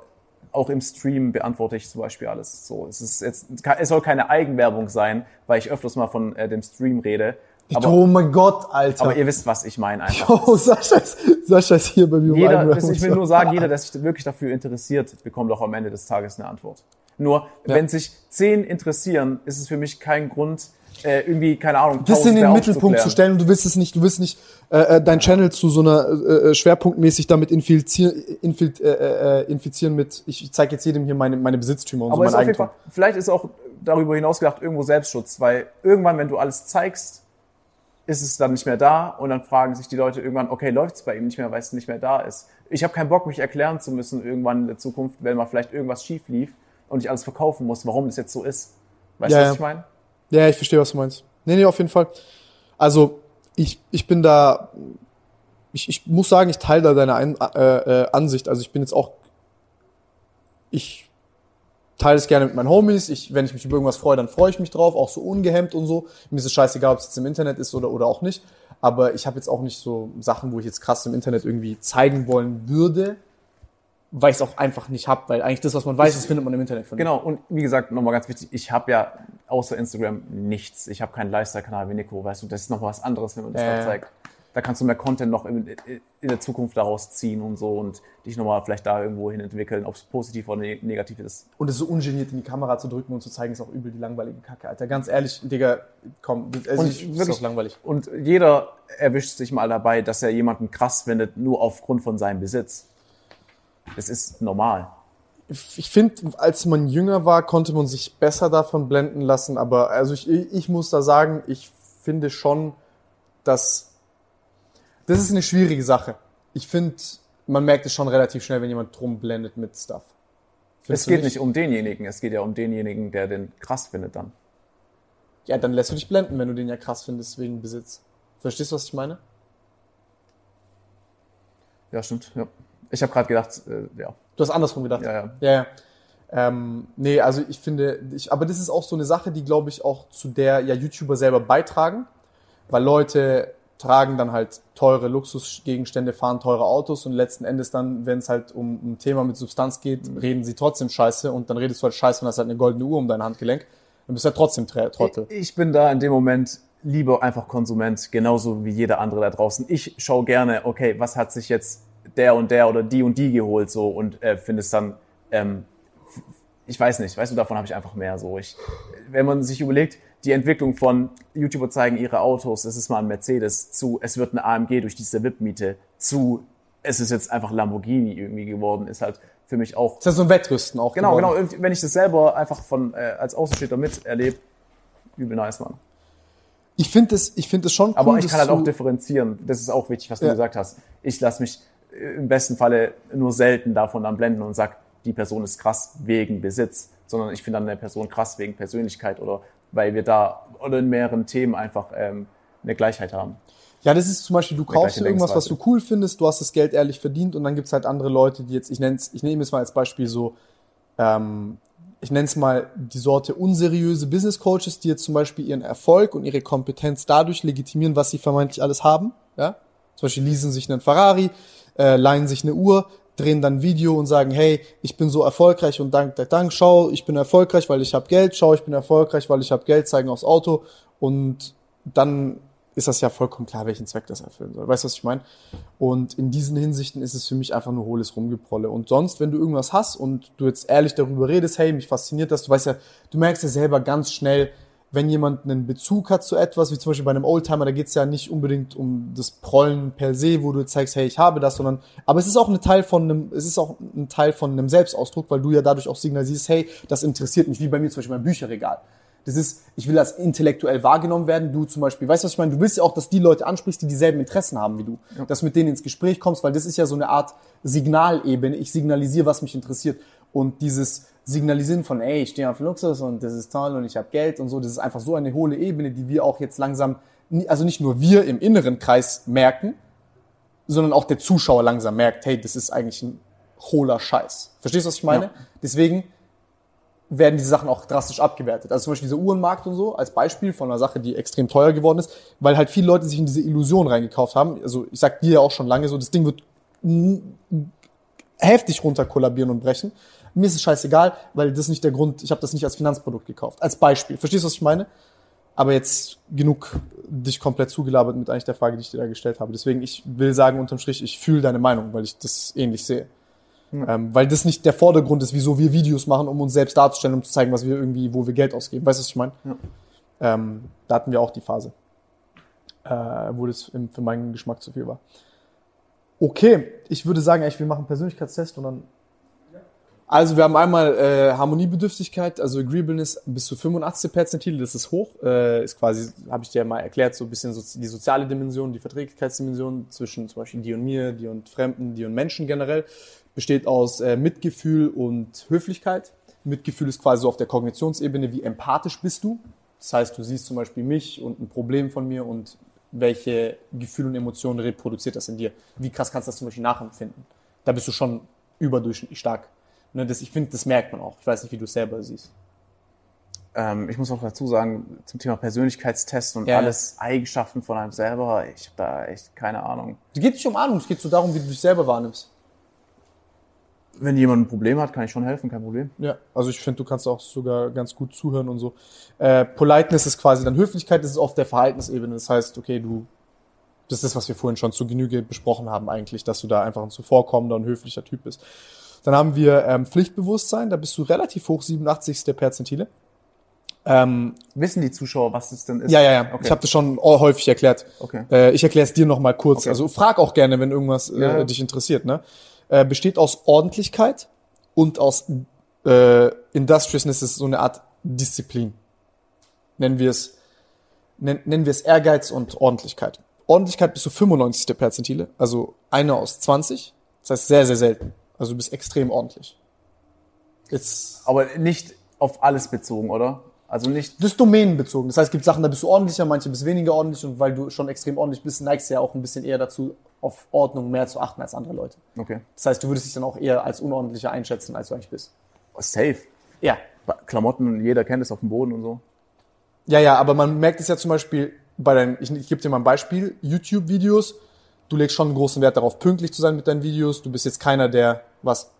auch im Stream beantworte ich zum Beispiel alles. So, es ist jetzt, es soll keine Eigenwerbung sein, weil ich öfters mal von äh, dem Stream rede. Aber, oh mein Gott, Alter. aber ihr wisst, was ich meine einfach. oh, Sascha ist, Sascha ist hier bei mir. Jeder, ich will nur sagen, jeder, der sich wirklich dafür interessiert, bekommt auch am Ende des Tages eine Antwort. Nur, wenn sich zehn interessieren, ist es für mich kein Grund, äh, irgendwie, keine Ahnung, das in den Mittelpunkt zu stellen. Du willst es nicht, du willst nicht äh, äh, dein Channel zu so einer äh, äh, schwerpunktmäßig damit infizieren, infil, äh, äh, infizieren mit. Ich, ich zeige jetzt jedem hier meine meine Besitztümer und Aber so ist mein auf jeden Eigentum. Fall, vielleicht ist auch darüber hinaus gedacht irgendwo Selbstschutz, weil irgendwann, wenn du alles zeigst, ist es dann nicht mehr da und dann fragen sich die Leute irgendwann, okay, läuft's bei ihm nicht mehr, weil es nicht mehr da ist. Ich habe keinen Bock, mich erklären zu müssen irgendwann in der Zukunft, wenn mal vielleicht irgendwas schief lief und ich alles verkaufen muss, warum das jetzt so ist. Weißt Ja, du, was ja. ich meine? Ja, ich verstehe, was du meinst. Nee, nee, auf jeden Fall. Also, ich, ich bin da, ich, ich muss sagen, ich teile da deine Ein äh, äh, Ansicht. Also ich bin jetzt auch, ich teile es gerne mit meinen Homies. Ich, wenn ich mich über irgendwas freue, dann freue ich mich drauf, auch so ungehemmt und so. Mir ist es scheißegal, ob es jetzt im Internet ist oder, oder auch nicht. Aber ich habe jetzt auch nicht so Sachen, wo ich jetzt krass im Internet irgendwie zeigen wollen würde, weil ich es auch einfach nicht hab, weil eigentlich das, was man weiß, das findet man im Internet. Von Genau, und wie gesagt, nochmal ganz wichtig, ich habe ja außer Instagram nichts. Ich habe keinen Lifestyle-Kanal wie Nico, weißt du, das ist noch was anderes, wenn man das ja. zeigt. Da kannst du mehr Content noch in, in der Zukunft daraus ziehen und so und dich nochmal vielleicht da irgendwo hin entwickeln, ob es positiv oder ne- negativ ist. Und es so ungeniert in die Kamera zu drücken und zu zeigen, ist auch übel die langweilige Kacke, Alter. Ganz ehrlich, Digga, komm, also Und ich, ist wirklich- langweilig. Und jeder erwischt sich mal dabei, dass er jemanden krass findet, nur aufgrund von seinem Besitz. Das ist normal. Ich finde, als man jünger war, konnte man sich besser davon blenden lassen, aber also ich, ich muss da sagen, ich finde schon, dass das ist eine schwierige Sache. Ich finde, man merkt es schon relativ schnell, wenn jemand drum blendet mit Stuff. Es Findest du geht nicht um denjenigen, es geht ja um denjenigen, der den krass findet dann. Ja, dann lässt du dich blenden, wenn du den ja krass findest wegen Besitz. Verstehst du, was ich meine? Ja, stimmt. Ja. Ich habe gerade gedacht, äh, ja. Du hast andersrum gedacht. Ja, ja. Ja, ja. Ähm, nee, also ich finde, ich, aber das ist auch so eine Sache, die glaube ich auch zu der ja YouTuber selber beitragen, weil Leute tragen dann halt teure Luxusgegenstände, fahren teure Autos und letzten Endes dann, wenn es halt um ein Thema mit Substanz geht, Mhm. reden sie trotzdem Scheiße und dann redest du halt Scheiße und hast halt eine goldene Uhr um dein Handgelenk. Dann bist du halt trotzdem Trottel. Ich bin da in dem Moment lieber einfach Konsument, genauso wie jeder andere da draußen. Ich schaue gerne, okay, was hat sich jetzt der und der oder die und die geholt so und äh, finde es dann, ähm, ich weiß nicht, weißt du, davon habe ich einfach mehr so. Ich, wenn man sich überlegt, die Entwicklung von YouTuber zeigen ihre Autos, es ist mal ein Mercedes, zu es wird eine AMG durch diese VIP-Miete, zu es ist jetzt einfach Lamborghini irgendwie geworden, ist halt für mich auch Das ist ja so ein Wettrüsten auch. Genau, geworden. genau. Wenn ich das selber einfach von äh, als Außenstehender miterlebe, übel nice, Mann. Ich finde es, ich finde es schon cool, Aber ich kann halt auch differenzieren. Das ist auch wichtig, was du Ja. gesagt hast. Ich lasse mich im besten Falle nur selten davon dann blenden und sag, die Person ist krass wegen Besitz, sondern ich finde dann eine Person krass wegen Persönlichkeit oder weil wir da oder in mehreren Themen einfach ähm, eine Gleichheit haben. Ja, das ist zum Beispiel, du kaufst irgendwas, was du cool findest, du hast das Geld ehrlich verdient und dann gibt's halt andere Leute, die jetzt, ich nenn's, ich nehme es mal als Beispiel so, ähm, ich nenne es mal die Sorte unseriöse Business Coaches, die jetzt zum Beispiel ihren Erfolg und ihre Kompetenz dadurch legitimieren, was sie vermeintlich alles haben. Ja? Zum Beispiel leasen sich einen Ferrari, äh, leihen sich eine Uhr, drehen dann Video und sagen, hey, ich bin so erfolgreich und dank, dank, dank, schau, ich bin erfolgreich, weil ich habe Geld, schau, ich bin erfolgreich, weil ich habe Geld, zeigen aufs Auto und dann ist das ja vollkommen klar, welchen Zweck das erfüllen soll. Weißt du, was ich meine? Und in diesen Hinsichten ist es für mich einfach nur hohles Rumgeprolle. Und sonst, wenn du irgendwas hast und du jetzt ehrlich darüber redest, hey, mich fasziniert das, du weißt ja, du merkst ja selber ganz schnell, wenn jemand einen Bezug hat zu etwas, wie zum Beispiel bei einem Oldtimer, da geht's ja nicht unbedingt um das Prollen per se, wo du zeigst, hey, ich habe das, sondern, aber es ist auch ein Teil von einem, es ist auch ein Teil von einem Selbstausdruck, weil du ja dadurch auch signalisierst, hey, das interessiert mich, wie bei mir zum Beispiel mein Bücherregal. Das ist, ich will als intellektuell wahrgenommen werden. Du zum Beispiel, weißt du, was ich meine? Du willst ja auch, dass die Leute ansprichst, die dieselben Interessen haben wie du. Dass du mit denen ins Gespräch kommst, weil das ist ja so eine Art Signalebene. Ich signalisiere, was mich interessiert. Und dieses Signalisieren von, ey, ich stehe auf Luxus und das ist toll und ich habe Geld und so, das ist einfach so eine hohle Ebene, die wir auch jetzt langsam, also nicht nur wir im inneren Kreis merken, sondern auch der Zuschauer langsam merkt, hey, das ist eigentlich ein hohler Scheiß. Verstehst du, was ich meine? Ja. Deswegen werden diese Sachen auch drastisch abgewertet. Also zum Beispiel dieser Uhrenmarkt und so, als Beispiel von einer Sache, die extrem teuer geworden ist, weil halt viele Leute sich in diese Illusion reingekauft haben. Also ich sag dir ja auch schon lange so, das Ding wird heftig runter kollabieren und brechen. Mir ist es scheißegal, weil das ist nicht der Grund, ich habe das nicht als Finanzprodukt gekauft. Als Beispiel. Verstehst du, was ich meine? Aber jetzt genug dich komplett zugelabert mit eigentlich der Frage, die ich dir da gestellt habe. Deswegen, ich will sagen unterm Strich, ich fühle deine Meinung, weil ich das ähnlich sehe. Ähm, weil das nicht der Vordergrund ist, wieso wir Videos machen, um uns selbst darzustellen, um zu zeigen, was wir irgendwie, wo wir Geld ausgeben. Weißt du, was ich meine? Ähm, da hatten wir auch die Phase, äh, wo das im, für meinen Geschmack zu viel war. Okay, ich würde sagen, eigentlich, wir machen einen Persönlichkeitstest und dann. Also wir haben einmal äh, Harmoniebedürftigkeit, also Agreeableness bis zu 85 Perzentile, das ist hoch. Äh, ist quasi, habe ich dir mal erklärt, so ein bisschen so die soziale Dimension, die Verträglichkeitsdimension zwischen zum Beispiel dir und mir, dir und Fremden, dir und Menschen generell. Besteht aus äh, Mitgefühl und Höflichkeit. Mitgefühl ist quasi so auf der Kognitionsebene, wie empathisch bist du. Das heißt, du siehst zum Beispiel mich und ein Problem von mir und welche Gefühle und Emotionen reproduziert das in dir. Wie krass kannst du das zum Beispiel nachempfinden? Da bist du schon überdurchschnittlich stark. Ne, das, ich finde, das merkt man auch. Ich weiß nicht, wie du es selber siehst. Ähm, ich muss auch dazu sagen, zum Thema Persönlichkeitstest und Ja. alles Eigenschaften von einem selber, ich habe da echt keine Ahnung. Es geht nicht um Ahnung, es geht so darum, wie du dich selber wahrnimmst. Wenn jemand ein Problem hat, kann ich schon helfen, kein Problem. Ja, also ich finde, du kannst auch sogar ganz gut zuhören und so. Äh, Politeness ist quasi dann Höflichkeit, das ist auf der Verhaltensebene. Das heißt, okay, du, das ist das, was wir vorhin schon zu Genüge besprochen haben eigentlich, dass du da einfach ein zuvorkommender und höflicher Typ bist. Dann haben wir ähm, Pflichtbewusstsein, da bist du relativ hoch, 87. Perzentile. Ähm, Wissen die Zuschauer, was es denn ist? ja, ja, ja. Okay. Ich habe das schon häufig erklärt. Okay. Äh, ich erkläre es dir noch mal kurz. Okay. Also frag auch gerne, wenn irgendwas äh, Ja. dich interessiert. Ne? Äh, besteht aus Ordentlichkeit und aus äh, Industriousness ist so eine Art Disziplin. Nennen wir es nennen, nennen wir es Ehrgeiz und Ordentlichkeit. Ordentlichkeit bist du 95. Perzentile, also eine aus 20. Das heißt sehr, sehr selten. Also du bist extrem ordentlich. Jetzt Aber nicht auf alles bezogen, oder? Also nicht, das ist domänenbezogen. Das heißt, es gibt Sachen, da bist du ordentlicher, manche bist weniger ordentlich und weil du schon extrem ordentlich bist, neigst du ja auch ein bisschen eher dazu, auf Ordnung mehr zu achten als andere Leute. okay. Das heißt, du würdest dich dann auch eher als unordentlicher einschätzen, als du eigentlich bist. Safe. Ja. Klamotten, jeder kennt es auf dem Boden und so. Ja, ja, aber man merkt es ja zum Beispiel bei deinen, ich, ich gebe dir mal ein Beispiel, YouTube-Videos, du legst schon einen großen Wert darauf, pünktlich zu sein mit deinen Videos, du bist jetzt keiner, der, was,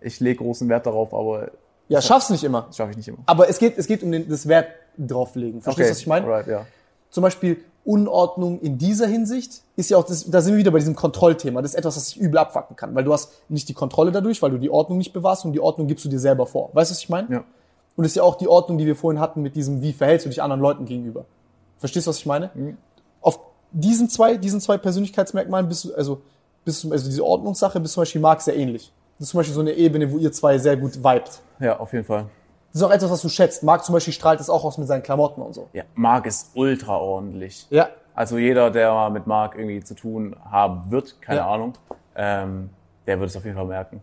Ich lege großen Wert darauf, aber ja, schaffst nicht immer. schaffe ich nicht immer. Aber es geht, es geht um den, das Wert drauflegen. Verstehst du, was ich meine? Alright, ja. zum Beispiel Unordnung in dieser Hinsicht ist ja auch, das, da sind wir wieder bei diesem Kontrollthema. Das ist etwas, was sich übel abfacken kann, weil du hast nicht die Kontrolle dadurch, weil du die Ordnung nicht bewahrst und die Ordnung gibst du dir selber vor. Weißt du, was ich meine? Ja. Und das ist ja auch die Ordnung, die wir vorhin hatten mit diesem, wie verhältst du dich anderen Leuten gegenüber. Verstehst du, was ich meine? Auf diesen zwei, diesen zwei Persönlichkeitsmerkmalen bist du, also, bist du, also diese Ordnungssache bist zum Beispiel Marc sehr ähnlich. Das ist zum Beispiel so eine Ebene, wo ihr zwei sehr gut vibet. Ja, auf jeden Fall. Das ist auch etwas, was du schätzt. Marc zum Beispiel strahlt das auch aus mit seinen Klamotten und so. Ja, Marc ist ultra ordentlich. Ja. Also jeder, der mal mit Marc irgendwie zu tun haben wird, keine Ja. Ahnung, ähm, der wird es auf jeden Fall merken.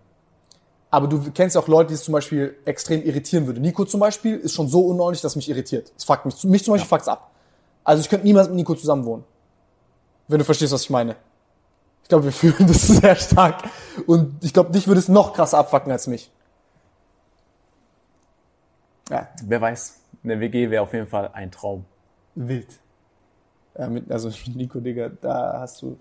Aber du kennst ja auch Leute, die es zum Beispiel extrem irritieren würde. Nico zum Beispiel ist schon so unordentlich, dass mich irritiert. Das fuckt mich. Mich zum Beispiel fuckt's ab. Also ich könnte niemals mit Nico zusammen wohnen. Wenn du verstehst, was ich meine. Ich glaube, wir fühlen das sehr stark. Und ich glaube, dich würde es noch krasser abfucken als mich. Ja, Wer weiß, eine WG wäre auf jeden Fall ein Traum. wild. Ja, mit, also Nico, Digga, da hast du.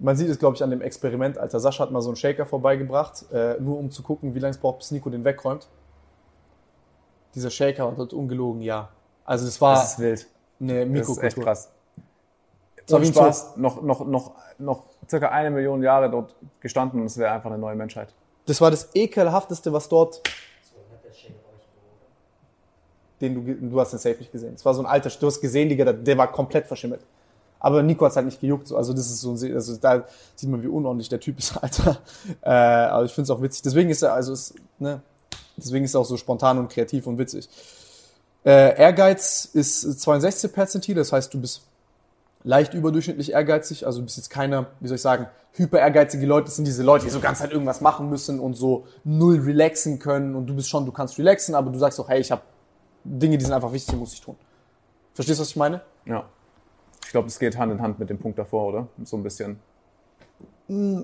Man sieht es, glaube ich, an dem Experiment. Alter, Sascha hat mal so einen Shaker vorbeigebracht, äh, nur um zu gucken, wie lange es braucht, bis Nico den wegräumt. Dieser Shaker war dort ungelogen, ja. Also es war Das ist wild. eine Das Mikrokultur. ist echt krass. Ohne wie. Spaß, noch, noch, noch, noch circa eine Million Jahre dort gestanden und es wäre einfach eine neue Menschheit. Das war das ekelhafteste, was dort, So, hat den du, du hast den Safe nicht gesehen. Es war so ein alter, du hast gesehen, Digga, der, der war komplett verschimmelt. Aber Nico hat's halt nicht gejuckt. So. Also das ist so ein, also da sieht man, wie unordentlich der Typ ist, Alter. Äh, aber ich finde es auch witzig. Deswegen ist er, also ist, ne, deswegen ist er auch so spontan und kreativ und witzig. Äh, Ehrgeiz ist 62% Perzentile, das heißt, du bist leicht überdurchschnittlich ehrgeizig, also du bist jetzt keiner, wie soll ich sagen, hyper ehrgeizige Leute, das sind diese Leute, die so ganz halt irgendwas machen müssen und so null relaxen können und du bist schon, du kannst relaxen, aber du sagst auch, hey, ich habe Dinge, die sind einfach wichtig, die muss ich tun. Verstehst du, was ich meine? Ja. Ich glaube, es geht Hand in Hand mit dem Punkt davor, oder? So ein bisschen.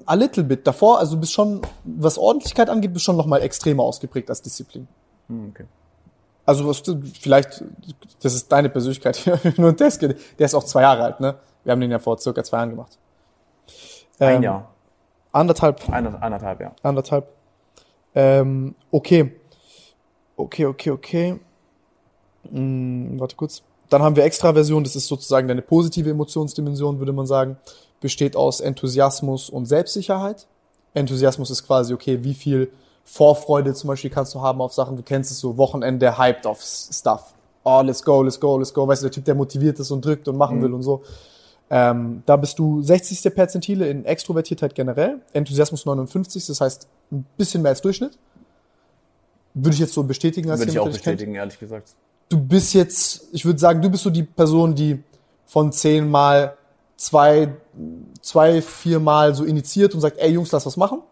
A little bit davor, also du bist schon, was Ordentlichkeit angeht, bist schon noch mal extremer ausgeprägt als Disziplin. Hm, okay. Also was du, vielleicht, das ist deine Persönlichkeit, nur ein Test, der ist auch zwei Jahre alt, ne? Wir haben den ja vor circa zwei Jahren gemacht. Ein Ähm, Jahr. Anderthalb, Einer, anderthalb, ja. anderthalb. Ähm, okay. Okay, okay, okay. Hm, warte kurz. Dann haben wir Extraversion, das ist sozusagen deine positive Emotionsdimension, würde man sagen. Besteht aus Enthusiasmus und Selbstsicherheit. Enthusiasmus ist quasi, okay, wie viel Vorfreude zum Beispiel kannst du haben auf Sachen, du kennst es so, Wochenende hyped auf Stuff. Oh, let's go, let's go, let's go. Weißt du, der Typ, der motiviert ist und drückt und machen will und so. Ähm, da bist du 60. Perzentile in Extrovertiertheit generell, Enthusiasmus 59, das heißt ein bisschen mehr als Durchschnitt. Würde ich jetzt so bestätigen als Würde ich auch dich kennt. bestätigen, ehrlich gesagt. Du bist jetzt, ich würde sagen, du bist so die Person, die von zehn Mal zwei, zwei, vier Mal so initiiert und sagt, ey Jungs, lass was machen.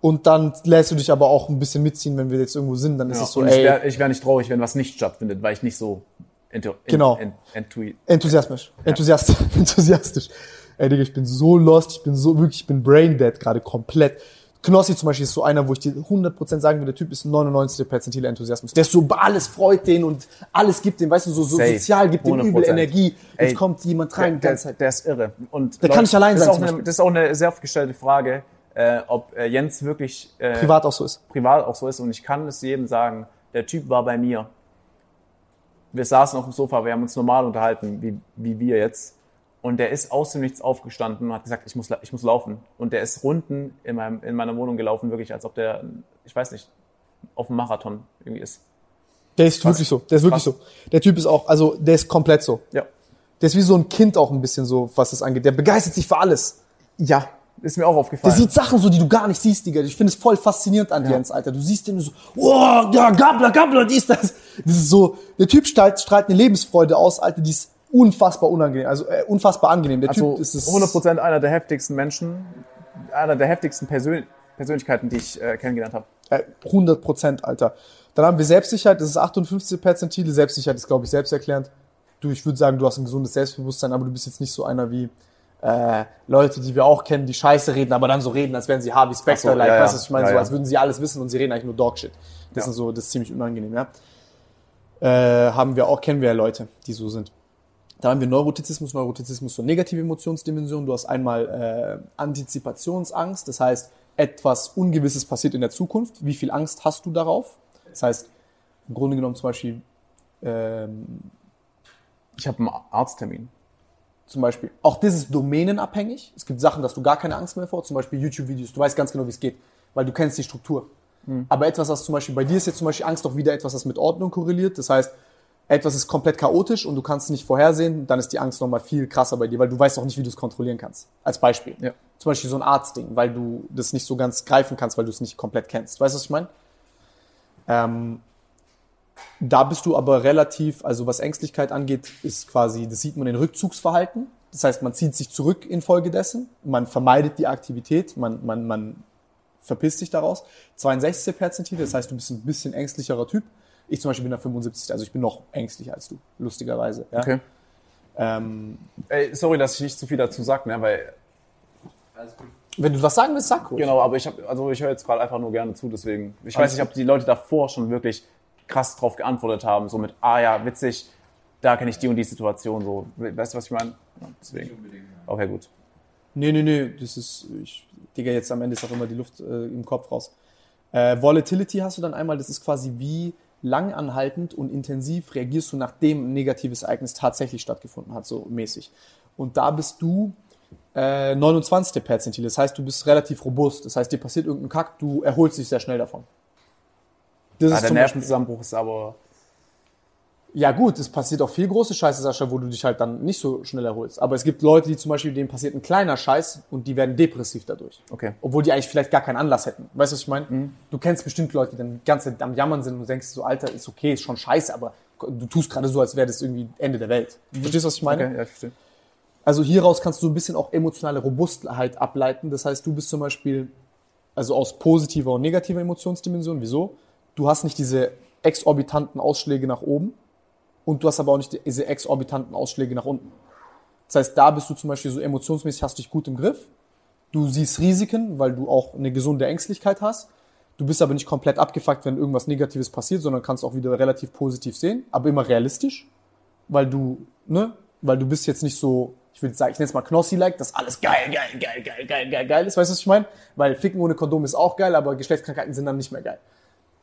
Und dann lässt du dich aber auch ein bisschen mitziehen, wenn wir jetzt irgendwo sind, dann ist Ja, es so, und ich wäre ich wär nicht traurig, wenn was nicht stattfindet, weil ich nicht so ento, Genau. en, en, entui- enthusiastisch. Enthusiast, enthusiastisch. Ey, Digga, ich bin so lost, ich bin so wirklich, ich bin brain dead gerade komplett. Knossi zum Beispiel ist so einer, wo ich dir 100% sagen würde, der Typ ist 99 Perzentile Enthusiasmus. Der ist so, alles freut den und alles gibt den, weißt du, so, so Safe. sozial, gibt dem übel 100%. Energie. Jetzt Ey, kommt jemand rein, der, Zeit. der ist irre. Und Der kann nicht allein das sein, Ist zum auch eine, das ist auch eine sehr oft gestellte Frage, äh, ob äh, Jens wirklich äh, Privat auch so ist. privat auch so ist. Und ich kann es jedem sagen, der Typ war bei mir. Wir saßen auf dem Sofa, wir haben uns normal unterhalten, wie, wie wir jetzt. Und der ist aus dem Nichts aufgestanden und hat gesagt, ich muss, ich muss laufen. Und der ist Runden in, meinem, in meiner Wohnung gelaufen, wirklich, als ob der, ich weiß nicht, auf dem Marathon irgendwie ist. Der ist wirklich so. Der ist wirklich Krass. so. Der Typ ist auch, also der ist komplett so. Ja. Der ist wie so ein Kind auch ein bisschen so, was das angeht. Der begeistert sich für alles. Ja, ist mir auch Der aufgefallen. sieht Sachen so, die du gar nicht siehst, Digga. Ich finde es voll faszinierend an Jens, Alter. Du siehst den so, wow, ja, Gabler, Gabler, dies, das. Das ist so, der Typ strahlt, strahlt eine Lebensfreude aus, Alter, die ist unfassbar unangenehm, also äh, unfassbar angenehm. Der also Typ ist es. 100% einer der heftigsten Menschen, einer der heftigsten Persön Persönlichkeiten, die ich äh, kennengelernt habe. Äh, 100 Prozent, Alter. Dann haben wir Selbstsicherheit, das ist 58 Perzentile. Selbstsicherheit ist, glaube ich, selbsterklärend. Du, ich würde sagen, du hast ein gesundes Selbstbewusstsein, aber du bist jetzt nicht so einer wie äh, Leute, die wir auch kennen, die Scheiße reden, aber dann so reden, als wären sie Harvey Specter, so, like, ja, ja. weißt du, was ich meine, Ja, so ja. als würden sie alles wissen und sie reden eigentlich nur Dogshit. Das Ja. sind so, das ist ziemlich unangenehm, ja. Äh, haben wir auch, kennen wir ja Leute, die so sind. Da haben wir Neurotizismus, Neurotizismus so negative Emotionsdimension. Du hast einmal äh, Antizipationsangst, das heißt, etwas Ungewisses passiert in der Zukunft. Wie viel Angst hast du darauf? Das heißt, im Grunde genommen zum Beispiel, ähm, Ich habe einen Arzttermin. Zum Beispiel, auch das ist domänenabhängig. Es gibt Sachen, dass du gar keine Angst mehr vor, zum Beispiel YouTube-Videos. Du weißt ganz genau, wie es geht, weil du kennst die Struktur. Aber etwas, was zum Beispiel bei dir ist jetzt zum Beispiel Angst auch wieder etwas, was mit Ordnung korreliert. Das heißt, etwas ist komplett chaotisch und du kannst es nicht vorhersehen, dann ist die Angst nochmal viel krasser bei dir, weil du weißt auch nicht, wie du es kontrollieren kannst. Als Beispiel. Ja. Zum Beispiel so ein Arztding, weil du das nicht so ganz greifen kannst, weil du es nicht komplett kennst. Weißt du, was ich meine? Ähm, da bist du aber relativ, also was Ängstlichkeit angeht, ist quasi, das sieht man in Rückzugsverhalten. Das heißt, man zieht sich zurück infolgedessen, man vermeidet die Aktivität, man, man, man verpisst sich daraus. 62 Perzentile, das heißt, du bist ein bisschen ängstlicherer Typ. Ich zum Beispiel bin da 75, also ich bin noch ängstlicher als du, lustigerweise. Ja? Okay. Ähm, Ey, sorry, dass ich nicht zu viel dazu sag, ne, weil Alles gut. wenn du was sagen willst, sag ruhig. Genau, aber ich habe, also ich höre jetzt gerade einfach nur gerne zu, deswegen. Ich Alles weiß nicht, ob die Leute davor schon wirklich krass drauf geantwortet haben, so mit, ah ja, witzig, da kenne ich die und die Situation, so. Weißt du, was ich meine? Ja, deswegen. Okay, gut. Nee, nee, nee, das ist, ich, Digga, jetzt am Ende ist auch immer die Luft äh, im Kopf raus. Äh, Volatility hast du dann einmal, das ist quasi wie langanhaltend und intensiv reagierst du, nachdem ein negatives Ereignis tatsächlich stattgefunden hat, so mäßig. Und da bist du äh, 29. Perzentil, das heißt, du bist relativ robust, das heißt, dir passiert irgendein Kack, du erholst dich sehr schnell davon. Das Ah, ist der zum Beispiel, Nervenzusammenbruch ist aber. ja gut, es passiert auch viel große Scheiße, Sascha, wo du dich halt dann nicht so schnell erholst. Aber es gibt Leute, die zum Beispiel, denen passiert ein kleiner Scheiß und die werden depressiv dadurch. Okay. Obwohl die eigentlich vielleicht gar keinen Anlass hätten. Weißt du, was ich meine? Du kennst bestimmt Leute, die dann die ganze Zeit am Jammern sind und du denkst so, Alter, ist okay, ist schon scheiße, aber du tust gerade so, als wäre das irgendwie Ende der Welt. Verstehst du, was ich meine? Okay, ja, ich verstehe. Also hieraus kannst du ein bisschen auch emotionale Robustheit ableiten. Das heißt, du bist zum Beispiel, also aus positiver und negativer Emotionsdimension. Wieso? Du hast nicht diese exorbitanten Ausschläge nach oben und du hast aber auch nicht diese exorbitanten Ausschläge nach unten. Das heißt, da bist du zum Beispiel so emotionsmäßig, hast dich gut im Griff. Du siehst Risiken, weil du auch eine gesunde Ängstlichkeit hast. Du bist aber nicht komplett abgefuckt, wenn irgendwas Negatives passiert, sondern kannst auch wieder relativ positiv sehen, aber immer realistisch, weil du, ne, weil du bist jetzt nicht so, ich würde sagen, ich nenne es mal Knossi-like, dass alles geil, geil, geil, geil, geil, geil, geil ist, weißt du, was ich meine? Weil Ficken ohne Kondom ist auch geil, aber Geschlechtskrankheiten sind dann nicht mehr geil.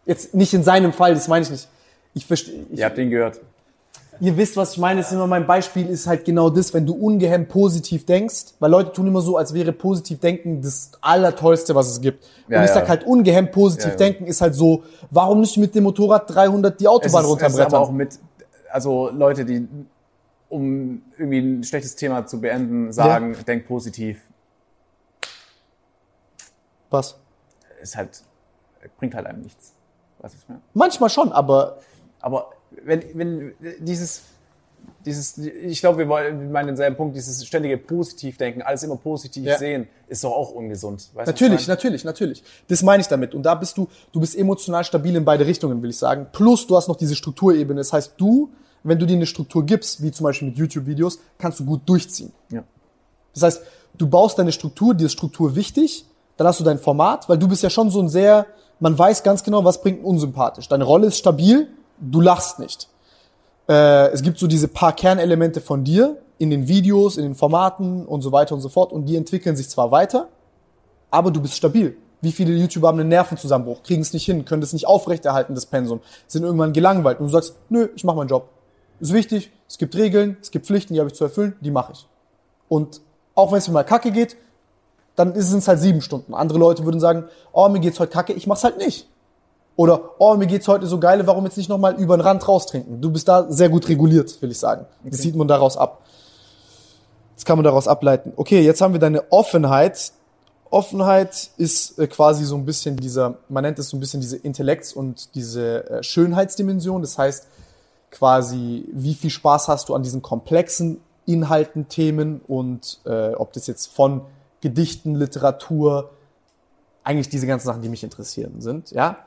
Jetzt nicht in seinem Fall, das meine ich nicht. Ich verstehe, Ihr habt ihn gehört. ihr wisst, was ich meine. Das ist immer mein Beispiel, ist halt genau das, wenn du ungehemmt positiv denkst, weil Leute tun immer so, als wäre positiv denken das Allertollste, was es gibt. Ja, und ich ja. sag halt, ungehemmt positiv Ja, denken ist halt so, warum nicht mit dem Motorrad 300 die Es Autobahn ist, es ist aber runterbrettern? auch mit, also Leute, die, um irgendwie ein schlechtes Thema zu beenden, sagen, denk positiv, was? ist halt, bringt halt einem nichts. Weißt du, was ich meine? Manchmal schon, aber Aber wenn, wenn dieses, dieses, ich glaube, wir meinen denselben Punkt, dieses ständige Positivdenken, alles immer positiv Ja. sehen, ist doch auch ungesund. Weißt Natürlich, natürlich, natürlich. Das meine ich damit. Und da bist du, du bist emotional stabil in beide Richtungen, will ich sagen. Plus, du hast noch diese Strukturebene. Das heißt, du, wenn du dir eine Struktur gibst, wie zum Beispiel mit YouTube-Videos, kannst du gut durchziehen. Ja. Das heißt, du baust deine Struktur, dir ist Struktur wichtig, dann hast du dein Format, weil du bist ja schon so ein sehr, man weiß ganz genau, was bringt unsympathisch. Deine Rolle ist stabil, du lachst nicht. Äh, es gibt so diese paar Kernelemente von dir in den Videos, in den Formaten und so weiter und so fort und die entwickeln sich zwar weiter, aber du bist stabil. Wie viele YouTuber haben einen Nervenzusammenbruch, kriegen es nicht hin, können das nicht aufrechterhalten, das Pensum, sind irgendwann gelangweilt und du sagst, nö, ich mache meinen Job. Ist wichtig, es gibt Regeln, es gibt Pflichten, die habe ich zu erfüllen, die mache ich. Und auch wenn es mir mal kacke geht, dann sind es halt sieben Stunden. Andere Leute würden sagen, oh, mir geht's heute kacke, ich mach's halt nicht. Oder, oh, mir geht's heute so geil, warum jetzt nicht nochmal über den Rand raustrinken? Du bist da sehr gut reguliert, will ich sagen. Das sieht man daraus ab. Das kann man daraus ableiten. Okay, jetzt haben wir deine Offenheit. Offenheit ist äh, quasi so ein bisschen dieser, man nennt es so ein bisschen diese Intellekts- und diese äh, Schönheitsdimension. Das heißt, quasi, wie viel Spaß hast du an diesen komplexen Inhalten, Themen und äh, ob das jetzt von Gedichten, Literatur, eigentlich diese ganzen Sachen, die mich interessieren sind, ja.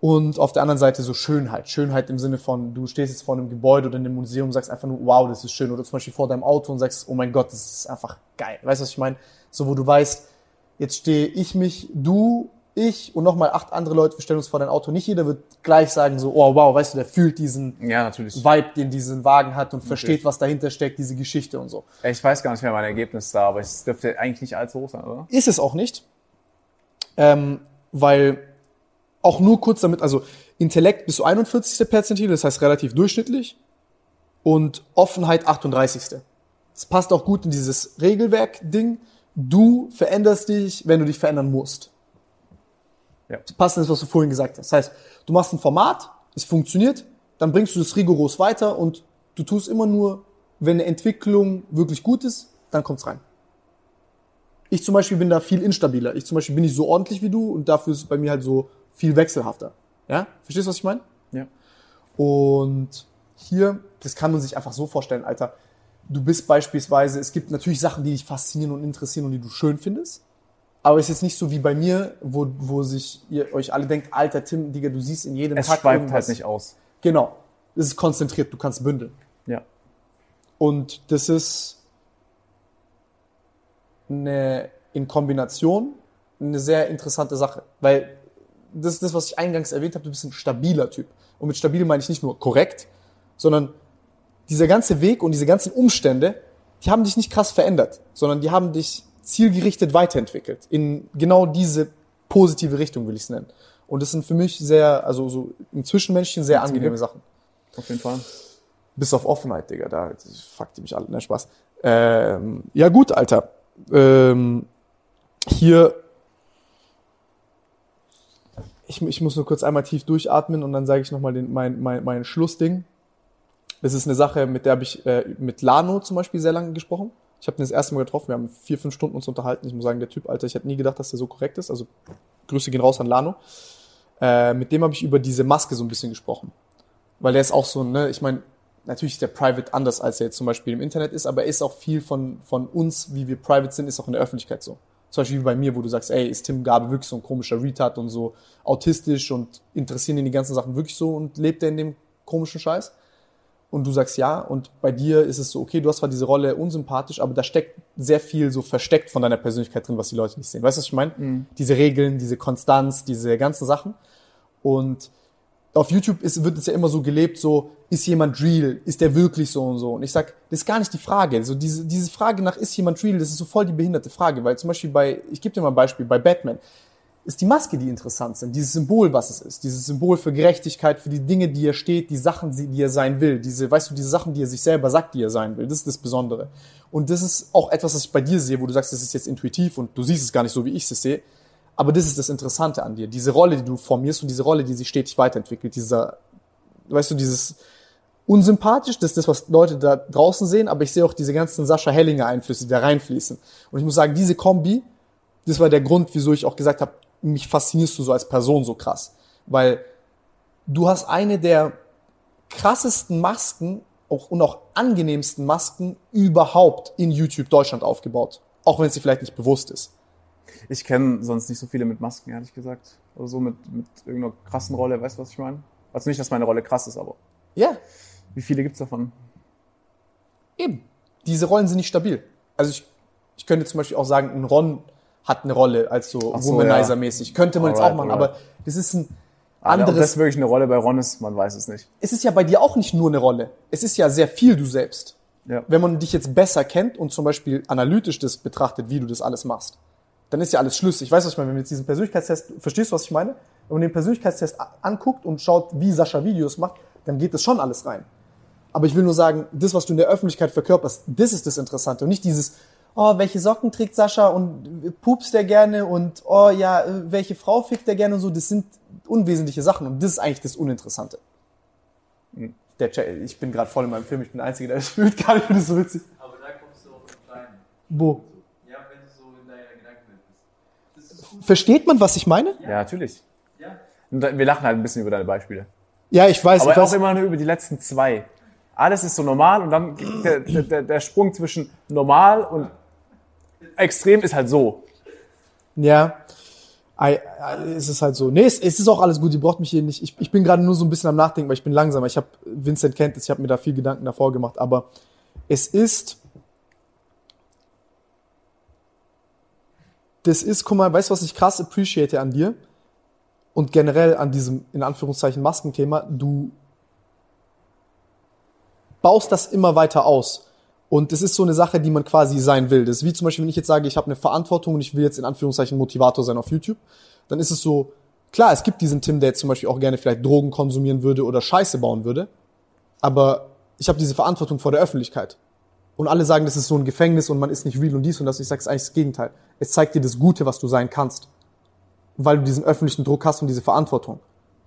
Und auf der anderen Seite so Schönheit. Schönheit im Sinne von, du stehst jetzt vor einem Gebäude oder in einem Museum und sagst einfach nur, wow, das ist schön. Oder zum Beispiel vor deinem Auto und sagst, oh mein Gott, das ist einfach geil. Weißt du, was ich meine? So, wo du weißt, jetzt stehe ich mich, du, ich und nochmal acht andere Leute, wir stellen uns vor dein Auto. Nicht jeder wird gleich sagen so, oh wow, weißt du, der fühlt diesen Ja, natürlich. Vibe, den diesen Wagen hat und versteht, was dahinter steckt, diese Geschichte und so. Ich weiß gar nicht mehr mein Ergebnis da, aber es dürfte eigentlich nicht allzu hoch sein, oder? Ist es auch nicht. Ähm, weil auch nur kurz damit, also Intellekt bis zu 41. Perzentile, das heißt relativ durchschnittlich. Und Offenheit 38. Das passt auch gut in dieses Regelwerk-Ding. Du veränderst dich, wenn du dich verändern musst. Ja. Das in das, was du vorhin gesagt hast. Das heißt, du machst ein Format, es funktioniert, dann bringst du das rigoros weiter und du tust immer nur, wenn eine Entwicklung wirklich gut ist, dann kommt's rein. Ich zum Beispiel bin da viel instabiler. Ich zum Beispiel bin nicht so ordentlich wie du und dafür ist es bei mir halt so viel wechselhafter. Ja? Verstehst du, was ich meine? Ja. Und hier, das kann man sich einfach so vorstellen, Alter. Du bist beispielsweise, es gibt natürlich Sachen, die dich faszinieren und interessieren und die du schön findest. Aber es ist jetzt nicht so wie bei mir, wo, wo sich ihr euch alle denkt, Alter Tim, Digga, du siehst in jedem Es Tag schweift irgendwas. halt nicht aus. Genau. Es ist konzentriert, du kannst bündeln. Ja. Und das ist eine, in Kombination eine sehr interessante Sache. Weil das ist das, was ich eingangs erwähnt habe, du bist ein stabiler Typ. Und mit stabil meine ich nicht nur korrekt, sondern dieser ganze Weg und diese ganzen Umstände, die haben dich nicht krass verändert, sondern die haben dich zielgerichtet weiterentwickelt. In genau diese positive Richtung, will ich es nennen. Und das sind für mich sehr, also so im Zwischenmenschlichen sehr angenehme Glück. Sachen. Auf jeden Fall. Bis auf Offenheit, Digga. Da fuckt die mich alle. Ne, Spaß. Ähm, ja, gut, Alter. Ähm, hier. Ich, ich muss nur kurz einmal tief durchatmen und dann sage ich nochmal mein, mein, mein Schlussding. Das ist eine Sache, mit der habe ich äh, mit Lano zum Beispiel sehr lange gesprochen. Ich habe ihn das erste Mal getroffen. Wir haben vier, fünf Stunden uns unterhalten. Ich muss sagen, der Typ, Alter, ich hätte nie gedacht, dass der so korrekt ist. Also Grüße gehen raus an Lano. Äh, mit dem habe ich über diese Maske so ein bisschen gesprochen. Weil der ist auch so, ne, ich meine, natürlich ist der Private anders, als er jetzt zum Beispiel im Internet ist, aber er ist auch viel von, von uns, wie wir Private sind, ist auch in der Öffentlichkeit so. Zum Beispiel wie bei mir, wo du sagst, ey, ist Tim Gabe wirklich so ein komischer Retard und so autistisch und interessieren ihn die ganzen Sachen wirklich so und lebt er in dem komischen Scheiß? Und du sagst ja, und bei dir ist es so, okay, du hast zwar diese Rolle unsympathisch, aber da steckt sehr viel so versteckt von deiner Persönlichkeit drin, was die Leute nicht sehen. Weißt du, was ich meine? Diese Regeln, diese Konstanz, diese ganzen Sachen. Und auf YouTube ist, wird es ja immer so gelebt, so, ist jemand real? Ist der wirklich so und so? Und ich sag, das ist gar nicht die Frage. So diese, diese Frage nach, ist jemand real, das ist so voll die behinderte Frage. Weil zum Beispiel bei, ich gebe dir mal ein Beispiel, bei Batman ist die Maske, die interessant sind, dieses Symbol, was es ist, dieses Symbol für Gerechtigkeit, für die Dinge, die er steht, die Sachen, die er sein will, diese, weißt du, diese Sachen, die er sich selber sagt, die er sein will, das ist das Besondere. Und das ist auch etwas, was ich bei dir sehe, wo du sagst, das ist jetzt intuitiv und du siehst es gar nicht so, wie ich es sehe. Aber das ist das Interessante an dir, diese Rolle, die du formierst und diese Rolle, die sich stetig weiterentwickelt, dieser, weißt du, dieses unsympathisch, das ist das, was Leute da draußen sehen, aber ich sehe auch diese ganzen Sascha Hellinger Einflüsse, die da reinfließen. Und ich muss sagen, diese Kombi, das war der Grund, wieso ich auch gesagt habe, mich faszinierst du so als Person so krass. Weil du hast eine der krassesten Masken auch, und auch angenehmsten Masken überhaupt in YouTube Deutschland aufgebaut. Auch wenn es dir vielleicht nicht bewusst ist. Ich kenne sonst nicht so viele mit Masken, ehrlich gesagt. Oder so mit, mit irgendeiner krassen Rolle, weißt du, was ich meine? Also nicht, dass meine Rolle krass ist, aber Ja, wie viele gibt's davon? Eben. Diese Rollen sind nicht stabil. Also ich, ich könnte zum Beispiel auch sagen, ein Ron hat eine Rolle als so, so, Womanizer-mäßig. Könnte man jetzt Alright, auch machen, alright. aber das ist ein Ob das anderes. wirklich eine Rolle bei Ron ist, man weiß es nicht. Es ist ja bei dir auch nicht nur eine Rolle. Es ist ja sehr viel du selbst. Ja. Wenn man dich jetzt besser kennt und zum Beispiel analytisch das betrachtet, wie du das alles machst, dann ist ja alles schlüssig. Weißt du, was ich meine? Wenn wir jetzt diesen Persönlichkeitstest, verstehst du, was ich meine? Wenn man den Persönlichkeitstest anguckt und schaut, wie Sascha Videos macht, dann geht das schon alles rein. Aber ich will nur sagen, das, was du in der Öffentlichkeit verkörperst, das ist das Interessante und nicht dieses, oh, welche Socken trägt Sascha und pupst der gerne und oh ja, äh, welche Frau fickt der gerne und so. Das sind unwesentliche Sachen und das ist eigentlich das Uninteressante. Der Chat, ich bin gerade voll in meinem Film, ich bin der Einzige, der das fühlt, gar nicht, das so witzig. Aber da kommst du auf den kleinen. Wo? Ja, wenn du so in deiner Gedankenwelt bist. Versteht man, was ich meine? Ja, natürlich. Ja. Wir lachen halt ein bisschen über deine Beispiele. Ja, ich weiß. Aber ich auch weiß. immer nur über die letzten zwei. Alles ist so normal und dann der, der, der Sprung zwischen normal und extrem ist halt so. Ja. Es ist halt so. Nee, es, es ist auch alles gut. Ihr braucht mich hier nicht. Ich, ich bin gerade nur so ein bisschen am Nachdenken, weil ich bin langsamer. Ich habe Vincent kennt es. Ich habe mir da viel Gedanken davor gemacht. Aber es ist. Das ist, guck mal, weißt du, was ich krass appreciate an dir? Und generell an diesem, in Anführungszeichen, Maskenthema. Du baust das immer weiter aus. Und das ist so eine Sache, die man quasi sein will. Das ist wie zum Beispiel, wenn ich jetzt sage, ich habe eine Verantwortung und ich will jetzt in Anführungszeichen Motivator sein auf YouTube, dann ist es so, klar, es gibt diesen Tim, der jetzt zum Beispiel auch gerne vielleicht Drogen konsumieren würde oder Scheiße bauen würde, aber ich habe diese Verantwortung vor der Öffentlichkeit. Und alle sagen, das ist so ein Gefängnis und man ist nicht real und dies und das. Ich sage es eigentlich das Gegenteil. Es zeigt dir das Gute, was du sein kannst. Weil du diesen öffentlichen Druck hast und diese Verantwortung,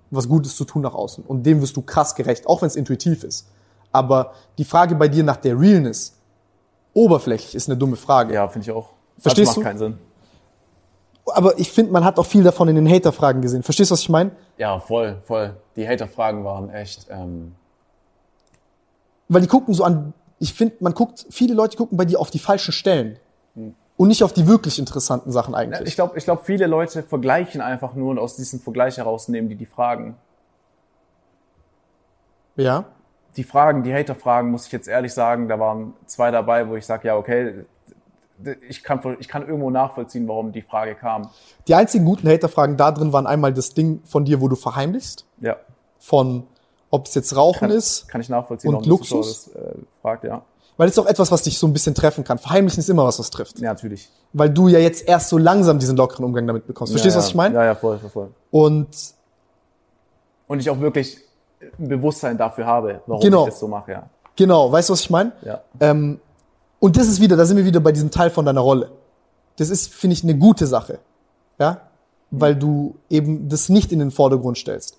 was Gutes zu tun nach außen. Und dem wirst du krass gerecht, auch wenn es intuitiv ist. Aber die Frage bei dir nach der Realness, oberflächlich, ist eine dumme Frage. Ja, finde ich auch. Verstehst das du? macht keinen Sinn. Aber ich finde, man hat auch viel davon in den Hater-Fragen gesehen. Verstehst du, was ich meine? Ja, voll, voll. Die Hater-Fragen waren echt. Ähm, Weil die gucken so an, ich finde, man guckt, viele Leute gucken bei dir auf die falschen Stellen. Und nicht auf die wirklich interessanten Sachen eigentlich. ich glaube, ich glaub, viele Leute vergleichen einfach nur und aus diesem Vergleich herausnehmen die die Fragen. ja. Die Fragen, die Hater-Fragen, muss ich jetzt ehrlich sagen, da waren zwei dabei, wo ich sage, ja, okay, ich kann, ich kann irgendwo nachvollziehen, warum die Frage kam. Die einzigen guten Hater-Fragen da drin waren einmal das Ding von dir, wo du verheimlichst. Ja, Von, ob es jetzt Rauchen kann, ist. kann ich nachvollziehen, Und Luxus? das äh, fragt, ja. Weil das ist auch etwas, was dich so ein bisschen treffen kann. Verheimlichen ist immer was, was trifft. Ja, natürlich. Weil du ja jetzt erst so langsam diesen lockeren Umgang damit bekommst. Verstehst du, ja, was ich meine? Ja, ja, voll, voll, voll. Und Und ich auch wirklich Bewusstsein dafür habe, warum Genau. ich das so mache, ja. genau, weißt du, was ich meine? Ja. Ähm, und das ist wieder, da sind wir wieder bei diesem Teil von deiner Rolle. Das ist, finde ich, eine gute Sache. Ja? Weil du eben das nicht in den Vordergrund stellst.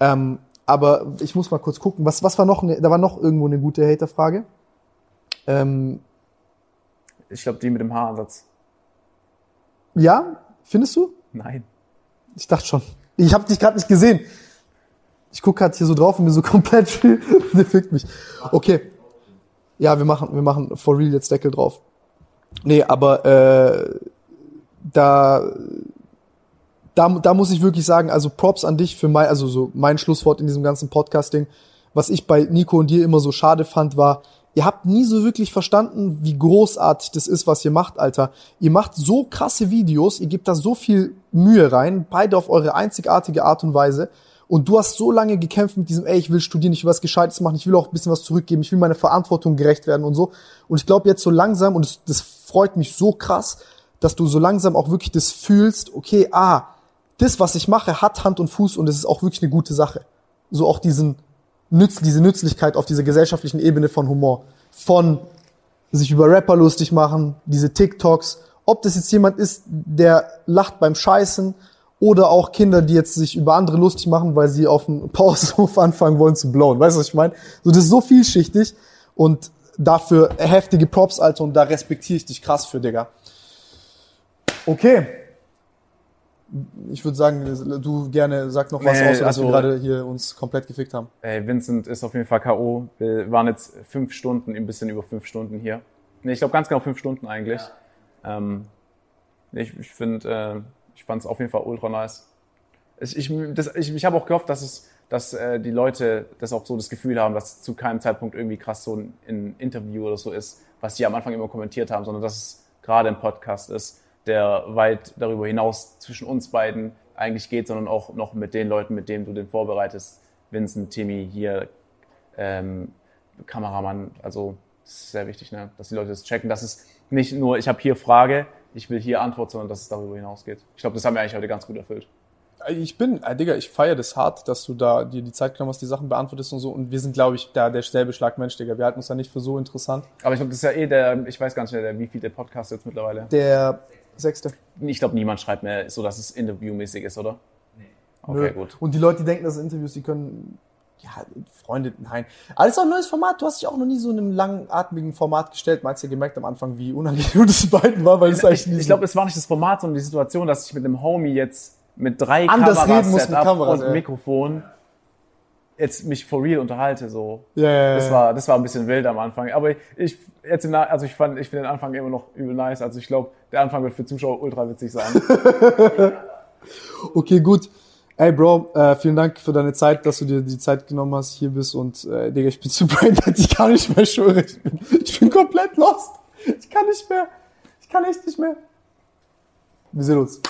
Ähm, aber ich muss mal kurz gucken, was, was war noch, eine, da war noch irgendwo eine gute Haterfrage. Ähm, Ich glaube, die mit dem Haaransatz. ja, findest du? Nein. Ich dachte schon. Ich habe dich gerade nicht gesehen. Ich gucke gerade hier so drauf und mir so komplett. Der fickt mich. Okay. Ja, wir machen, wir machen for real jetzt Deckel drauf. Nee, aber äh, da, da, da muss ich wirklich sagen, also Props an dich für mein, also so mein Schlusswort in diesem ganzen Podcasting. Was ich bei Nico und dir immer so schade fand, war, ihr habt nie so wirklich verstanden, wie großartig das ist, was ihr macht, Alter. Ihr macht so krasse Videos, ihr gebt da so viel Mühe rein, beide auf eure einzigartige Art und Weise. Und du hast so lange gekämpft mit diesem, ey, ich will studieren, ich will was Gescheites machen, ich will auch ein bisschen was zurückgeben, ich will meiner Verantwortung gerecht werden und so. Und ich glaube jetzt so langsam, und das, das freut mich so krass, dass du so langsam auch wirklich das fühlst, okay, ah, das, was ich mache, hat Hand und Fuß und es ist auch wirklich eine gute Sache. So auch diesen Nütz, diese Nützlichkeit auf dieser gesellschaftlichen Ebene von Humor. Von sich über Rapper lustig machen, diese TikToks, ob das jetzt jemand ist, der lacht beim Scheißen oder auch Kinder, die jetzt sich über andere lustig machen, weil sie auf dem Pausenhof anfangen wollen zu blowen. Weißt du, was ich meine? So, das ist so vielschichtig und dafür heftige Props, Alter, und da respektiere ich dich krass für, Digga. Okay. Ich würde sagen, du gerne sag noch was, Nee, außer dass wir also- gerade hier uns komplett gefickt haben. Ey, Vincent ist auf jeden Fall K.O. Wir waren jetzt fünf Stunden, ein bisschen über fünf Stunden hier. Nee, ich glaube ganz genau fünf Stunden eigentlich. Ähm, ich ich finde, äh, ich fand es auf jeden Fall ultra nice. Ich, ich, das- ich, habe auch gehofft, dass es, dass äh, die Leute das auch so das Gefühl haben, dass zu keinem Zeitpunkt irgendwie krass so ein, ein Interview oder so ist, was die am Anfang immer kommentiert haben, sondern dass es gerade ein Podcast ist, der weit darüber hinaus zwischen uns beiden eigentlich geht, sondern auch noch mit den Leuten, mit denen du den vorbereitest. Vincent, Timmy, hier, ähm, Kameramann, also das ist sehr wichtig, ne? dass die Leute das checken, dass es nicht nur, ich habe hier Frage, ich will hier Antwort, sondern dass es darüber hinausgeht. Ich glaube, das haben wir eigentlich heute ganz gut erfüllt. Ich bin, äh, Digga, ich feiere das hart, dass du da dir die Zeit genommen hast, die Sachen beantwortest und so. Und wir sind, glaube ich, da derselbe Schlag Mensch, Digga. Wir halten uns da nicht für so interessant. Aber ich glaube, das ist ja eh der, ich weiß gar nicht, mehr, der, wie viel der Podcast jetzt mittlerweile. Der sechste. Ich glaube, niemand schreibt mehr so, dass es interviewmäßig ist, oder? Nee. Okay, Nö. gut. Und die Leute, die denken, das sind Interviews, die können, ja, Freunde, nein. Alles auch ein neues Format. Du hast dich auch noch nie so in einem langatmigen Format gestellt. Meinst du, gemerkt am Anfang, wie unangenehm das beiden war, weil es eigentlich Ich, nie ich glaube, es war nicht das Format, sondern die Situation, dass ich mit einem Homie jetzt mit drei Anders Kameras, reden muss mit Kameras, und ja. Mikrofon jetzt mich for real unterhalte, so. Ja, ja, ja. Das war, das war ein bisschen wild am Anfang. Aber ich, jetzt im also ich fand, ich finde den Anfang immer noch übel nice. Also ich glaube, der Anfang wird für Zuschauer ultra witzig sein. Okay, gut. Ey, Bro, äh, vielen Dank für deine Zeit, dass du dir die Zeit genommen hast, hier bist und, äh, Digga, ich bin zu braindead, ich kann nicht mehr, schwöre. Ich ich bin komplett lost. Ich kann nicht mehr. Ich kann echt nicht mehr. Wir sehen uns.